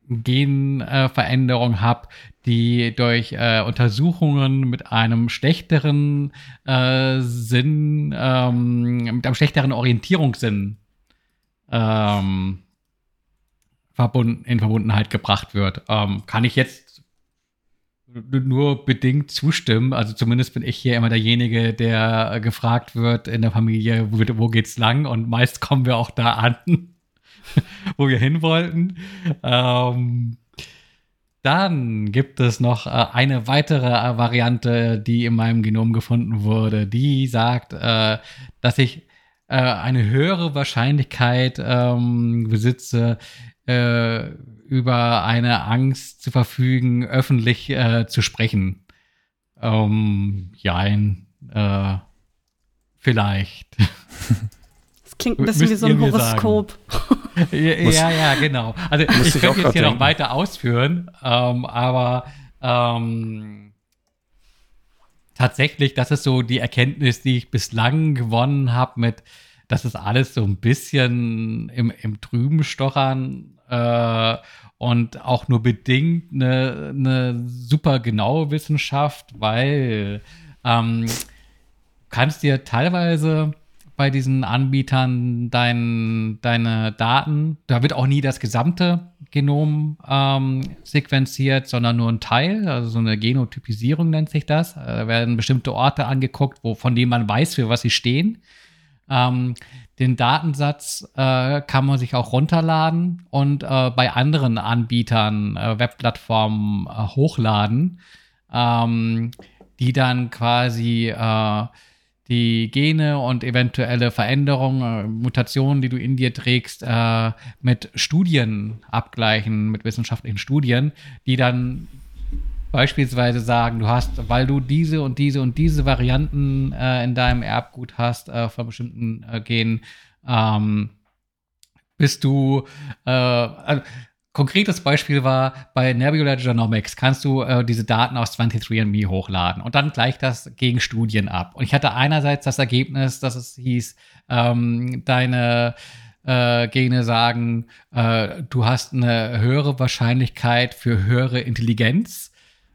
Genveränderung äh, habe, die durch äh, Untersuchungen mit einem schlechteren äh, Sinn, ähm, mit einem schlechteren Orientierungssinn ähm, verbunden, in Verbundenheit gebracht wird. Ähm, kann ich jetzt nur bedingt zustimmen. Also zumindest bin ich hier immer derjenige, der gefragt wird in der Familie, wo, wo geht's lang? Und meist kommen wir auch da an, [LAUGHS] wo wir hin wollten. Ähm, dann gibt es noch äh, eine weitere äh, Variante, die in meinem Genom gefunden wurde. Die sagt, äh, dass ich eine höhere Wahrscheinlichkeit ähm, besitze, über eine Angst zu verfügen, öffentlich zu sprechen. Ähm, jein, vielleicht. [LAUGHS] Klingt ein bisschen wie so ein Horoskop. [LAUGHS] ja, ja, ja, genau. Also ich, ich könnte jetzt hier denken. noch weiter ausführen, ähm, aber ähm, tatsächlich, das ist so die Erkenntnis, die ich bislang gewonnen habe mit, das ist alles so ein bisschen im, im Trüben stochern äh, und auch nur bedingt eine, eine super genaue Wissenschaft, weil ähm, kannst dir teilweise bei diesen Anbietern dein, deine Daten. Da wird auch nie das gesamte Genom ähm, sequenziert, sondern nur ein Teil, also so eine Genotypisierung nennt sich das. Äh, da werden bestimmte Orte angeguckt, wo, von denen man weiß, für was sie stehen. Ähm, den Datensatz äh, kann man sich auch runterladen und äh, bei anderen Anbietern, äh, Webplattformen äh, hochladen, ähm, die dann quasi äh, die Gene und eventuelle Veränderungen, äh, Mutationen, die du in dir trägst, äh, mit Studien abgleichen, mit wissenschaftlichen Studien, die dann beispielsweise sagen, du hast, weil du diese und diese und diese Varianten äh, in deinem Erbgut hast äh, von bestimmten äh, Genen, ähm, bist du, äh, also konkretes Beispiel war, bei Nebula Genomics. Kannst du äh, diese Daten aus 23andMe hochladen? Und dann gleicht das gegen Studien ab. Und ich hatte einerseits das Ergebnis, dass es hieß, ähm, deine äh, Gene sagen, äh, du hast eine höhere Wahrscheinlichkeit für höhere Intelligenz.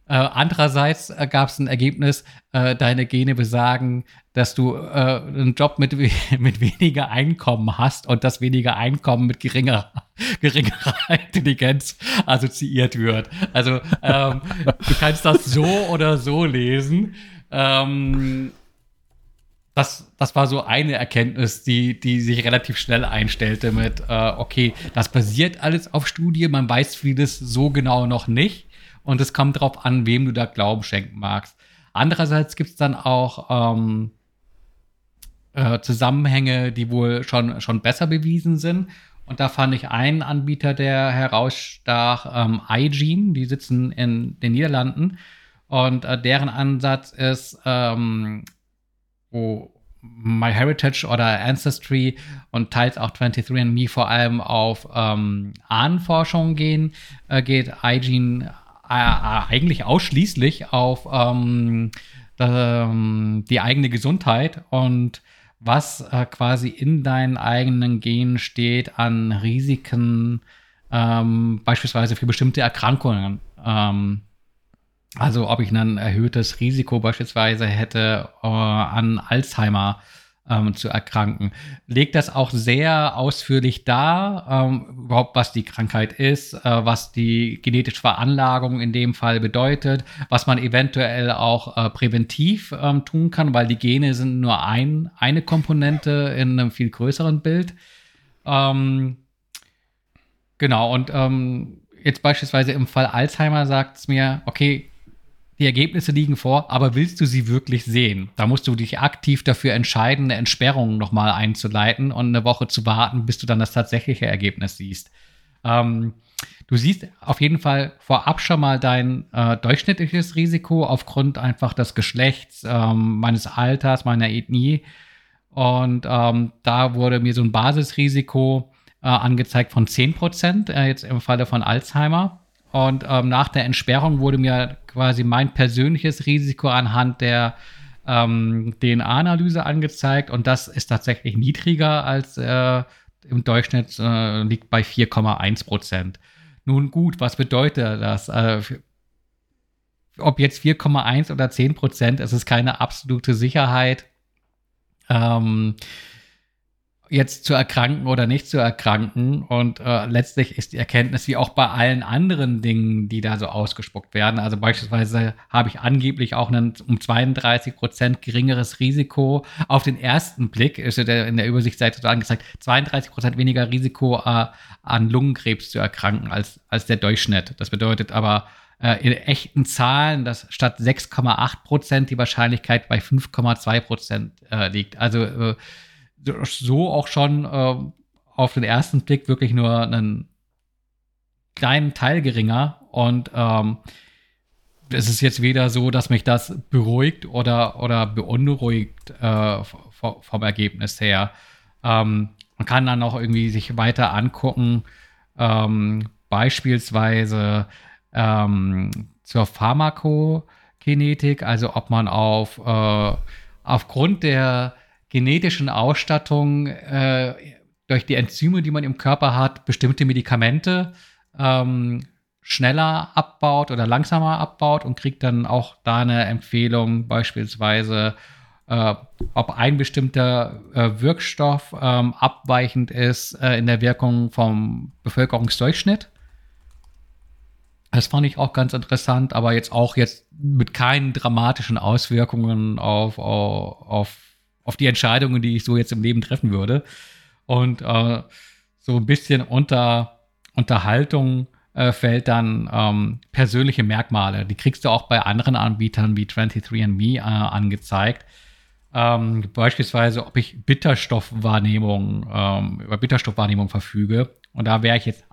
Äh, andererseits äh, gab es ein Ergebnis, äh, deine Gene besagen, dass du äh, einen Job mit, [LAUGHS] mit weniger Einkommen hast und das weniger Einkommen mit geringer, [LAUGHS] geringerer [LAUGHS] Intelligenz assoziiert wird. Also ähm, du kannst das so oder so lesen. Ähm, das, das war so eine Erkenntnis, die, die sich relativ schnell einstellte mit, äh, okay, das basiert alles auf Studie, man weiß vieles so genau noch nicht. Und es kommt darauf an, wem du da Glauben schenken magst. Andererseits gibt es dann auch ähm, äh, Zusammenhänge, die wohl schon, schon besser bewiesen sind. Und da fand ich einen Anbieter, der herausstach, ähm, iGene, die sitzen in den Niederlanden. Und äh, deren Ansatz ist, ähm, wo MyHeritage oder Ancestry und teils auch 23andMe vor allem auf ähm, Ahnenforschung gehen, äh, geht iGene äh, eigentlich ausschließlich auf ähm, ähm, die eigene Gesundheit und was äh, quasi in deinen eigenen Genen steht an Risiken, ähm, beispielsweise für bestimmte Erkrankungen. Ähm, also ob ich ein erhöhtes Risiko beispielsweise hätte äh, an Alzheimer ähm, zu erkranken. Legt das auch sehr ausführlich dar, ähm, überhaupt was die Krankheit ist, äh, was die genetische Veranlagung in dem Fall bedeutet, was man eventuell auch äh, präventiv ähm, tun kann, weil die Gene sind nur ein, eine Komponente in einem viel größeren Bild. Ähm, genau, und ähm, jetzt beispielsweise im Fall Alzheimer sagt es mir, okay, die Ergebnisse liegen vor, aber willst du sie wirklich sehen? Da musst du dich aktiv dafür entscheiden, eine Entsperrung nochmal einzuleiten und eine Woche zu warten, bis du dann das tatsächliche Ergebnis siehst. Ähm, du siehst auf jeden Fall vorab schon mal dein äh, durchschnittliches Risiko aufgrund einfach des Geschlechts, ähm, meines Alters, meiner Ethnie. Und ähm, da wurde mir so ein Basisrisiko äh, angezeigt von 10 Prozent, äh, jetzt im Falle von Alzheimer. Und ähm, nach der Entsperrung wurde mir quasi mein persönliches Risiko anhand der ähm, DNA-Analyse angezeigt. Und das ist tatsächlich niedriger als äh, im Durchschnitt, äh, liegt bei 4,1 Prozent. Nun gut, was bedeutet das? Äh, ob jetzt 4,1 oder 10 Prozent, es ist keine absolute Sicherheit. Ähm, jetzt zu erkranken oder nicht zu erkranken. Und äh, letztlich ist die Erkenntnis wie auch bei allen anderen Dingen, die da so ausgespuckt werden. Also beispielsweise habe ich angeblich auch ein um 32 Prozent geringeres Risiko. Auf den ersten Blick ist in der Übersichtsseite so angezeigt, 32 Prozent weniger Risiko äh, an Lungenkrebs zu erkranken als, als der Durchschnitt. Das bedeutet aber, äh, in echten Zahlen, dass statt 6,8 Prozent die Wahrscheinlichkeit bei 5,2 Prozent äh, liegt. Also äh, so auch schon äh, auf den ersten Blick wirklich nur einen kleinen Teil geringer. Und ähm, es ist jetzt weder so, dass mich das beruhigt oder, oder beunruhigt äh, vom Ergebnis her. Ähm, man kann dann auch irgendwie sich weiter angucken, ähm, beispielsweise ähm, zur Pharmakokinetik, also ob man auf äh, aufgrund der genetischen Ausstattung äh, durch die Enzyme, die man im Körper hat, bestimmte Medikamente ähm, schneller abbaut oder langsamer abbaut und kriegt dann auch da eine Empfehlung, beispielsweise, äh, ob ein bestimmter äh, Wirkstoff ähm, abweichend ist äh, in der Wirkung vom Bevölkerungsdurchschnitt. Das fand ich auch ganz interessant, aber jetzt auch jetzt mit keinen dramatischen Auswirkungen auf, auf, auf die Entscheidungen, die ich so jetzt im Leben treffen würde. Und äh, so ein bisschen unter Unterhaltung äh, fällt dann ähm, persönliche Merkmale. Die kriegst du auch bei anderen Anbietern wie 23andMe äh, angezeigt. Ähm, beispielsweise, ob ich Bitterstoffwahrnehmung, ähm, über Bitterstoffwahrnehmung verfüge. Und da wäre ich jetzt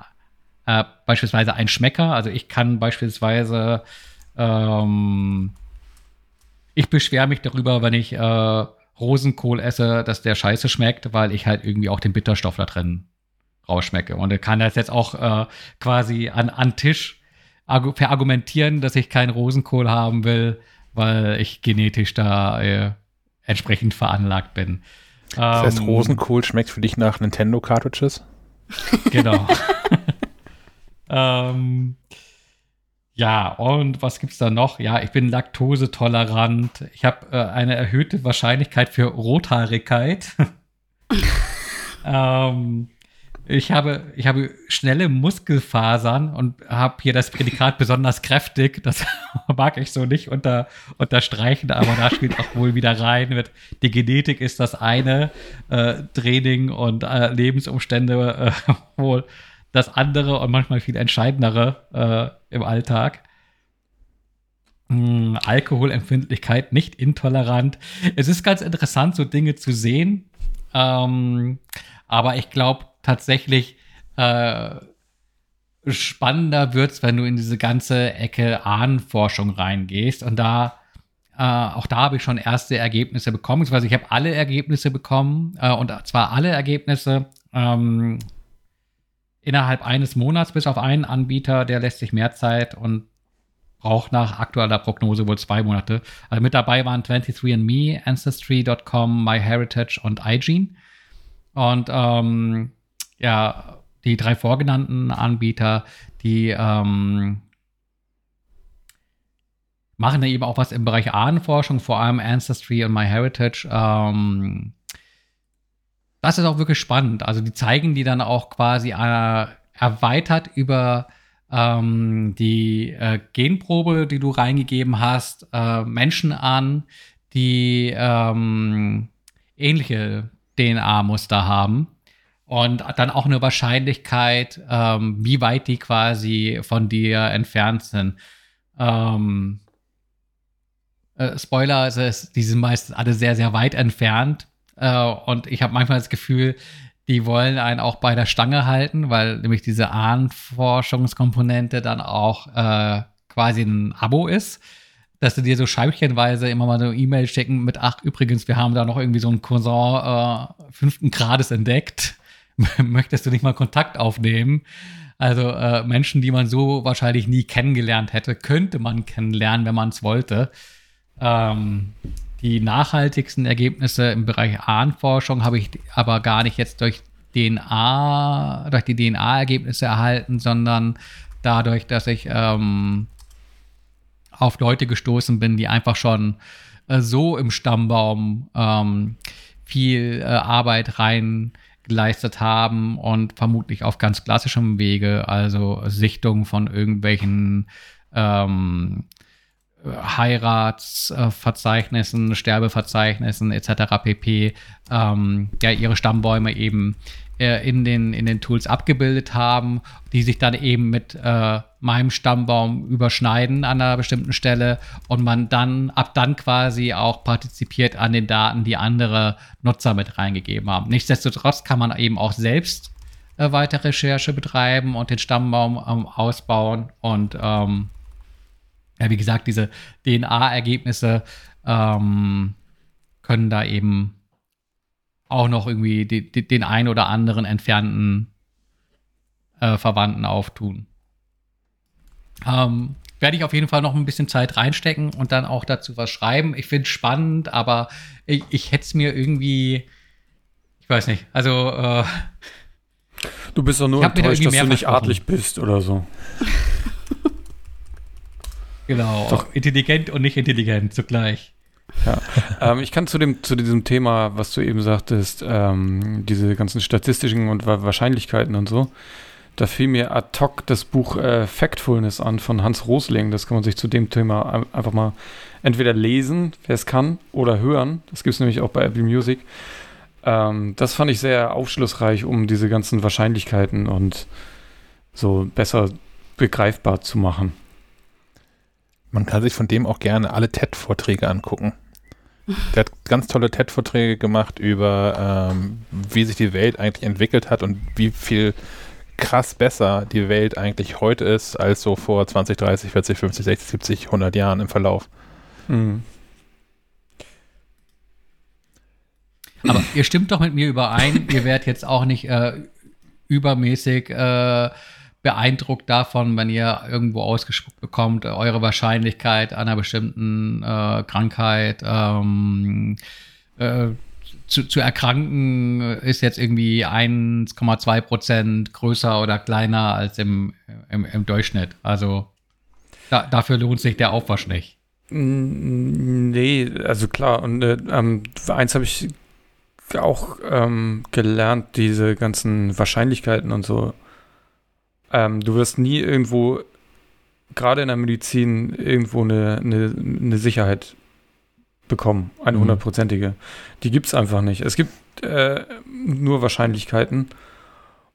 äh, beispielsweise ein Schmecker. Also ich kann beispielsweise, ähm, ich beschwere mich darüber, wenn ich äh, Rosenkohl esse, dass der scheiße schmeckt, weil ich halt irgendwie auch den Bitterstoff da drin rausschmecke. Und ich kann das jetzt auch äh, quasi an, an Tisch verargumentieren, dass ich keinen Rosenkohl haben will, weil ich genetisch da äh, entsprechend veranlagt bin. Das heißt, ähm, Rosenkohl schmeckt für dich nach Nintendo Cartridges? Genau. [LAUGHS] Ähm, ja, und was gibt's da noch? Ja, ich bin laktosetolerant. Ich habe äh, eine erhöhte Wahrscheinlichkeit für Rothaarigkeit. [LAUGHS] ähm, ich habe, ich habe schnelle Muskelfasern und habe hier das Prädikat besonders kräftig. Das [LAUGHS] mag ich so nicht unter, unterstreichen, aber da spielt auch wohl wieder rein. Mit, die Genetik ist das eine, äh, Training und äh, Lebensumstände äh, [LAUGHS] wohl das andere und manchmal viel entscheidendere äh, im Alltag. Hm, Alkoholempfindlichkeit, nicht intolerant. Es ist ganz interessant, so Dinge zu sehen. Ähm, aber ich glaube tatsächlich, äh, spannender es, wenn du in diese ganze Ecke Ahnenforschung reingehst. Und da, äh, auch da habe ich schon erste Ergebnisse bekommen. Also ich habe alle Ergebnisse bekommen, äh, und zwar alle Ergebnisse. Ähm, innerhalb eines Monats bis auf einen Anbieter, der lässt sich mehr Zeit und braucht nach aktueller Prognose wohl zwei Monate. Also mit dabei waren 23andMe, Ancestry.com, MyHeritage und iGene. Und ähm, ja, die drei vorgenannten Anbieter, die ähm, machen da eben auch was im Bereich Ahnenforschung, vor allem Ancestry und MyHeritage. Ähm, das ist auch wirklich spannend. Also die zeigen die dann auch quasi äh, erweitert über ähm, die äh, Genprobe, die du reingegeben hast, äh, Menschen an, die ähm, ähnliche DNA-Muster haben. Und dann auch eine Wahrscheinlichkeit, ähm, wie weit die quasi von dir entfernt sind. Ähm, äh, Spoiler, die sind meistens alle sehr, sehr weit entfernt. Äh, und ich habe manchmal das Gefühl, die wollen einen auch bei der Stange halten, weil nämlich diese Ahnenforschungskomponente dann auch äh, quasi ein Abo ist, dass sie dir so scheibchenweise immer mal so E-Mail schicken mit, ach, übrigens, wir haben da noch irgendwie so einen Cousin äh, fünften Grades entdeckt. [LAUGHS] Möchtest du nicht mal Kontakt aufnehmen? Also äh, Menschen, die man so wahrscheinlich nie kennengelernt hätte, könnte man kennenlernen, wenn man es wollte. Ähm, die nachhaltigsten Ergebnisse im Bereich Ahnenforschung habe ich aber gar nicht jetzt durch DNA, durch die DNA-Ergebnisse erhalten, sondern dadurch, dass ich ähm, auf Leute gestoßen bin, die einfach schon äh, so im Stammbaum ähm, viel äh, Arbeit rein geleistet haben und vermutlich auf ganz klassischem Wege, also Sichtung von irgendwelchen ähm, Heiratsverzeichnissen, Sterbeverzeichnissen etc. pp. Ähm, ja, ihre Stammbäume eben äh, in, den, in den Tools abgebildet haben, die sich dann eben mit äh, meinem Stammbaum überschneiden an einer bestimmten Stelle und man dann ab dann quasi auch partizipiert an den Daten, die andere Nutzer mit reingegeben haben. Nichtsdestotrotz kann man eben auch selbst äh, weiter Recherche betreiben und den Stammbaum ähm, ausbauen und ähm, ja, wie gesagt, diese DNA-Ergebnisse ähm, können da eben auch noch irgendwie die, die, den ein oder anderen entfernten äh, Verwandten auftun. Ähm, werde ich auf jeden Fall noch ein bisschen Zeit reinstecken und dann auch dazu was schreiben. Ich finde es spannend, aber ich, ich hätte es mir irgendwie, ich weiß nicht, also äh, Du bist doch nur enttäuscht, da dass du nicht adlig bist oder so. [LAUGHS] genau, doch. intelligent und nicht intelligent zugleich. Ja. [LAUGHS] ähm, ich kann zu, dem, zu diesem Thema, was du eben sagtest, ähm, diese ganzen statistischen und Wahrscheinlichkeiten und so, da fiel mir ad hoc das Buch äh, Factfulness an von Hans Rosling. Das kann man sich zu dem Thema einfach mal entweder lesen, wer es kann, oder hören. Das gibt es nämlich auch bei Apple Music. Ähm, das fand ich sehr aufschlussreich, um diese ganzen Wahrscheinlichkeiten und so besser begreifbar zu machen. Man kann sich von dem auch gerne alle TED-Vorträge angucken. Der hat ganz tolle TED-Vorträge gemacht über, ähm, wie sich die Welt eigentlich entwickelt hat und wie viel krass besser die Welt eigentlich heute ist, als so vor 20, 30, 40, 50, 60, 70, 100 Jahren im Verlauf. Mhm. Aber ihr stimmt doch mit mir überein, ihr werdet jetzt auch nicht äh, übermäßig äh, beeindruckt davon, wenn ihr irgendwo ausgespuckt bekommt, eure Wahrscheinlichkeit einer bestimmten äh, Krankheit ähm, äh, zu, zu erkranken ist jetzt irgendwie 1,2 Prozent größer oder kleiner als im, im, im Durchschnitt. Also da, dafür lohnt sich der Aufwasch nicht. Nee, also klar. Und äh, ähm, eins habe ich auch ähm, gelernt, diese ganzen Wahrscheinlichkeiten und so. Ähm, du wirst nie irgendwo, gerade in der Medizin, irgendwo eine, eine, eine Sicherheit bekommen, eine mhm. hundertprozentige. Die gibt es einfach nicht. Es gibt äh, nur Wahrscheinlichkeiten.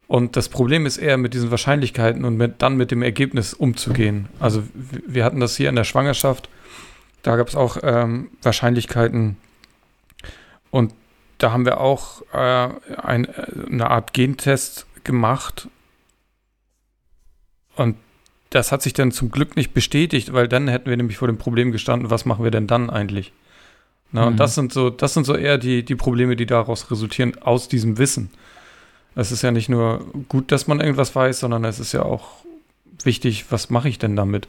Und das Problem ist eher mit diesen Wahrscheinlichkeiten und mit, dann mit dem Ergebnis umzugehen. Also wir hatten das hier in der Schwangerschaft. Da gab es auch ähm, Wahrscheinlichkeiten. Und da haben wir auch äh, ein, eine Art Gentest gemacht. Und das hat sich dann zum Glück nicht bestätigt, weil dann hätten wir nämlich vor dem Problem gestanden, was machen wir denn dann eigentlich? Na, mhm. Und das sind so, das sind so eher die, die Probleme, die daraus resultieren, aus diesem Wissen. Es ist ja nicht nur gut, dass man irgendwas weiß, sondern es ist ja auch wichtig, was mache ich denn damit?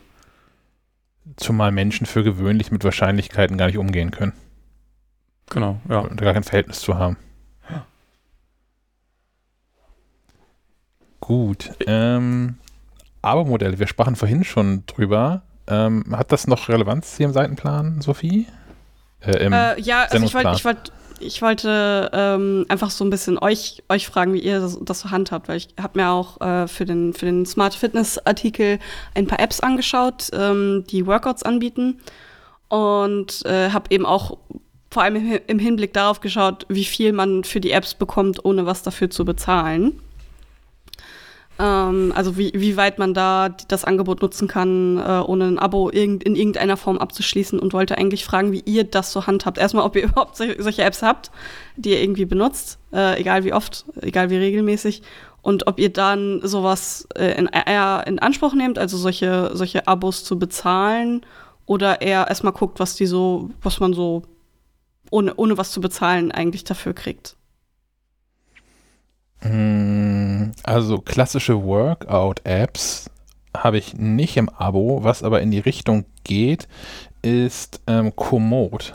Zumal Menschen für gewöhnlich mit Wahrscheinlichkeiten gar nicht umgehen können. Genau, ja. Und gar kein Verhältnis zu haben. Ja. Gut. Ähm, Abo-Modelle, wir sprachen vorhin schon drüber. Ähm, hat das noch Relevanz hier im Seitenplan, Sophie? Äh, äh, ja, also ich wollte ich wollt, ich wollte ähm, einfach so ein bisschen euch, euch fragen, wie ihr das, das so handhabt, weil ich habe mir auch äh, für, den, für den Smart Fitness Artikel ein paar Apps angeschaut, ähm, die Workouts anbieten und äh, habe eben auch vor allem im Hinblick darauf geschaut, wie viel man für die Apps bekommt, ohne was dafür zu bezahlen. Ähm, also wie, wie weit man da das Angebot nutzen kann, äh, ohne ein Abo irgend, in irgendeiner Form abzuschließen und wollte eigentlich fragen, wie ihr das so handhabt. Erstmal, ob ihr [LAUGHS] überhaupt solche Apps habt, die ihr irgendwie benutzt, äh, egal wie oft, egal wie regelmäßig. Und ob ihr dann sowas äh, in, eher in Anspruch nehmt, also solche, solche Abos zu bezahlen, oder eher erstmal guckt, was die so, was man so ohne, ohne was zu bezahlen eigentlich dafür kriegt. Hm, also klassische Workout-Apps habe ich nicht im Abo. Was aber in die Richtung geht, ist ähm, Komoot.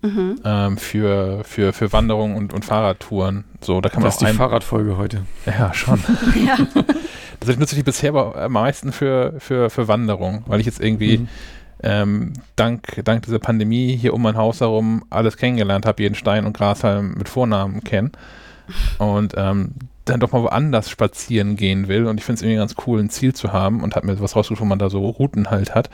Mhm. Ähm, für, für, für Wanderungen und, und Fahrradtouren. So, da kann man das ist die Fahrradfolge heute. Ja, schon. [LAUGHS] ja. [LAUGHS] Das nutze ich bisher aber am meisten für, für, für Wanderung, weil ich jetzt irgendwie mhm ähm, dank, dank dieser Pandemie hier um mein Haus herum alles kennengelernt habe, jeden Stein und Grashalm mit Vornamen kennen. Und ähm, dann doch mal woanders spazieren gehen will. Und ich finde es irgendwie ganz cool, ein Ziel zu haben und habe mir was rausgesucht, wo man da so Routen halt hat.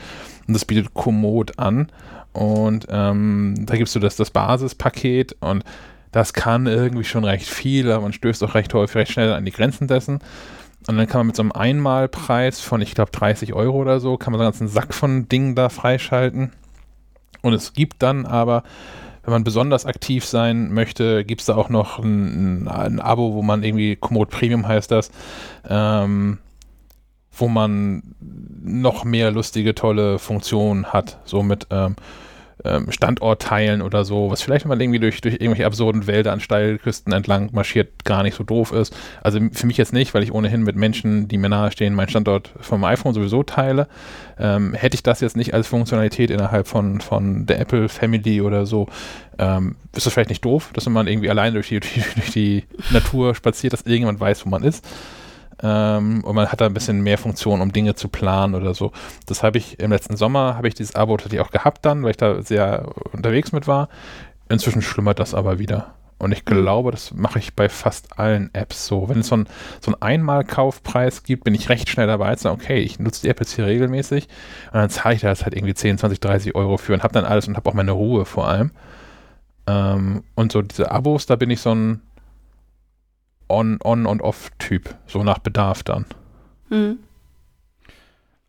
Und das bietet Komoot an. Und ähm, da gibst du das, das Basispaket und das kann irgendwie schon recht viel, aber man stößt auch recht häufig, recht schnell an die Grenzen dessen. Und dann kann man mit so einem Einmalpreis von, ich glaube, 30 Euro oder so, kann man so einen ganzen Sack von Dingen da freischalten. Und es gibt dann aber wenn man besonders aktiv sein möchte, gibt es da auch noch ein, ein, Abo, wo man irgendwie, Komoot Premium heißt das, ähm, wo man noch mehr lustige, tolle Funktionen hat. So mit ähm, ähm, Standortteilen oder so, was vielleicht, wenn man irgendwie durch, durch irgendwelche absurden Wälder an Steilküsten entlang marschiert, gar nicht so doof ist. Also für mich jetzt nicht, weil ich ohnehin mit Menschen, die mir nahestehen, meinen Standort vom iPhone sowieso teile. Ähm, hätte ich das jetzt nicht als Funktionalität innerhalb von, von der Apple Family oder so, ähm, ist das vielleicht nicht doof, dass man irgendwie allein durch die, [LAUGHS] durch die Natur spaziert, dass irgendjemand weiß, wo man ist. Ähm, und man hat da ein bisschen mehr Funktion, um Dinge zu planen oder so. Das habe ich im letzten Sommer, habe ich dieses Abo tatsächlich auch gehabt dann, weil ich da sehr unterwegs mit war. Inzwischen schlummert das aber wieder. Und ich glaube, das mache ich bei fast allen Apps so. Wenn es so einen so Einmalkaufpreis gibt, bin ich recht schnell dabei zu sagen, okay, ich nutze die App jetzt hier regelmäßig und dann zahle ich da jetzt halt irgendwie 10, 20, 30 Euro für und habe dann alles und habe auch meine Ruhe vor allem. Ähm, und so diese Abos, da bin ich so ein On-, On und Off-Typ, so nach Bedarf dann. Mhm.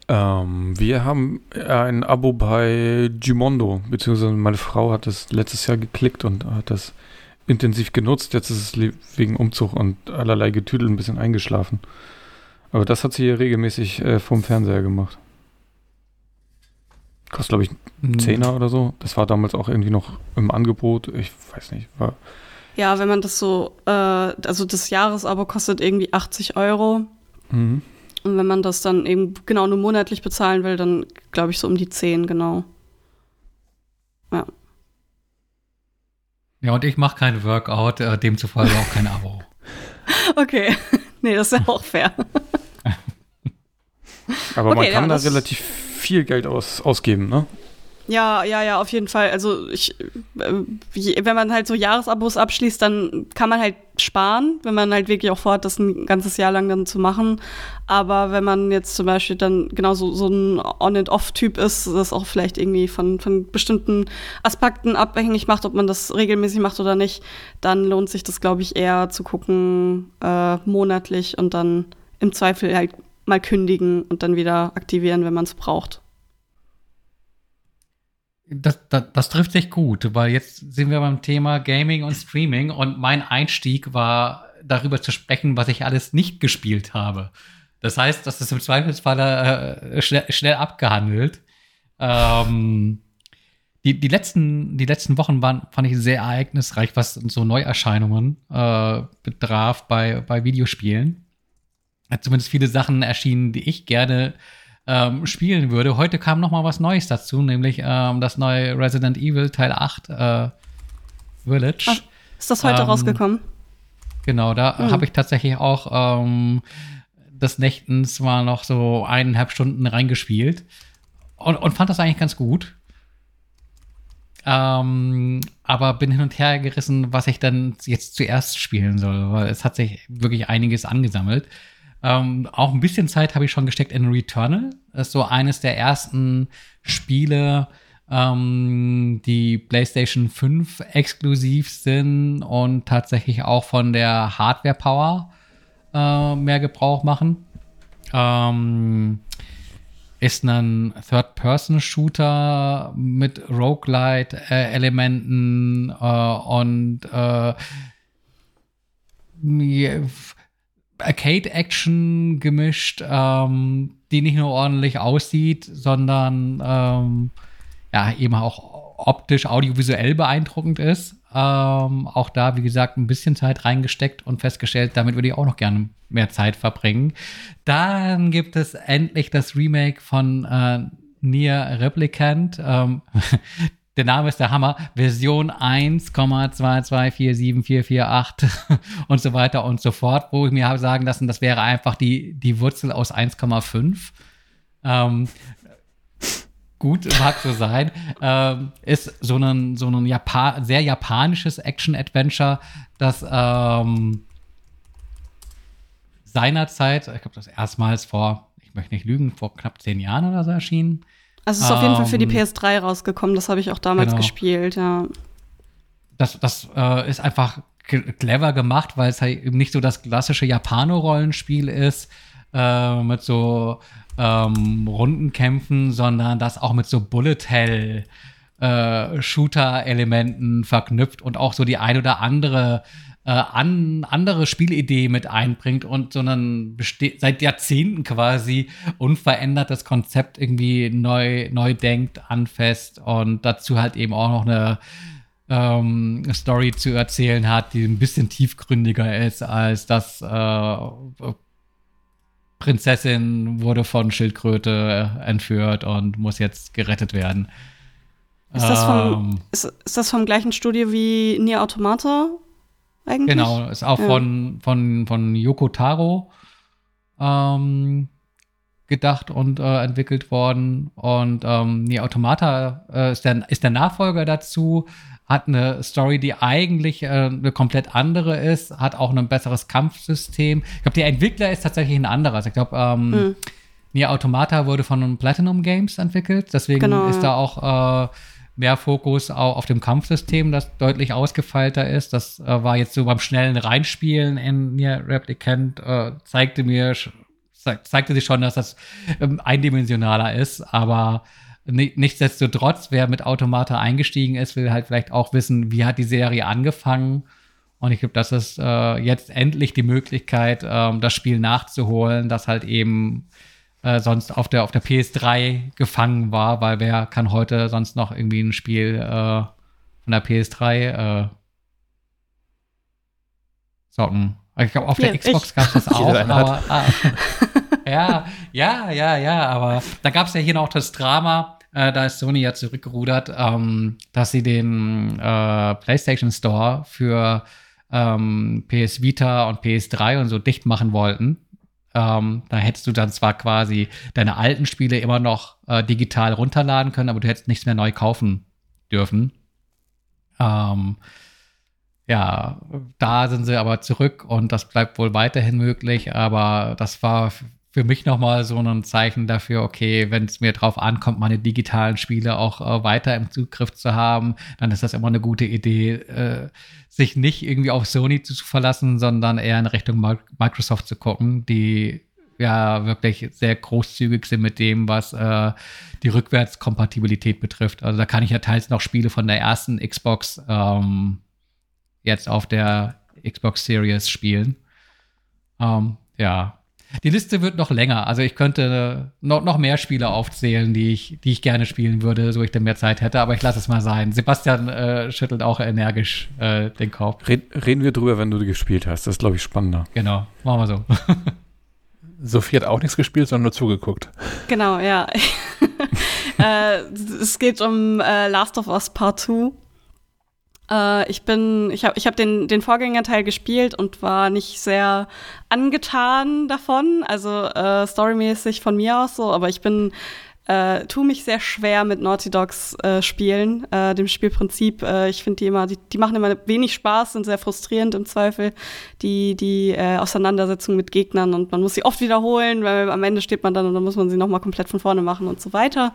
Ähm, wir haben ein Abo bei Gimondo, beziehungsweise meine Frau hat das letztes Jahr geklickt und hat das intensiv genutzt. Jetzt ist es wegen Umzug und allerlei Getüdel ein bisschen eingeschlafen. Aber das hat sie hier regelmäßig äh, vom Fernseher gemacht. Kostet, glaube ich, einen hm. Zehner oder so. Das war damals auch irgendwie noch im Angebot. Ich weiß nicht, war ja, wenn man das so, äh, also das Jahresabo kostet irgendwie 80 Euro. Mhm. Und wenn man das dann eben genau nur monatlich bezahlen will, dann glaube ich so um die 10, genau. Ja. Ja, und ich mache kein Workout, äh, demzufolge auch kein [LAUGHS] Abo. okay. [LAUGHS] nee, das ist ja auch fair. Aber okay, man kann ja, da relativ viel Geld aus, ausgeben, ne? Ja, ja, ja, auf jeden Fall. Also ich, äh, wenn man halt so Jahresabos abschließt, dann kann man halt sparen, wenn man halt wirklich auch vorhat, das ein ganzes Jahr lang dann zu machen. Aber wenn man jetzt zum Beispiel dann genau so, so ein On-and-Off-Typ ist, das auch vielleicht irgendwie von, von bestimmten Aspekten abhängig macht, ob man das regelmäßig macht oder nicht, dann lohnt sich das, glaube ich, eher zu gucken äh, monatlich und dann im Zweifel halt mal kündigen und dann wieder aktivieren, wenn man es braucht. Das, das, das, trifft sich gut, weil jetzt sind wir beim Thema Gaming und Streaming und mein Einstieg war darüber zu sprechen, was ich alles nicht gespielt habe. Das heißt, das ist im Zweifelsfall äh, schnell, schnell, abgehandelt. Ähm, die, die, letzten, die letzten Wochen waren, fand ich sehr ereignisreich, was so Neuerscheinungen äh, betraf bei, bei Videospielen. Zumindest viele Sachen erschienen, die ich gerne ähm, spielen würde. Heute kam noch mal was Neues dazu, nämlich ähm, das neue Resident Evil Teil 8 äh, Village. Ach, ist das heute ähm, rausgekommen? Genau, da hm. habe ich tatsächlich auch ähm, des Nächtens mal noch so eineinhalb Stunden reingespielt und, und fand das eigentlich ganz gut. Ähm, aber bin hin und her gerissen, was ich dann jetzt zuerst spielen soll, weil es hat sich wirklich einiges angesammelt. Ähm, auch ein bisschen Zeit habe ich schon gesteckt in Returnal. Das ist so eines der ersten Spiele, ähm, die PlayStation 5 exklusiv sind und tatsächlich auch von der Hardware-Power äh, mehr Gebrauch machen. Ähm, ist ein Third-Person-Shooter mit Roguelite-Elementen äh, und äh, Arcade-Action gemischt, ähm, die nicht nur ordentlich aussieht, sondern ähm, ja eben auch optisch, audiovisuell beeindruckend ist. Ähm, auch da, wie gesagt, ein bisschen Zeit reingesteckt und festgestellt, damit würde ich auch noch gerne mehr Zeit verbringen. Dann gibt es endlich das Remake von äh, Nier Replicant. Ähm, [LAUGHS] der Name ist der Hammer, Version 1,2247448 [LAUGHS] und so weiter und so fort, wo ich mir habe sagen lassen, das wäre einfach die, die Wurzel aus 1,5. Ähm, gut, mag so sein. Ähm, ist so ein, so ein Japan sehr japanisches Action-Adventure, das ähm, seinerzeit, ich glaube, das erstmals vor, ich möchte nicht lügen, vor knapp zehn Jahren oder so erschienen. Also es ist auf jeden Fall für die Ähm, PS3 rausgekommen, das habe ich auch damals genau. gespielt, ja. das, das äh, ist einfach clever gemacht, weil es halt eben nicht so das klassische Japano-Rollenspiel ist, äh, mit so ähm, Rundenkämpfen, sondern das auch mit so Bullet Hell äh, Shooter-Elementen verknüpft und auch so die ein oder andere äh, an, andere Spielidee mit einbringt und so ein seit Jahrzehnten quasi unverändertes Konzept irgendwie neu, neu denkt, anfasst und dazu halt eben auch noch eine ähm, Story zu erzählen hat, die ein bisschen tiefgründiger ist als das äh, Prinzessin wurde von Schildkröte entführt und muss jetzt gerettet werden. Ist das vom, Ähm, ist, ist das vom gleichen Studio wie Nier Automata eigentlich? Genau, ist auch Ja. von, von, von Yoko Taro ähm, gedacht und äh, entwickelt worden. Und ähm, Nier Automata äh, ist, der, ist der Nachfolger dazu, hat eine Story, die eigentlich äh, eine komplett andere ist, hat auch ein besseres Kampfsystem. Ich glaube, der Entwickler ist tatsächlich ein anderer. Also ich glaube, ähm, Hm. Nier Automata wurde von Platinum Games entwickelt, deswegen Genau, ist da auch äh, mehr Fokus auch auf dem Kampfsystem, das deutlich ausgefeilter ist. Das äh, war jetzt so beim schnellen Reinspielen in Nier Replicant, äh, zeigte mir, sch- ze zeigte sich schon, dass das ähm, eindimensionaler ist, aber ni nichtsdestotrotz, wer mit Automata eingestiegen ist, will halt vielleicht auch wissen, wie hat die Serie angefangen. Und ich glaube, das ist äh, jetzt endlich die Möglichkeit, ähm, das Spiel nachzuholen, das halt eben äh, sonst auf der, auf der PS3 gefangen war, weil wer kann heute sonst noch irgendwie ein Spiel äh, von der PS3 äh, zocken? Ich glaube, auf Ja, der Xbox gab es das [LAUGHS] auch, aber ah, ja, ja, ja, ja, aber da gab es ja hier noch das Drama, äh, da ist Sony ja zurückgerudert, ähm, dass sie den äh, PlayStation Store für ähm, PS Vita und PS3 und so dicht machen wollten. Ähm, da hättest du dann zwar quasi deine alten Spiele immer noch äh, digital runterladen können, aber du hättest nichts mehr neu kaufen dürfen. Ähm, ja, da sind sie aber zurück und das bleibt wohl weiterhin möglich, aber das war für mich nochmal so ein Zeichen dafür, okay, wenn es mir drauf ankommt, meine digitalen Spiele auch äh, weiter im Zugriff zu haben, dann ist das immer eine gute Idee, äh, sich nicht irgendwie auf Sony zu verlassen, sondern eher in Richtung Mi- Microsoft zu gucken, die ja wirklich sehr großzügig sind mit dem, was äh, die Rückwärtskompatibilität betrifft. Also da kann ich ja teils noch Spiele von der ersten Xbox ähm, jetzt auf der Xbox Series spielen. Ähm, ja. Die Liste wird noch länger. Also ich könnte noch, noch mehr Spiele aufzählen, die ich, die ich gerne spielen würde, so ich dann mehr Zeit hätte, aber ich lasse es mal sein. Sebastian äh, schüttelt auch energisch äh, den Kopf. Red, reden wir drüber, wenn du gespielt hast. Das ist, glaube ich, spannender. Genau, machen wir so. [LAUGHS] Sophie hat auch nichts gespielt, sondern nur zugeguckt. Genau, ja. [LAUGHS] äh, es geht um äh, Last of Us Part 2. Äh, ich bin, ich habe ich hab den, den Vorgängerteil gespielt und war nicht sehr angetan davon. Also äh, storymäßig von mir aus so, aber ich bin äh, tu mich sehr schwer mit Naughty Dogs äh, Spielen, äh, dem Spielprinzip. Äh, ich finde die immer, die, die machen immer wenig Spaß, sind sehr frustrierend im Zweifel, die, die äh, Auseinandersetzung mit Gegnern und man muss sie oft wiederholen, weil am Ende steht man dann und dann muss man sie nochmal komplett von vorne machen und so weiter.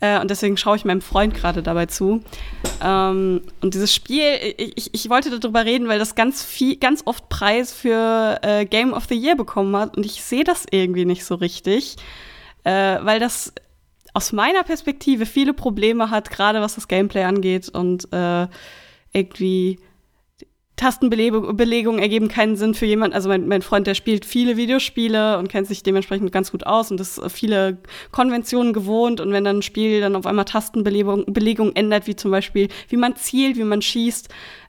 Äh, und deswegen schaue ich meinem Freund gerade dabei zu. Ähm, und dieses Spiel, ich, ich, ich wollte darüber reden, weil das ganz viel, ganz oft Preis für äh, Game of the Year bekommen hat und ich sehe das irgendwie nicht so richtig, äh, weil das aus meiner Perspektive viele Probleme hat, gerade was das Gameplay angeht und äh, irgendwie Tastenbelegungen ergeben keinen Sinn für jemanden. Also mein, mein Freund, der spielt viele Videospiele und kennt sich dementsprechend ganz gut aus und ist viele Konventionen gewohnt. Und wenn dann ein Spiel dann auf einmal Tastenbelegung Belegung ändert, wie zum Beispiel, wie man zielt, wie man schießt,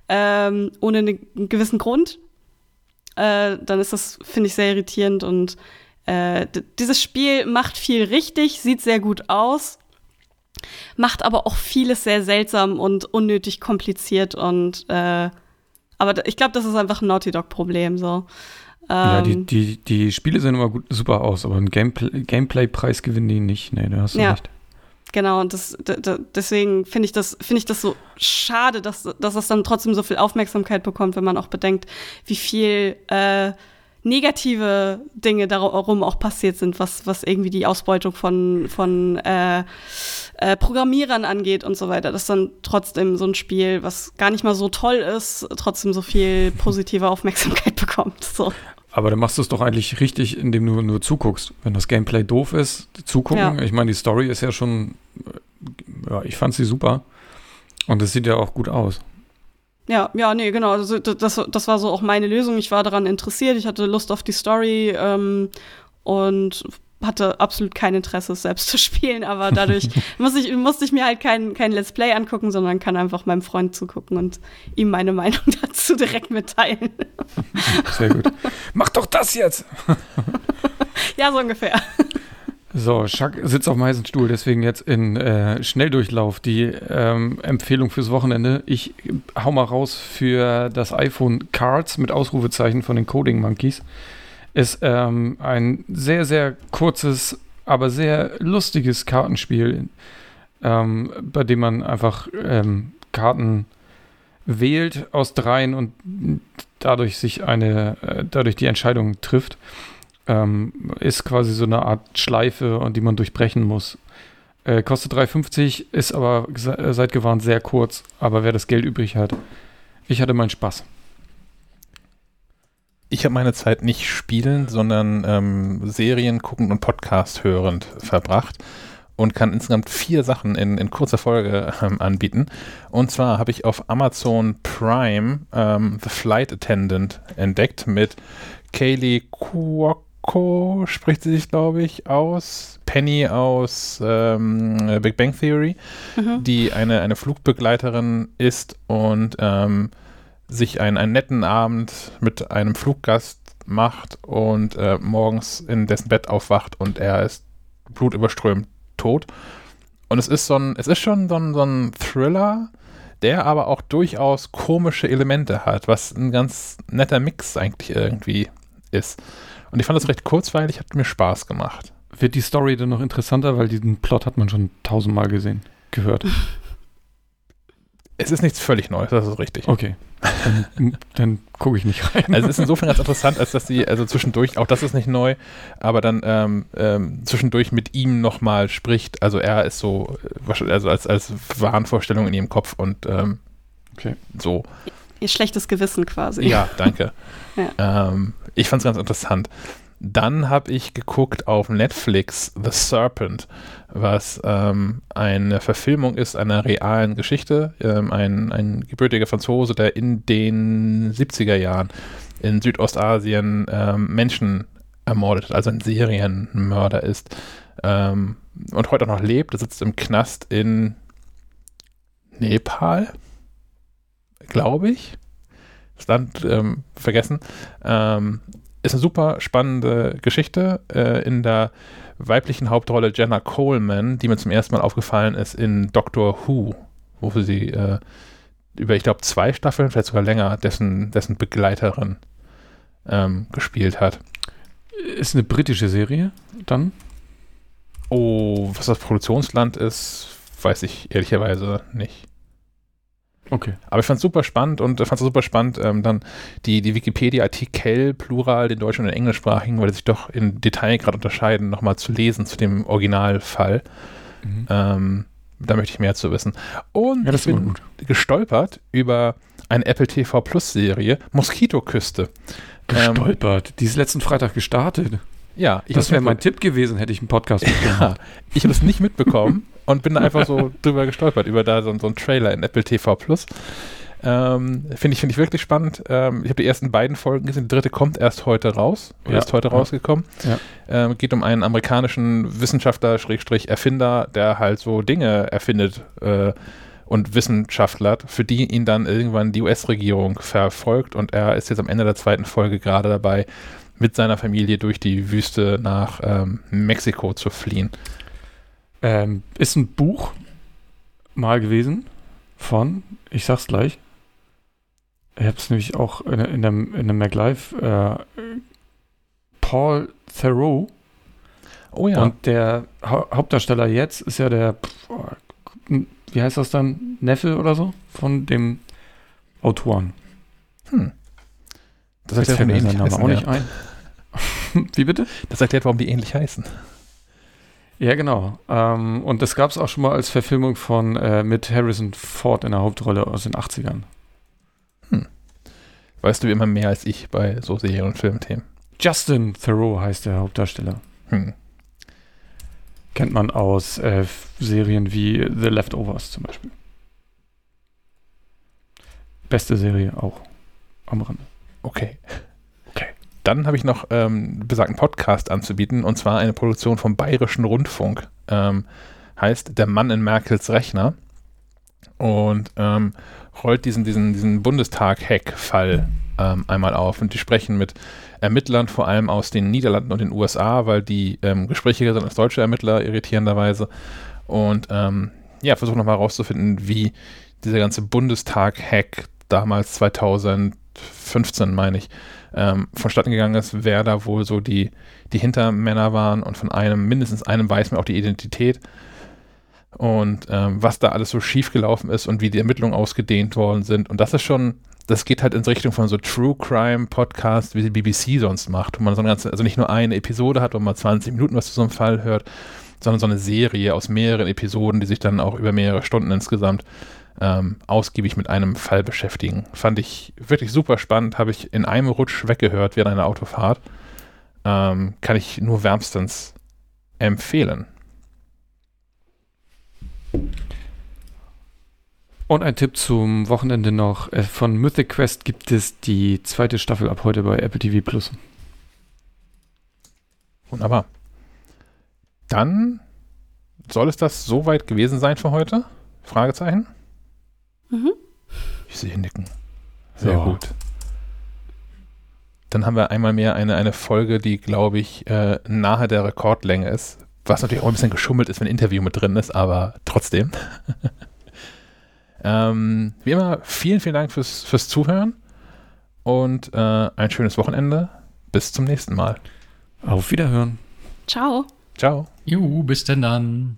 ähm, ohne ne, einen gewissen Grund, äh, dann ist das, finde ich, sehr irritierend und äh, dieses Spiel macht viel richtig, sieht sehr gut aus, macht aber auch vieles sehr seltsam und unnötig kompliziert und äh, aber ich glaube, das ist einfach ein Naughty Dog-Problem so. ja, die, Ähm, die, die Spiele sehen immer gut, super aus, aber einen Gameplay- Gameplay-Preis gewinnen die nicht. Nee, da hast du Ja. recht. Genau, und das, deswegen finde ich das, finde ich das so schade, dass, dass das dann trotzdem so viel Aufmerksamkeit bekommt, wenn man auch bedenkt, wie viel äh, negative Dinge darum auch passiert sind, was, was irgendwie die Ausbeutung von, von äh, äh, Programmierern angeht und so weiter. Dass dann trotzdem so ein Spiel, was gar nicht mal so toll ist, trotzdem so viel positive Aufmerksamkeit [LAUGHS] bekommt. So. Aber dann machst du es doch eigentlich richtig, indem du nur zuguckst. Wenn das Gameplay doof ist, zugucken. Ja. Ich meine, die Story ist ja schon, äh, ja, ich fand sie super. Und es sieht ja auch gut aus. Ja, ja, nee, genau. Also, das, das war so auch meine Lösung. Ich war daran interessiert, ich hatte Lust auf die Story ähm, und hatte absolut kein Interesse, es selbst [LAUGHS] zu spielen, aber dadurch [LAUGHS] muss ich, musste ich mir halt kein, kein Let's Play angucken, sondern kann einfach meinem Freund zugucken und ihm meine [LAUGHS] Meinung dazu direkt mitteilen. Sehr gut. Mach doch das jetzt! ja, so ungefähr. So, Schack sitzt auf dem heißen Stuhl, deswegen jetzt in äh, Schnelldurchlauf die ähm, Empfehlung fürs Wochenende. Ich hau mal raus für das iPhone Cards mit Ausrufezeichen von den Coding Monkeys. Ist ähm, ein sehr, sehr kurzes, aber sehr lustiges Kartenspiel, ähm, bei dem man einfach ähm, Karten wählt aus dreien und dadurch sich eine, äh, dadurch die Entscheidung trifft ähm, ist quasi so eine Art Schleife, die man durchbrechen muss. Äh, kostet 3,50, ist aber, äh, seid gewarnt, sehr kurz. Aber wer das Geld übrig hat, ich hatte meinen Spaß. Ich habe meine Zeit nicht spielend, sondern ähm, Serien guckend und Podcast hörend verbracht und kann insgesamt vier Sachen in, in kurzer Folge ähm, anbieten. Und zwar habe ich auf Amazon Prime ähm, The Flight Attendant entdeckt mit Kaylee Cuoco, spricht sie sich, glaube ich, aus. Penny aus ähm, Big Bang Theory, Mhm. die eine, eine Flugbegleiterin ist und ähm, sich einen, einen netten Abend mit einem Fluggast macht und äh, morgens in dessen Bett aufwacht und er ist blutüberströmt tot. Und es ist so ein, es ist schon so ein, so ein Thriller, der aber auch durchaus komische Elemente hat, was ein ganz netter Mix eigentlich irgendwie ist. Und ich fand das recht kurzweilig, hat mir Spaß gemacht. Wird die Story dann noch interessanter, weil diesen Plot hat man schon tausendmal gesehen, gehört. Es ist nichts völlig Neues, das ist richtig. Okay. Dann, dann gucke ich nicht rein. Also es ist insofern ganz interessant, als dass sie, also zwischendurch, auch das ist nicht neu, aber dann ähm, ähm, zwischendurch mit ihm nochmal spricht. Also er ist so, äh, also als, als Wahnvorstellung in ihrem Kopf und ähm, Okay. so. Ihr schlechtes Gewissen quasi. Ja, danke. [LAUGHS] ähm, ich fand es ganz interessant. Dann habe ich geguckt auf Netflix The Serpent, was ähm, eine Verfilmung ist einer realen Geschichte. Ähm, ein, ein gebürtiger Franzose, der in den 70er Jahren in Südostasien ähm, Menschen ermordet, hat, also ein Serienmörder ist ähm, und heute auch noch lebt. Er sitzt im Knast in Nepal, glaube ich. Das Land ähm, vergessen. Ähm, ist eine super spannende Geschichte äh, in der weiblichen Hauptrolle Jenna Coleman, die mir zum ersten Mal aufgefallen ist in Doctor Who, wo sie äh, über, ich glaube, zwei Staffeln, vielleicht sogar länger, dessen, dessen Begleiterin ähm, gespielt hat. Ist eine britische Serie dann? Oh, was das Produktionsland ist, weiß ich ehrlicherweise nicht. Okay. Aber ich fand es super spannend und fand es super spannend, ähm, dann die, die Wikipedia-Artikel, plural, den deutschen und den englischsprachigen, weil die sich doch im Detail gerade unterscheiden, nochmal zu lesen zu dem Originalfall. Mhm. Ähm, da möchte ich mehr zu wissen. Und Ja, ich bin gut. gestolpert über eine Apple TV Plus Serie, Moskitoküste. Ähm, Gestolpert. Die ist letzten Freitag gestartet. Ja, ich das wäre mein Tipp gewesen, hätte ich einen Podcast [LAUGHS] mitgemacht. Ja, ich habe es nicht mitbekommen und bin da einfach so [LAUGHS] drüber gestolpert, über da so, so einen Trailer in Apple TV Plus. Ähm, Finde ich, find ich wirklich spannend. Ähm, ich habe die ersten beiden Folgen gesehen. Die dritte kommt erst heute raus. Oder Ja, ist heute ja. rausgekommen. Ja. Ähm, geht um einen amerikanischen Wissenschaftler, Schrägstrich Erfinder, der halt so Dinge erfindet äh, und Wissenschaftler, für die ihn dann irgendwann die US-Regierung verfolgt. Und er ist jetzt am Ende der zweiten Folge gerade dabei, mit seiner Familie durch die Wüste nach ähm, Mexiko zu fliehen. Ähm, ist ein Buch mal gewesen von, ich sag's gleich. Ich hab's nämlich auch in, in dem, in dem MacLife. Äh, Paul Theroux Oh ja. Und der ha Hauptdarsteller jetzt ist ja der, wie heißt das dann, Neffe oder so von dem Autoren. hm. Das erklärt, fällt mir auch nicht ein. [LAUGHS] Wie bitte? Das erklärt, warum die ähnlich heißen. Ja, genau. Ähm, und das gab es auch schon mal als Verfilmung von äh, mit Harrison Ford in der Hauptrolle aus den 80ern. Weißt du immer mehr als ich bei so Serien- und Filmthemen. Justin Theroux heißt der Hauptdarsteller. Hm. Kennt man aus äh, Serien wie The Leftovers zum Beispiel. Beste Serie auch am Rande. Okay. Dann habe ich noch ähm, besagten Podcast anzubieten und zwar eine Produktion vom Bayerischen Rundfunk. Ähm, heißt Der Mann in Merkels Rechner und ähm, rollt diesen, diesen, diesen Bundestag-Hack-Fall ähm, einmal auf. Und die sprechen mit Ermittlern, vor allem aus den Niederlanden und den USA, weil die ähm, gesprächiger sind als deutsche Ermittler, irritierenderweise. Und ähm, ja, versuchen nochmal herauszufinden, wie dieser ganze Bundestag-Hack damals 2015, meine ich, ähm, vonstatten gegangen ist, wer da wohl so die, die Hintermänner waren und von einem, mindestens einem weiß man auch die Identität und ähm, was da alles so schiefgelaufen ist und wie die Ermittlungen ausgedehnt worden sind. Und das ist schon, das geht halt in Richtung von so True Crime Podcast, wie die BBC sonst macht, wo man so eine ganze, also nicht nur eine Episode hat, wo man 20 Minuten was zu so einem Fall hört, sondern so eine Serie aus mehreren Episoden, die sich dann auch über mehrere Stunden insgesamt ähm, ausgiebig mit einem Fall beschäftigen. Fand ich wirklich super spannend, habe ich in einem Rutsch weggehört während einer Autofahrt. Ähm, kann ich nur wärmstens empfehlen. Und ein Tipp zum Wochenende noch. Äh, Von Mythic Quest gibt es die zweite Staffel ab heute bei Apple TV Plus. Wunderbar. Dann soll es das soweit gewesen sein für heute? Fragezeichen? Mhm. Ich sehe nicken. Sehr Ja. gut. Dann haben wir einmal mehr eine, eine Folge, die, glaube ich, äh, nahe der Rekordlänge ist. Was natürlich auch ein bisschen geschummelt ist, wenn ein Interview mit drin ist, aber trotzdem. [LAUGHS] ähm, wie immer, vielen, vielen Dank fürs, fürs Zuhören und äh, ein schönes Wochenende. Bis zum nächsten Mal. Auf Wiederhören. Ciao. Ciao. Juhu, bis denn dann.